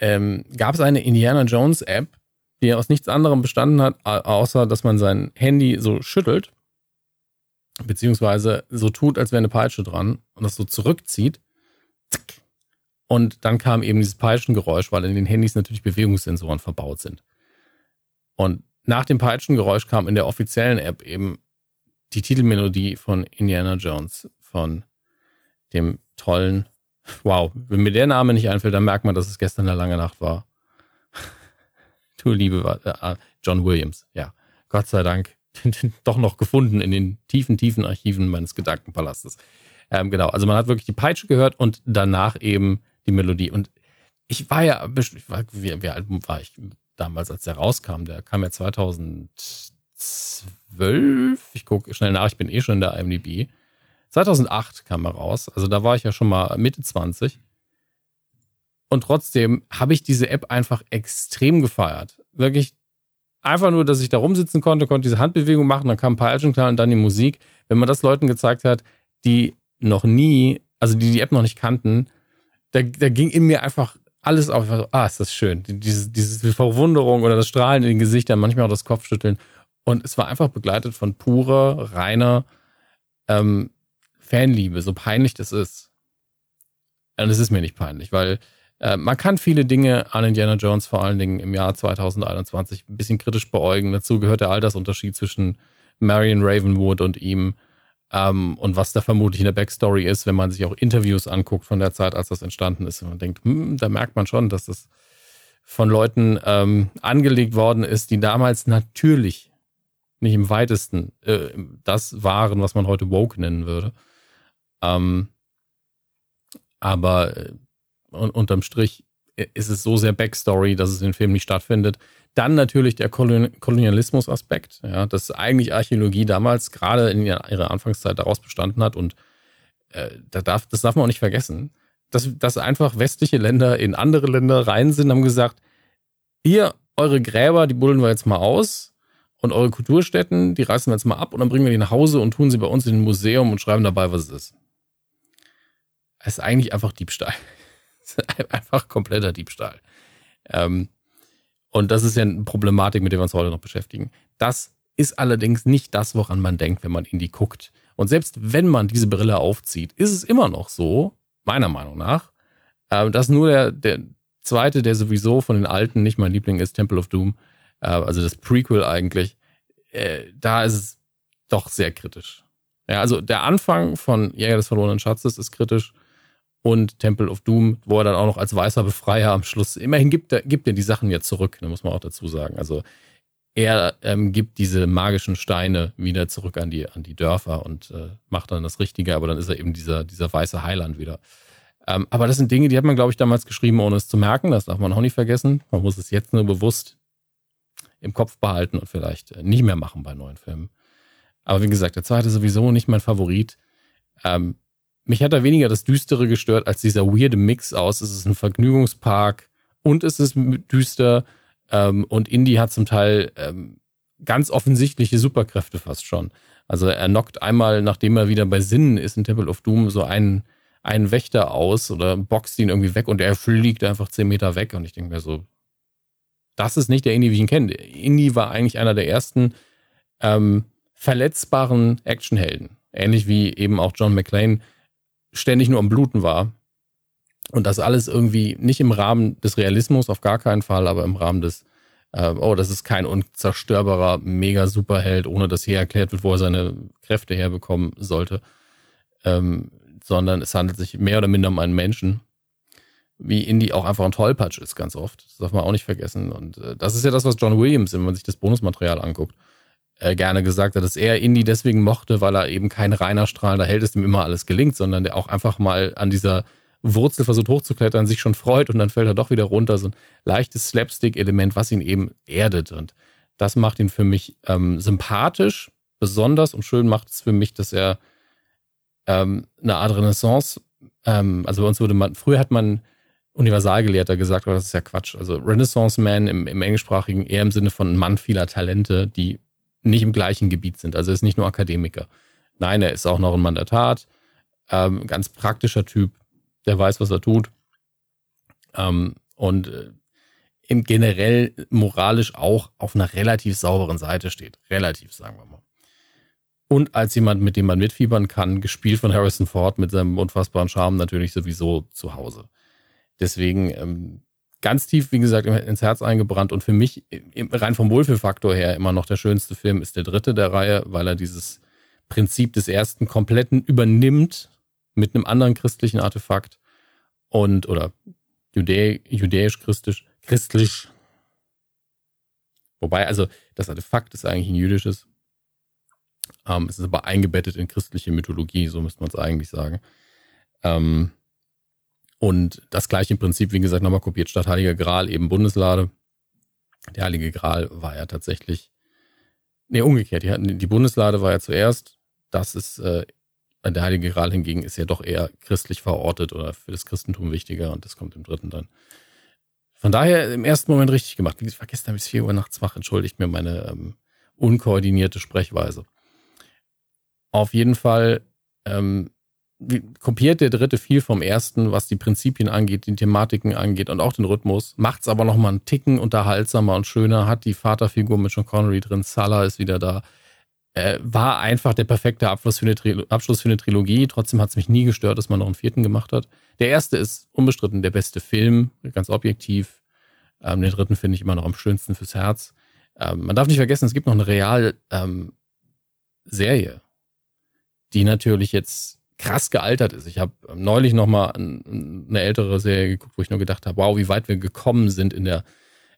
Speaker 5: ähm, gab es eine Indiana Jones App, die aus nichts anderem bestanden hat, außer dass man sein Handy so schüttelt, beziehungsweise so tut, als wäre eine Peitsche dran und das so zurückzieht. Und dann kam eben dieses Peitschengeräusch, weil in den Handys natürlich Bewegungssensoren verbaut sind. Und nach dem Peitschengeräusch kam in der offiziellen App eben die Titelmelodie von Indiana Jones, von dem tollen, wow, wenn mir der Name nicht einfällt, dann merkt man, dass es gestern eine lange Nacht war. du liebe äh, John Williams, ja. Gott sei Dank doch noch gefunden in den tiefen, tiefen Archiven meines Gedankenpalastes. Ähm, genau, also man hat wirklich die Peitsche gehört und danach eben die Melodie. Und ich war ja, ich war, wie, wie alt war ich damals, als der rauskam? Der kam ja 2000 2012, ich gucke schnell nach, ich bin eh schon in der IMDb. 2008 kam er raus, also da war ich ja schon mal Mitte 20. Und trotzdem habe ich diese App einfach extrem gefeiert. Wirklich einfach nur, dass ich da rumsitzen konnte, konnte diese Handbewegung machen, dann kam ein paar Actionklar und dann die Musik. Wenn man das Leuten gezeigt hat, die noch nie, also die die App noch nicht kannten, da, da ging in mir einfach alles auf. Ah, ist das schön. Diese, diese Verwunderung oder das Strahlen in den Gesichtern, manchmal auch das Kopfschütteln. Und es war einfach begleitet von purer, reiner ähm, Fanliebe, so peinlich das ist. Und es ist mir nicht peinlich, weil äh, man kann viele Dinge an Indiana Jones vor allen Dingen im Jahr 2021 ein bisschen kritisch beäugen. Dazu gehört der Altersunterschied zwischen Marion Ravenwood und ihm ähm, und was da vermutlich in der Backstory ist, wenn man sich auch Interviews anguckt von der Zeit, als das entstanden ist. Und man denkt, hm, da merkt man schon, dass das von Leuten ähm, angelegt worden ist, die damals natürlich nicht im weitesten äh, das waren, was man heute woke nennen würde. Ähm, aber äh, unterm Strich ist es so sehr Backstory, dass es in dem Film nicht stattfindet. Dann natürlich der Kolonialismus-Aspekt, ja, dass eigentlich Archäologie damals gerade in ihrer Anfangszeit daraus bestanden hat und äh, da darf, das darf man auch nicht vergessen, dass, dass einfach westliche Länder in andere Länder rein sind, haben gesagt, hier, eure Gräber, die buddeln wir jetzt mal aus und eure Kulturstätten, die reißen wir jetzt mal ab und dann bringen wir die nach Hause und tun sie bei uns in ein Museum und schreiben dabei, was es ist. Es ist eigentlich einfach Diebstahl. Einfach kompletter Diebstahl. Ähm, und das ist ja eine Problematik, mit der wir uns heute noch beschäftigen. Das ist allerdings nicht das, woran man denkt, wenn man in die guckt. Und selbst wenn man diese Brille aufzieht, ist es immer noch so, meiner Meinung nach, äh, dass nur der, der zweite, der sowieso von den alten nicht mein Liebling ist, Temple of Doom, äh, also das Prequel eigentlich, äh, da ist es doch sehr kritisch. Ja, also der Anfang von Jäger des verlorenen Schatzes ist kritisch und Temple of Doom, wo er dann auch noch als weißer Befreier am Schluss, immerhin gibt er, gibt er die Sachen ja zurück, da muss man auch dazu sagen. Also er ähm, gibt diese magischen Steine wieder zurück an die, an die Dörfer und äh, macht dann das Richtige, aber dann ist er eben dieser, dieser weiße Heiland wieder. Ähm, aber das sind Dinge, die hat man, glaube ich, damals geschrieben, ohne es zu merken. Das darf man auch nicht vergessen. Man muss es jetzt nur bewusst im Kopf behalten und vielleicht äh, nicht mehr machen bei neuen Filmen. Aber wie gesagt, der zweite ist sowieso nicht mein Favorit. Ähm, mich hat da weniger das Düstere gestört als dieser weirde Mix aus. Es ist ein Vergnügungspark und es ist düster ähm, und Indy hat zum Teil ähm, ganz offensichtliche Superkräfte fast schon. Also er knockt einmal, nachdem er wieder bei Sinnen ist in Temple of Doom, so einen, einen Wächter aus oder boxt ihn irgendwie weg und er fliegt einfach zehn Meter weg. Und ich denke mir so, das ist nicht der Indy, wie ich ihn kenne. Indy war eigentlich einer der ersten ähm, verletzbaren Actionhelden. Ähnlich wie eben auch John McClane ständig nur am Bluten war. Und das alles irgendwie nicht im Rahmen des Realismus, auf gar keinen Fall, aber im Rahmen des, äh, oh, das ist kein unzerstörbarer Mega-Superheld, ohne dass hier erklärt wird, wo er seine Kräfte herbekommen sollte. Ähm, sondern es handelt sich mehr oder minder um einen Menschen, wie Indy auch einfach ein Tollpatsch ist, ganz oft. Das darf man auch nicht vergessen. Und äh, das ist ja das, was John Williams, wenn man sich das Bonusmaterial anguckt, äh, gerne gesagt hat, dass er Indy deswegen mochte, weil er eben kein reiner strahlender Held ist, dem immer alles gelingt, sondern der auch einfach mal an dieser Wurzel versucht hochzuklettern, sich schon freut und dann fällt er doch wieder runter. So ein leichtes Slapstick-Element, was ihn eben erdet. Und das macht ihn für mich ähm, sympathisch, besonders und schön macht es für mich, dass er ähm, eine Art Renaissance, ähm, also bei uns würde man, früher hat man Universalgelehrter gesagt, aber das ist ja Quatsch. Also Renaissance Man im, im englischsprachigen eher im Sinne von Mann vieler Talente, die nicht im gleichen Gebiet sind. Also er ist nicht nur Akademiker. Nein, er ist auch noch ein Mann der Tat. Ähm, ganz praktischer Typ, der weiß, was er tut. Ähm, und äh, im generell moralisch auch auf einer relativ sauberen Seite steht. Relativ, sagen wir mal. Und als jemand, mit dem man mitfiebern kann, gespielt von Harrison Ford mit seinem unfassbaren Charme natürlich sowieso zu Hause. Deswegen ähm, ganz tief, wie gesagt, ins Herz eingebrannt und für mich rein vom Wohlfühlfaktor her immer noch der schönste Film ist der dritte der Reihe, weil er dieses Prinzip des ersten kompletten übernimmt mit einem anderen christlichen Artefakt und oder judä judäisch-christlich, christlich. Wobei, also das Artefakt ist eigentlich ein jüdisches. Ähm, es ist aber eingebettet in christliche Mythologie, so müsste man es eigentlich sagen. Ähm, und das gleiche Prinzip, wie gesagt, nochmal kopiert statt Heiliger Gral eben Bundeslade. Der Heilige Gral war ja tatsächlich, nee, umgekehrt. Die, die Bundeslade war ja zuerst. Das ist, äh, der Heilige Gral hingegen ist ja doch eher christlich verortet oder für das Christentum wichtiger und das kommt im dritten dann. Von daher im ersten Moment richtig gemacht. Ich war gestern bis 4 Uhr nachts wach, entschuldigt mir meine ähm, unkoordinierte Sprechweise. Auf jeden Fall ähm, kopiert der dritte viel vom ersten, was die Prinzipien angeht, die Thematiken angeht und auch den Rhythmus, macht es aber nochmal einen Ticken unterhaltsamer und schöner, hat die Vaterfigur mit Sean Connery drin, Salah ist wieder da. Äh, war einfach der perfekte Abschluss für, eine Abschluss für eine Trilogie. Trotzdem hat es mich nie gestört, dass man noch einen vierten gemacht hat. Der erste ist unbestritten der beste Film, ganz objektiv. Ähm, den dritten finde ich immer noch am schönsten fürs Herz. Ähm, man darf nicht vergessen, es gibt noch eine Real-Serie, ähm, die natürlich jetzt krass gealtert ist. Ich habe neulich noch mal eine ältere Serie geguckt, wo ich nur gedacht habe, wow, wie weit wir gekommen sind in der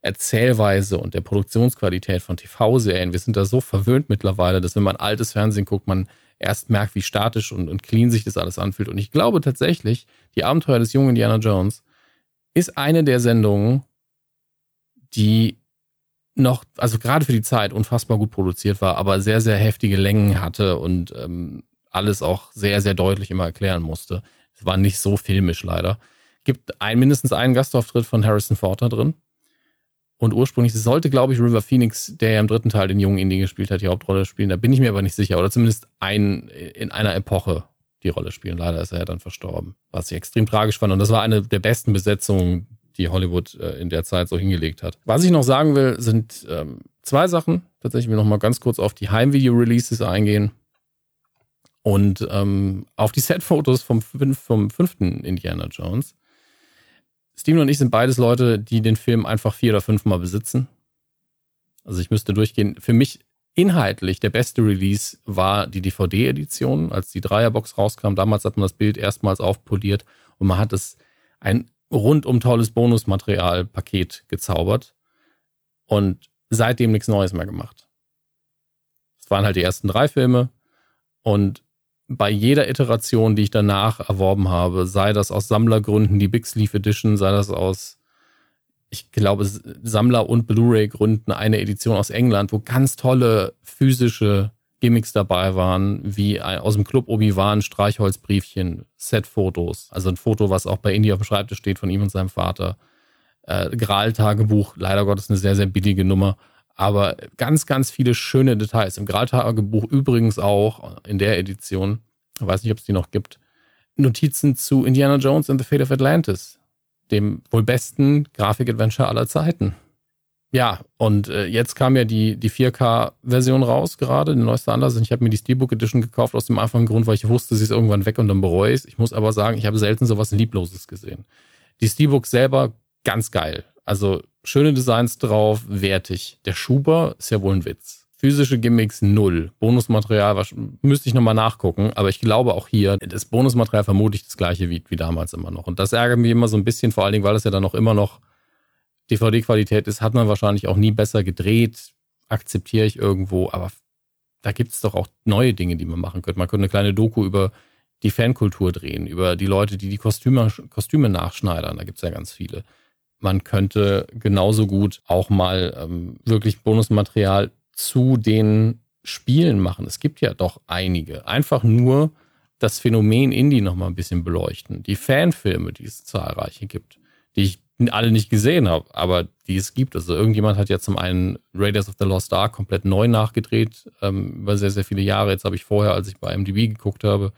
Speaker 5: Erzählweise und der Produktionsqualität von TV-Serien. Wir sind da so verwöhnt mittlerweile, dass wenn man altes Fernsehen guckt, man erst merkt, wie statisch und, und clean sich das alles anfühlt. Und ich glaube tatsächlich, die Abenteuer des jungen Indiana Jones ist eine der Sendungen, die noch, also gerade für die Zeit unfassbar gut produziert war, aber sehr, sehr heftige Längen hatte und ähm, alles auch sehr, sehr deutlich immer erklären musste. Es war nicht so filmisch leider. Gibt ein, mindestens einen Gastauftritt von Harrison Ford da drin. Und ursprünglich sollte, glaube ich, River Phoenix, der ja im dritten Teil den jungen Indie gespielt hat, die Hauptrolle spielen. Da bin ich mir aber nicht sicher. Oder zumindest ein, in einer Epoche die Rolle spielen. Leider ist er ja dann verstorben. Was ich extrem tragisch fand. Und das war eine der besten Besetzungen, die Hollywood äh, in der Zeit so hingelegt hat. Was ich noch sagen will, sind ähm, zwei Sachen. Tatsächlich will ich noch mal ganz kurz auf die Heimvideo-Releases eingehen und ähm, auf die Set-Fotos vom, vom fünften Indiana Jones. Steven und ich sind beides Leute, die den Film einfach vier oder fünfmal besitzen. Also ich müsste durchgehen. Für mich inhaltlich der beste Release war die DVD-Edition, als die Dreierbox rauskam. Damals hat man das Bild erstmals aufpoliert und man hat es ein rundum tolles Bonusmaterial-Paket gezaubert und seitdem nichts Neues mehr gemacht. Es waren halt die ersten drei Filme und bei jeder Iteration, die ich danach erworben habe, sei das aus Sammlergründen die Big Sleeve Edition, sei das aus, ich glaube, Sammler- und Blu-ray-Gründen eine Edition aus England, wo ganz tolle physische Gimmicks dabei waren, wie aus dem Club Obi-Wan Streichholzbriefchen, Set-Fotos, also ein Foto, was auch bei Indie auf dem Schreibtisch steht von ihm und seinem Vater. Äh, Graal-Tagebuch, leider Gottes eine sehr, sehr billige Nummer. Aber ganz, ganz viele schöne Details. Im Graal-Tagebuch übrigens auch in der Edition, ich weiß nicht, ob es die noch gibt, Notizen zu Indiana Jones and the Fate of Atlantis, dem wohl besten Grafik-Adventure aller Zeiten. Ja, und äh, jetzt kam ja die, die 4K-Version raus gerade, die neueste Anlass. Ich habe mir die Steelbook Edition gekauft aus dem einfachen Grund, weil ich wusste, sie ist irgendwann weg und dann bereue ich es. Ich muss aber sagen, ich habe selten sowas Liebloses gesehen. Die Steelbook selber ganz geil. Also schöne Designs drauf, wertig. Der Schuber ist ja wohl ein Witz. Physische Gimmicks null. Bonusmaterial müsste ich nochmal nachgucken, aber ich glaube auch hier, das Bonusmaterial vermutlich das gleiche wie, wie damals immer noch. Und das ärgert mich immer so ein bisschen, vor allen Dingen, weil es ja dann noch immer noch DVD-Qualität ist, hat man wahrscheinlich auch nie besser gedreht, akzeptiere ich irgendwo, aber da gibt es doch auch neue Dinge, die man machen könnte. Man könnte eine kleine Doku über die Fankultur drehen, über die Leute, die die Kostüme, Kostüme nachschneidern. Da gibt es ja ganz viele man könnte genauso gut auch mal ähm, wirklich Bonusmaterial zu den Spielen machen. Es gibt ja doch einige. Einfach nur das Phänomen Indie noch mal ein bisschen beleuchten. Die Fanfilme, die es zahlreiche gibt, die ich alle nicht gesehen habe, aber die es gibt. Also irgendjemand hat ja zum einen Raiders of the Lost Ark komplett neu nachgedreht, ähm, über sehr, sehr viele Jahre. Jetzt habe ich vorher, als ich bei MDB geguckt habe,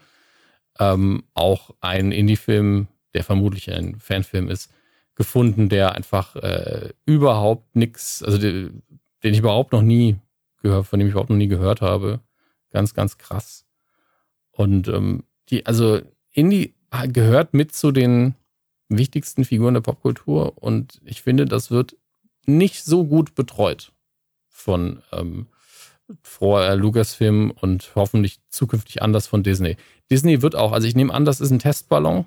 Speaker 5: ähm, auch einen Indie-Film, der vermutlich ein Fanfilm ist, gefunden, der einfach äh, überhaupt nichts, also den, den ich überhaupt noch nie gehört, von dem ich überhaupt noch nie gehört habe. Ganz, ganz krass. Und ähm, die, also Indie gehört mit zu den wichtigsten Figuren der Popkultur und ich finde, das wird nicht so gut betreut von ähm, vorher Lucasfilm und hoffentlich zukünftig anders von Disney. Disney wird auch, also ich nehme an, das ist ein Testballon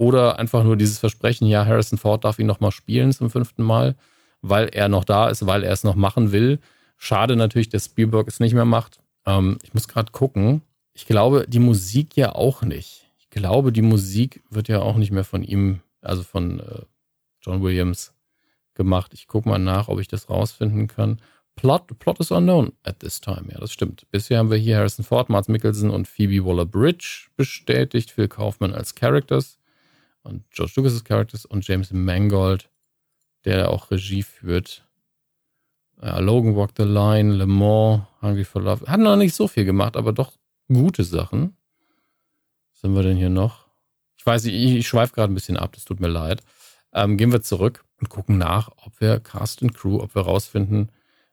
Speaker 5: oder einfach nur dieses Versprechen, ja, Harrison Ford darf ihn nochmal spielen zum fünften Mal, weil er noch da ist, weil er es noch machen will. Schade natürlich, dass Spielberg es nicht mehr macht. Ähm, ich muss gerade gucken. Ich glaube, die Musik ja auch nicht. Ich glaube, die Musik wird ja auch nicht mehr von ihm, also von äh, John Williams gemacht. Ich gucke mal nach, ob ich das rausfinden kann. Plot, Plot is unknown at this time. Ja, das stimmt. Bisher haben wir hier Harrison Ford, Mars Mickelson und Phoebe Waller-Bridge bestätigt. Phil Kaufman als Characters und George Lucas' Characters und James Mangold, der auch Regie führt. Ja, Logan Walk the Line, Le Mans, Hungry for Love. Hat noch nicht so viel gemacht, aber doch gute Sachen. Was haben wir denn hier noch? Ich weiß, ich, ich schweife gerade ein bisschen ab, das tut mir leid. Ähm, gehen wir zurück und gucken nach, ob wir Cast and Crew, ob wir rausfinden,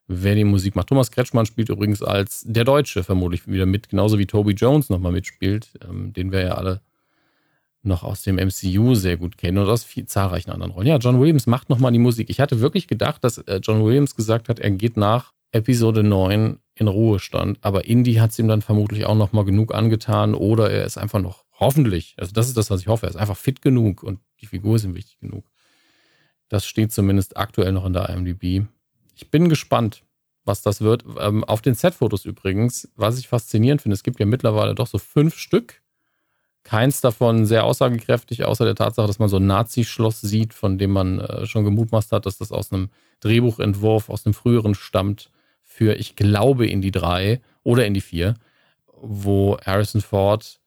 Speaker 5: wer die Musik macht. Thomas Kretschmann spielt übrigens als der Deutsche vermutlich wieder mit, genauso wie Toby Jones nochmal mitspielt, ähm, den wir ja alle noch aus dem MCU sehr gut kennen und aus viel, zahlreichen anderen Rollen. Ja, John Williams macht nochmal die Musik. Ich hatte wirklich gedacht, dass äh, John Williams gesagt hat, er geht nach Episode 9 in Ruhestand, aber Indy hat es ihm dann vermutlich auch nochmal genug angetan oder er ist einfach noch, hoffentlich, also das ist das, was ich hoffe, er ist einfach fit genug und die Figur ist ihm wichtig genug. Das steht zumindest aktuell noch in der IMDb. Ich bin gespannt, was das wird. Ähm, auf den Set-Fotos übrigens, was ich faszinierend finde, es gibt ja mittlerweile doch so fünf Stück Keins davon sehr aussagekräftig, außer der Tatsache, dass man so ein Nazi-Schloss sieht, von dem man äh, schon gemutmaßt hat, dass das aus einem Drehbuchentwurf aus einem früheren stammt für, ich glaube, in die drei oder in die vier, wo Harrison Ford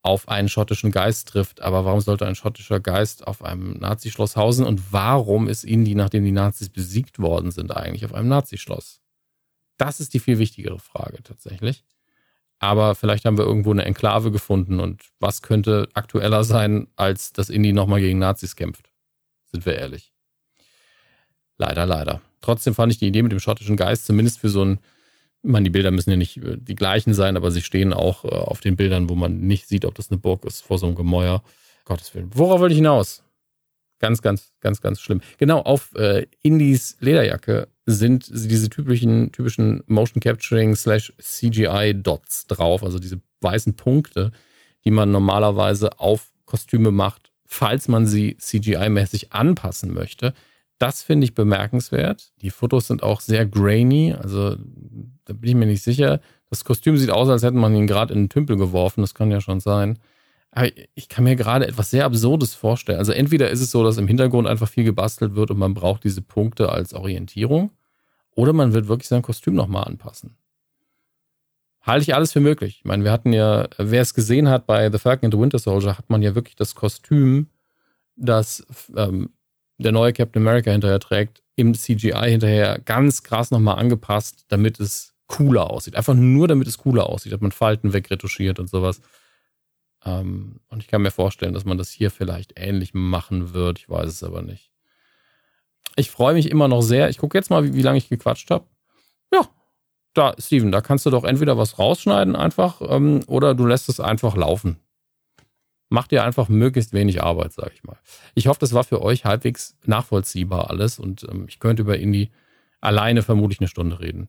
Speaker 5: auf einen schottischen Geist trifft. Aber warum sollte ein schottischer Geist auf einem Nazischloss hausen? Und warum ist Indy, nachdem die Nazis besiegt worden sind, eigentlich auf einem Nazischloss? Das ist die viel wichtigere Frage tatsächlich. Aber vielleicht haben wir irgendwo eine Enklave gefunden und was könnte aktueller sein, als dass Indy nochmal gegen Nazis kämpft? Sind wir ehrlich. Leider, leider. Trotzdem fand ich die Idee mit dem schottischen Geist zumindest für so ein ich meine, die Bilder müssen ja nicht äh, die gleichen sein, aber sie stehen auch äh, auf den Bildern, wo man nicht sieht, ob das eine Burg ist, vor so einem Gemäuer. Gottes Willen. Worauf wollte ich hinaus? Ganz, ganz, ganz, ganz schlimm. Genau, auf äh, Indies Lederjacke sind diese typischen, typischen Motion Capturing slash CGI Dots drauf, also diese weißen Punkte, die man normalerweise auf Kostüme macht, falls man sie CGI-mäßig anpassen möchte. Das finde ich bemerkenswert. Die Fotos sind auch sehr grainy, also da bin ich mir nicht sicher. Das Kostüm sieht aus, als hätte man ihn gerade in den Tümpel geworfen. Das kann ja schon sein. Aber ich kann mir gerade etwas sehr Absurdes vorstellen. Also entweder ist es so, dass im Hintergrund einfach viel gebastelt wird und man braucht diese Punkte als Orientierung, oder man wird wirklich sein Kostüm nochmal anpassen. Halte ich alles für möglich. Ich meine, wir hatten ja, wer es gesehen hat bei The Falcon and the Winter Soldier, hat man ja wirklich das Kostüm, das ähm, der neue Captain America hinterher trägt, im CGI hinterher ganz krass nochmal angepasst, damit es cooler aussieht. Einfach nur, damit es cooler aussieht. Hat man Falten wegretuschiert und sowas. Ähm, und ich kann mir vorstellen, dass man das hier vielleicht ähnlich machen wird. Ich weiß es aber nicht. Ich freue mich immer noch sehr. Ich gucke jetzt mal, wie, wie lange ich gequatscht habe. Ja, da, Steven, da kannst du doch entweder was rausschneiden einfach ähm, oder du lässt es einfach laufen macht ihr einfach möglichst wenig Arbeit, sage ich mal. Ich hoffe, das war für euch halbwegs nachvollziehbar alles und ähm, ich könnte über Indie alleine vermutlich eine Stunde reden.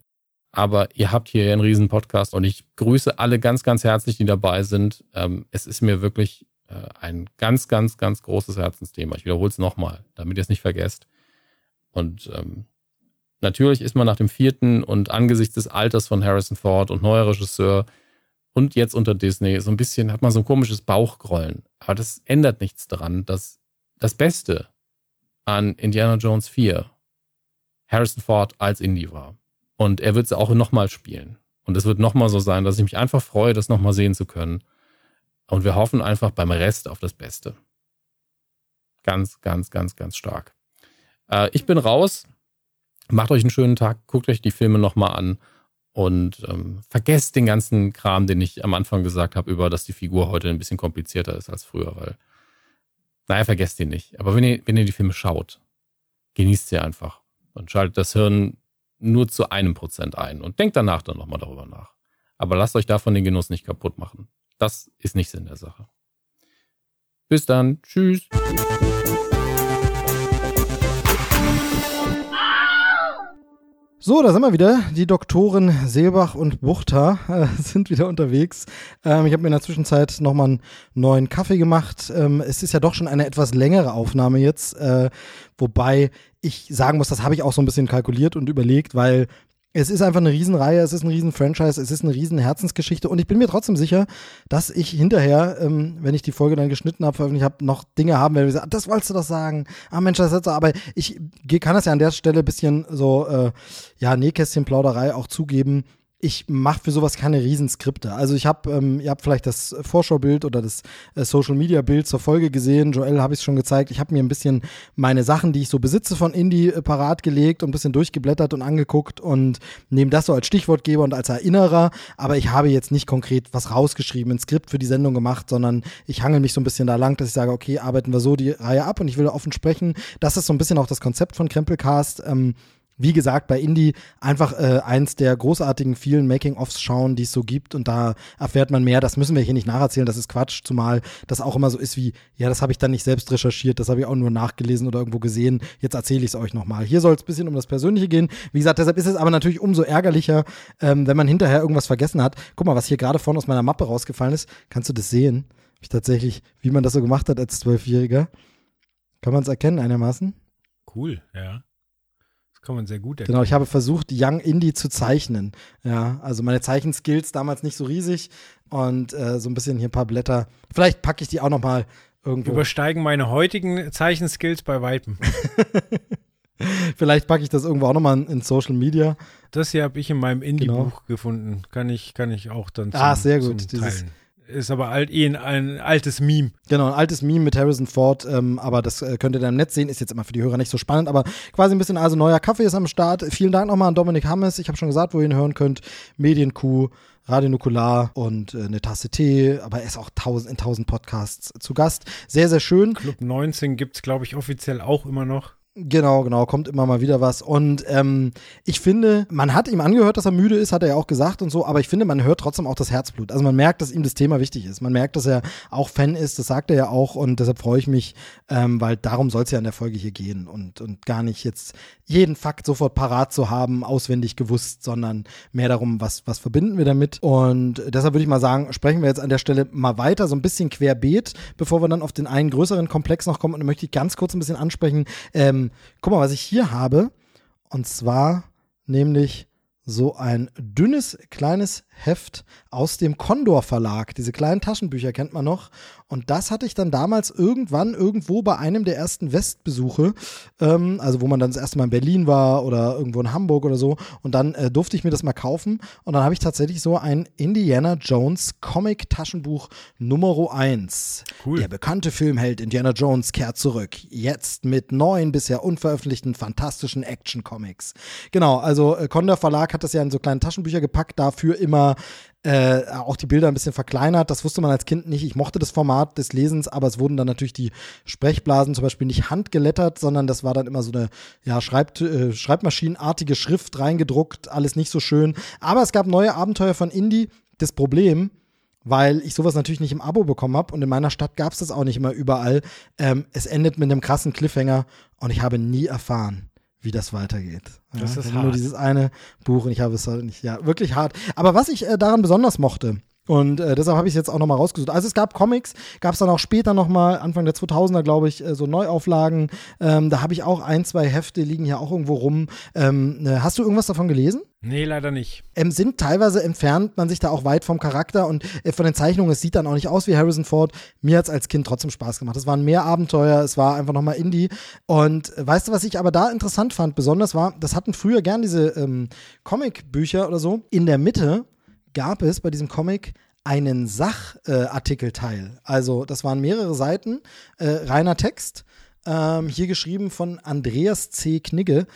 Speaker 5: Aber ihr habt hier einen riesen Podcast und ich grüße alle ganz, ganz herzlich, die dabei sind. Ähm, es ist mir wirklich äh, ein ganz, ganz, ganz großes Herzensthema. Ich wiederhole es nochmal, damit ihr es nicht vergesst. Und ähm, natürlich ist man nach dem vierten und angesichts des Alters von Harrison Ford und neuer Regisseur und jetzt unter Disney so ein bisschen hat man so ein komisches Bauchgrollen. Aber das ändert nichts daran, dass das Beste an Indiana Jones 4 Harrison Ford als Indie war. Und er wird es auch nochmal spielen. Und es wird nochmal so sein, dass ich mich einfach freue, das nochmal sehen zu können. Und wir hoffen einfach beim Rest auf das Beste. Ganz, ganz, ganz, ganz stark. Äh, ich bin raus. Macht euch einen schönen Tag. Guckt euch die Filme nochmal an. Und ähm, vergesst den ganzen Kram, den ich am Anfang gesagt habe, über dass die Figur heute ein bisschen komplizierter ist als früher, weil, naja, vergesst ihn nicht. Aber wenn ihr, wenn ihr die Filme schaut, genießt sie einfach und schaltet das Hirn nur zu einem Prozent ein und denkt danach dann nochmal darüber nach. Aber lasst euch davon den Genuss nicht kaputt machen. Das ist nicht Sinn der Sache. Bis dann. Tschüss.
Speaker 1: So, da sind wir wieder. Die Doktoren Seelbach und Buchter äh, sind wieder unterwegs. Ähm, ich habe mir in der Zwischenzeit nochmal einen neuen Kaffee gemacht. Ähm, es ist ja doch schon eine etwas längere Aufnahme jetzt, äh, wobei ich sagen muss, das habe ich auch so ein bisschen kalkuliert und überlegt, weil es ist einfach eine Riesenreihe, es ist ein Riesen-Franchise, es ist eine riesen Herzensgeschichte und ich bin mir trotzdem sicher, dass ich hinterher, ähm, wenn ich die Folge dann geschnitten habe, veröffentlicht habe, noch Dinge haben werde, ah, das wolltest du doch sagen, ah Mensch, das ist so, aber ich kann das ja an der Stelle bisschen so, äh, ja, Nähkästchen-Plauderei auch zugeben, ich mache für sowas keine Riesenskripte. Also ich habe, ähm, ihr habt vielleicht das Vorschaubild oder das äh, Social Media Bild zur Folge gesehen. Joel habe ich schon gezeigt. Ich habe mir ein bisschen meine Sachen, die ich so besitze von Indie äh, parat gelegt und ein bisschen durchgeblättert und angeguckt und nehme das so als Stichwortgeber und als Erinnerer. Aber ich habe jetzt nicht konkret was rausgeschrieben, ein Skript für die Sendung gemacht, sondern ich hangel mich so ein bisschen da lang, dass ich sage, okay, arbeiten wir so die Reihe ab und ich will offen sprechen. Das ist so ein bisschen auch das Konzept von Krempelcast. Ähm, wie gesagt, bei Indie einfach äh, eins der großartigen vielen Making-ofs schauen, die es so gibt und da erfährt man mehr. Das müssen wir hier nicht nacherzählen, das ist Quatsch, zumal das auch immer so ist wie, ja, das habe ich dann nicht selbst recherchiert, das habe ich auch nur nachgelesen oder irgendwo gesehen. Jetzt erzähle ich es euch nochmal. Hier soll es ein bisschen um das Persönliche gehen. Wie gesagt, deshalb ist es aber natürlich umso ärgerlicher, ähm, wenn man hinterher irgendwas vergessen hat. Guck mal, was hier gerade vorne aus meiner Mappe rausgefallen ist. Kannst du das sehen? Ich tatsächlich, wie man das so gemacht hat als Zwölfjähriger. Kann man es erkennen einigermaßen?
Speaker 4: Cool, ja kann man sehr gut erkennen.
Speaker 1: Genau, ich habe versucht, Young Indie zu zeichnen. Ja, also meine Zeichenskills damals nicht so riesig und äh, so ein bisschen hier ein paar Blätter. Vielleicht packe ich die auch noch mal irgendwo.
Speaker 4: Übersteigen meine heutigen Zeichenskills bei Weitem.
Speaker 1: Vielleicht packe ich das irgendwo auch nochmal in, in Social Media.
Speaker 4: Das hier habe ich in meinem Indie-Buch genau. gefunden. Kann ich, kann ich auch dann
Speaker 1: ah, zum, Ah, sehr gut. Dieses,
Speaker 4: Ist aber alt, eh ein, ein altes Meme.
Speaker 1: Genau, ein altes Meme mit Harrison Ford, ähm, aber das äh, könnt ihr dann im Netz sehen, ist jetzt immer für die Hörer nicht so spannend, aber quasi ein bisschen, also neuer Kaffee ist am Start. Vielen Dank nochmal an Dominik Hammes, ich habe schon gesagt, wo ihr ihn hören könnt, Medienkuh, Radio Nukular und äh, eine Tasse Tee, aber er ist auch tausend, in tausend Podcasts zu Gast. Sehr, sehr schön.
Speaker 4: Club 19 gibt's glaube ich, offiziell auch immer noch.
Speaker 1: Genau, genau, kommt immer mal wieder was. Und ähm, ich finde, man hat ihm angehört, dass er müde ist, hat er ja auch gesagt und so, aber ich finde, man hört trotzdem auch das Herzblut. Also man merkt, dass ihm das Thema wichtig ist. Man merkt, dass er auch Fan ist, das sagt er ja auch und deshalb freue ich mich, ähm, weil darum soll es ja in der Folge hier gehen und, und gar nicht jetzt jeden Fakt sofort parat zu haben, auswendig gewusst, sondern mehr darum, was, was verbinden wir damit. Und deshalb würde ich mal sagen, sprechen wir jetzt an der Stelle mal weiter, so ein bisschen querbeet, bevor wir dann auf den einen größeren Komplex noch kommen. Und dann möchte ich ganz kurz ein bisschen ansprechen, ähm, guck mal, was ich hier habe. Und zwar nämlich so ein dünnes, kleines Heft aus dem Condor Verlag. Diese kleinen Taschenbücher kennt man noch. Und das hatte ich dann damals irgendwann irgendwo bei einem der ersten Westbesuche, ähm, also wo man dann das erste Mal in Berlin war oder irgendwo in Hamburg oder so. Und dann äh, durfte ich mir das mal kaufen. Und dann habe ich tatsächlich so ein Indiana Jones Comic Taschenbuch Nummer 1.
Speaker 4: Cool.
Speaker 1: Der bekannte Filmheld Indiana Jones kehrt zurück. Jetzt mit neun bisher unveröffentlichten fantastischen Action Comics. Genau, also äh, Condor Verlag hat das ja in so kleine Taschenbücher gepackt, dafür immer äh, auch die Bilder ein bisschen verkleinert. Das wusste man als Kind nicht. Ich mochte das Format des Lesens, aber es wurden dann natürlich die Sprechblasen zum Beispiel nicht handgelettert, sondern das war dann immer so eine ja, Schreib äh, Schreibmaschinenartige Schrift reingedruckt, alles nicht so schön. Aber es gab neue Abenteuer von Indie. Das Problem, weil ich sowas natürlich nicht im Abo bekommen habe und in meiner Stadt gab es das auch nicht immer überall. Ähm, es endet mit einem krassen Cliffhanger und ich habe nie erfahren, wie das weitergeht. Ja,
Speaker 4: Das ist
Speaker 1: nur
Speaker 4: hart.
Speaker 1: dieses eine Buch und ich habe es halt nicht, ja, wirklich hart. Aber was ich äh, daran besonders mochte, und äh, deshalb habe ich es jetzt auch nochmal rausgesucht. Also es gab Comics, gab es dann auch später nochmal, Anfang der 2000er, glaube ich, äh, so Neuauflagen. Ähm, da habe ich auch ein, zwei Hefte, liegen hier auch irgendwo rum. Ähm, äh, hast du irgendwas davon gelesen?
Speaker 4: Nee, leider nicht.
Speaker 1: ähm, sind teilweise entfernt man sich da auch weit vom Charakter und äh, von den Zeichnungen, es sieht dann auch nicht aus wie Harrison Ford. Mir hat es als Kind trotzdem Spaß gemacht. Es waren mehr Abenteuer, es war einfach nochmal Indie. Und äh, weißt du, was ich aber da interessant fand, besonders war, das hatten früher gern diese ähm, Comic-Bücher oder so. In der Mitte gab es bei diesem Comic einen Sachartikelteil. also das waren mehrere Seiten, äh, reiner Text, ähm, hier geschrieben von Andreas C. Knigge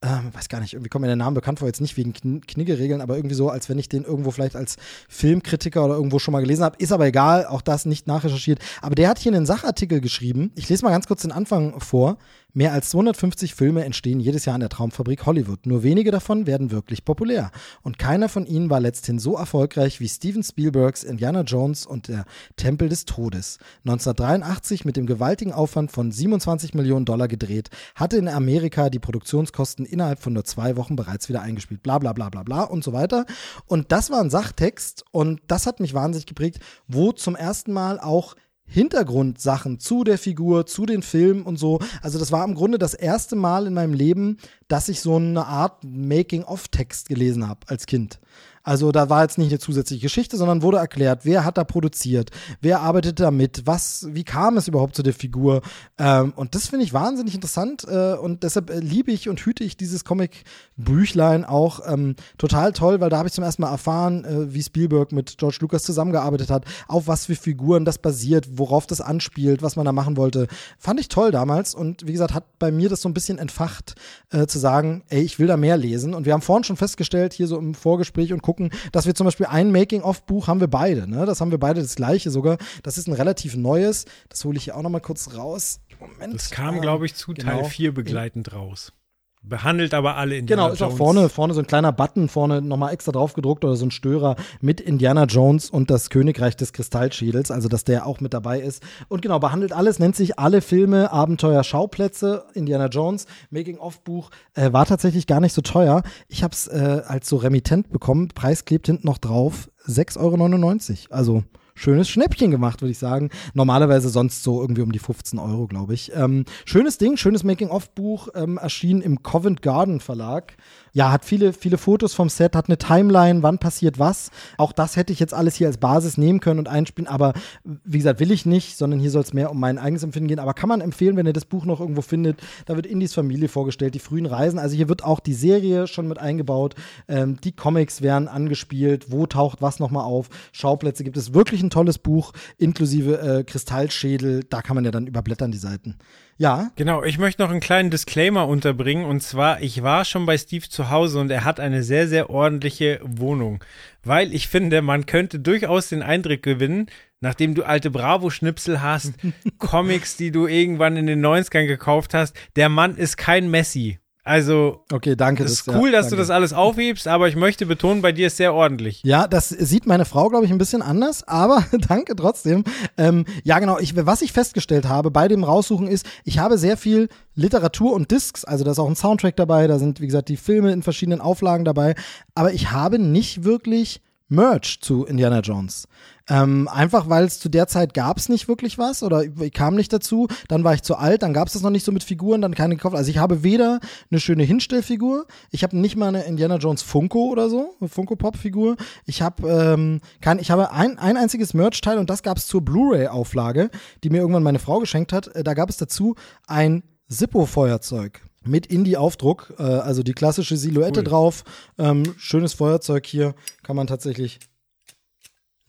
Speaker 1: ähm, weiß gar nicht, irgendwie kommt mir der Name bekannt vor, jetzt nicht wegen Kn Knigge-Regeln, aber irgendwie so, als wenn ich den irgendwo vielleicht als Filmkritiker oder irgendwo schon mal gelesen habe. Ist aber egal, auch das nicht nachrecherchiert. Aber der hat hier einen Sachartikel geschrieben. Ich lese mal ganz kurz den Anfang vor. Mehr als 250 Filme entstehen jedes Jahr in der Traumfabrik Hollywood. Nur wenige davon werden wirklich populär. Und keiner von ihnen war letzthin so erfolgreich wie Steven Spielbergs Indiana Jones und der Tempel des Todes. 1983 mit dem gewaltigen Aufwand von 27 Millionen Dollar gedreht, hatte in Amerika die Produktionskosten innerhalb von nur zwei Wochen bereits wieder eingespielt. Bla bla bla bla bla und so weiter. Und das war ein Sachtext und das hat mich wahnsinnig geprägt, wo zum ersten Mal auch Hintergrundsachen zu der Figur, zu den Filmen und so. Also das war im Grunde das erste Mal in meinem Leben, dass ich so eine Art Making-of-Text gelesen habe als Kind. Also da war jetzt nicht eine zusätzliche Geschichte, sondern wurde erklärt, wer hat da produziert, wer arbeitet da mit, was, wie kam es überhaupt zu der Figur. Ähm, und das finde ich wahnsinnig interessant äh, und deshalb äh, liebe ich und hüte ich dieses Comic-Büchlein auch ähm, total toll, weil da habe ich zum ersten Mal erfahren, äh, wie Spielberg mit George Lucas zusammengearbeitet hat, auf was für Figuren das basiert, worauf das anspielt, was man da machen wollte. Fand ich toll damals und wie gesagt, hat bei mir das so ein bisschen entfacht, äh, zu sagen, ey, ich will da mehr lesen. Und wir haben vorhin schon festgestellt, hier so im Vorgespräch und gucken, dass wir zum Beispiel ein Making-of-Buch haben wir beide. Ne? Das haben wir beide das gleiche sogar. Das ist ein relativ neues. Das hole ich hier auch noch mal kurz raus. Moment.
Speaker 4: Das kam,
Speaker 1: Ähm,
Speaker 4: glaube ich, zu Teil
Speaker 1: genau.
Speaker 4: 4 begleitend raus. Behandelt aber alle in
Speaker 1: Genau, ist auch vorne, vorne so ein kleiner Button, vorne nochmal extra drauf gedruckt oder so ein Störer mit Indiana Jones und das Königreich des Kristallschädels, also dass der auch mit dabei ist. Und genau, behandelt alles, nennt sich alle Filme, Abenteuer, Schauplätze, Indiana Jones, Making-of-Buch, äh, war tatsächlich gar nicht so teuer. Ich habe es äh, als so remittent bekommen, Preis klebt hinten noch drauf, 6,99 Euro. Also schönes Schnäppchen gemacht, würde ich sagen. Normalerweise sonst so irgendwie um die 15 Euro, glaube ich. Ähm, schönes Ding, schönes Making-of-Buch, ähm, erschien im Covent Garden Verlag. Ja, hat viele, viele Fotos vom Set, hat eine Timeline, wann passiert was. Auch das hätte ich jetzt alles hier als Basis nehmen können und einspielen, aber wie gesagt, will ich nicht, sondern hier soll es mehr um mein eigenes Empfinden gehen. Aber kann man empfehlen, wenn ihr das Buch noch irgendwo findet, da wird Indies Familie vorgestellt, die frühen Reisen. Also hier wird auch die Serie schon mit eingebaut, ähm, die Comics werden angespielt, wo taucht was nochmal auf, Schauplätze gibt es. Wirklich ein tolles Buch, inklusive äh, Kristallschädel, da kann man ja dann überblättern die Seiten. Ja.
Speaker 4: Genau, ich möchte noch einen kleinen Disclaimer unterbringen und zwar, ich war schon bei Steve zu Hause und er hat eine sehr, sehr ordentliche Wohnung, weil ich finde, man könnte durchaus den Eindruck gewinnen, nachdem du alte Bravo-Schnipsel hast, Comics, die du irgendwann in den 90ern gekauft hast, der Mann ist kein Messi. Also,
Speaker 1: okay, danke.
Speaker 4: Es ist cool, ja, dass danke. du das alles aufhebst, aber ich möchte betonen, bei dir ist sehr ordentlich.
Speaker 1: Ja, das sieht meine Frau, glaube ich, ein bisschen anders, aber danke trotzdem. Ähm, ja, genau. Ich, was ich festgestellt habe bei dem Raussuchen ist, ich habe sehr viel Literatur und Discs, also da ist auch ein Soundtrack dabei, da sind, wie gesagt, die Filme in verschiedenen Auflagen dabei, aber ich habe nicht wirklich Merch zu Indiana Jones. Ähm, einfach weil es zu der Zeit gab es nicht wirklich was oder ich kam nicht dazu. Dann war ich zu alt, dann gab es das noch nicht so mit Figuren, dann keine gekauft. Also ich habe weder eine schöne Hinstellfigur, ich habe nicht mal eine Indiana Jones Funko oder so, eine Funko Pop Figur. Ich habe ähm, kein, ich habe ein, ein einziges Merch-Teil und das gab es zur Blu-ray-Auflage, die mir irgendwann meine Frau geschenkt hat. Äh, da gab es dazu ein Zippo-Feuerzeug mit Indie-Aufdruck, äh, also die klassische Silhouette cool. drauf. Ähm, schönes Feuerzeug hier, kann man tatsächlich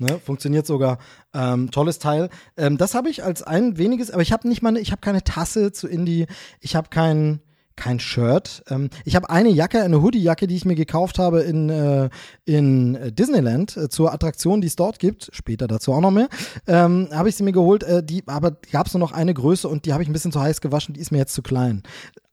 Speaker 1: Ne, funktioniert sogar. Ähm, tolles Teil. Ähm, das habe ich als ein weniges, aber ich habe nicht mal, ne, ich habe keine Tasse zu Indie. Ich habe kein kein Shirt. Ähm, ich habe eine Jacke, eine Hoodie-Jacke, die ich mir gekauft habe in, äh, in Disneyland äh, zur Attraktion, die es dort gibt. Später dazu auch noch mehr. Ähm, habe ich sie mir geholt, äh, die, aber gab es nur noch eine Größe und die habe ich ein bisschen zu heiß gewaschen. Die ist mir jetzt zu klein.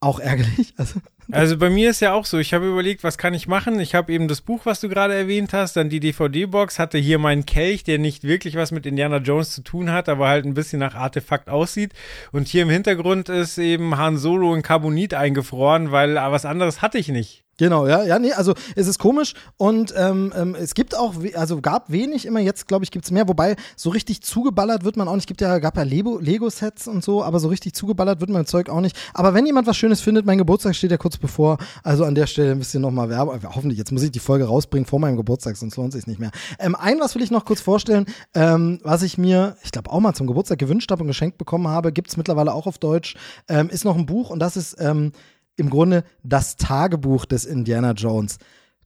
Speaker 1: Auch ärgerlich.
Speaker 4: Also, also bei mir ist ja auch so, ich habe überlegt, was kann ich machen? Ich habe eben das Buch, was du gerade erwähnt hast, dann die DVD-Box, hatte hier meinen Kelch, der nicht wirklich was mit Indiana Jones zu tun hat, aber halt ein bisschen nach Artefakt aussieht. Und hier im Hintergrund ist eben Han Solo in Carbonit eingefroren, weil was anderes hatte ich nicht.
Speaker 1: Genau, ja, ja, nee, also es ist komisch und ähm, ähm, es gibt auch, also gab wenig immer, jetzt glaube ich gibt es mehr, wobei so richtig zugeballert wird man auch nicht, gibt ja, gab ja Lego-Sets und so, aber so richtig zugeballert wird das Zeug auch nicht. Aber wenn jemand was Schönes findet, mein Geburtstag steht ja kurz bevor, also an der Stelle ein bisschen nochmal Werbung, hoffentlich, jetzt muss ich die Folge rausbringen vor meinem Geburtstag, sonst lohnt sich nicht mehr. Ähm, ein, was will ich noch kurz vorstellen, ähm, was ich mir, ich glaube auch mal zum Geburtstag gewünscht habe und geschenkt bekommen habe, gibt es mittlerweile auch auf Deutsch, ähm, ist noch ein Buch und das ist ähm, im Grunde das Tagebuch des Indiana Jones.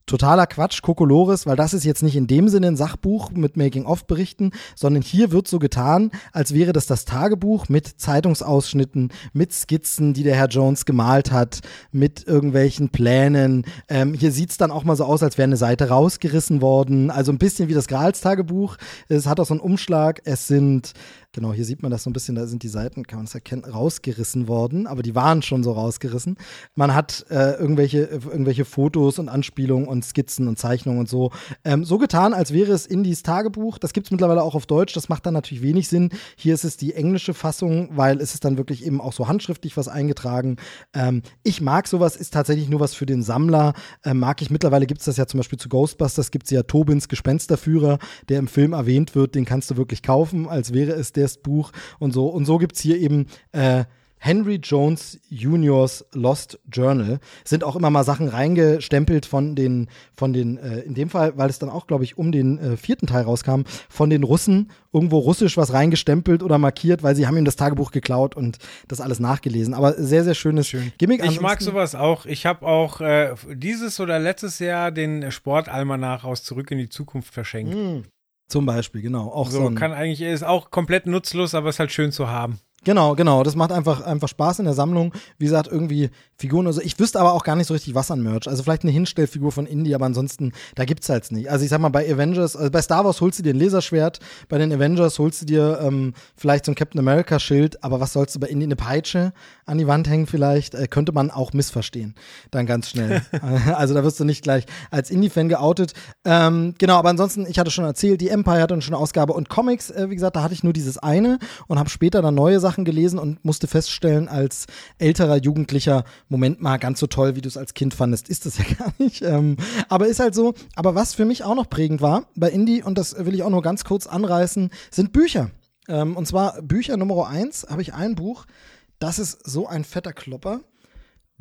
Speaker 1: Totaler Quatsch, Kokolores, weil das ist jetzt nicht in dem Sinne ein Sachbuch mit Making-of-Berichten, sondern hier wird so getan, als wäre das das Tagebuch mit Zeitungsausschnitten, mit Skizzen, die der Herr Jones gemalt hat, mit irgendwelchen Plänen. Ähm, hier sieht es dann auch mal so aus, als wäre eine Seite rausgerissen worden. Also ein bisschen wie das Grals-Tagebuch. Es hat auch so einen Umschlag. Es sind Genau, hier sieht man das so ein bisschen, da sind die Seiten, kann man es erkennen, rausgerissen worden, aber die waren schon so rausgerissen. Man hat äh, irgendwelche, irgendwelche Fotos und Anspielungen und Skizzen und Zeichnungen und so. Ähm, so getan, als wäre es Indies Tagebuch. Das gibt es mittlerweile auch auf Deutsch, das macht dann natürlich wenig Sinn. Hier ist es die englische Fassung, weil es ist dann wirklich eben auch so handschriftlich was eingetragen. Ähm, ich mag sowas, ist tatsächlich nur was für den Sammler. Ähm, mag ich mittlerweile, gibt es das ja zum Beispiel zu Ghostbusters, gibt es ja Tobins Gespensterführer, der im Film erwähnt wird, den kannst du wirklich kaufen, als wäre es der das Buch und so. Und so gibt es hier eben äh, Henry Jones Juniors Lost Journal. Sind auch immer mal Sachen reingestempelt von den, von den, äh, in dem Fall, weil es dann auch, glaube ich, um den äh, vierten Teil rauskam, von den Russen irgendwo russisch was reingestempelt oder markiert, weil sie haben ihm das Tagebuch geklaut und das alles nachgelesen. Aber sehr, sehr schönes Schön. Gimmick.
Speaker 4: Ich mag sowas auch. Ich habe auch äh, dieses oder letztes Jahr den Sportalmanach aus Zurück in die Zukunft verschenkt. Mm.
Speaker 1: Zum Beispiel, genau. Auch
Speaker 4: so, so kann eigentlich, ist auch komplett nutzlos, aber ist halt schön zu haben.
Speaker 1: Genau, genau. Das macht einfach, einfach Spaß in der Sammlung. Wie gesagt, irgendwie Figuren oder so. Ich wüsste aber auch gar nicht so richtig, was an Merch. Also vielleicht eine Hinstellfigur von Indie, aber ansonsten, da gibt's halt nicht. Also ich sag mal, bei Avengers, also bei Star Wars holst du dir ein Laserschwert, bei den Avengers holst du dir ähm, vielleicht so ein Captain America-Schild, aber was sollst du bei Indie? Eine Peitsche an die Wand hängen vielleicht? Äh, könnte man auch missverstehen. Dann ganz schnell. also da wirst du nicht gleich als Indie-Fan geoutet. Ähm, genau, aber ansonsten, ich hatte schon erzählt, die Empire hatte schon eine Ausgabe und Comics, äh, wie gesagt, da hatte ich nur dieses eine und habe später dann neue Sachen Sachen gelesen und musste feststellen, als älterer Jugendlicher, Moment mal, ganz so toll, wie du es als Kind fandest, ist das ja gar nicht. Ähm, aber ist halt so. Aber was für mich auch noch prägend war bei Indie, und das will ich auch nur ganz kurz anreißen, sind Bücher. Ähm, und zwar Bücher Nummer eins habe ich ein Buch, das ist so ein fetter Klopper.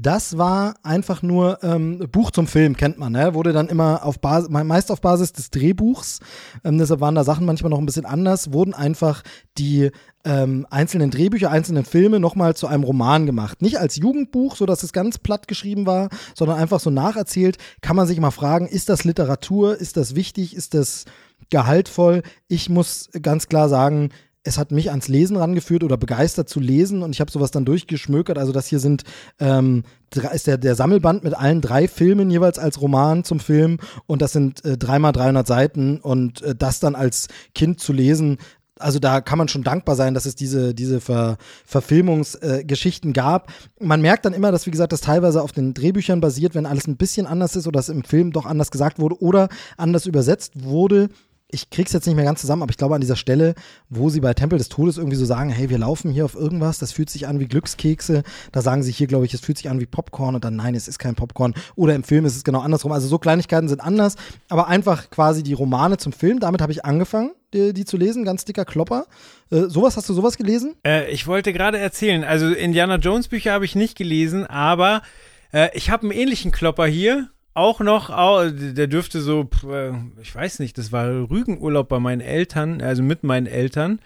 Speaker 1: Das war einfach nur ähm, Buch zum Film, kennt man, ne? Wurde dann immer auf Basis, meist auf Basis des Drehbuchs. Ähm, deshalb waren da Sachen manchmal noch ein bisschen anders, wurden einfach die ähm, einzelnen Drehbücher, einzelnen Filme nochmal zu einem Roman gemacht. Nicht als Jugendbuch, so dass es ganz platt geschrieben war, sondern einfach so nacherzählt. Kann man sich mal fragen, ist das Literatur? Ist das wichtig? Ist das gehaltvoll? Ich muss ganz klar sagen, es hat mich ans Lesen rangeführt oder begeistert zu lesen und ich habe sowas dann durchgeschmökert. Also das hier sind ähm, ist der, der Sammelband mit allen drei Filmen jeweils als Roman zum Film und das sind äh, dreimal 300 Seiten und äh, das dann als Kind zu lesen, also da kann man schon dankbar sein, dass es diese, diese Ver Verfilmungsgeschichten äh, gab. Man merkt dann immer, dass, wie gesagt, das teilweise auf den Drehbüchern basiert, wenn alles ein bisschen anders ist oder es im Film doch anders gesagt wurde oder anders übersetzt wurde ich krieg's jetzt nicht mehr ganz zusammen, aber ich glaube an dieser Stelle, wo sie bei Tempel des Todes irgendwie so sagen, hey, wir laufen hier auf irgendwas, das fühlt sich an wie Glückskekse, da sagen sie hier, glaube ich, es fühlt sich an wie Popcorn und dann nein, es ist kein Popcorn oder im Film ist es genau andersrum. Also so Kleinigkeiten sind anders, aber einfach quasi die Romane zum Film, damit habe ich angefangen. Die, die, zu lesen, ganz dicker Klopper. Äh, sowas, hast du sowas gelesen?
Speaker 4: Äh, ich wollte gerade erzählen, also Indiana Jones Bücher habe ich nicht gelesen, aber äh, ich habe einen ähnlichen Klopper hier auch noch, der dürfte so, äh, ich weiß nicht, das war Rügenurlaub bei meinen Eltern, also mit meinen Eltern.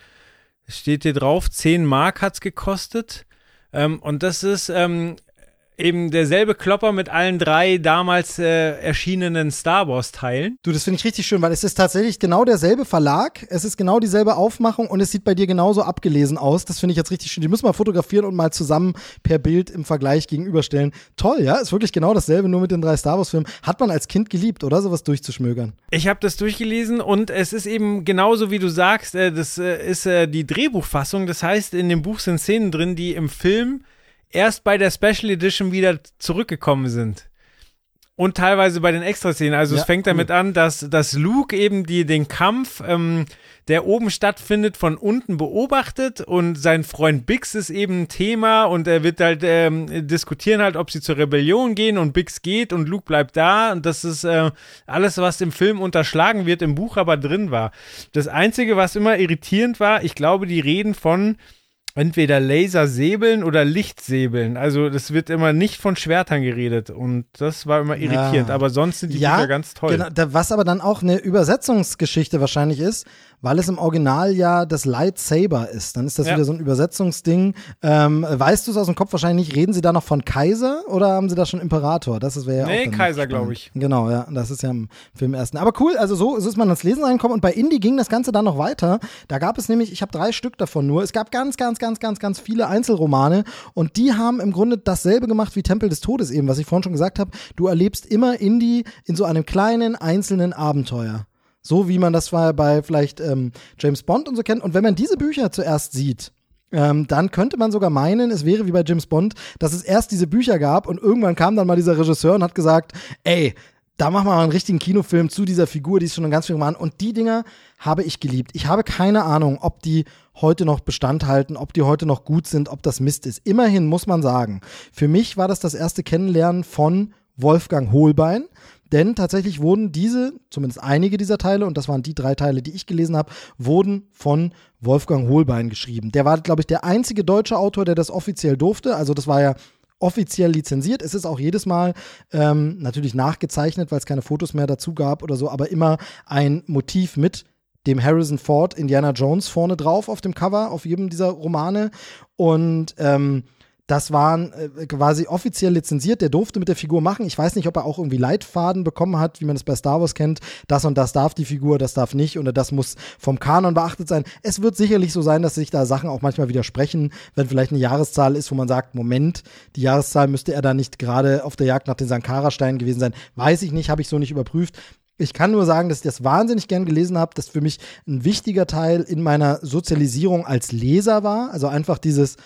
Speaker 4: Steht hier drauf, 10 Mark hat's gekostet. Ähm, und das ist ähm, eben derselbe Klopper mit allen drei damals äh, erschienenen Star Wars Teilen.
Speaker 1: Du, das finde ich richtig schön, weil es ist tatsächlich genau derselbe Verlag, es ist genau dieselbe Aufmachung und es sieht bei dir genauso abgelesen aus. Das finde ich jetzt richtig schön. Die müssen wir fotografieren und mal zusammen per Bild im Vergleich gegenüberstellen. Toll, ja, ist wirklich genau dasselbe, nur mit den drei Star Wars Filmen. Hat man als Kind geliebt, oder sowas durchzuschmögern?
Speaker 4: Ich habe das durchgelesen und es ist eben genauso wie du sagst, äh, das äh, ist äh, die Drehbuchfassung. Das heißt, in dem Buch sind Szenen drin, die im Film erst bei der Special Edition wieder zurückgekommen sind. Und teilweise bei den Extraszenen. Also ja, es fängt damit an, dass, dass Luke eben die, den Kampf, ähm, der oben stattfindet, von unten beobachtet und sein Freund Bix ist eben ein Thema und er wird halt ähm, diskutieren halt, ob sie zur Rebellion gehen und Bix geht und Luke bleibt da und das ist äh, alles, was im Film unterschlagen wird, im Buch aber drin war. Das Einzige, was immer irritierend war, ich glaube, die reden von entweder Lasersäbeln oder Lichtsäbeln. Also das wird immer nicht von Schwertern geredet und das war immer irritierend. Ja. Aber sonst sind die ja, Bücher ganz toll. Genau,
Speaker 1: was aber dann auch eine Übersetzungsgeschichte wahrscheinlich ist, weil es im Original ja das Lightsaber ist. Dann ist das ja. wieder so ein Übersetzungsding. Ähm, weißt du es aus dem Kopf wahrscheinlich nicht? Reden sie da noch von Kaiser oder haben sie da schon Imperator? Das wäre ja
Speaker 4: nee, Kaiser, glaube ich.
Speaker 1: Genau, ja. Das ist ja im Film ersten. Aber cool, also so, so ist man ans Lesen reinkommen. Und bei Indie ging das Ganze dann noch weiter. Da gab es nämlich, ich habe drei Stück davon nur. Es gab ganz, ganz, ganz, ganz, ganz viele Einzelromane und die haben im Grunde dasselbe gemacht wie Tempel des Todes eben, was ich vorhin schon gesagt habe. Du erlebst immer Indie in so einem kleinen, einzelnen Abenteuer. So wie man das bei vielleicht ähm, James Bond und so kennt. Und wenn man diese Bücher zuerst sieht, ähm, dann könnte man sogar meinen, es wäre wie bei James Bond, dass es erst diese Bücher gab und irgendwann kam dann mal dieser Regisseur und hat gesagt, ey, da machen wir mal einen richtigen Kinofilm zu dieser Figur, die ist schon ganz viel Roman. Und die Dinger habe ich geliebt. Ich habe keine Ahnung, ob die heute noch Bestand halten, ob die heute noch gut sind, ob das Mist ist. Immerhin muss man sagen, für mich war das das erste Kennenlernen von Wolfgang Hohlbein. Denn tatsächlich wurden diese, zumindest einige dieser Teile, und das waren die drei Teile, die ich gelesen habe, wurden von Wolfgang Hohlbein geschrieben. Der war, glaube ich, der einzige deutsche Autor, der das offiziell durfte. Also das war ja offiziell lizenziert. Es ist auch jedes Mal ähm, natürlich nachgezeichnet, weil es keine Fotos mehr dazu gab oder so, aber immer ein Motiv mit dem Harrison Ford Indiana Jones vorne drauf auf dem Cover, auf jedem dieser Romane. Und ähm, das waren äh, quasi offiziell lizenziert. Der durfte mit der Figur machen. Ich weiß nicht, ob er auch irgendwie Leitfaden bekommen hat, wie man es bei Star Wars kennt. Das und das darf die Figur, das darf nicht oder das muss vom Kanon beachtet sein. Es wird sicherlich so sein, dass sich da Sachen auch manchmal widersprechen, wenn vielleicht eine Jahreszahl ist, wo man sagt, Moment, die Jahreszahl müsste er da nicht gerade auf der Jagd nach den Sankara-Steinen gewesen sein. Weiß ich nicht, habe ich so nicht überprüft. Ich kann nur sagen, dass ich das wahnsinnig gern gelesen habe, das für mich ein wichtiger Teil in meiner Sozialisierung als Leser war. Also einfach dieses,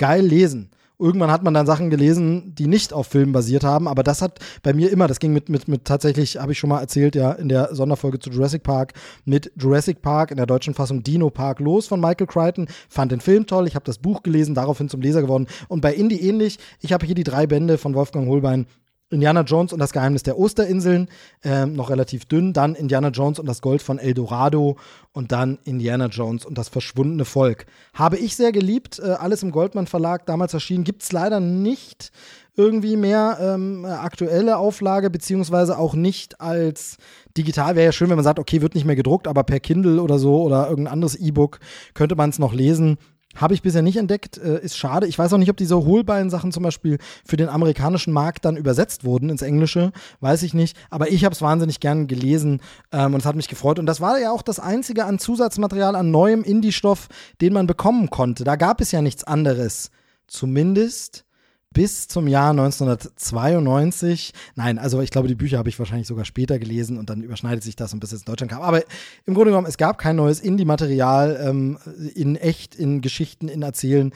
Speaker 1: geil lesen. Irgendwann hat man dann Sachen gelesen, die nicht auf Filmen basiert haben, aber das hat bei mir immer, das ging mit, mit, mit tatsächlich, habe ich schon mal erzählt, ja, in der Sonderfolge zu Jurassic Park, mit Jurassic Park in der deutschen Fassung Dino Park los von Michael Crichton, fand den Film toll, ich habe das Buch gelesen, daraufhin zum Leser geworden und bei Indie ähnlich, ich habe hier die drei Bände von Wolfgang Holbein Indiana Jones und das Geheimnis der Osterinseln, ähm, noch relativ dünn. Dann Indiana Jones und das Gold von El Dorado und dann Indiana Jones und das verschwundene Volk. Habe ich sehr geliebt. Äh, alles im Goldmann Verlag damals erschienen. Gibt es leider nicht irgendwie mehr ähm, aktuelle Auflage, beziehungsweise auch nicht als digital. Wäre ja schön, wenn man sagt, okay, wird nicht mehr gedruckt, aber per Kindle oder so oder irgendein anderes E-Book könnte man es noch lesen. Habe ich bisher nicht entdeckt, äh, ist schade. Ich weiß auch nicht, ob diese Holbein-Sachen zum Beispiel für den amerikanischen Markt dann übersetzt wurden ins Englische, weiß ich nicht. Aber ich habe es wahnsinnig gern gelesen ähm, und es hat mich gefreut. Und das war ja auch das einzige an Zusatzmaterial, an neuem Indie-Stoff, den man bekommen konnte. Da gab es ja nichts anderes. Zumindest bis zum Jahr 1992. Nein, also ich glaube, die Bücher habe ich wahrscheinlich sogar später gelesen und dann überschneidet sich das und bis es in Deutschland kam. Aber im Grunde genommen, es gab kein neues Indie-Material ähm, in echt, in Geschichten, in Erzählen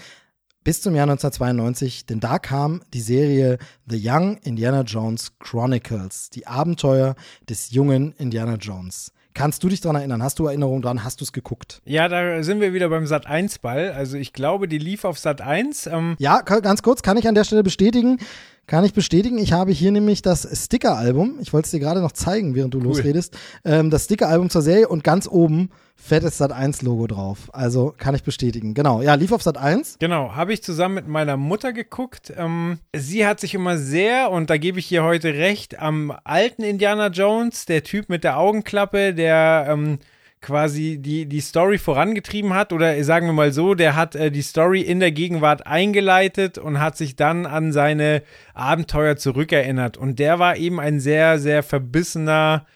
Speaker 1: bis zum Jahr 1992, denn da kam die Serie The Young Indiana Jones Chronicles, die Abenteuer des jungen Indiana Jones. Kannst du dich daran erinnern? Hast du Erinnerungen dran? Hast du es geguckt?
Speaker 4: Ja, da sind wir wieder beim Sat 1 Ball. Also ich glaube, die lief auf Sat 1. Ähm
Speaker 1: ja, ganz kurz, kann ich an der Stelle bestätigen. Kann ich bestätigen. Ich habe hier nämlich das Sticker-Album. Ich wollte es dir gerade noch zeigen, während du cool. losredest. Ähm, das Sticker-Album zur Serie und ganz oben fettes Sat 1 Logo drauf. Also kann ich bestätigen. Genau. Ja, lief auf Sat 1.
Speaker 4: Genau, habe ich zusammen mit meiner Mutter geguckt. Ähm, sie hat sich immer sehr, und da gebe ich ihr heute recht, am alten Indiana Jones, der Typ mit der Augenklappe, der ähm, quasi die, die Story vorangetrieben hat oder sagen wir mal so, der hat äh, die Story in der Gegenwart eingeleitet und hat sich dann an seine Abenteuer zurückerinnert. Und der war eben ein sehr, sehr verbissener,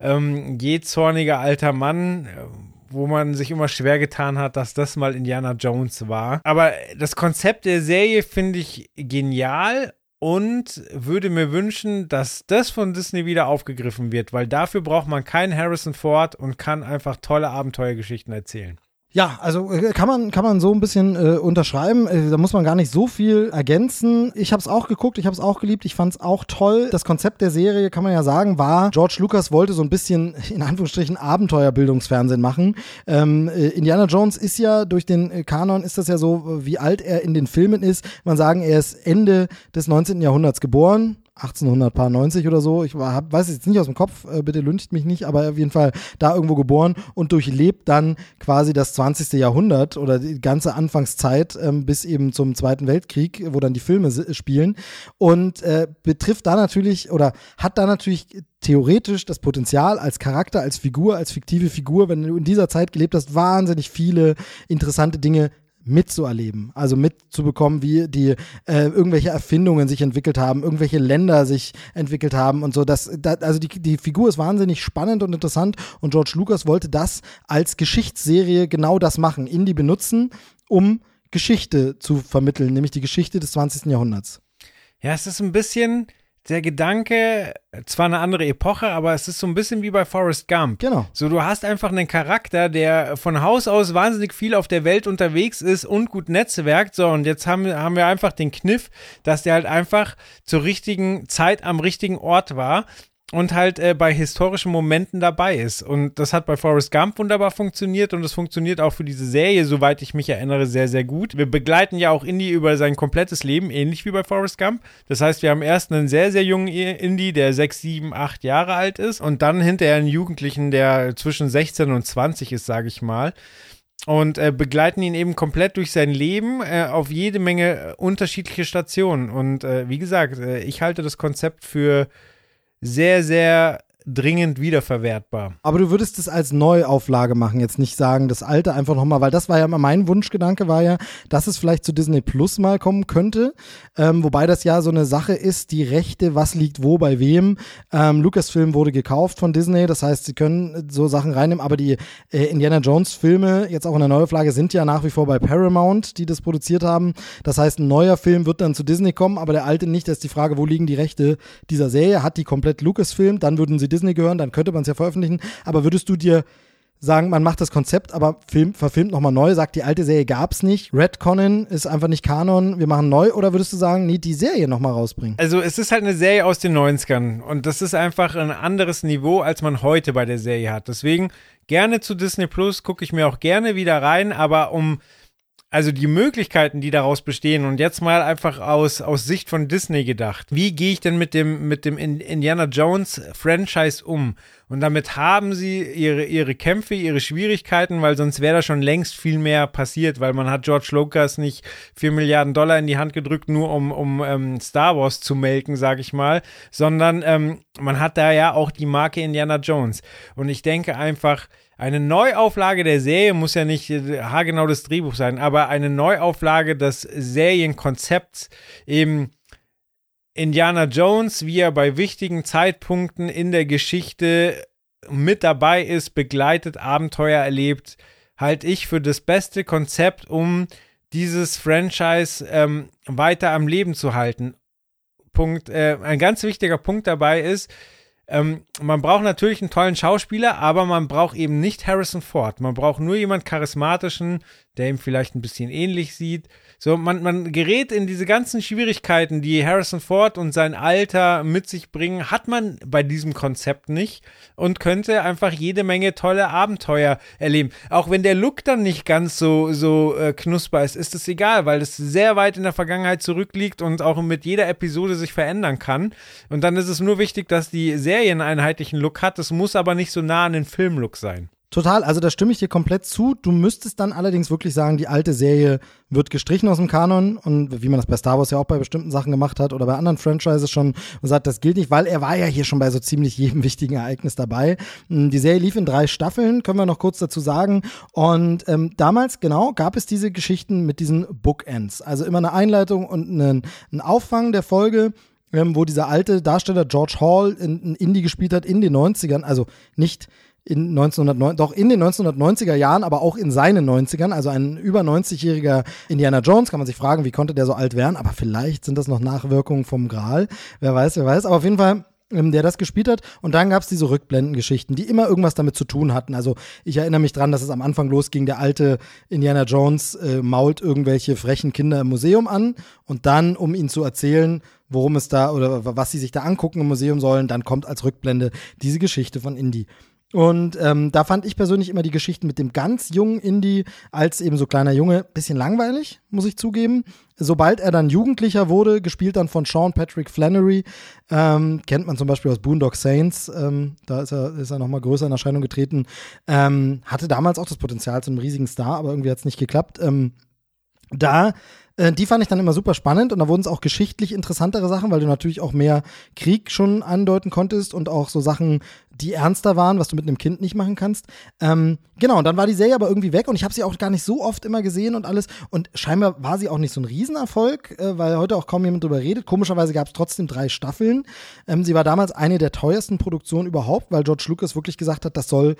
Speaker 4: ähm, jähzorniger alter Mann, wo man sich immer schwer getan hat, dass das mal Indiana Jones war. Aber das Konzept der Serie finde ich genial und würde mir wünschen, dass das von Disney wieder aufgegriffen wird, weil dafür braucht man keinen Harrison Ford und kann einfach tolle Abenteuergeschichten erzählen.
Speaker 1: Ja, also äh, kann man, kann man so ein bisschen äh, unterschreiben. Äh, da muss man gar nicht so viel ergänzen. Ich habe es auch geguckt, ich habe es auch geliebt, ich fand es auch toll. Das Konzept der Serie, kann man ja sagen, war, George Lucas wollte so ein bisschen, in Anführungsstrichen, Abenteuerbildungsfernsehen machen. Ähm, äh, Indiana Jones ist ja, durch den äh, Kanon ist das ja so, wie alt er in den Filmen ist. Man sagen, er ist Ende des 19. Jahrhunderts geboren 1890 oder so. Ich war, hab, weiß es jetzt nicht aus dem Kopf, äh, bitte lüncht mich nicht, aber auf jeden Fall da irgendwo geboren und durchlebt dann quasi das 20. Jahrhundert oder die ganze Anfangszeit ähm, bis eben zum Zweiten Weltkrieg, wo dann die Filme spielen und äh, betrifft da natürlich oder hat da natürlich theoretisch das Potenzial als Charakter, als Figur, als fiktive Figur, wenn du in dieser Zeit gelebt hast, wahnsinnig viele interessante Dinge mitzuerleben, also mitzubekommen, wie die äh, irgendwelche Erfindungen sich entwickelt haben, irgendwelche Länder sich entwickelt haben und so. Das, das, also die, die Figur ist wahnsinnig spannend und interessant und George Lucas wollte das als Geschichtsserie genau das machen, Indie benutzen, um Geschichte zu vermitteln, nämlich die Geschichte des 20. Jahrhunderts.
Speaker 4: Ja, es ist ein bisschen der Gedanke, zwar eine andere Epoche, aber es ist so ein bisschen wie bei Forrest Gump.
Speaker 1: Genau.
Speaker 4: So, du hast einfach einen Charakter, der von Haus aus wahnsinnig viel auf der Welt unterwegs ist und gut netzwerkt. So, und jetzt haben, haben wir einfach den Kniff, dass der halt einfach zur richtigen Zeit am richtigen Ort war und halt äh, bei historischen Momenten dabei ist. Und das hat bei Forrest Gump wunderbar funktioniert und es funktioniert auch für diese Serie, soweit ich mich erinnere, sehr, sehr gut. Wir begleiten ja auch Indy über sein komplettes Leben, ähnlich wie bei Forrest Gump. Das heißt, wir haben erst einen sehr, sehr jungen Indy, der sechs, sieben, acht Jahre alt ist und dann hinterher einen Jugendlichen, der zwischen 16 und 20 ist, sage ich mal und äh, begleiten ihn eben komplett durch sein Leben äh, auf jede Menge äh, unterschiedliche Stationen. Und äh, wie gesagt, äh, ich halte das Konzept für sehr, sehr dringend wiederverwertbar.
Speaker 1: Aber du würdest es als Neuauflage machen, jetzt nicht sagen, das alte einfach nochmal, weil das war ja mein Wunschgedanke, war ja, dass es vielleicht zu Disney Plus mal kommen könnte. Ähm, wobei das ja so eine Sache ist, die Rechte, was liegt wo bei wem. Ähm, Lucasfilm wurde gekauft von Disney, das heißt, sie können so Sachen reinnehmen, aber die äh, Indiana Jones Filme, jetzt auch in der Neuauflage, sind ja nach wie vor bei Paramount, die das produziert haben. Das heißt, ein neuer Film wird dann zu Disney kommen, aber der alte nicht. Das ist die Frage, wo liegen die Rechte dieser Serie? Hat die komplett Lucasfilm? Dann würden sie Disney gehören, dann könnte man es ja veröffentlichen. Aber würdest du dir sagen, man macht das Konzept, aber film, verfilmt nochmal neu, sagt, die alte Serie gab es nicht, Red Conan ist einfach nicht Kanon, wir machen neu, oder würdest du sagen, nee, die Serie nochmal rausbringen?
Speaker 4: Also es ist halt eine Serie aus den 90ern und das ist einfach ein anderes Niveau, als man heute bei der Serie hat. Deswegen gerne zu Disney Plus, gucke ich mir auch gerne wieder rein, aber um also die Möglichkeiten, die daraus bestehen und jetzt mal einfach aus, aus Sicht von Disney gedacht. Wie gehe ich denn mit dem, mit dem Indiana Jones Franchise um? Und damit haben sie ihre, ihre Kämpfe, ihre Schwierigkeiten, weil sonst wäre da schon längst viel mehr passiert, weil man hat George Lucas nicht vier Milliarden Dollar in die Hand gedrückt, nur um, um ähm, Star Wars zu melken, sag ich mal, sondern ähm, man hat da ja auch die Marke Indiana Jones. Und ich denke einfach, eine Neuauflage der Serie muss ja nicht äh, haargenau das Drehbuch sein, aber eine Neuauflage des Serienkonzepts eben Indiana Jones, wie er bei wichtigen Zeitpunkten in der Geschichte mit dabei ist, begleitet, Abenteuer erlebt, halte ich für das beste Konzept, um dieses Franchise ähm, weiter am Leben zu halten. Punkt, äh, ein ganz wichtiger Punkt dabei ist, ähm, man braucht natürlich einen tollen Schauspieler, aber man braucht eben nicht Harrison Ford. Man braucht nur jemand charismatischen, der ihm vielleicht ein bisschen ähnlich sieht. So, man, man gerät in diese ganzen Schwierigkeiten, die Harrison Ford und sein Alter mit sich bringen, hat man bei diesem Konzept nicht und könnte einfach jede Menge tolle Abenteuer erleben. Auch wenn der Look dann nicht ganz so, so äh, knusper ist, ist es egal, weil es sehr weit in der Vergangenheit zurückliegt und auch mit jeder Episode sich verändern kann. Und dann ist es nur wichtig, dass die Serie einen einheitlichen Look hat. Das muss aber nicht so nah an den Filmlook sein.
Speaker 1: Total, also da stimme ich dir komplett zu. Du müsstest dann allerdings wirklich sagen, die alte Serie wird gestrichen aus dem Kanon und wie man das bei Star Wars ja auch bei bestimmten Sachen gemacht hat oder bei anderen Franchises schon und sagt, das gilt nicht, weil er war ja hier schon bei so ziemlich jedem wichtigen Ereignis dabei. Hm, die Serie lief in drei Staffeln, können wir noch kurz dazu sagen. Und ähm, damals, genau, gab es diese Geschichten mit diesen Bookends. Also immer eine Einleitung und einen, einen Auffang der Folge ähm, wo dieser alte Darsteller George Hall in, in Indie gespielt hat in den 90ern, also nicht in 1909, doch in den 1990er Jahren, aber auch in seinen 90ern, also ein über 90-jähriger Indiana Jones, kann man sich fragen, wie konnte der so alt werden, aber vielleicht sind das noch Nachwirkungen vom Gral, wer weiß, wer weiß, aber auf jeden Fall ähm, der das gespielt hat. Und dann gab es diese Rückblendengeschichten, die immer irgendwas damit zu tun hatten. Also ich erinnere mich dran, dass es am Anfang losging, der alte Indiana Jones äh, mault irgendwelche frechen Kinder im Museum an und dann, um ihnen zu erzählen, worum es da oder was sie sich da angucken im Museum sollen, dann kommt als Rückblende diese Geschichte von Indy. Und ähm, da fand ich persönlich immer die Geschichten mit dem ganz jungen Indy als eben so kleiner Junge bisschen langweilig, muss ich zugeben. Sobald er dann Jugendlicher wurde, gespielt dann von Sean Patrick Flannery, ähm, kennt man zum Beispiel aus Boondock Saints, ähm, da ist er, ist er nochmal größer in Erscheinung getreten, ähm, hatte damals auch das Potenzial zu einem riesigen Star, aber irgendwie hat es nicht geklappt. Ähm, da äh, die fand ich dann immer super spannend und da wurden es auch geschichtlich interessantere Sachen, weil du natürlich auch mehr Krieg schon andeuten konntest und auch so Sachen, die ernster waren, was du mit einem Kind nicht machen kannst. Ähm, genau, und dann war die Serie aber irgendwie weg und ich habe sie auch gar nicht so oft immer gesehen und alles. Und scheinbar war sie auch nicht so ein Riesenerfolg, äh, weil heute auch kaum jemand drüber redet. Komischerweise gab es trotzdem drei Staffeln. Ähm, sie war damals eine der teuersten Produktionen überhaupt, weil George Lucas wirklich gesagt hat, das soll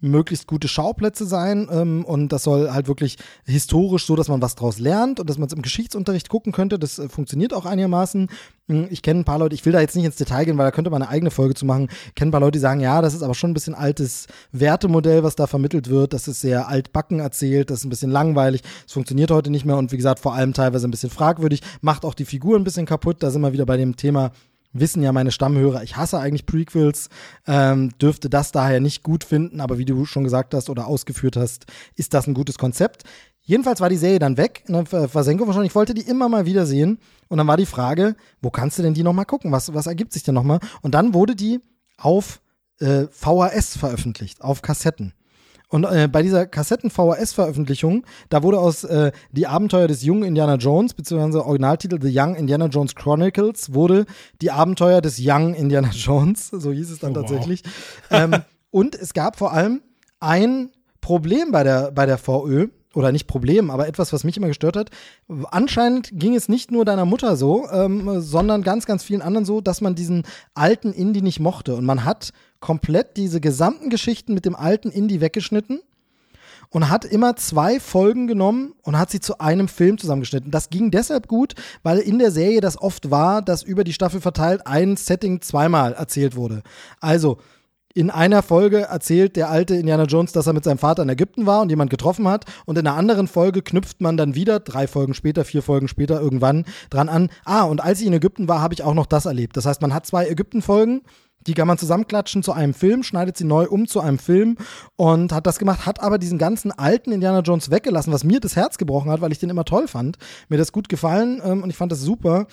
Speaker 1: möglichst gute Schauplätze sein ähm, und das soll halt wirklich historisch so, dass man was draus lernt und dass man es im Geschichtsunterricht gucken könnte. Das äh, funktioniert auch einigermaßen. Hm, ich kenne ein paar Leute, ich will da jetzt nicht ins Detail gehen, weil da könnte man eine eigene Folge zu machen. Ich kenne ein paar Leute, die sagen, ja, das ist aber schon ein bisschen altes Wertemodell, was da vermittelt wird. Das ist sehr altbacken erzählt, das ist ein bisschen langweilig. Es funktioniert heute nicht mehr und wie gesagt, vor allem teilweise ein bisschen fragwürdig, macht auch die Figur ein bisschen kaputt. Da sind wir wieder bei dem Thema wissen ja meine Stammhörer, ich hasse eigentlich Prequels, ähm, dürfte das daher nicht gut finden, aber wie du schon gesagt hast oder ausgeführt hast, ist das ein gutes Konzept. Jedenfalls war die Serie dann weg, ne, Versenkung wahrscheinlich, ich wollte die immer mal wieder sehen und dann war die Frage, wo kannst du denn die nochmal gucken, was, was ergibt sich denn nochmal? Und dann wurde die auf äh, VHS veröffentlicht, auf Kassetten. Und äh, bei dieser Kassetten-VHS-Veröffentlichung, da wurde aus äh, Die Abenteuer des jungen Indiana Jones, beziehungsweise Originaltitel The Young Indiana Jones Chronicles, wurde Die Abenteuer des Young Indiana Jones, so hieß es dann oh, tatsächlich. Wow. ähm, und es gab vor allem ein Problem bei der, bei der VÖ, oder nicht Problem, aber etwas, was mich immer gestört hat. Anscheinend ging es nicht nur deiner Mutter so, ähm, sondern ganz, ganz vielen anderen so, dass man diesen alten Indie nicht mochte. Und man hat komplett diese gesamten Geschichten mit dem alten Indie weggeschnitten und hat immer zwei Folgen genommen und hat sie zu einem Film zusammengeschnitten. Das ging deshalb gut, weil in der Serie das oft war, dass über die Staffel verteilt ein Setting zweimal erzählt wurde. Also, in einer Folge erzählt der alte Indiana Jones, dass er mit seinem Vater in Ägypten war und jemand getroffen hat. Und in einer anderen Folge knüpft man dann wieder, drei Folgen später, vier Folgen später irgendwann dran an. Ah, und als ich in Ägypten war, habe ich auch noch das erlebt. Das heißt, man hat zwei Ägypten-Folgen Die kann man zusammenklatschen zu einem Film, schneidet sie neu um zu einem Film und hat das gemacht, hat aber diesen ganzen alten Indiana Jones weggelassen, was mir das Herz gebrochen hat, weil ich den immer toll fand. Mir das gut gefallen ähm, und ich fand das super.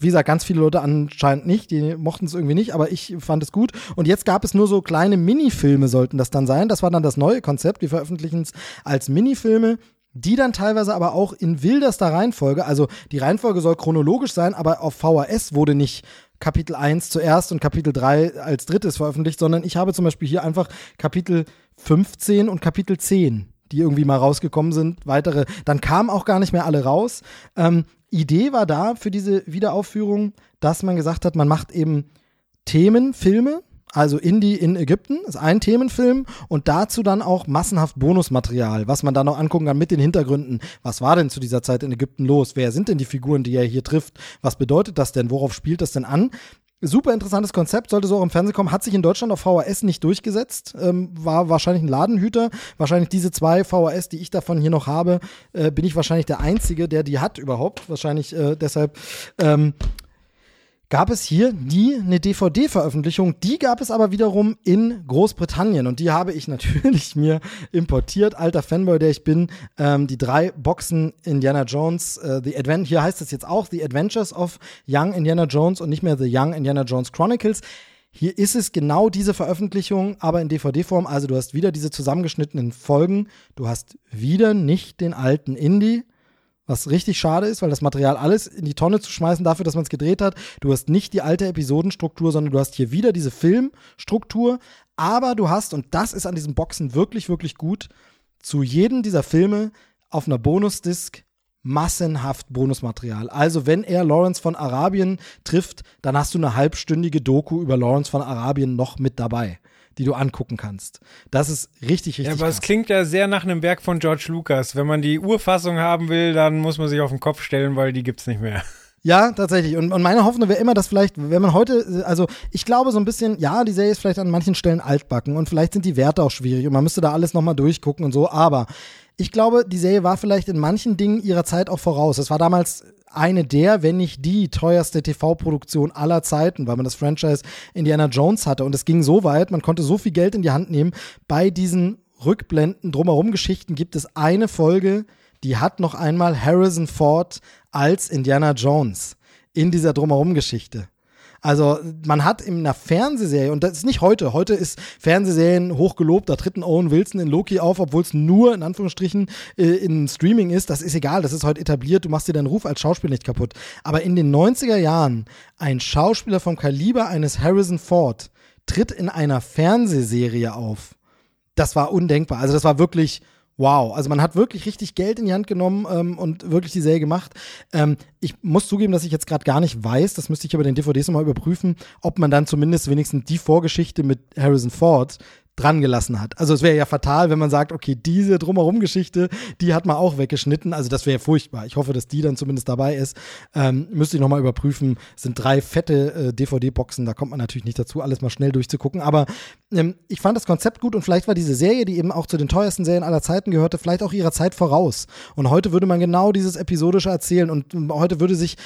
Speaker 1: Wie gesagt, ganz viele Leute anscheinend nicht, die mochten es irgendwie nicht, aber ich fand es gut. Und jetzt gab es nur so kleine Minifilme, sollten das dann sein. Das war dann das neue Konzept. Wir veröffentlichen es als Minifilme die dann teilweise aber auch in wildester Reihenfolge, also die Reihenfolge soll chronologisch sein, aber auf VHS wurde nicht Kapitel 1 zuerst und Kapitel 3 als drittes veröffentlicht, sondern ich habe zum Beispiel hier einfach Kapitel 15 und Kapitel 10, die irgendwie mal rausgekommen sind. Weitere, dann kamen auch gar nicht mehr alle raus. Ähm, Idee war da für diese Wiederaufführung, dass man gesagt hat, man macht eben Themen, Filme, also Indie in Ägypten ist ein Themenfilm und dazu dann auch massenhaft Bonusmaterial, was man da noch angucken kann mit den Hintergründen. Was war denn zu dieser Zeit in Ägypten los? Wer sind denn die Figuren, die er hier trifft? Was bedeutet das denn? Worauf spielt das denn an? Super interessantes Konzept, sollte so auch im Fernsehen kommen, hat sich in Deutschland auf VHS nicht durchgesetzt, ähm, war wahrscheinlich ein Ladenhüter. Wahrscheinlich diese zwei VHS, die ich davon hier noch habe, äh, bin ich wahrscheinlich der Einzige, der die hat überhaupt. Wahrscheinlich äh, deshalb ähm, gab es hier nie eine DVD-Veröffentlichung. Die gab es aber wiederum in Großbritannien und die habe ich natürlich mir importiert. Alter Fanboy, der ich bin. Ähm, die drei Boxen Indiana Jones, äh, The Advent hier heißt es jetzt auch The Adventures of Young Indiana Jones und nicht mehr The Young Indiana Jones Chronicles. Hier ist es genau diese Veröffentlichung, aber in DVD-Form. Also du hast wieder diese zusammengeschnittenen Folgen. Du hast wieder nicht den alten Indie was richtig schade ist, weil das Material alles in die Tonne zu schmeißen dafür, dass man es gedreht hat. Du hast nicht die alte Episodenstruktur, sondern du hast hier wieder diese Filmstruktur, aber du hast, und das ist an diesen Boxen wirklich, wirklich gut, zu jedem dieser Filme auf einer Bonusdisk massenhaft Bonusmaterial. Also wenn er Lawrence von Arabien trifft, dann hast du eine halbstündige Doku über Lawrence von Arabien noch mit dabei die du angucken kannst. Das ist richtig, richtig. Ja,
Speaker 4: aber krass. es klingt ja sehr nach einem Werk von George Lucas. Wenn man die Urfassung haben will, dann muss man sich auf den Kopf stellen, weil die gibt's nicht mehr.
Speaker 1: Ja, tatsächlich. Und, und meine Hoffnung wäre immer, dass vielleicht, wenn man heute, also ich glaube so ein bisschen, ja, die Serie ist vielleicht an manchen Stellen altbacken und vielleicht sind die Werte auch schwierig und man müsste da alles nochmal durchgucken und so, aber ich glaube, die Serie war vielleicht in manchen Dingen ihrer Zeit auch voraus. Es war damals eine der, wenn nicht die teuerste TV-Produktion aller Zeiten, weil man das Franchise Indiana Jones hatte. Und es ging so weit, man konnte so viel Geld in die Hand nehmen. Bei diesen Rückblenden, drumherum Geschichten gibt es eine Folge, die hat noch einmal Harrison Ford als Indiana Jones in dieser drumherum Geschichte. Also man hat in einer Fernsehserie, und das ist nicht heute, heute ist Fernsehserien hochgelobt, da tritt ein Owen Wilson in Loki auf, obwohl es nur in Anführungsstrichen äh, in Streaming ist, das ist egal, das ist heute etabliert, du machst dir deinen Ruf als Schauspieler nicht kaputt. Aber in den 90er Jahren ein Schauspieler vom Kaliber eines Harrison Ford tritt in einer Fernsehserie auf. Das war undenkbar. Also das war wirklich wow. Also man hat wirklich richtig Geld in die Hand genommen ähm, und wirklich die Serie gemacht. Ähm, ich muss zugeben, dass ich jetzt gerade gar nicht weiß, das müsste ich aber den DVDs nochmal überprüfen, ob man dann zumindest wenigstens die Vorgeschichte mit Harrison Ford dran gelassen hat. Also es wäre ja fatal, wenn man sagt, okay, diese Drumherum-Geschichte, die hat man auch weggeschnitten. Also das wäre furchtbar. Ich hoffe, dass die dann zumindest dabei ist. Ähm, müsste ich nochmal überprüfen. Es sind drei fette äh, DVD-Boxen, da kommt man natürlich nicht dazu, alles mal schnell durchzugucken. Aber ähm, ich fand das Konzept gut und vielleicht war diese Serie, die eben auch zu den teuersten Serien aller Zeiten gehörte, vielleicht auch ihrer Zeit voraus. Und heute würde man genau dieses Episodische erzählen und heute würde sich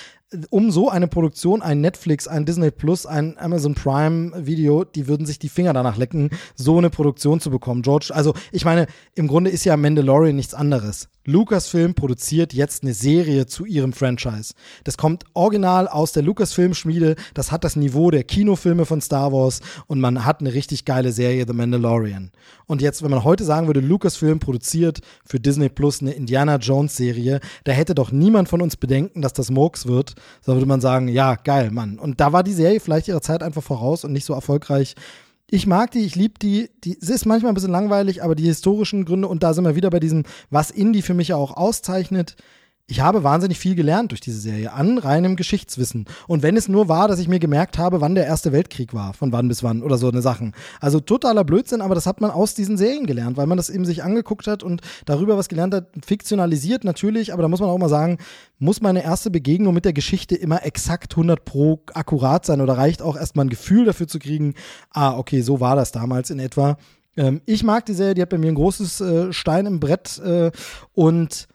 Speaker 1: um so eine Produktion, ein Netflix, ein Disney Plus, ein Amazon Prime Video, die würden sich die Finger danach lecken, so eine Produktion zu bekommen. George, also ich meine, im Grunde ist ja Mandalorian nichts anderes. Lucasfilm produziert jetzt eine Serie zu ihrem Franchise. Das kommt original aus der Lucasfilm-Schmiede. Das hat das Niveau der Kinofilme von Star Wars und man hat eine richtig geile Serie, The Mandalorian. Und jetzt, wenn man heute sagen würde, Lucasfilm produziert für Disney Plus eine Indiana Jones-Serie, da hätte doch niemand von uns Bedenken, dass das Murks wird. Da würde man sagen, ja, geil, Mann. Und da war die Serie vielleicht ihrer Zeit einfach voraus und nicht so erfolgreich ich mag die, ich liebe die, die. Sie ist manchmal ein bisschen langweilig, aber die historischen Gründe, und da sind wir wieder bei diesem, was Indie für mich auch auszeichnet, ich habe wahnsinnig viel gelernt durch diese Serie an reinem Geschichtswissen. Und wenn es nur war, dass ich mir gemerkt habe, wann der Erste Weltkrieg war, von wann bis wann oder so eine Sachen. Also totaler Blödsinn, aber das hat man aus diesen Serien gelernt, weil man das eben sich angeguckt hat und darüber was gelernt hat. Fiktionalisiert natürlich, aber da muss man auch mal sagen, muss meine erste Begegnung mit der Geschichte immer exakt 100 pro akkurat sein oder reicht auch erstmal ein Gefühl dafür zu kriegen, ah, okay, so war das damals in etwa. Ähm, ich mag die Serie, die hat bei mir ein großes äh, Stein im Brett äh, und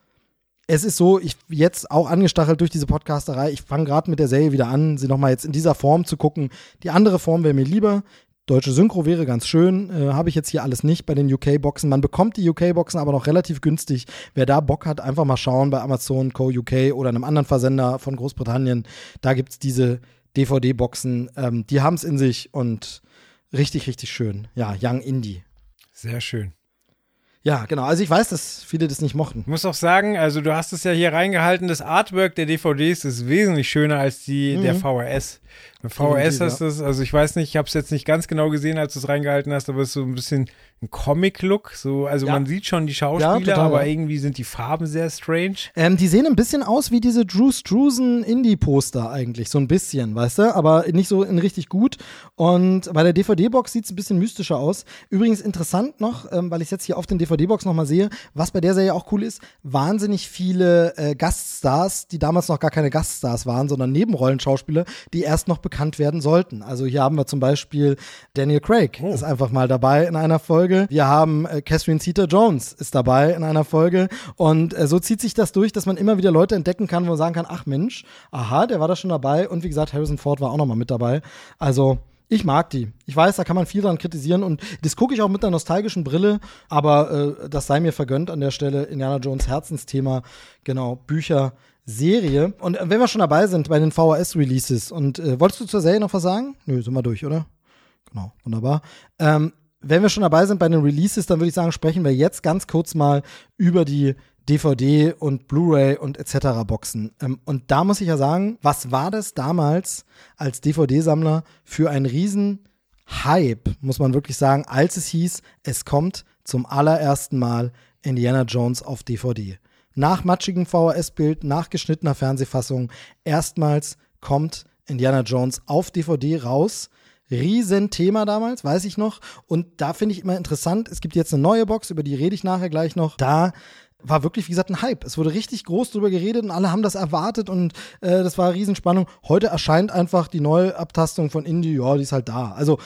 Speaker 1: es ist so, ich jetzt auch angestachelt durch diese Podcasterei, ich fange gerade mit der Serie wieder an, sie nochmal jetzt in dieser Form zu gucken. Die andere Form wäre mir lieber. Deutsche Synchro wäre ganz schön, äh, habe ich jetzt hier alles nicht bei den UK-Boxen. Man bekommt die UK-Boxen aber noch relativ günstig. Wer da Bock hat, einfach mal schauen bei Amazon Co. UK oder einem anderen Versender von Großbritannien. Da gibt es diese DVD-Boxen. Ähm, die haben es in sich und richtig, richtig schön. Ja, Young Indie.
Speaker 4: Sehr schön.
Speaker 1: Ja, genau. Also ich weiß, dass viele das nicht mochten.
Speaker 4: Ich muss auch sagen, also du hast es ja hier reingehalten, das Artwork der DVDs ist wesentlich schöner als die
Speaker 1: Mhm.
Speaker 4: der VHS.
Speaker 1: Definitiv,
Speaker 4: VHS hast du es, also ich weiß nicht, ich habe es jetzt nicht ganz genau gesehen, als du es reingehalten hast, aber es ist so ein bisschen ein Comic-Look. So, also
Speaker 1: Ja.
Speaker 4: man sieht schon die Schauspieler,
Speaker 1: total,
Speaker 4: aber
Speaker 1: ja.
Speaker 4: irgendwie sind die Farben sehr strange.
Speaker 1: Ähm, die sehen ein bisschen aus wie diese Drew Struzan Indie-Poster eigentlich, so ein bisschen, weißt du, aber nicht so in richtig gut. Und bei der DVD-Box sieht es ein bisschen mystischer aus. Übrigens interessant noch, ähm, weil ich jetzt hier auf den DVD-Box nochmal sehe, was bei der Serie auch cool ist, wahnsinnig viele äh, Gaststars, die damals noch gar keine Gaststars waren, sondern Nebenrollenschauspieler, die erst noch bekannt werden sollten. Also hier haben wir zum Beispiel Daniel Craig, ist einfach mal dabei in einer Folge. Wir haben äh, Catherine Zeta-Jones ist dabei in einer Folge. Und äh, so zieht sich das durch, dass man immer wieder Leute entdecken kann, wo man sagen kann, ach Mensch, aha, der war da schon dabei. Und wie gesagt, Harrison Ford war auch noch mal mit dabei. Also ich mag die. Ich weiß, da kann man viel dran kritisieren und das gucke ich auch mit einer nostalgischen Brille, aber äh, das sei mir vergönnt an der Stelle. Indiana Jones Herzensthema, genau, Bücher, Serie. Und äh, wenn wir schon dabei sind bei den VHS-Releases und äh, wolltest du zur Serie noch was sagen? Nö, sind wir durch, oder? Genau, wunderbar. Ähm, wenn wir schon dabei sind bei den Releases, dann würde ich sagen, sprechen wir jetzt ganz kurz mal über die DVD und Blu-ray und etc. Boxen. Ähm, und da muss ich ja sagen, was war das damals als DVD-Sammler für ein riesen Hype, muss man wirklich sagen, als es hieß, es kommt zum allerersten Mal Indiana Jones auf DVD. Nach matschigem VHS-Bild, nach geschnittener Fernsehfassung, erstmals kommt Indiana Jones auf DVD raus. Riesenthema damals, weiß ich noch. Und da finde ich immer interessant, es gibt jetzt eine neue Box, über die rede ich nachher gleich noch. Da war wirklich, wie gesagt, ein Hype. Es wurde richtig groß drüber geredet und alle haben das erwartet und äh, das war Riesenspannung. Heute erscheint einfach die Neuabtastung von Indie, ja, die ist halt da. Also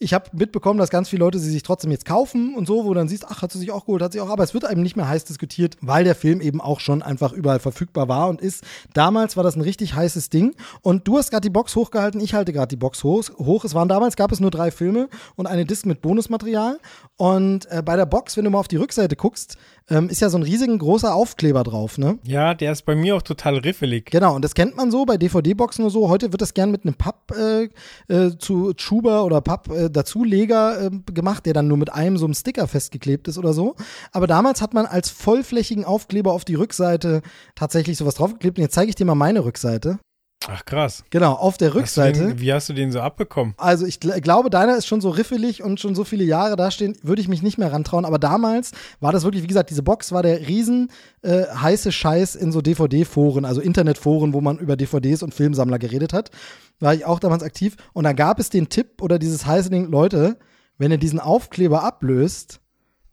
Speaker 1: ich habe mitbekommen, dass ganz viele Leute sie sich trotzdem jetzt kaufen und so, wo dann siehst, ach, hat sie sich auch geholt, hat sie auch, aber es wird eben nicht mehr heiß diskutiert, weil der Film eben auch schon einfach überall verfügbar war und ist. Damals war das ein richtig heißes Ding und du hast gerade die Box hochgehalten, ich halte gerade die Box hoch, hoch. Es waren damals, gab es nur drei Filme und eine Disc mit Bonusmaterial und äh, bei der Box, wenn du mal auf die Rückseite guckst, ähm, ist ja so ein riesigen großer Aufkleber drauf, ne?
Speaker 4: Ja, der ist bei mir auch total riffelig.
Speaker 1: Genau, und das kennt man so bei DVD-Boxen oder so. Heute wird das gern mit einem Papp äh, äh, zu Schuber oder Papp äh, Dazuleger äh, gemacht, der dann nur mit einem so einem Sticker festgeklebt ist oder so. Aber damals hat man als vollflächigen Aufkleber auf die Rückseite tatsächlich sowas draufgeklebt. Und jetzt zeige ich dir mal meine Rückseite.
Speaker 4: Ach krass.
Speaker 1: Genau, auf der
Speaker 4: Hast
Speaker 1: Rückseite.
Speaker 4: Den, wie hast du den so abbekommen?
Speaker 1: Also ich gl glaube, deiner ist schon so riffelig und schon so viele Jahre dastehen, würde ich mich nicht mehr rantrauen. Aber damals war das wirklich, wie gesagt, diese Box war der riesen äh, heiße Scheiß in so DVD-Foren, also Internetforen, wo man über DVDs und Filmsammler geredet hat. War ich auch damals aktiv. Und da gab es den Tipp oder dieses heiße Ding, Leute, wenn ihr diesen Aufkleber ablöst,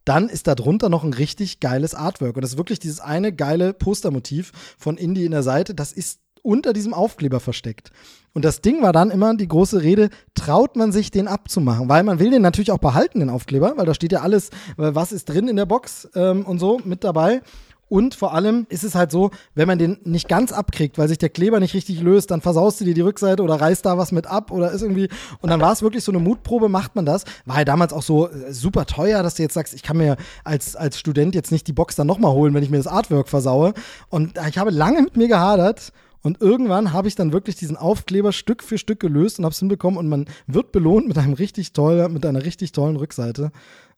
Speaker 1: dann ist da drunter noch ein richtig geiles Artwork. Und das ist wirklich dieses eine geile Postermotiv von Indie in der Seite. Das ist unter diesem Aufkleber versteckt. Und das Ding war dann immer die große Rede, traut man sich den abzumachen? Weil man will den natürlich auch behalten, den Aufkleber, weil da steht ja alles, äh, was ist drin in der Box ähm, und so mit dabei. Und vor allem ist es halt so, wenn man den nicht ganz abkriegt, weil sich der Kleber nicht richtig löst, dann versaust du dir die Rückseite oder reißt da was mit ab oder ist irgendwie. Und dann war es wirklich so eine Mutprobe, macht man das. War ja damals auch so äh, super teuer, dass du jetzt sagst, ich kann mir als, als Student jetzt nicht die Box dann nochmal holen, wenn ich mir das Artwork versaue. Und ich habe lange mit mir gehadert. Und irgendwann habe ich dann wirklich diesen Aufkleber Stück für Stück gelöst und habe es hinbekommen und man wird belohnt mit einem richtig tollen, mit einer richtig tollen Rückseite.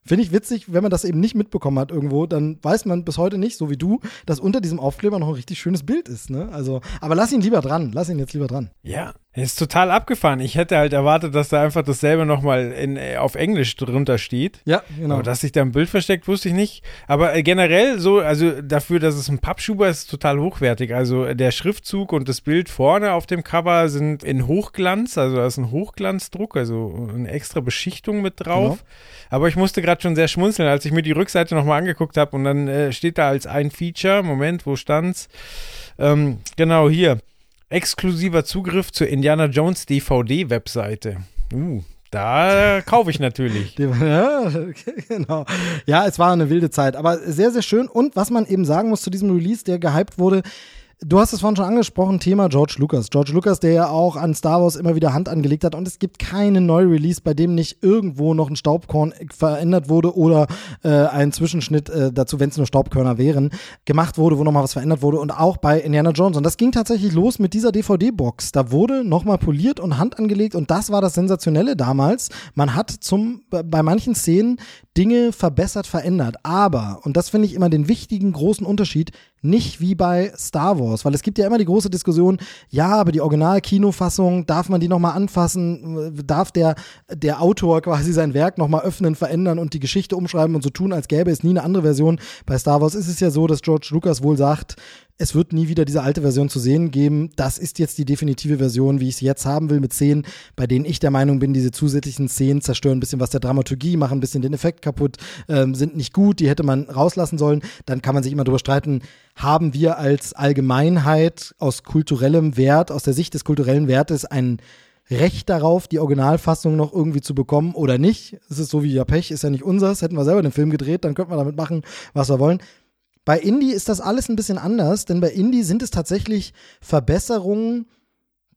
Speaker 1: Finde ich witzig, wenn man das eben nicht mitbekommen hat irgendwo, dann weiß man bis heute nicht, so wie du, dass unter diesem Aufkleber noch ein richtig schönes Bild ist. Ne? Also, aber lass ihn lieber dran, lass ihn jetzt lieber dran.
Speaker 4: Ja, ist total abgefahren. Ich hätte halt erwartet, dass da einfach dasselbe nochmal äh, auf Englisch drunter steht.
Speaker 1: Ja, genau.
Speaker 4: Aber dass sich da ein Bild versteckt, wusste ich nicht. Aber äh, generell so, also dafür, dass es ein Pappschuber ist, total hochwertig. Also äh, der Schriftzug und das Bild vorne auf dem Cover sind in Hochglanz, also da ist ein Hochglanzdruck, also eine extra Beschichtung mit drauf.
Speaker 1: Genau.
Speaker 4: Aber ich musste gerade schon sehr schmunzeln, als ich mir die Rückseite nochmal angeguckt habe und dann äh, steht da als ein Feature, Moment, wo stand's? Ähm, genau hier. Exklusiver Zugriff zur Indiana Jones DVD-Webseite. Uh, Da kaufe ich natürlich.
Speaker 1: Ja, genau. Ja, es war eine wilde Zeit, aber sehr, sehr schön. Und was man eben sagen muss zu diesem Release, der gehypt wurde, Du hast es vorhin schon angesprochen, Thema George Lucas. George Lucas, der ja auch an Star Wars immer wieder Hand angelegt hat und es gibt keinen Neu-Release, bei dem nicht irgendwo noch ein Staubkorn verändert wurde oder äh, ein Zwischenschnitt äh, dazu, wenn es nur Staubkörner wären, gemacht wurde, wo nochmal was verändert wurde und auch bei Indiana Jones. Und das ging tatsächlich los mit dieser DVD-Box. Da wurde nochmal poliert und Hand angelegt und das war das Sensationelle damals. Man hat zum, bei manchen Szenen Dinge verbessert, verändert. Aber, und das finde ich immer den wichtigen großen Unterschied, nicht wie bei Star Wars, weil es gibt ja immer die große Diskussion, ja, aber die Original-Kinofassung, darf man die nochmal anfassen? Darf der, der Autor quasi sein Werk nochmal öffnen, verändern und die Geschichte umschreiben und so tun, als gäbe es nie eine andere Version? Bei Star Wars ist es ja so, dass George Lucas wohl sagt, es wird nie wieder diese alte Version zu sehen geben. Das ist jetzt die definitive Version, wie ich es jetzt haben will, mit Szenen, bei denen ich der Meinung bin, diese zusätzlichen Szenen zerstören ein bisschen was der Dramaturgie, machen ein bisschen den Effekt kaputt, ähm, sind nicht gut, die hätte man rauslassen sollen. Dann kann man sich immer darüber streiten, haben wir als Allgemeinheit aus kulturellem Wert, aus der Sicht des kulturellen Wertes ein Recht darauf, die Originalfassung noch irgendwie zu bekommen oder nicht. Es ist so wie ja Pech, ist ja nicht unseres. Hätten wir selber den Film gedreht, dann könnten wir damit machen, was wir wollen. Bei Indie ist das alles ein bisschen anders, denn bei Indie sind es tatsächlich Verbesserungen,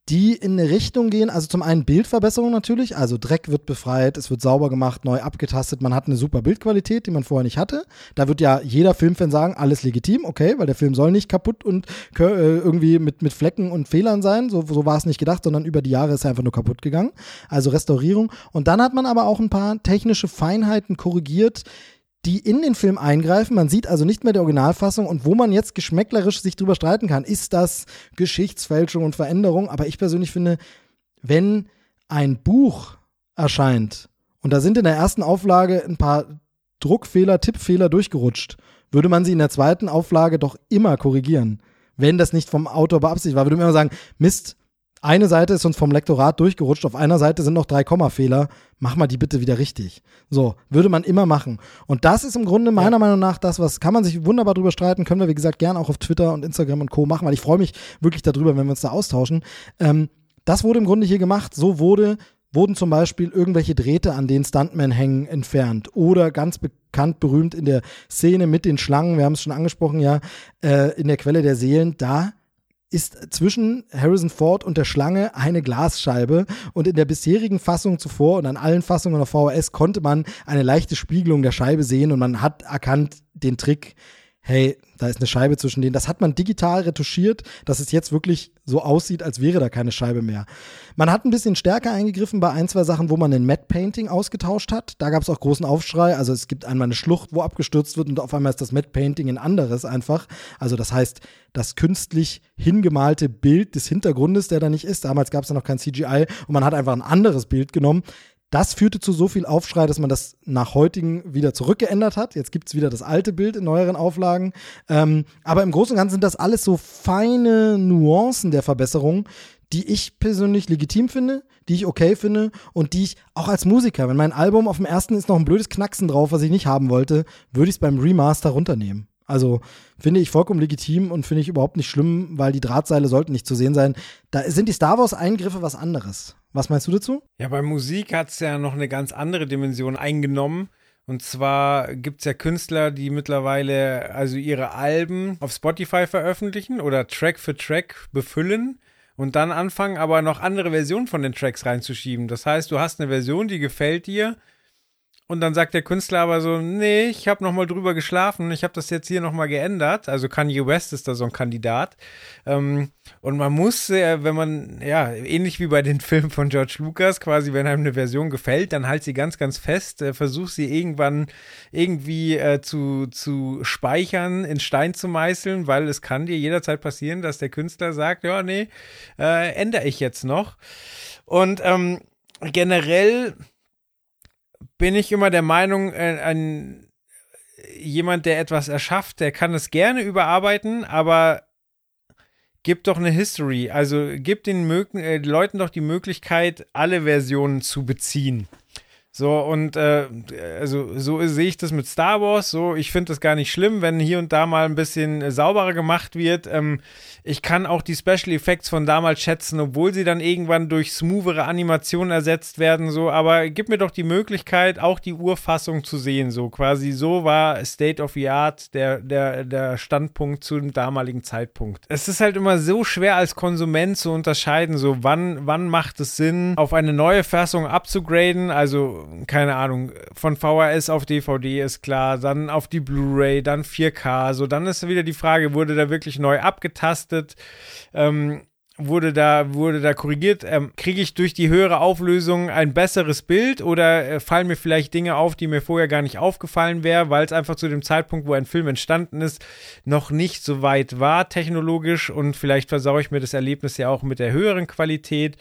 Speaker 1: die in eine Richtung gehen. Also zum einen Bildverbesserung natürlich, also Dreck wird befreit, es wird sauber gemacht, neu abgetastet, man hat eine super Bildqualität, die man vorher nicht hatte. Da wird ja jeder Filmfan sagen, alles legitim, okay, weil der Film soll nicht kaputt und äh, irgendwie mit, mit Flecken und Fehlern sein. So, so war es nicht gedacht, sondern über die Jahre ist er einfach nur kaputt gegangen. Also Restaurierung. Und dann hat man aber auch ein paar technische Feinheiten korrigiert, die in den Film eingreifen. Man sieht also nicht mehr die Originalfassung und wo man jetzt geschmäcklerisch sich drüber streiten kann, ist das Geschichtsfälschung und Veränderung. Aber ich persönlich finde, wenn ein Buch erscheint und da sind in der ersten Auflage ein paar Druckfehler, Tippfehler durchgerutscht, würde man sie in der zweiten Auflage doch immer korrigieren. Wenn das nicht vom Autor beabsichtigt war, würde man immer sagen, Mist, eine Seite ist uns vom Lektorat durchgerutscht, auf einer Seite sind noch drei Kommafehler, mach mal die bitte wieder richtig. So, würde man immer machen. Und das ist im Grunde meiner ja. Meinung nach das, was kann man sich wunderbar drüber streiten, können wir wie gesagt gerne auch auf Twitter und Instagram und Co. machen, weil ich freue mich wirklich darüber, wenn wir uns da austauschen. Ähm, das wurde im Grunde hier gemacht, so wurde wurden zum Beispiel irgendwelche Drähte, an denen Stuntmen hängen, entfernt. Oder ganz bekannt, berühmt in der Szene mit den Schlangen, wir haben es schon angesprochen, ja, äh, in der Quelle der Seelen, da ist zwischen Harrison Ford und der Schlange eine Glasscheibe. Und in der bisherigen Fassung zuvor und an allen Fassungen auf VHS konnte man eine leichte Spiegelung der Scheibe sehen und man hat erkannt den Trick, hey, da ist eine Scheibe zwischen denen. Das hat man digital retuschiert, dass es jetzt wirklich so aussieht, als wäre da keine Scheibe mehr. Man hat ein bisschen stärker eingegriffen bei ein, zwei Sachen, wo man ein Matte Painting ausgetauscht hat. Da gab es auch großen Aufschrei. Also es gibt einmal eine Schlucht, wo abgestürzt wird und auf einmal ist das Matte Painting ein anderes einfach. Also das heißt, das künstlich hingemalte Bild des Hintergrundes, der da nicht ist. Damals gab es ja noch kein CGI und man hat einfach ein anderes Bild genommen. Das führte zu so viel Aufschrei, dass man das nach heutigen wieder zurückgeändert hat. Jetzt gibt es wieder das alte Bild in neueren Auflagen. Ähm, aber im Großen und Ganzen sind das alles so feine Nuancen der Verbesserung, die ich persönlich legitim finde, die ich okay finde und die ich auch als Musiker, wenn mein Album auf dem ersten ist noch ein blödes Knacksen drauf, was ich nicht haben wollte, würde ich es beim Remaster runternehmen. Also finde ich vollkommen legitim und finde ich überhaupt nicht schlimm, weil die Drahtseile sollten nicht zu sehen sein. Da sind die Star Wars-Eingriffe was anderes. Was meinst du dazu?
Speaker 4: Ja, bei Musik hat es ja noch eine ganz andere Dimension eingenommen. Und zwar gibt es ja Künstler, die mittlerweile also ihre Alben auf Spotify veröffentlichen oder Track für Track befüllen und dann anfangen, aber noch andere Versionen von den Tracks reinzuschieben. Das heißt, du hast eine Version, die gefällt dir und dann sagt der Künstler aber so, nee, ich habe noch mal drüber geschlafen, ich habe das jetzt hier noch mal geändert. Also Kanye West ist da so ein Kandidat. Ähm, und man muss, äh, wenn man, ja, ähnlich wie bei den Filmen von George Lucas, quasi, wenn einem eine Version gefällt, dann halt sie ganz, ganz fest, äh, versuch sie irgendwann irgendwie äh, zu, zu speichern, in Stein zu meißeln, weil es kann dir jederzeit passieren, dass der Künstler sagt, ja, nee, äh, ändere ich jetzt noch. Und ähm, generell bin ich immer der Meinung, äh, ein, jemand, der etwas erschafft, der kann es gerne überarbeiten, aber gibt doch eine History. Also gibt den äh, Leuten doch die Möglichkeit, alle Versionen zu beziehen. So, und äh, also so sehe ich das mit Star Wars. So, ich finde das gar nicht schlimm, wenn hier und da mal ein bisschen äh, sauberer gemacht wird. Ähm, ich kann auch die Special Effects von damals schätzen, obwohl sie dann irgendwann durch smoothere Animationen ersetzt werden. So, aber gib mir doch die Möglichkeit, auch die Urfassung zu sehen. So, quasi so war State of the Art der, der, der Standpunkt zu dem damaligen Zeitpunkt. Es ist halt immer so schwer als Konsument zu unterscheiden, so wann, wann macht es Sinn, auf eine neue Fassung abzugraden. Also keine Ahnung, von VHS auf DVD ist klar, dann auf die Blu-ray, dann 4K, so dann ist wieder die Frage, wurde da wirklich neu abgetastet? Ähm, wurde da, wurde da korrigiert? Ähm, Kriege ich durch die höhere Auflösung ein besseres Bild oder äh, fallen mir vielleicht Dinge auf, die mir vorher gar nicht aufgefallen wären, weil es einfach zu dem Zeitpunkt, wo ein Film entstanden ist, noch nicht so weit war technologisch und vielleicht versaue ich mir das Erlebnis ja auch mit der höheren Qualität.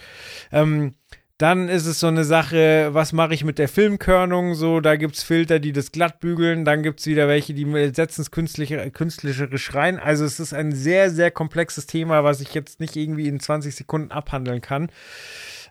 Speaker 4: Ähm, dann ist es so eine Sache, was mache ich mit der Filmkörnung? So, da gibt es Filter, die das glatt bügeln. Dann gibt es wieder welche, die setzen es künstliche, künstlerisch rein. Also es ist ein sehr, sehr komplexes Thema, was ich jetzt nicht irgendwie in 20 Sekunden abhandeln kann.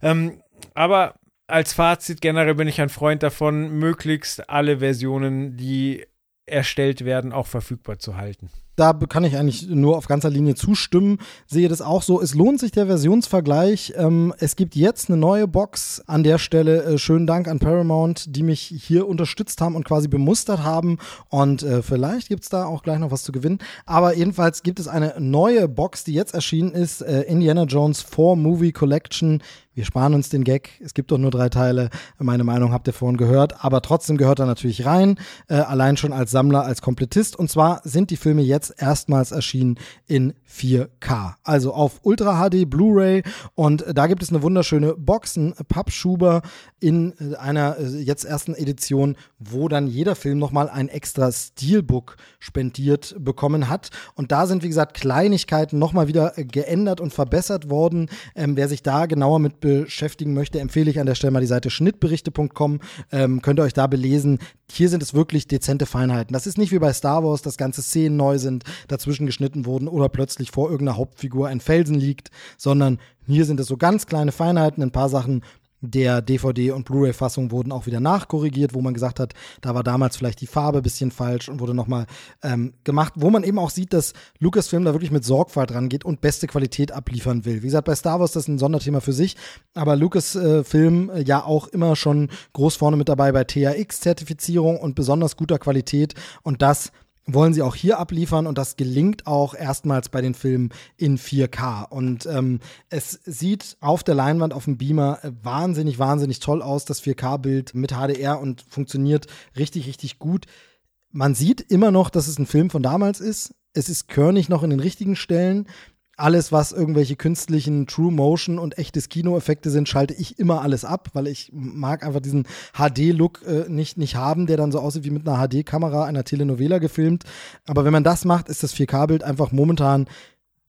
Speaker 4: Ähm, aber als Fazit generell bin ich ein Freund davon, möglichst alle Versionen, die erstellt werden, auch verfügbar zu halten
Speaker 1: da kann ich eigentlich nur auf ganzer Linie zustimmen. Sehe das auch so. Es lohnt sich der Versionsvergleich. Ähm, es gibt jetzt eine neue Box. An der Stelle äh, schönen Dank an Paramount, die mich hier unterstützt haben und quasi bemustert haben. Und äh, vielleicht gibt es da auch gleich noch was zu gewinnen. Aber jedenfalls gibt es eine neue Box, die jetzt erschienen ist. Äh, Indiana Jones 4 Movie Collection wir sparen uns den Gag. Es gibt doch nur drei Teile. Meine Meinung habt ihr vorhin gehört. Aber trotzdem gehört er natürlich rein. Äh, allein schon als Sammler, als Komplettist. Und zwar sind die Filme jetzt erstmals erschienen in 4K. Also auf Ultra HD Blu-ray. Und da gibt es eine wunderschöne Box, ein Pappschuber in äh, einer äh, jetzt ersten Edition, wo dann jeder Film nochmal ein extra Steelbook spendiert bekommen hat. Und da sind, wie gesagt, Kleinigkeiten nochmal wieder geändert und verbessert worden. Ähm, wer sich da genauer mit beschäftigen möchte, empfehle ich an der Stelle mal die Seite schnittberichte.com. Ähm, könnt ihr euch da belesen. Hier sind es wirklich dezente Feinheiten. Das ist nicht wie bei Star Wars, dass ganze Szenen neu sind, dazwischen geschnitten wurden oder plötzlich vor irgendeiner Hauptfigur ein Felsen liegt, sondern hier sind es so ganz kleine Feinheiten, ein paar Sachen der DVD- und Blu-ray-Fassung wurden auch wieder nachkorrigiert, wo man gesagt hat, da war damals vielleicht die Farbe ein bisschen falsch und wurde nochmal ähm, gemacht, wo man eben auch sieht, dass Lucasfilm da wirklich mit Sorgfalt rangeht und beste Qualität abliefern will. Wie gesagt, bei Star Wars ist das ein Sonderthema für sich, aber Lucasfilm äh, ja auch immer schon groß vorne mit dabei bei THX-Zertifizierung und besonders guter Qualität und das wollen sie auch hier abliefern und das gelingt auch erstmals bei den Filmen in 4K. Und ähm, es sieht auf der Leinwand, auf dem Beamer äh, wahnsinnig, wahnsinnig toll aus, das 4K-Bild mit HDR und funktioniert richtig, richtig gut. Man sieht immer noch, dass es ein Film von damals ist. Es ist körnig noch in den richtigen Stellen alles, was irgendwelche künstlichen True Motion und echtes Kinoeffekte sind, schalte ich immer alles ab, weil ich mag einfach diesen HD-Look äh, nicht, nicht haben, der dann so aussieht wie mit einer HD-Kamera einer Telenovela gefilmt. Aber wenn man das macht, ist das 4K-Bild einfach momentan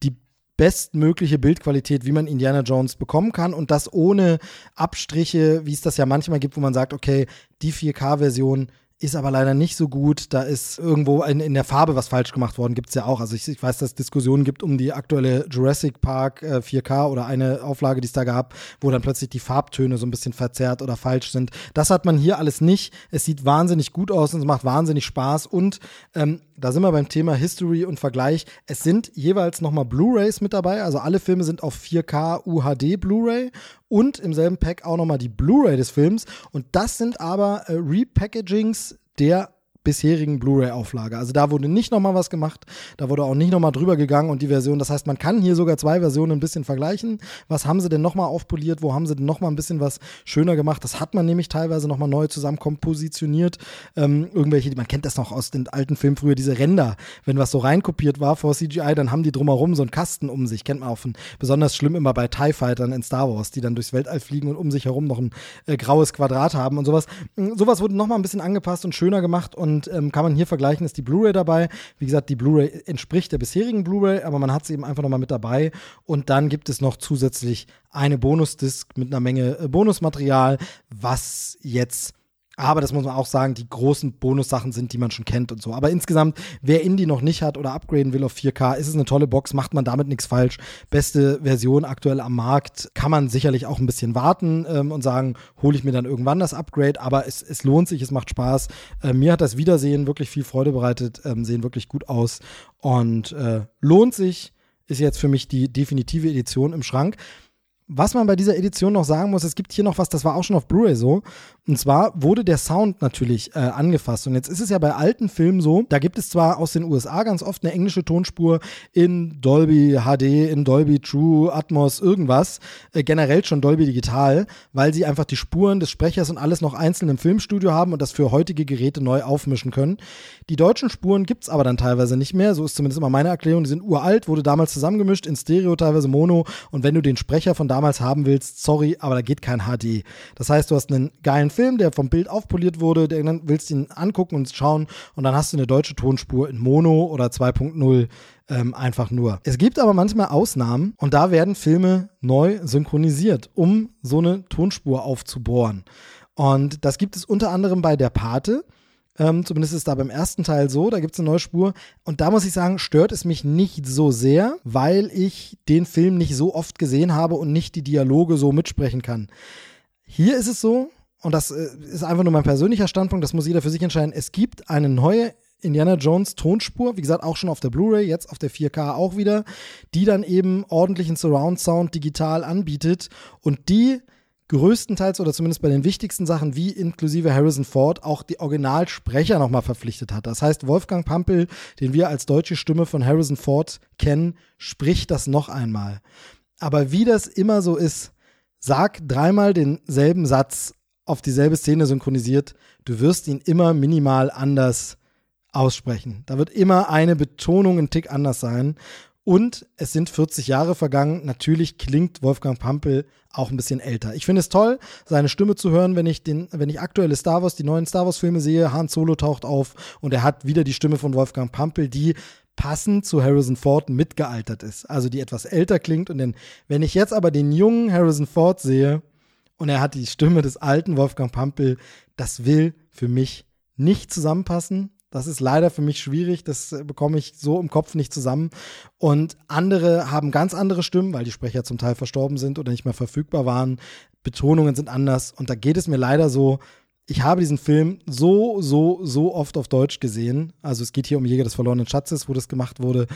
Speaker 1: die bestmögliche Bildqualität, wie man Indiana Jones bekommen kann und das ohne Abstriche, wie es das ja manchmal gibt, wo man sagt, okay, die 4K-Version ist aber leider nicht so gut. Da ist irgendwo in, in der Farbe was falsch gemacht worden, gibt es ja auch. Also ich, ich, weiß, dass es Diskussionen gibt um die aktuelle Jurassic Park äh, 4K oder eine Auflage, die es da gab, wo dann plötzlich die Farbtöne so ein bisschen verzerrt oder falsch sind. Das hat man hier alles nicht. Es sieht wahnsinnig gut aus und es macht wahnsinnig Spaß. Und ähm, da sind wir beim Thema History und Vergleich. Es sind jeweils nochmal Blu-rays mit dabei. Also alle Filme sind auf 4K UHD Blu-ray und im selben Pack auch nochmal die Blu-ray des Films. Und das sind aber äh, Repackagings der bisherigen Blu-ray-Auflage. Also da wurde nicht nochmal was gemacht, da wurde auch nicht nochmal drüber gegangen und die Version, das heißt, man kann hier sogar zwei Versionen ein bisschen vergleichen. Was haben sie denn nochmal aufpoliert, wo haben sie denn nochmal ein bisschen was schöner gemacht? Das hat man nämlich teilweise nochmal neu zusammen kompositioniert. Ähm, irgendwelche, man kennt das noch aus den alten Filmen früher, diese Ränder, wenn was so reinkopiert war vor CGI, dann haben die drumherum so einen Kasten um sich, kennt man auch von, besonders schlimm immer bei TIE Fightern in Star Wars, die dann durchs Weltall fliegen und um sich herum noch ein äh, graues Quadrat haben und sowas. Sowas wurde nochmal ein bisschen angepasst und schöner gemacht und und ähm, kann man hier vergleichen, ist die Blu-ray dabei. Wie gesagt, die Blu-ray entspricht der bisherigen Blu-ray, aber man hat sie eben einfach nochmal mit dabei. Und dann gibt es noch zusätzlich eine Bonusdisk mit einer Menge äh, Bonusmaterial, was jetzt Aber das muss man auch sagen, die großen Bonussachen sind, die man schon kennt und so. Aber insgesamt, wer Indie noch nicht hat oder upgraden will auf 4K, ist es eine tolle Box, macht man damit nichts falsch. Beste Version aktuell am Markt. Kann man sicherlich auch ein bisschen warten ähm, und sagen, hole ich mir dann irgendwann das Upgrade. Aber es, es lohnt sich, es macht Spaß. Äh, mir hat das Wiedersehen wirklich viel Freude bereitet, ähm, sehen wirklich gut aus und äh, lohnt sich. Ist jetzt für mich die definitive Edition im Schrank. Was man bei dieser Edition noch sagen muss, es gibt hier noch was, das war auch schon auf Blu-ray so. Und zwar wurde der Sound natürlich äh, angefasst. Und jetzt ist es ja bei alten Filmen so, da gibt es zwar aus den USA ganz oft eine englische Tonspur in Dolby HD, in Dolby True, Atmos, irgendwas, äh, generell schon Dolby Digital, weil sie einfach die Spuren des Sprechers und alles noch einzeln im Filmstudio haben und das für heutige Geräte neu aufmischen können. Die deutschen Spuren gibt es aber dann teilweise nicht mehr, so ist zumindest immer meine Erklärung. Die sind uralt, wurde damals zusammengemischt in Stereo, teilweise Mono. Und wenn du den Sprecher von damals haben willst, sorry, aber da geht kein HD. Das heißt, du hast einen geilen Film, der vom Bild aufpoliert wurde, der, dann willst du ihn angucken und schauen und dann hast du eine deutsche Tonspur in Mono oder 2.0 ähm, einfach nur. Es gibt aber manchmal Ausnahmen und da werden Filme neu synchronisiert, um so eine Tonspur aufzubohren. Und das gibt es unter anderem bei Der Pate. Ähm, zumindest ist da beim ersten Teil so, da gibt es eine neue Spur. Und da muss ich sagen, stört es mich nicht so sehr, weil ich den Film nicht so oft gesehen habe und nicht die Dialoge so mitsprechen kann. Hier ist es so, und das äh, ist einfach nur mein persönlicher Standpunkt, das muss jeder für sich entscheiden. Es gibt eine neue Indiana Jones Tonspur, wie gesagt, auch schon auf der Blu-ray, jetzt auf der 4K auch wieder, die dann eben ordentlichen Surround Sound digital anbietet und die größtenteils oder zumindest bei den wichtigsten Sachen wie inklusive Harrison Ford auch die Originalsprecher nochmal verpflichtet hat. Das heißt, Wolfgang Pampel, den wir als deutsche Stimme von Harrison Ford kennen, spricht das noch einmal. Aber wie das immer so ist, sag dreimal denselben Satz auf dieselbe Szene synchronisiert, du wirst ihn immer minimal anders aussprechen. Da wird immer eine Betonung ein Tick anders sein. Und es sind 40 Jahre vergangen. Natürlich klingt Wolfgang Pampel auch ein bisschen älter. Ich finde es toll, seine Stimme zu hören, wenn ich den, wenn ich aktuelle Star Wars, die neuen Star Wars Filme sehe. Han Solo taucht auf und er hat wieder die Stimme von Wolfgang Pampel, die passend zu Harrison Ford mitgealtert ist. Also die etwas älter klingt. Und denn, wenn ich jetzt aber den jungen Harrison Ford sehe und er hat die Stimme des alten Wolfgang Pampel, das will für mich nicht zusammenpassen. Das ist leider für mich schwierig, das bekomme ich so im Kopf nicht zusammen. Und andere haben ganz andere Stimmen, weil die Sprecher zum Teil verstorben sind oder nicht mehr verfügbar waren. Betonungen sind anders und da geht es mir leider so. Ich habe diesen Film so, so, so oft auf Deutsch gesehen. Also es geht hier um Jäger des verlorenen Schatzes, wo das gemacht wurde.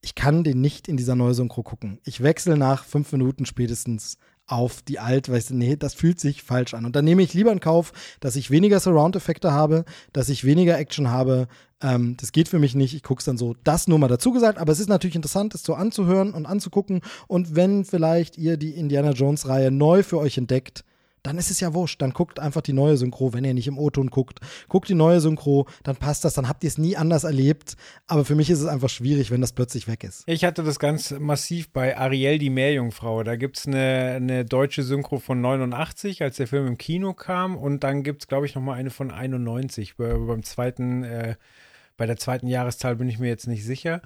Speaker 1: Ich kann den nicht in dieser Neusynchro gucken. Ich wechsle nach fünf Minuten spätestens auf die alt, weil ich, nee, das fühlt sich falsch an. Und dann nehme ich lieber in Kauf, dass ich weniger Surround-Effekte habe, dass ich weniger Action habe. Ähm, das geht für mich nicht. Ich gucke es dann so. Das nur mal dazu gesagt. Aber es ist natürlich interessant, es so anzuhören und anzugucken. Und wenn vielleicht ihr die Indiana Jones-Reihe neu für euch entdeckt, dann ist es ja wurscht. Dann guckt einfach die neue Synchro, wenn ihr nicht im O-Ton guckt. Guckt die neue Synchro, dann passt das, dann habt ihr es nie anders erlebt. Aber für mich ist es einfach schwierig, wenn das plötzlich weg ist.
Speaker 4: Ich hatte das ganz massiv bei Ariel, die Meerjungfrau. Da gibt es eine, eine deutsche Synchro von 89, als der Film im Kino kam. Und dann gibt es, glaube ich, nochmal eine von 91. Bei, beim zweiten, äh, bei der zweiten Jahreszahl bin ich mir jetzt nicht sicher.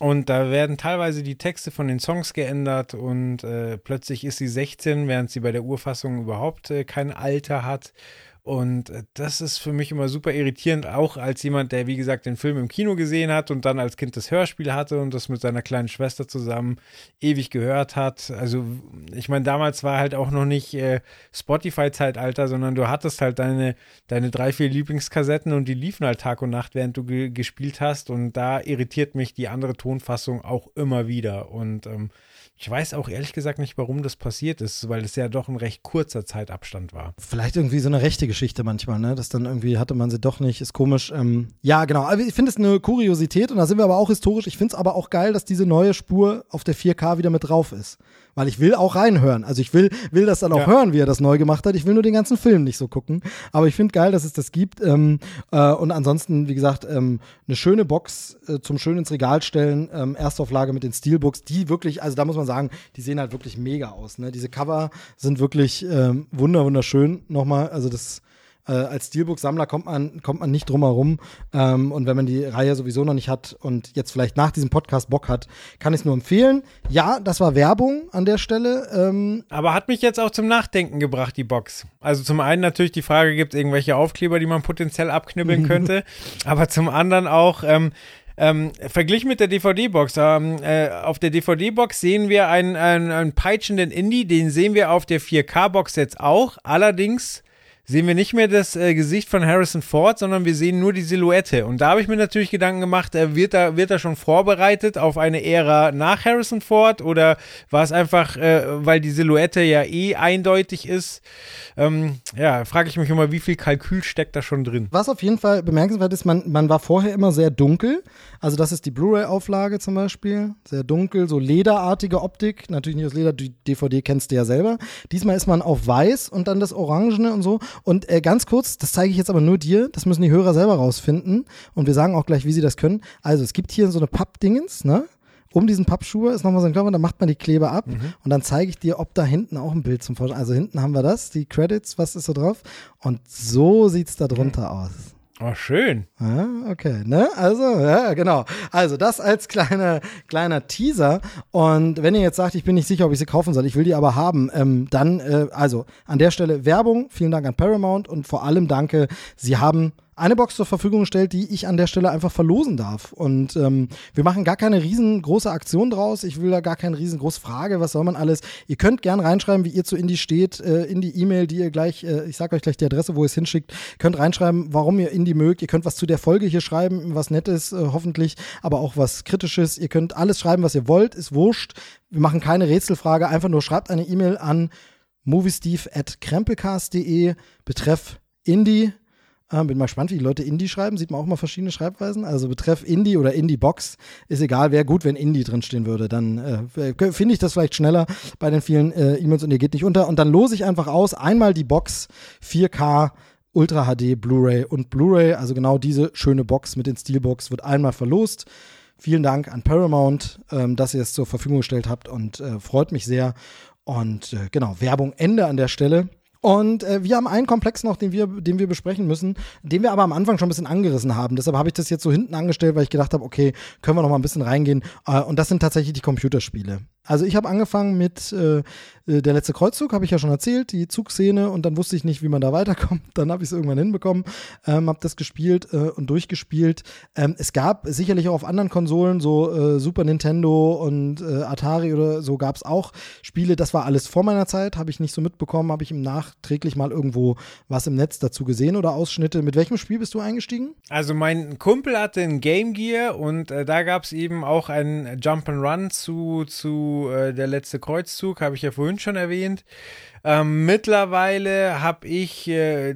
Speaker 4: Und da werden teilweise die Texte von den Songs geändert und äh, plötzlich ist sie 16, während sie bei der Urfassung überhaupt äh, kein Alter hat. Und äh, das ist für mich immer super irritierend, auch als jemand, der, wie gesagt, den Film im Kino gesehen hat und dann als Kind das Hörspiel hatte und das mit seiner kleinen Schwester zusammen ewig gehört hat. Also, ich meine, damals war halt auch noch nicht äh, Spotify-Zeitalter, sondern du hattest halt deine, deine drei, vier Lieblingskassetten und die liefen halt Tag und Nacht, während du ge gespielt hast. Und da irritiert mich die andere Tonfassung auch immer wieder. Und ähm, ich weiß auch ehrlich gesagt nicht, warum das passiert ist, weil es ja doch ein recht kurzer Zeitabstand war.
Speaker 1: Vielleicht irgendwie so eine rechte Geschichte manchmal, ne? Dass dann irgendwie hatte man sie doch nicht, ist komisch. Ähm, ja, genau. Aber ich finde es eine Kuriosität und da sind wir aber auch historisch. Ich finde es aber auch geil, dass diese neue Spur auf der 4K wieder mit drauf ist weil ich will auch reinhören. Also ich will, will das dann auch ja. hören, wie er das neu gemacht hat. Ich will nur den ganzen Film nicht so gucken. Aber ich finde geil, dass es das gibt. Ähm, äh, und ansonsten, wie gesagt, ähm, eine schöne Box äh, zum schön ins Regal stellen. Ähm, Erstauflage mit den Steelbooks, die wirklich, also da muss man sagen, die sehen halt wirklich mega aus. Ne? Diese Cover sind wirklich ähm, wunder, wunderschön nochmal. Also das Äh, als Steelbook-Sammler kommt man, kommt man nicht drum herum. Ähm, und wenn man die Reihe sowieso noch nicht hat und jetzt vielleicht nach diesem Podcast Bock hat, kann ich es nur empfehlen. Ja, das war Werbung an der Stelle. Ähm,
Speaker 4: Aber hat mich jetzt auch zum Nachdenken gebracht, die Box. Also zum einen natürlich die Frage, gibt es irgendwelche Aufkleber, die man potenziell abknibbeln könnte. Aber zum anderen auch, ähm, ähm, verglichen mit der DVD-Box. Ähm, äh, auf der DVD-Box sehen wir einen, einen, einen peitschenden Indie, den sehen wir auf der 4K-Box jetzt auch. Allerdings sehen wir nicht mehr das äh, Gesicht von Harrison Ford, sondern wir sehen nur die Silhouette. Und da habe ich mir natürlich Gedanken gemacht, äh, wird, er, wird er schon vorbereitet auf eine Ära nach Harrison Ford oder war es einfach, äh, weil die Silhouette ja eh eindeutig ist? Ähm, ja, frage ich mich immer, wie viel Kalkül steckt da schon drin?
Speaker 1: Was auf jeden Fall bemerkenswert ist, man, man war vorher immer sehr dunkel. Also das ist die Blu-ray-Auflage zum Beispiel. Sehr dunkel, so lederartige Optik. Natürlich nicht aus Leder, die DVD kennst du ja selber. Diesmal ist man auf weiß und dann das Orangene und so. Und äh, ganz kurz, das zeige ich jetzt aber nur dir, das müssen die Hörer selber rausfinden. Und wir sagen auch gleich, wie sie das können. Also es gibt hier so eine Pappdingens, ne? Um diesen Pappschuhe ist nochmal so ein Körper, dann macht man die Kleber ab
Speaker 4: Mhm.
Speaker 1: und dann zeige ich dir, ob da hinten auch ein Bild zum Vorschein. Also hinten haben wir das, die Credits, was ist da drauf? Und so sieht's da drunter aus.
Speaker 4: Oh, schön.
Speaker 1: Ja, okay, ne? Also, ja, genau. Also, das als kleiner, kleiner Teaser. Und wenn ihr jetzt sagt, ich bin nicht sicher, ob ich sie kaufen soll, ich will die aber haben, ähm, dann, äh, also, an der Stelle Werbung. Vielen Dank an Paramount und vor allem danke, sie haben eine Box zur Verfügung gestellt, die ich an der Stelle einfach verlosen darf. Und ähm, wir machen gar keine riesengroße Aktion draus. Ich will da gar keine riesengroße Frage, was soll man alles. Ihr könnt gern reinschreiben, wie ihr zu Indie steht, äh, in die E-Mail, die ihr gleich, äh, ich sag euch gleich die Adresse, wo ihr es hinschickt. Könnt reinschreiben, warum ihr Indie mögt. Ihr könnt was zu der Folge hier schreiben, was Nettes, äh, hoffentlich, aber auch was Kritisches. Ihr könnt alles schreiben, was ihr wollt, ist wurscht. Wir machen keine Rätselfrage, einfach nur schreibt eine E-Mail an moviesteve.krempelcast.de betreff Indie. Ähm, bin mal gespannt, wie die Leute Indie schreiben. Sieht man auch mal verschiedene Schreibweisen. Also betreff Indie oder Indie-Box ist egal. Wäre gut, wenn Indie drinstehen würde. Dann äh, finde ich das vielleicht schneller bei den vielen äh, E-Mails und ihr geht nicht unter. Und dann lose ich einfach aus. Einmal die Box 4K Ultra HD Blu-ray und Blu-ray. Also genau diese schöne Box mit den Steelbox wird einmal verlost. Vielen Dank an Paramount, ähm, dass ihr es zur Verfügung gestellt habt und äh, freut mich sehr. Und äh, genau, Werbung Ende an der Stelle. Und äh, wir haben einen Komplex noch, den wir, den wir besprechen müssen, den wir aber am Anfang schon ein bisschen angerissen haben. Deshalb habe ich das jetzt so hinten angestellt, weil ich gedacht habe, okay, können wir noch mal ein bisschen reingehen. Äh, und das sind tatsächlich die Computerspiele. Also ich habe angefangen mit äh, äh, der letzte Kreuzzug, habe ich ja schon erzählt, die Zugszene und dann wusste ich nicht, wie man da weiterkommt. Dann habe ich es irgendwann hinbekommen, ähm, habe das gespielt äh, und durchgespielt. Ähm, es gab sicherlich auch auf anderen Konsolen, so äh, Super Nintendo und äh, Atari oder so gab es auch Spiele. Das war alles vor meiner Zeit, habe ich nicht so mitbekommen, habe ich im nachträglich mal irgendwo was im Netz dazu gesehen oder Ausschnitte. Mit welchem Spiel bist du eingestiegen?
Speaker 4: Also mein Kumpel hatte ein Game Gear und äh, da gab es eben auch ein Jump'n'Run zu, zu äh, der letzte Kreuzzug, habe ich ja vorhin schon erwähnt. Ähm, mittlerweile habe ich äh,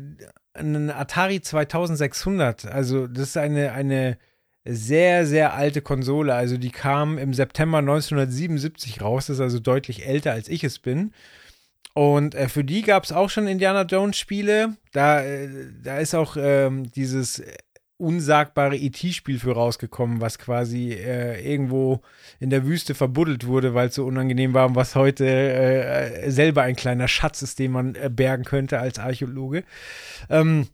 Speaker 4: einen Atari 2600. Also das ist eine, eine sehr, sehr alte Konsole. Also die kam im September 1977 raus. Das ist also deutlich älter, als ich es bin. Und äh, für die gab es auch schon Indiana Jones Spiele. Da, äh, da ist auch ähm, dieses unsagbare ET-Spiel für rausgekommen, was quasi äh, irgendwo in der Wüste verbuddelt wurde, weil es so unangenehm war und was heute äh, selber ein kleiner Schatz ist, den man äh, bergen könnte als Archäologe. Ähm,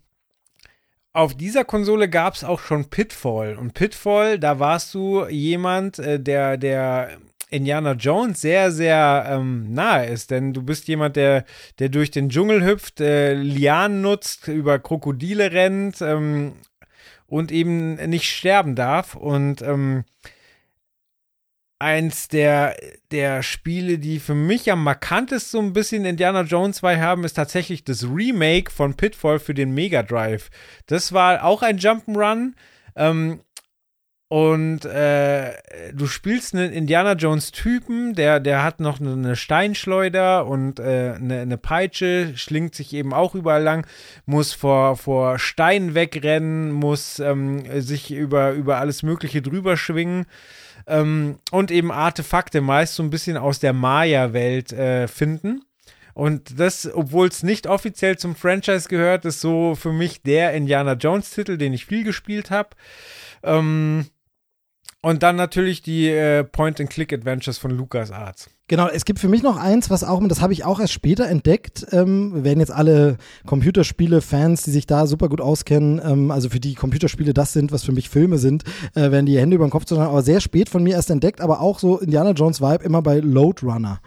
Speaker 4: auf dieser Konsole gab es auch schon Pitfall. Und Pitfall, da warst du jemand, äh, der, der Indiana Jones sehr, sehr ähm, nahe ist, denn du bist jemand, der, der durch den Dschungel hüpft, äh, Lianen nutzt, über Krokodile rennt ähm, und eben nicht sterben darf. Und ähm, eins der, der Spiele, die für mich am markantesten so ein bisschen Indiana Jones 2 haben, ist tatsächlich das Remake von Pitfall für den Mega Drive. Das war auch ein Jump'n'Run. Ähm, und äh, du spielst einen Indiana Jones Typen, der, der hat noch eine Steinschleuder und äh, eine, eine Peitsche, schlingt sich eben auch überall lang, muss vor, vor Steinen wegrennen, muss ähm, sich über, über alles Mögliche drüber schwingen ähm, und eben Artefakte meist so ein bisschen aus der Maya-Welt äh, finden. Und das, obwohl es nicht offiziell zum Franchise gehört, ist so für mich der Indiana Jones-Titel, den ich viel gespielt habe. Ähm, Und dann natürlich die äh, Point-and-Click-Adventures von Lucas Arts.
Speaker 1: Genau, es gibt für mich noch eins, was auch, das habe ich auch erst später entdeckt, ähm, werden jetzt alle Computerspiele-Fans, die sich da super gut auskennen, ähm, also für die Computerspiele das sind, was für mich Filme sind, äh, werden die Hände über den Kopf zusammen, aber sehr spät von mir erst entdeckt, aber auch so Indiana Jones Vibe immer bei Load Runner.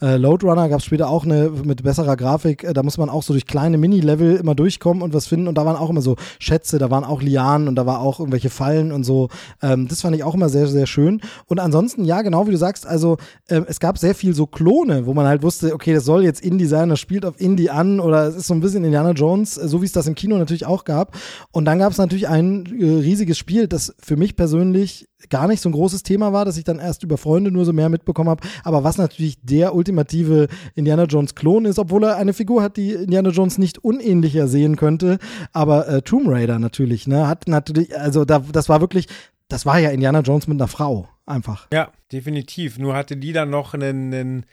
Speaker 1: Äh, Load Runner gab es später auch eine mit besserer Grafik. Äh, da muss man auch so durch kleine Mini-Level immer durchkommen und was finden. Und da waren auch immer so Schätze, da waren auch Lianen und da war auch irgendwelche Fallen und so. Ähm, das fand ich auch immer sehr, sehr schön. Und ansonsten, ja, genau wie du sagst, also äh, es gab sehr viel so Klone, wo man halt wusste, okay, das soll jetzt Indie sein, das spielt auf Indie an oder es ist so ein bisschen Indiana Jones, äh, so wie es das im Kino natürlich auch gab. Und dann gab es natürlich ein äh, riesiges Spiel, das für mich persönlich gar nicht so ein großes Thema war, dass ich dann erst über Freunde nur so mehr mitbekommen habe, aber was natürlich der ultimative Indiana Jones Klon ist, obwohl er eine Figur hat, die Indiana Jones nicht unähnlicher sehen könnte, aber äh, Tomb Raider natürlich, ne, hat natürlich, also da, das war wirklich, das war ja Indiana Jones mit einer Frau, einfach.
Speaker 4: Ja, definitiv. Nur hatte die dann noch einen, einen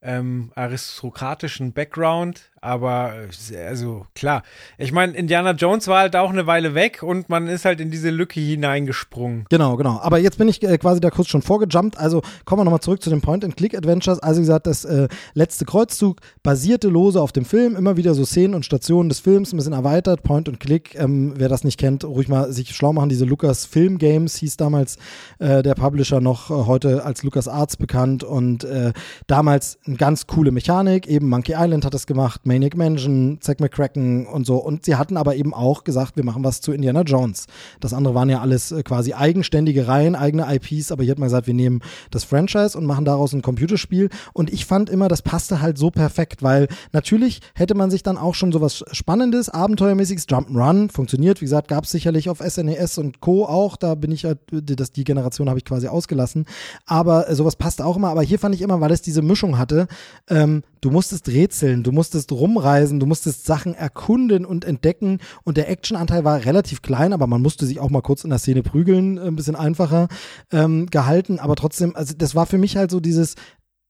Speaker 4: ähm, aristokratischen Background, aber äh, also klar. Ich meine, Indiana Jones war halt auch eine Weile weg und man ist halt in diese Lücke hineingesprungen.
Speaker 1: Genau, genau. Aber jetzt bin ich äh, quasi da kurz schon vorgejumpt. Also kommen wir nochmal zurück zu den Point-and-Click-Adventures. Also wie gesagt, das äh, letzte Kreuzzug basierte lose auf dem Film. Immer wieder so Szenen und Stationen des Films, ein bisschen erweitert. Point-and-Click, ähm, wer das nicht kennt, ruhig mal sich schlau machen. Diese Lucas Film Games hieß damals äh, der Publisher noch, äh, heute als Lucas Arts bekannt und äh, damals eine ganz coole Mechanik. Eben Monkey Island hat das gemacht, Maniac Mansion, Zack McCracken und so. Und sie hatten aber eben auch gesagt, wir machen was zu Indiana Jones. Das andere waren ja alles äh, quasi eigenständige Reihen, eigene IPs, aber hier hat man gesagt, wir nehmen das Franchise und machen daraus ein Computerspiel. Und ich fand immer, das passte halt so perfekt, weil natürlich hätte man sich dann auch schon sowas Spannendes, Abenteuermäßiges, Jump'n'Run, funktioniert. Wie gesagt, gab es sicherlich auf SNES e und Co. auch. Da bin ich halt, das, die Generation habe ich quasi ausgelassen. Aber äh, sowas passte auch immer. Aber hier fand ich immer, weil es diese Mischung hatte, ähm, du musstest rätseln, du musstest rumreisen, du musstest Sachen erkunden und entdecken. Und der Actionanteil war relativ klein, aber man musste sich auch mal kurz in der Szene prügeln, ein bisschen einfacher ähm, gehalten, aber trotzdem, also das war für mich halt so dieses,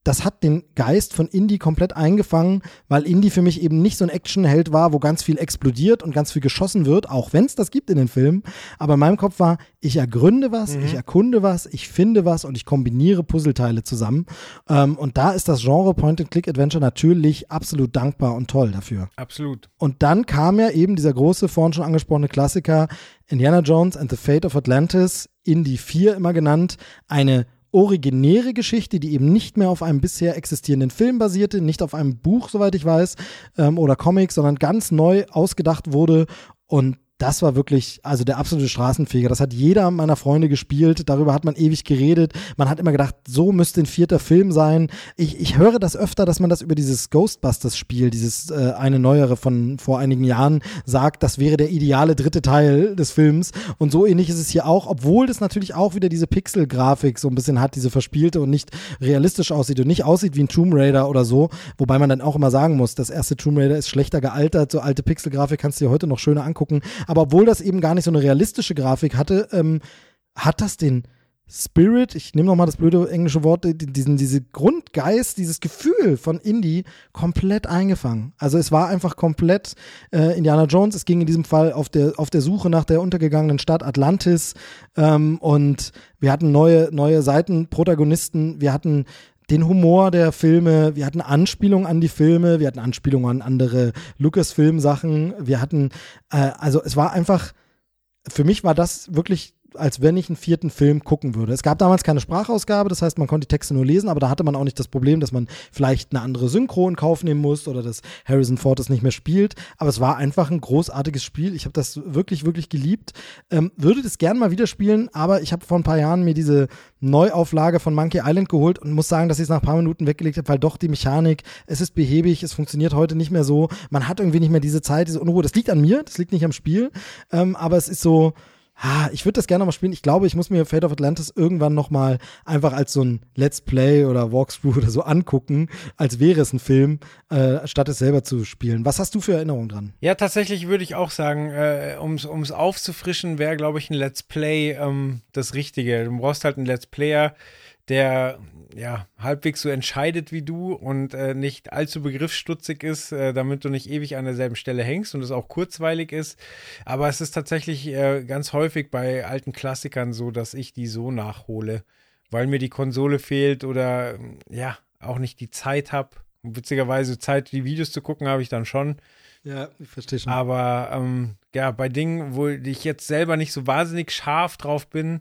Speaker 1: das hat den Geist von Indie komplett eingefangen, weil Indie für mich eben nicht so ein Actionheld war, wo ganz viel explodiert und ganz viel geschossen wird, auch wenn es das gibt in den Filmen. Aber in meinem Kopf war, ich ergründe was, mhm. ich erkunde was, ich finde was und ich kombiniere Puzzleteile zusammen. Ähm, und da ist das Genre Point-and-Click-Adventure natürlich absolut dankbar und toll dafür.
Speaker 4: Absolut.
Speaker 1: Und dann kam ja eben dieser große, vorhin schon angesprochene Klassiker Indiana Jones and the Fate of Atlantis, Indie 4 immer genannt, eine originäre Geschichte, die eben nicht mehr auf einem bisher existierenden Film basierte, nicht auf einem Buch, soweit ich weiß, ähm, oder Comic, sondern ganz neu ausgedacht wurde und das war wirklich, also der absolute Straßenfeger. Das hat jeder meiner Freunde gespielt. Darüber hat man ewig geredet. Man hat immer gedacht, so müsste ein vierter Film sein. Ich, ich höre das öfter, dass man das über dieses Ghostbusters-Spiel, dieses äh, eine neuere von vor einigen Jahren, sagt, das wäre der ideale dritte Teil des Films. Und so ähnlich ist es hier auch, obwohl das natürlich auch wieder diese Pixel-Grafik so ein bisschen hat, diese verspielte und nicht realistisch aussieht und nicht aussieht wie ein Tomb Raider oder so. Wobei man dann auch immer sagen muss, das erste Tomb Raider ist schlechter gealtert. So alte Pixel-Grafik kannst du dir heute noch schöner angucken. Aber obwohl das eben gar nicht so eine realistische Grafik hatte, ähm, hat das den Spirit, ich nehme nochmal das blöde englische Wort, diesen, diese Grundgeist, dieses Gefühl von Indie komplett eingefangen. Also es war einfach komplett äh, Indiana Jones. Es ging in diesem Fall auf der, auf der Suche nach der untergegangenen Stadt Atlantis ähm, und wir hatten neue, neue Seitenprotagonisten, wir hatten den Humor der Filme, wir hatten Anspielungen an die Filme, wir hatten Anspielungen an andere Lucasfilm-Sachen, wir hatten, äh, also es war einfach, für mich war das wirklich als wenn ich einen vierten Film gucken würde. Es gab damals keine Sprachausgabe, das heißt, man konnte die Texte nur lesen, aber da hatte man auch nicht das Problem, dass man vielleicht eine andere Synchro in Kauf nehmen muss oder dass Harrison Ford es nicht mehr spielt. Aber es war einfach ein großartiges Spiel. Ich habe das wirklich, wirklich geliebt. Ähm, würde das gern mal wieder spielen, aber ich habe vor ein paar Jahren mir diese Neuauflage von Monkey Island geholt und muss sagen, dass ich es nach ein paar Minuten weggelegt habe, weil doch die Mechanik, es ist behäbig, es funktioniert heute nicht mehr so. Man hat irgendwie nicht mehr diese Zeit, diese Unruhe. Das liegt an mir, das liegt nicht am Spiel, ähm, aber es ist so, Ah, ich würde das gerne mal spielen. Ich glaube, ich muss mir Fate of Atlantis irgendwann noch mal einfach als so ein Let's Play oder Walkthrough oder so angucken, als wäre es ein Film, äh, statt es selber zu spielen. Was hast du für Erinnerungen dran?
Speaker 4: Ja, tatsächlich würde ich auch sagen, äh, um es aufzufrischen, wäre, glaube ich, ein Let's Play ähm, das Richtige. Du brauchst halt einen Let's Player, der ja halbwegs so entscheidet wie du und äh, nicht allzu begriffsstutzig ist, äh, damit du nicht ewig an derselben Stelle hängst und es auch kurzweilig ist. Aber es ist tatsächlich äh, ganz häufig bei alten Klassikern so, dass ich die so nachhole, weil mir die Konsole fehlt oder ja auch nicht die Zeit habe. Witzigerweise Zeit, die Videos zu gucken, habe ich dann schon.
Speaker 1: Ja, ich verstehe schon.
Speaker 4: Aber ähm, ja, bei Dingen, wo ich jetzt selber nicht so wahnsinnig scharf drauf bin,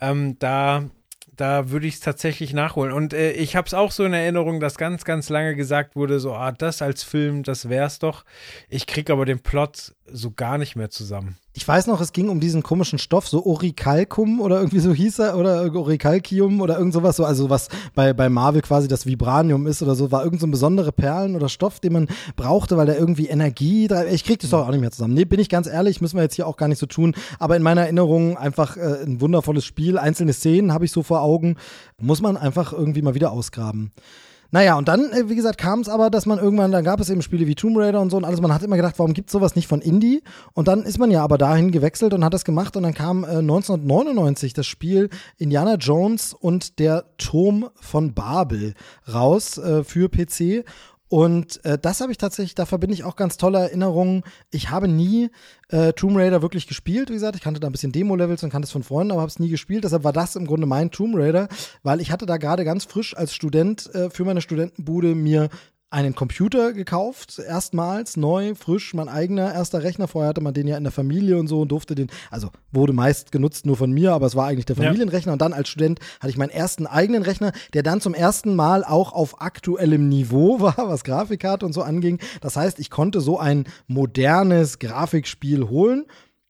Speaker 4: ähm, da da würde ich es tatsächlich nachholen. Und äh, ich habe es auch so in Erinnerung, dass ganz, ganz lange gesagt wurde, so, ah, das als Film, das wär's doch. Ich kriege aber den Plot so gar nicht mehr zusammen.
Speaker 1: Ich weiß noch, es ging um diesen komischen Stoff, so Orichalcum oder irgendwie so hieß er, oder Orichalcium oder irgend sowas, so, also was bei, bei Marvel quasi das Vibranium ist oder so, war irgend so ein besondere Perlen oder Stoff, den man brauchte, weil der irgendwie Energie, ich krieg das doch auch nicht mehr zusammen. Nee, bin ich ganz ehrlich, müssen wir jetzt hier auch gar nicht so tun, aber in meiner Erinnerung einfach äh, ein wundervolles Spiel, einzelne Szenen habe ich so vor Augen, muss man einfach irgendwie mal wieder ausgraben. Naja, und dann, äh, wie gesagt, kam es aber, dass man irgendwann, dann gab es eben Spiele wie Tomb Raider und so und alles. Man hat immer gedacht, warum gibt es sowas nicht von Indie? Und dann ist man ja aber dahin gewechselt und hat das gemacht. Und dann kam äh, 1999 das Spiel Indiana Jones und der Turm von Babel raus äh, für PC. Und äh, das habe ich tatsächlich, da verbinde ich auch ganz tolle Erinnerungen. Ich habe nie äh, Tomb Raider wirklich gespielt, wie gesagt. Ich kannte da ein bisschen Demo-Levels und kannte es von Freunden, aber habe es nie gespielt. Deshalb war das im Grunde mein Tomb Raider, weil ich hatte da gerade ganz frisch als Student äh, für meine Studentenbude mir einen Computer gekauft, erstmals neu, frisch, mein eigener erster Rechner. Vorher hatte man den ja in der Familie und so und durfte den, also wurde meist genutzt nur von mir, aber es war eigentlich der Familienrechner. Ja. Und dann als Student hatte ich meinen ersten eigenen Rechner, der dann zum ersten Mal auch auf aktuellem Niveau war, was Grafikkarte und so anging. Das heißt, ich konnte so ein modernes Grafikspiel holen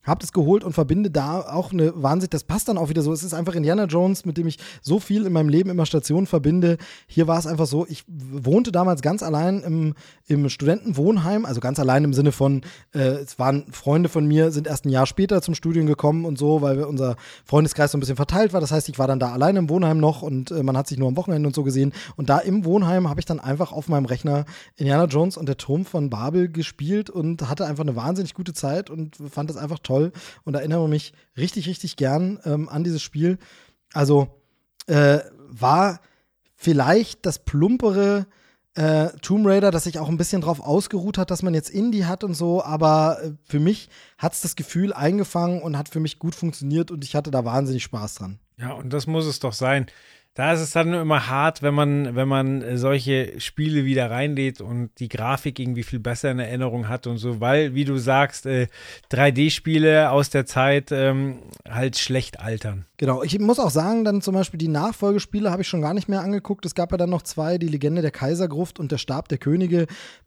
Speaker 1: hab das geholt und verbinde da auch eine Wahnsinn, das passt dann auch wieder so. Es ist einfach Indiana Jones, mit dem ich so viel in meinem Leben immer Stationen verbinde. Hier war es einfach so, ich wohnte damals ganz allein im, im Studentenwohnheim, also ganz allein im Sinne von, äh, es waren Freunde von mir, sind erst ein Jahr später zum Studium gekommen und so, weil unser Freundeskreis so ein bisschen verteilt war. Das heißt, ich war dann da allein im Wohnheim noch und äh, man hat sich nur am Wochenende und so gesehen. Und da im Wohnheim habe ich dann einfach auf meinem Rechner Indiana Jones und der Turm von Babel gespielt und hatte einfach eine wahnsinnig gute Zeit und fand das einfach toll toll und erinnere mich richtig, richtig gern ähm, an dieses Spiel. Also äh, war vielleicht das plumpere äh, Tomb Raider, das sich auch ein bisschen drauf ausgeruht hat, dass man jetzt Indie hat und so, aber äh, für mich hat es das Gefühl eingefangen und hat für mich gut funktioniert und ich hatte da wahnsinnig Spaß dran.
Speaker 4: Ja, und das muss es doch sein da ist es dann immer hart, wenn man, wenn man solche Spiele wieder reinlädt und die Grafik irgendwie viel besser in Erinnerung hat und so, weil, wie du sagst, äh, 3D-Spiele aus der Zeit ähm, halt schlecht altern.
Speaker 1: Genau, ich muss auch sagen, dann zum Beispiel die Nachfolgespiele habe ich schon gar nicht mehr angeguckt. Es gab ja dann noch zwei, die Legende der Kaisergruft und der Stab der Könige,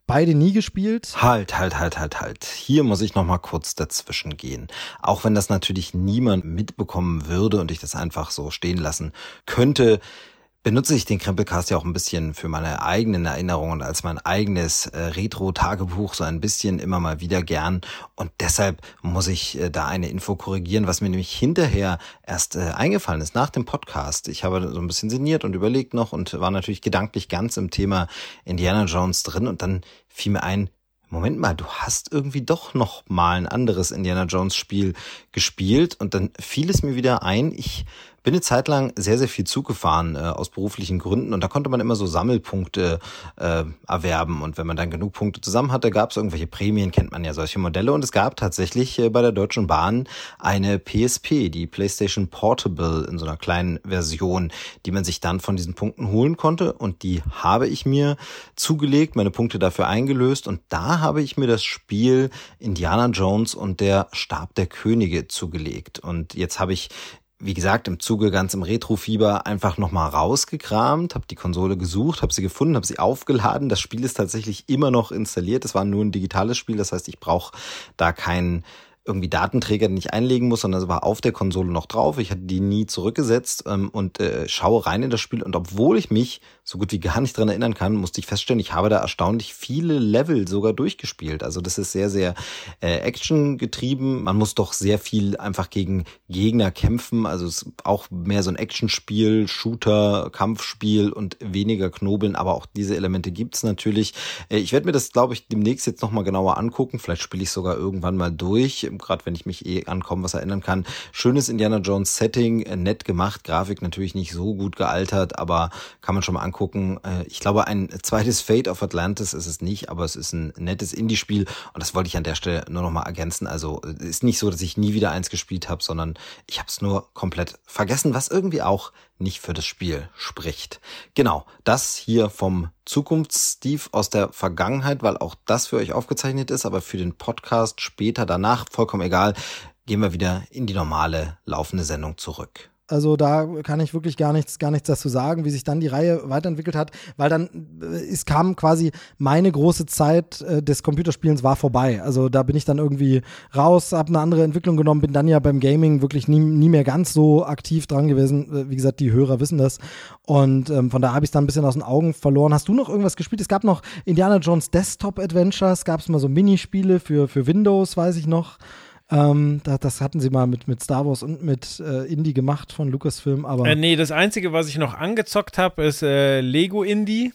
Speaker 1: beide nie gespielt.
Speaker 6: Halt, halt, halt, halt, halt. Hier muss ich noch mal kurz dazwischen gehen. Auch wenn das natürlich niemand mitbekommen würde und ich das einfach so stehen lassen könnte, benutze ich den Krempelcast ja auch ein bisschen für meine eigenen Erinnerungen als mein eigenes äh, Retro-Tagebuch so ein bisschen immer mal wieder gern. Und deshalb muss ich äh, da eine Info korrigieren, was mir nämlich hinterher erst äh, eingefallen ist, nach dem Podcast. Ich habe so ein bisschen sinniert und überlegt noch und war natürlich gedanklich ganz im Thema Indiana Jones drin und dann fiel mir ein, Moment mal, du hast irgendwie doch noch mal ein anderes Indiana Jones Spiel gespielt und dann fiel es mir wieder ein, ich bin eine Zeit lang sehr, sehr viel Zug gefahren äh, aus beruflichen Gründen. Und da konnte man immer so Sammelpunkte äh, erwerben. Und wenn man dann genug Punkte zusammen hatte, gab es irgendwelche Prämien, kennt man ja solche Modelle. Und es gab tatsächlich äh, bei der Deutschen Bahn eine PSP, die PlayStation Portable in so einer kleinen Version, die man sich dann von diesen Punkten holen konnte. Und die habe ich mir zugelegt, meine Punkte dafür eingelöst. Und da habe ich mir das Spiel Indiana Jones und der Stab der Könige zugelegt. Und jetzt habe ich wie gesagt, im Zuge ganz im Retro-Fieber einfach nochmal rausgekramt, habe die Konsole gesucht, habe sie gefunden, habe sie aufgeladen. Das Spiel ist tatsächlich immer noch installiert. Es war nur ein digitales Spiel, das heißt, ich brauche da keinen irgendwie Datenträger, den ich einlegen muss, sondern es war auf der Konsole noch drauf. Ich hatte die nie zurückgesetzt ähm, und äh, schaue rein in das Spiel. Und obwohl ich mich so gut wie gar nicht dran erinnern kann, musste ich feststellen, ich habe da erstaunlich viele Level sogar durchgespielt. Also das ist sehr, sehr äh, Action getrieben. Man muss doch sehr viel einfach gegen Gegner kämpfen. Also es ist auch mehr so ein Actionspiel, Shooter, Kampfspiel und weniger Knobeln. Aber auch diese Elemente gibt's natürlich. Äh, ich werde mir das, glaube ich, demnächst jetzt nochmal genauer angucken. Vielleicht spiele ich sogar irgendwann mal durch gerade wenn ich mich eh an kaum was erinnern kann. Schönes Indiana Jones Setting, äh, nett gemacht, Grafik natürlich nicht so gut gealtert, aber kann man schon mal angucken. Äh, ich glaube, ein zweites Fate of Atlantis ist es nicht, aber es ist ein nettes Indie-Spiel und das wollte ich an der Stelle nur noch mal ergänzen. Also äh, ist nicht so, dass ich nie wieder eins gespielt habe, sondern ich habe es nur komplett vergessen, was irgendwie auch nicht für das Spiel spricht. Genau, das hier vom Zukunfts-Steve aus der Vergangenheit, weil auch das für euch aufgezeichnet ist, aber für den Podcast später danach, vollkommen egal, gehen wir wieder in die normale laufende Sendung zurück.
Speaker 1: Also da kann ich wirklich gar nichts, gar nichts dazu sagen, wie sich dann die Reihe weiterentwickelt hat, weil dann äh, es kam quasi meine große Zeit äh, des Computerspielens war vorbei. Also da bin ich dann irgendwie raus, habe eine andere Entwicklung genommen, bin dann ja beim Gaming wirklich nie, nie mehr ganz so aktiv dran gewesen. Äh, wie gesagt, die Hörer wissen das. Und ähm, von da habe ich dann ein bisschen aus den Augen verloren. Hast du noch irgendwas gespielt? Es gab noch Indiana Jones Desktop Adventures, gab es mal so Minispiele für, für Windows, weiß ich noch. Ähm, da, das hatten sie mal mit, mit Star Wars und mit äh, Indie gemacht von Lucasfilm, aber.
Speaker 4: Äh, nee, das Einzige, was ich noch angezockt habe, ist äh, Lego Indie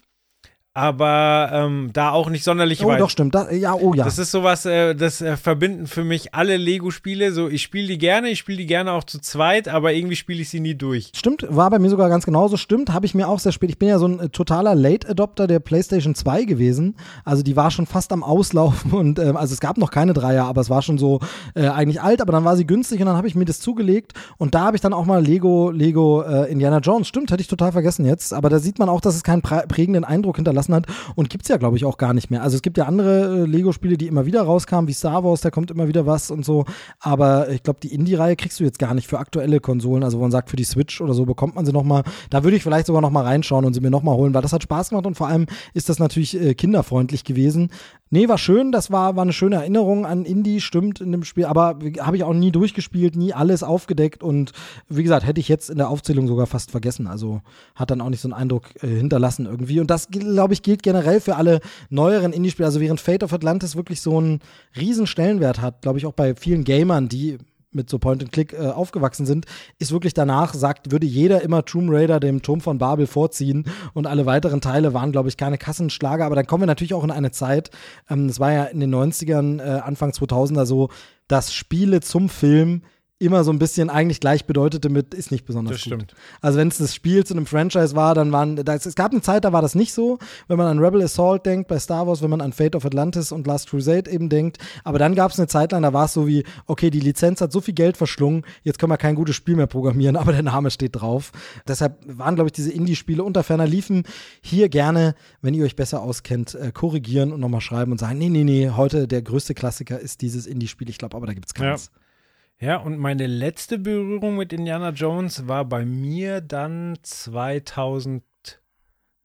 Speaker 4: aber ähm, da auch nicht sonderlich
Speaker 1: oh,
Speaker 4: weit.
Speaker 1: doch, stimmt. Da, ja, oh ja.
Speaker 4: Das ist sowas, äh, das äh, verbinden für mich alle Lego-Spiele. So, ich spiele die gerne, ich spiele die gerne auch zu zweit, aber irgendwie spiele ich sie nie durch.
Speaker 1: Stimmt, war bei mir sogar ganz genauso. Stimmt, habe ich mir auch sehr spät. Ich bin ja so ein äh, totaler Late-Adopter der PlayStation 2 gewesen. Also die war schon fast am Auslaufen und ähm, also es gab noch keine Dreier, aber es war schon so äh, eigentlich alt, aber dann war sie günstig und dann habe ich mir das zugelegt und da habe ich dann auch mal Lego, Lego äh, Indiana Jones. Stimmt, hätte ich total vergessen jetzt. Aber da sieht man auch, dass es keinen prägenden Eindruck hinterlassen gelassen hat und gibt es ja, glaube ich, auch gar nicht mehr. Also es gibt ja andere äh, Lego-Spiele, die immer wieder rauskamen, wie Star Wars, da kommt immer wieder was und so. Aber ich glaube, die Indie-Reihe kriegst du jetzt gar nicht für aktuelle Konsolen. Also wo man sagt, für die Switch oder so bekommt man sie nochmal. Da würde ich vielleicht sogar nochmal reinschauen und sie mir nochmal holen, weil das hat Spaß gemacht und vor allem ist das natürlich äh, kinderfreundlich gewesen. Nee, war schön, das war, war eine schöne Erinnerung an Indie, stimmt in dem Spiel, aber habe ich auch nie durchgespielt, nie alles aufgedeckt und wie gesagt, hätte ich jetzt in der Aufzählung sogar fast vergessen. Also hat dann auch nicht so einen Eindruck äh, hinterlassen irgendwie. Und das, glaube ich, gilt generell für alle neueren Indie-Spiele. Also während Fate of Atlantis wirklich so einen riesen Stellenwert hat, glaube ich, auch bei vielen Gamern, die mit so Point-and-Click äh, aufgewachsen sind, ist wirklich danach, sagt, würde jeder immer Tomb Raider dem Turm von Babel vorziehen und alle weiteren Teile waren, glaube ich, keine Kassenschlager. Aber dann kommen wir natürlich auch in eine Zeit, ähm, das war ja in den 90ern, äh, Anfang 2000er so, dass Spiele zum Film immer so ein bisschen eigentlich gleich bedeutete mit ist nicht besonders
Speaker 4: das
Speaker 1: gut.
Speaker 4: Stimmt.
Speaker 1: Also wenn es das Spiel zu einem Franchise war, dann waren das, es gab eine Zeit, da war das nicht so, wenn man an Rebel Assault denkt bei Star Wars, wenn man an Fate of Atlantis und Last Crusade eben denkt, aber dann gab es eine Zeit lang, da war es so wie okay, die Lizenz hat so viel Geld verschlungen, jetzt können wir kein gutes Spiel mehr programmieren, aber der Name steht drauf. Deshalb waren glaube ich diese Indie Spiele unter ferner liefen hier gerne, wenn ihr euch besser auskennt, äh, korrigieren und nochmal schreiben und sagen, nee, nee, nee, heute der größte Klassiker ist dieses Indie Spiel, ich glaube, aber da gibt es keins.
Speaker 4: Ja. Ja, und meine letzte Berührung mit Indiana Jones war bei mir dann 2000.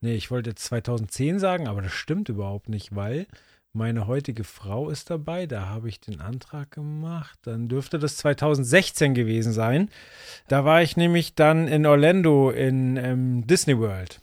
Speaker 4: Nee, ich wollte jetzt 2010 sagen, aber das stimmt überhaupt nicht, weil meine heutige Frau ist dabei. Da habe ich den Antrag gemacht. Dann dürfte das 2016 gewesen sein. Da war ich nämlich dann in Orlando in ähm, Disney World.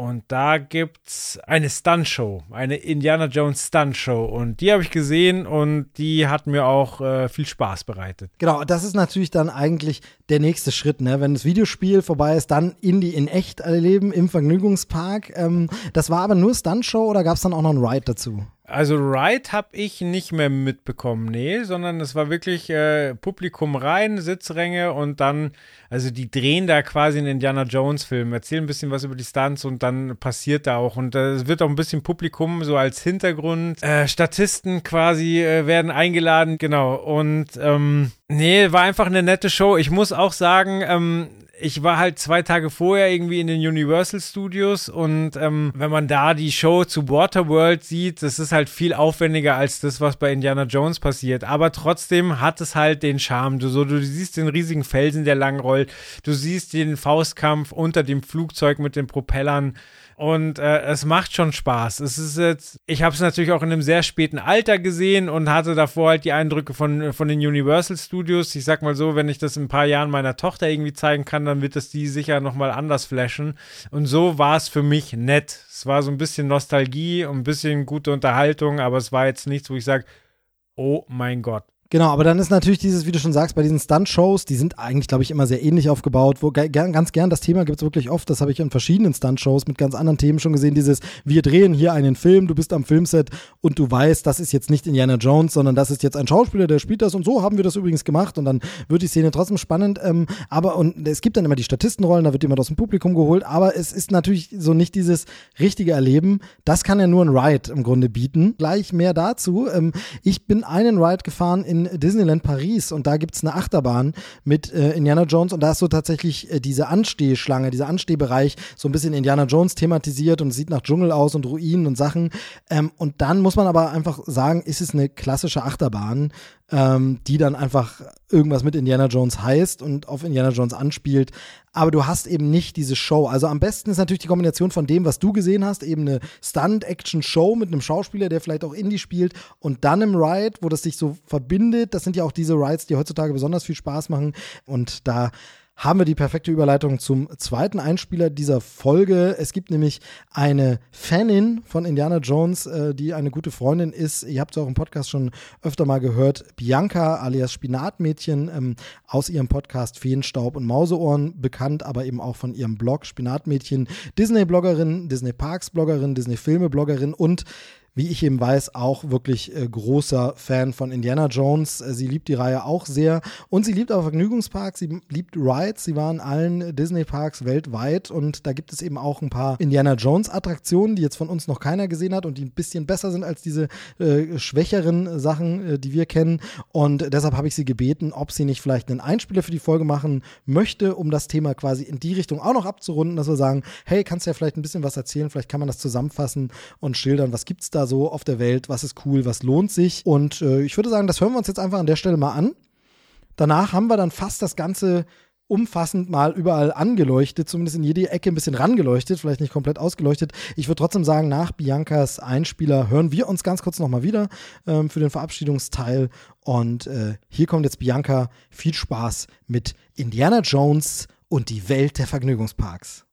Speaker 4: Und da gibt's eine Stunt-Show, eine Indiana Jones Stunt-Show. Und die habe ich gesehen und die hat mir auch äh, viel Spaß bereitet.
Speaker 1: Genau, das ist natürlich dann eigentlich der nächste Schritt, ne? Wenn das Videospiel vorbei ist, dann Indie in echt erleben im Vergnügungspark. Ähm, das war aber nur Stunt-Show oder gab es dann auch noch ein Ride dazu?
Speaker 4: Also Ride habe ich nicht mehr mitbekommen, nee, sondern es war wirklich äh, Publikum rein, Sitzränge und dann, also die drehen da quasi einen Indiana Jones Film, erzählen ein bisschen was über die Stunts und dann passiert da auch und es wird auch ein bisschen Publikum so als Hintergrund, äh, Statisten quasi äh, werden eingeladen, genau und ähm, nee, war einfach eine nette Show. Ich muss auch sagen, ähm, ich war halt zwei Tage vorher irgendwie in den Universal Studios und ähm, wenn man da die Show zu Waterworld sieht, das ist halt viel aufwendiger als das, was bei Indiana Jones passiert. Aber trotzdem hat es halt den Charme. Du, so, du siehst den riesigen Felsen, der lang rollt. Du siehst den Faustkampf unter dem Flugzeug mit den Propellern. Und äh, es macht schon Spaß. Es ist jetzt, ich habe es natürlich auch in einem sehr späten Alter gesehen und hatte davor halt die Eindrücke von, von den Universal Studios. Ich sag mal so, wenn ich das in ein paar Jahren meiner Tochter irgendwie zeigen kann, dann wird das die sicher nochmal anders flashen. Und so war es für mich nett. Es war so ein bisschen Nostalgie und ein bisschen gute Unterhaltung, aber es war jetzt nichts, wo ich sage, oh mein Gott,
Speaker 1: Genau, aber dann ist natürlich dieses, wie du schon sagst, bei diesen Stunt-Shows, die sind eigentlich, glaube ich, immer sehr ähnlich aufgebaut. Wo gern, ganz gern das Thema gibt es wirklich oft, das habe ich in verschiedenen Stunt-Shows mit ganz anderen Themen schon gesehen, dieses, wir drehen hier einen Film, du bist am Filmset und du weißt, das ist jetzt nicht Indiana Jones, sondern das ist jetzt ein Schauspieler, der spielt das und so haben wir das übrigens gemacht und dann wird die Szene trotzdem spannend. Ähm, aber und es gibt dann immer die Statistenrollen, da wird jemand aus dem Publikum geholt, aber es ist natürlich so nicht dieses richtige Erleben. Das kann ja nur ein Ride im Grunde bieten. Gleich mehr dazu. Ähm, ich bin einen Ride gefahren in Disneyland Paris und da gibt es eine Achterbahn mit äh, Indiana Jones und da ist so tatsächlich äh, diese Anstehschlange, dieser Anstehbereich so ein bisschen Indiana Jones thematisiert und es sieht nach Dschungel aus und Ruinen und Sachen. Ähm, und dann muss man aber einfach sagen, ist es eine klassische Achterbahn ähm, die dann einfach irgendwas mit Indiana Jones heißt und auf Indiana Jones anspielt. Aber du hast eben nicht diese Show. Also am besten ist natürlich die Kombination von dem, was du gesehen hast, eben eine Stunt-Action-Show mit einem Schauspieler, der vielleicht auch Indie spielt und dann im Ride, wo das sich so verbindet. Das sind ja auch diese Rides, die heutzutage besonders viel Spaß machen. Und da haben wir die perfekte Überleitung zum zweiten Einspieler dieser Folge. Es gibt nämlich eine Fanin von Indiana Jones, äh, die eine gute Freundin ist. Ihr habt es auch im Podcast schon öfter mal gehört. Bianca alias Spinatmädchen ähm, aus ihrem Podcast Feenstaub und Mauseohren bekannt, aber eben auch von ihrem Blog Spinatmädchen. Disney-Bloggerin, Disney-Parks-Bloggerin, Disney-Filme-Bloggerin und wie ich eben weiß, auch wirklich äh, großer Fan von Indiana Jones. Äh, sie liebt die Reihe auch sehr und sie liebt auch Vergnügungsparks, sie liebt Rides. Sie war in allen Disney-Parks weltweit und da gibt es eben auch ein paar Indiana Jones-Attraktionen, die jetzt von uns noch keiner gesehen hat und die ein bisschen besser sind als diese äh, schwächeren Sachen, äh, die wir kennen. Und deshalb habe ich sie gebeten, ob sie nicht vielleicht einen Einspieler für die Folge machen möchte, um das Thema quasi in die Richtung auch noch abzurunden, dass wir sagen, hey, kannst du ja vielleicht ein bisschen was erzählen, vielleicht kann man das zusammenfassen und schildern, was gibt es da da so auf der Welt, was ist cool, was lohnt sich. Und äh, ich würde sagen, das hören wir uns jetzt einfach an der Stelle mal an. Danach haben wir dann fast das Ganze umfassend mal überall angeleuchtet, zumindest in jede Ecke ein bisschen rangeleuchtet, vielleicht nicht komplett ausgeleuchtet. Ich würde trotzdem sagen, nach Biancas Einspieler hören wir uns ganz kurz nochmal wieder ähm, für den Verabschiedungsteil. Und äh, hier kommt jetzt Bianca. Viel Spaß mit Indiana Jones und die Welt der Vergnügungsparks.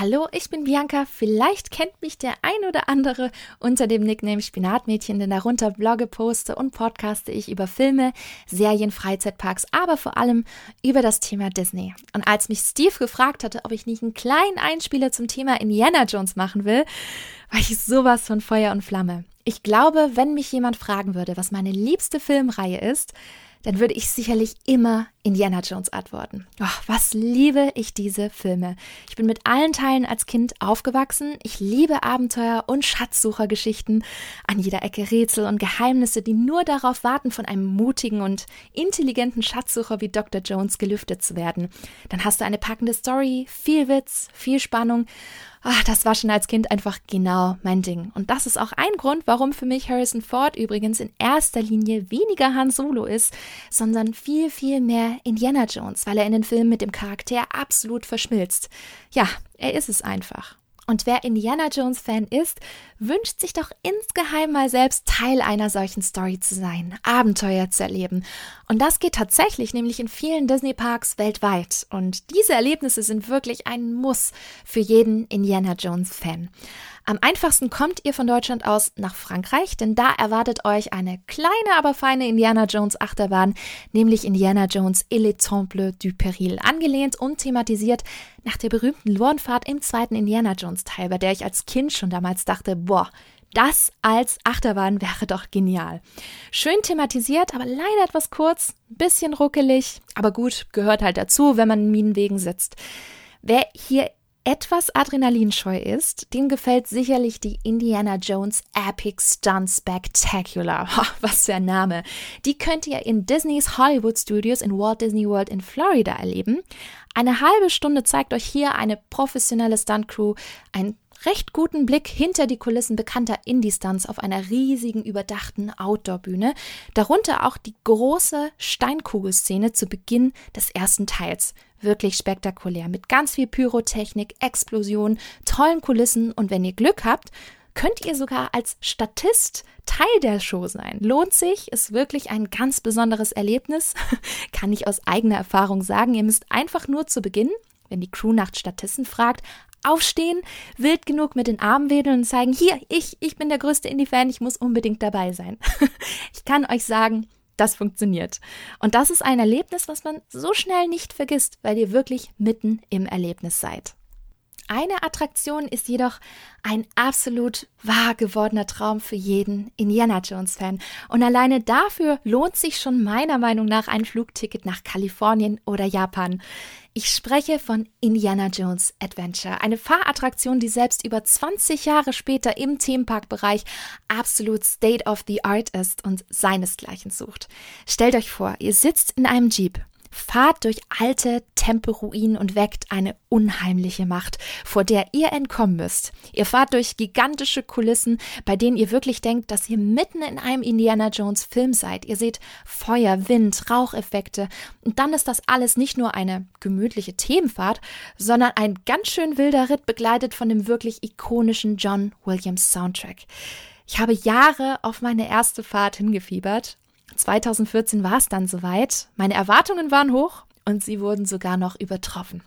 Speaker 7: Hallo, ich bin Bianca. Vielleicht kennt mich der ein oder andere unter dem Nickname Spinatmädchen, denn darunter blogge, poste und podcaste ich über Filme, Serien, Freizeitparks, aber vor allem über das Thema Disney. Und als mich Steve gefragt hatte, ob ich nicht einen kleinen Einspieler zum Thema Indiana Jones machen will, war ich sowas von Feuer und Flamme. Ich glaube, wenn mich jemand fragen würde, was meine liebste Filmreihe ist, dann würde ich sicherlich immer Indiana Jones antworten. Oh, was liebe ich diese Filme. Ich bin mit allen Teilen als Kind aufgewachsen. Ich liebe Abenteuer und Schatzsuchergeschichten. An jeder Ecke Rätsel und Geheimnisse, die nur darauf warten, von einem mutigen und intelligenten Schatzsucher wie Dr. Jones gelüftet zu werden. Dann hast du eine packende Story, viel Witz, viel Spannung Ach, das war schon als Kind einfach genau mein Ding. Und das ist auch ein Grund, warum für mich Harrison Ford übrigens in erster Linie weniger Han Solo ist, sondern viel, viel mehr Indiana Jones, weil er in den Filmen mit dem Charakter absolut verschmilzt. Ja, er ist es einfach. Und wer Indiana Jones Fan ist, wünscht sich doch insgeheim mal selbst Teil einer solchen Story zu sein, Abenteuer zu erleben. Und das geht tatsächlich nämlich in vielen Disney Parks weltweit. Und diese Erlebnisse sind wirklich ein Muss für jeden Indiana Jones Fan. Am einfachsten kommt ihr von Deutschland aus nach Frankreich, denn da erwartet euch eine kleine, aber feine Indiana Jones Achterbahn, nämlich Indiana Jones et les Temples du Péril, angelehnt und thematisiert nach der berühmten Lornfahrt im zweiten Indiana Jones Teil, bei der ich als Kind schon damals dachte, boah, das als Achterbahn wäre doch genial. Schön thematisiert, aber leider etwas kurz, bisschen ruckelig, aber gut, gehört halt dazu, wenn man in Minenwegen sitzt. Wer hier etwas adrenalinscheu ist, dem gefällt sicherlich die Indiana Jones Epic Stunt Spectacular. Oh, was für ein Name. Die könnt ihr in Disneys Hollywood Studios in Walt Disney World in Florida erleben. Eine halbe Stunde zeigt euch hier eine professionelle Stunt-Crew einen recht guten Blick hinter die Kulissen bekannter Indie-Stunts auf einer riesigen überdachten Outdoor-Bühne, darunter auch die große Steinkugelszene zu Beginn des ersten Teils wirklich spektakulär mit ganz viel Pyrotechnik, Explosion, tollen Kulissen und wenn ihr Glück habt, könnt ihr sogar als Statist Teil der Show sein. Lohnt sich, ist wirklich ein ganz besonderes Erlebnis, kann ich aus eigener Erfahrung sagen. Ihr müsst einfach nur zu Beginn wenn die Crew nach Statisten fragt, aufstehen, wild genug mit den Armen wedeln und zeigen, hier, ich, ich bin der größte Indie-Fan, ich muss unbedingt dabei sein. ich kann euch sagen, das funktioniert. Und das ist ein Erlebnis, was man so schnell nicht vergisst, weil ihr wirklich mitten im Erlebnis seid. Eine Attraktion ist jedoch ein absolut wahr gewordener Traum für jeden Indiana Jones-Fan. Und alleine dafür lohnt sich schon meiner Meinung nach ein Flugticket nach Kalifornien oder Japan. Ich spreche von Indiana Jones Adventure, eine Fahrattraktion, die selbst über 20 Jahre später im Themenparkbereich absolut State of the Art ist und seinesgleichen sucht. Stellt euch vor, ihr sitzt in einem Jeep fahrt durch alte Tempelruinen und weckt eine unheimliche Macht, vor der ihr entkommen müsst. Ihr fahrt durch gigantische Kulissen, bei denen ihr wirklich denkt, dass ihr mitten in einem Indiana Jones Film seid. Ihr seht Feuer, Wind, Raucheffekte und dann ist das alles nicht nur eine gemütliche Themenfahrt, sondern ein ganz schön wilder Ritt begleitet von dem wirklich ikonischen John Williams Soundtrack. Ich habe Jahre auf meine erste Fahrt hingefiebert 2014 war es dann soweit. Meine Erwartungen waren hoch und sie wurden sogar noch übertroffen.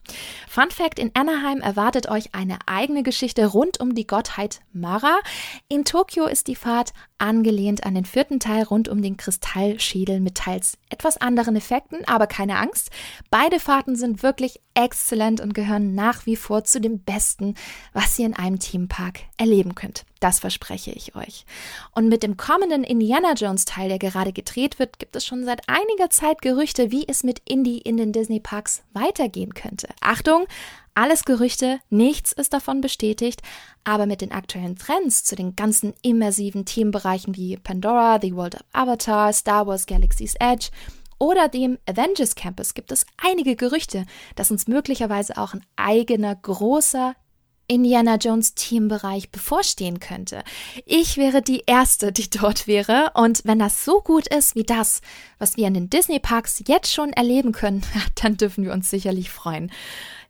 Speaker 7: Fun Fact: In Anaheim erwartet euch eine eigene Geschichte rund um die Gottheit Mara. In Tokio ist die Fahrt angelehnt an den vierten Teil rund um den Kristallschädel mit teils etwas anderen Effekten, aber keine Angst. Beide Fahrten sind wirklich exzellent und gehören nach wie vor zu dem Besten, was ihr in einem Themenpark erleben könnt. Das verspreche ich euch. Und mit dem kommenden Indiana Jones Teil, der gerade gedreht wird, gibt es schon seit einiger Zeit Gerüchte, wie es mit Indy in den Disney Parks weitergehen könnte. Achtung, alles Gerüchte, nichts ist davon bestätigt, aber mit den aktuellen Trends zu den ganzen immersiven Themenbereichen wie Pandora, The World of Avatar, Star Wars Galaxy's Edge oder dem Avengers Campus gibt es einige Gerüchte, dass uns möglicherweise auch ein eigener großer Indiana Jones Teambereich bevorstehen könnte. Ich wäre die Erste, die dort wäre. Und wenn das so gut ist wie das, was wir in den Disney Parks jetzt schon erleben können, dann dürfen wir uns sicherlich freuen.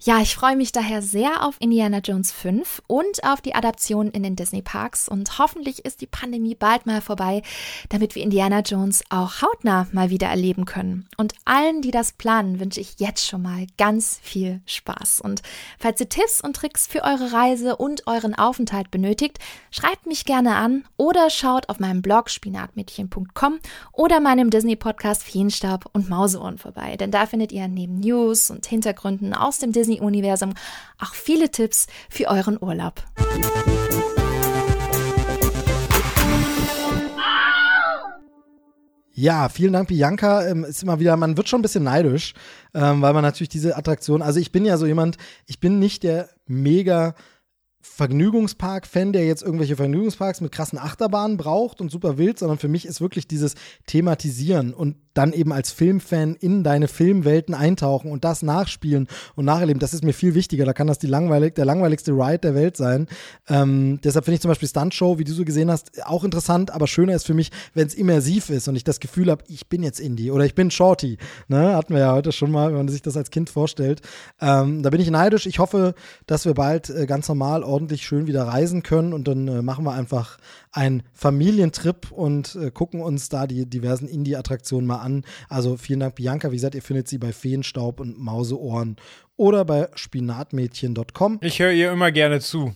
Speaker 7: Ja, ich freue mich daher sehr auf Indiana Jones 5 und auf die Adaption in den Disney Parks und hoffentlich ist die Pandemie bald mal vorbei, damit wir Indiana Jones auch hautnah mal wieder erleben können. Und allen, die das planen, wünsche ich jetzt schon mal ganz viel Spaß. Und falls ihr Tipps und Tricks für eure Reise und euren Aufenthalt benötigt, schreibt mich gerne an oder schaut auf meinem Blog spinatmädchen.com oder meinem Disney Podcast Feenstaub und Mauseohren vorbei, denn da findet ihr neben News und Hintergründen aus dem Disney Disney-Universum auch viele Tipps für euren Urlaub.
Speaker 1: Ja, vielen Dank, Bianca. Ähm, ist immer wieder, man wird schon ein bisschen neidisch, ähm, weil man natürlich diese Attraktion, also ich bin ja so jemand, ich bin nicht der mega Vergnügungspark-Fan, der jetzt irgendwelche Vergnügungsparks mit krassen Achterbahnen braucht und super wild, sondern für mich ist wirklich dieses Thematisieren und dann eben als Filmfan in deine Filmwelten eintauchen und das nachspielen und nacherleben, das ist mir viel wichtiger. Da kann das die langweilig, der langweiligste Ride der Welt sein. Ähm, deshalb finde ich zum Beispiel Stuntshow, wie du so gesehen hast, auch interessant, aber schöner ist für mich, wenn es immersiv ist und ich das Gefühl habe, ich bin jetzt Indie oder ich bin Shorty. Ne? Hatten wir ja heute schon mal, wenn man sich das als Kind vorstellt. Ähm, da bin ich neidisch. Ich hoffe, dass wir bald äh, ganz normal ordentlich schön wieder reisen können und dann äh, machen wir einfach einen Familientrip und äh, gucken uns da die diversen Indie-Attraktionen mal an. Also vielen Dank, Bianca. Wie gesagt, ihr findet sie bei Feenstaub und Mauseohren oder bei spinatmädchen.com.
Speaker 4: Ich höre ihr immer gerne zu.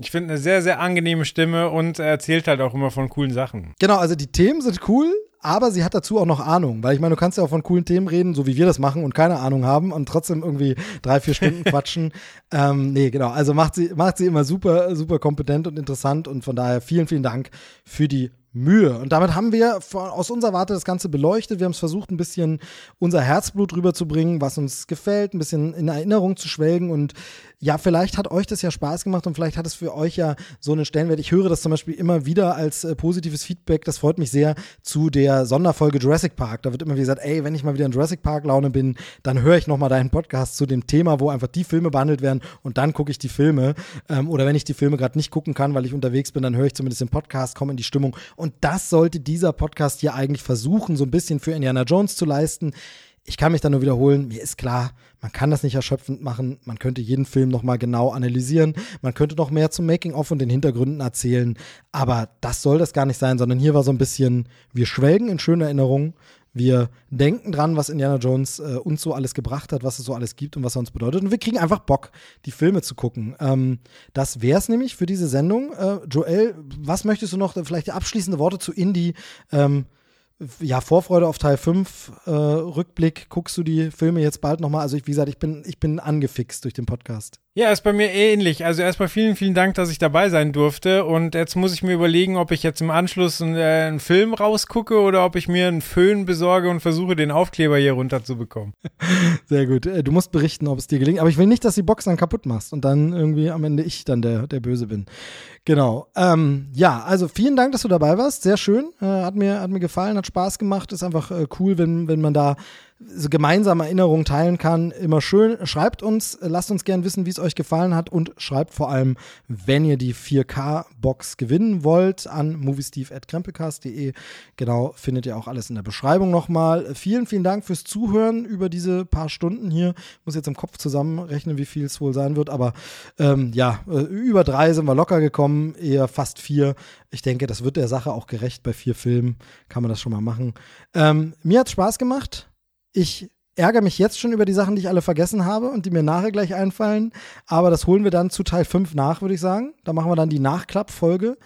Speaker 4: Ich finde eine sehr, sehr angenehme Stimme und erzählt halt auch immer von coolen Sachen.
Speaker 1: Genau, also die Themen sind cool, aber sie hat dazu auch noch Ahnung, weil ich meine, du kannst ja auch von coolen Themen reden, so wie wir das machen und keine Ahnung haben und trotzdem irgendwie drei, vier Stunden quatschen. ähm, nee, genau. Also macht sie, macht sie immer super, super kompetent und interessant und von daher vielen, vielen Dank für die Mühe. Und damit haben wir aus unserer Warte das Ganze beleuchtet. Wir haben es versucht, ein bisschen unser Herzblut rüberzubringen, was uns gefällt, ein bisschen in Erinnerung zu schwelgen. Und ja, vielleicht hat euch das ja Spaß gemacht und vielleicht hat es für euch ja so einen Stellenwert. Ich höre das zum Beispiel immer wieder als äh, positives Feedback. Das freut mich sehr zu der Sonderfolge Jurassic Park. Da wird immer wieder gesagt, ey, wenn ich mal wieder in Jurassic Park Laune bin, dann höre ich nochmal deinen Podcast zu dem Thema, wo einfach die Filme behandelt werden und dann gucke ich die Filme. Ähm, oder wenn ich die Filme gerade nicht gucken kann, weil ich unterwegs bin, dann höre ich zumindest den Podcast, komme in die Stimmung und das sollte dieser Podcast hier eigentlich versuchen, so ein bisschen für Indiana Jones zu leisten. Ich kann mich da nur wiederholen, mir ist klar, man kann das nicht erschöpfend machen, man könnte jeden Film nochmal genau analysieren, man könnte noch mehr zum Making-of und den Hintergründen erzählen, aber das soll das gar nicht sein, sondern hier war so ein bisschen, wir schwelgen in schönen Erinnerungen, wir denken dran, was Indiana Jones äh, uns so alles gebracht hat, was es so alles gibt und was er uns bedeutet. Und wir kriegen einfach Bock, die Filme zu gucken. Ähm, das wäre es nämlich für diese Sendung. Äh, Joel, was möchtest du noch, vielleicht abschließende Worte zu Indie? Ähm, ja, Vorfreude auf Teil 5, äh, Rückblick, guckst du die Filme jetzt bald nochmal? Also ich, wie gesagt, ich bin, ich bin angefixt durch den Podcast.
Speaker 4: Ja, ist bei mir ähnlich. Also erstmal vielen, vielen Dank, dass ich dabei sein durfte. Und jetzt muss ich mir überlegen, ob ich jetzt im Anschluss einen, äh, einen Film rausgucke oder ob ich mir einen Föhn besorge und versuche, den Aufkleber hier runterzubekommen.
Speaker 1: Sehr gut. Äh, du musst berichten, ob es dir gelingt. Aber ich will nicht, dass die Box dann kaputt machst und dann irgendwie am Ende ich dann der, der Böse bin. Genau. Ähm, ja, also vielen Dank, dass du dabei warst. Sehr schön. Äh, hat, mir, hat mir gefallen, hat Spaß gemacht. Ist einfach äh, cool, wenn, wenn man da gemeinsame Erinnerungen teilen kann. Immer schön. Schreibt uns, lasst uns gern wissen, wie es euch gefallen hat und schreibt vor allem, wenn ihr die 4K-Box gewinnen wollt, an moviesteve.krempelcast.de. Genau, findet ihr auch alles in der Beschreibung nochmal. Vielen, vielen Dank fürs Zuhören über diese paar Stunden hier. Muss jetzt im Kopf zusammenrechnen, wie viel es wohl sein wird, aber ähm, ja, äh, über drei sind wir locker gekommen, eher fast vier. Ich denke, das wird der Sache auch gerecht. Bei vier Filmen kann man das schon mal machen. Ähm, mir hat Spaß gemacht ich ärgere mich jetzt schon über die Sachen, die ich alle vergessen habe und die mir nachher gleich einfallen. Aber das holen wir dann zu Teil 5 nach, würde ich sagen. Da machen wir dann die Nachklappfolge.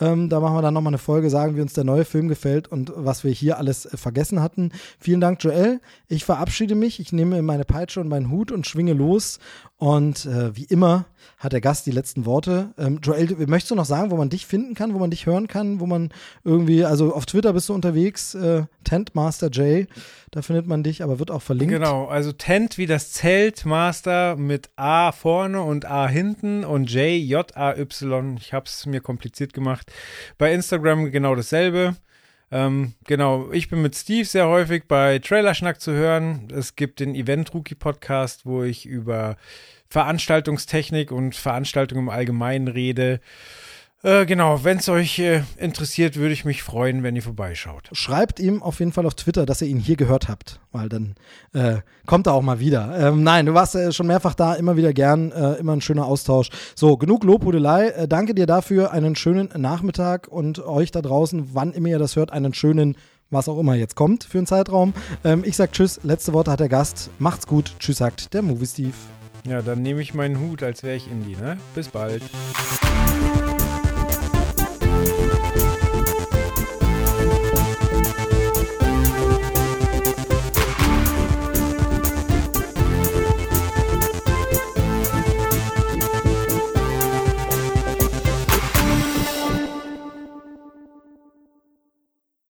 Speaker 1: Ähm, da machen wir dann nochmal eine Folge, sagen, wie uns der neue Film gefällt und was wir hier alles äh, vergessen hatten. Vielen Dank, Joel. Ich verabschiede mich. Ich nehme meine Peitsche und meinen Hut und schwinge los und äh, wie immer hat der Gast die letzten Worte. Ähm, Joel, möchtest du noch sagen, wo man dich finden kann, wo man dich hören kann, wo man irgendwie, also auf Twitter bist du unterwegs, äh, Tentmaster J, da findet man dich, aber wird auch verlinkt.
Speaker 4: Genau, also Tent wie das Zelt, Master mit A vorne und A hinten und J, J-A-Y. Ich habe es mir kompliziert gemacht. Bei Instagram genau dasselbe. Ähm, genau, ich bin mit Steve sehr häufig bei Trailerschnack zu hören. Es gibt den Event Rookie Podcast, wo ich über Veranstaltungstechnik und Veranstaltungen im Allgemeinen rede. Äh, genau, wenn es euch äh, interessiert, würde ich mich freuen, wenn ihr vorbeischaut.
Speaker 1: Schreibt ihm auf jeden Fall auf Twitter, dass ihr ihn hier gehört habt, weil dann äh, kommt er auch mal wieder. Ähm, nein, du warst äh, schon mehrfach da, immer wieder gern, immer ein schöner Austausch. So, genug Lobhudelei. Danke dir dafür, einen schönen Nachmittag und euch da draußen, wann immer ihr das hört, einen schönen was auch immer jetzt kommt für einen Zeitraum. Ähm, ich sag Tschüss, letzte Worte hat der Gast. Macht's gut. Tschüss, sagt der Movie Steve.
Speaker 4: Ja, dann nehme ich meinen Hut, als wäre ich Indie, ne? Bis bald.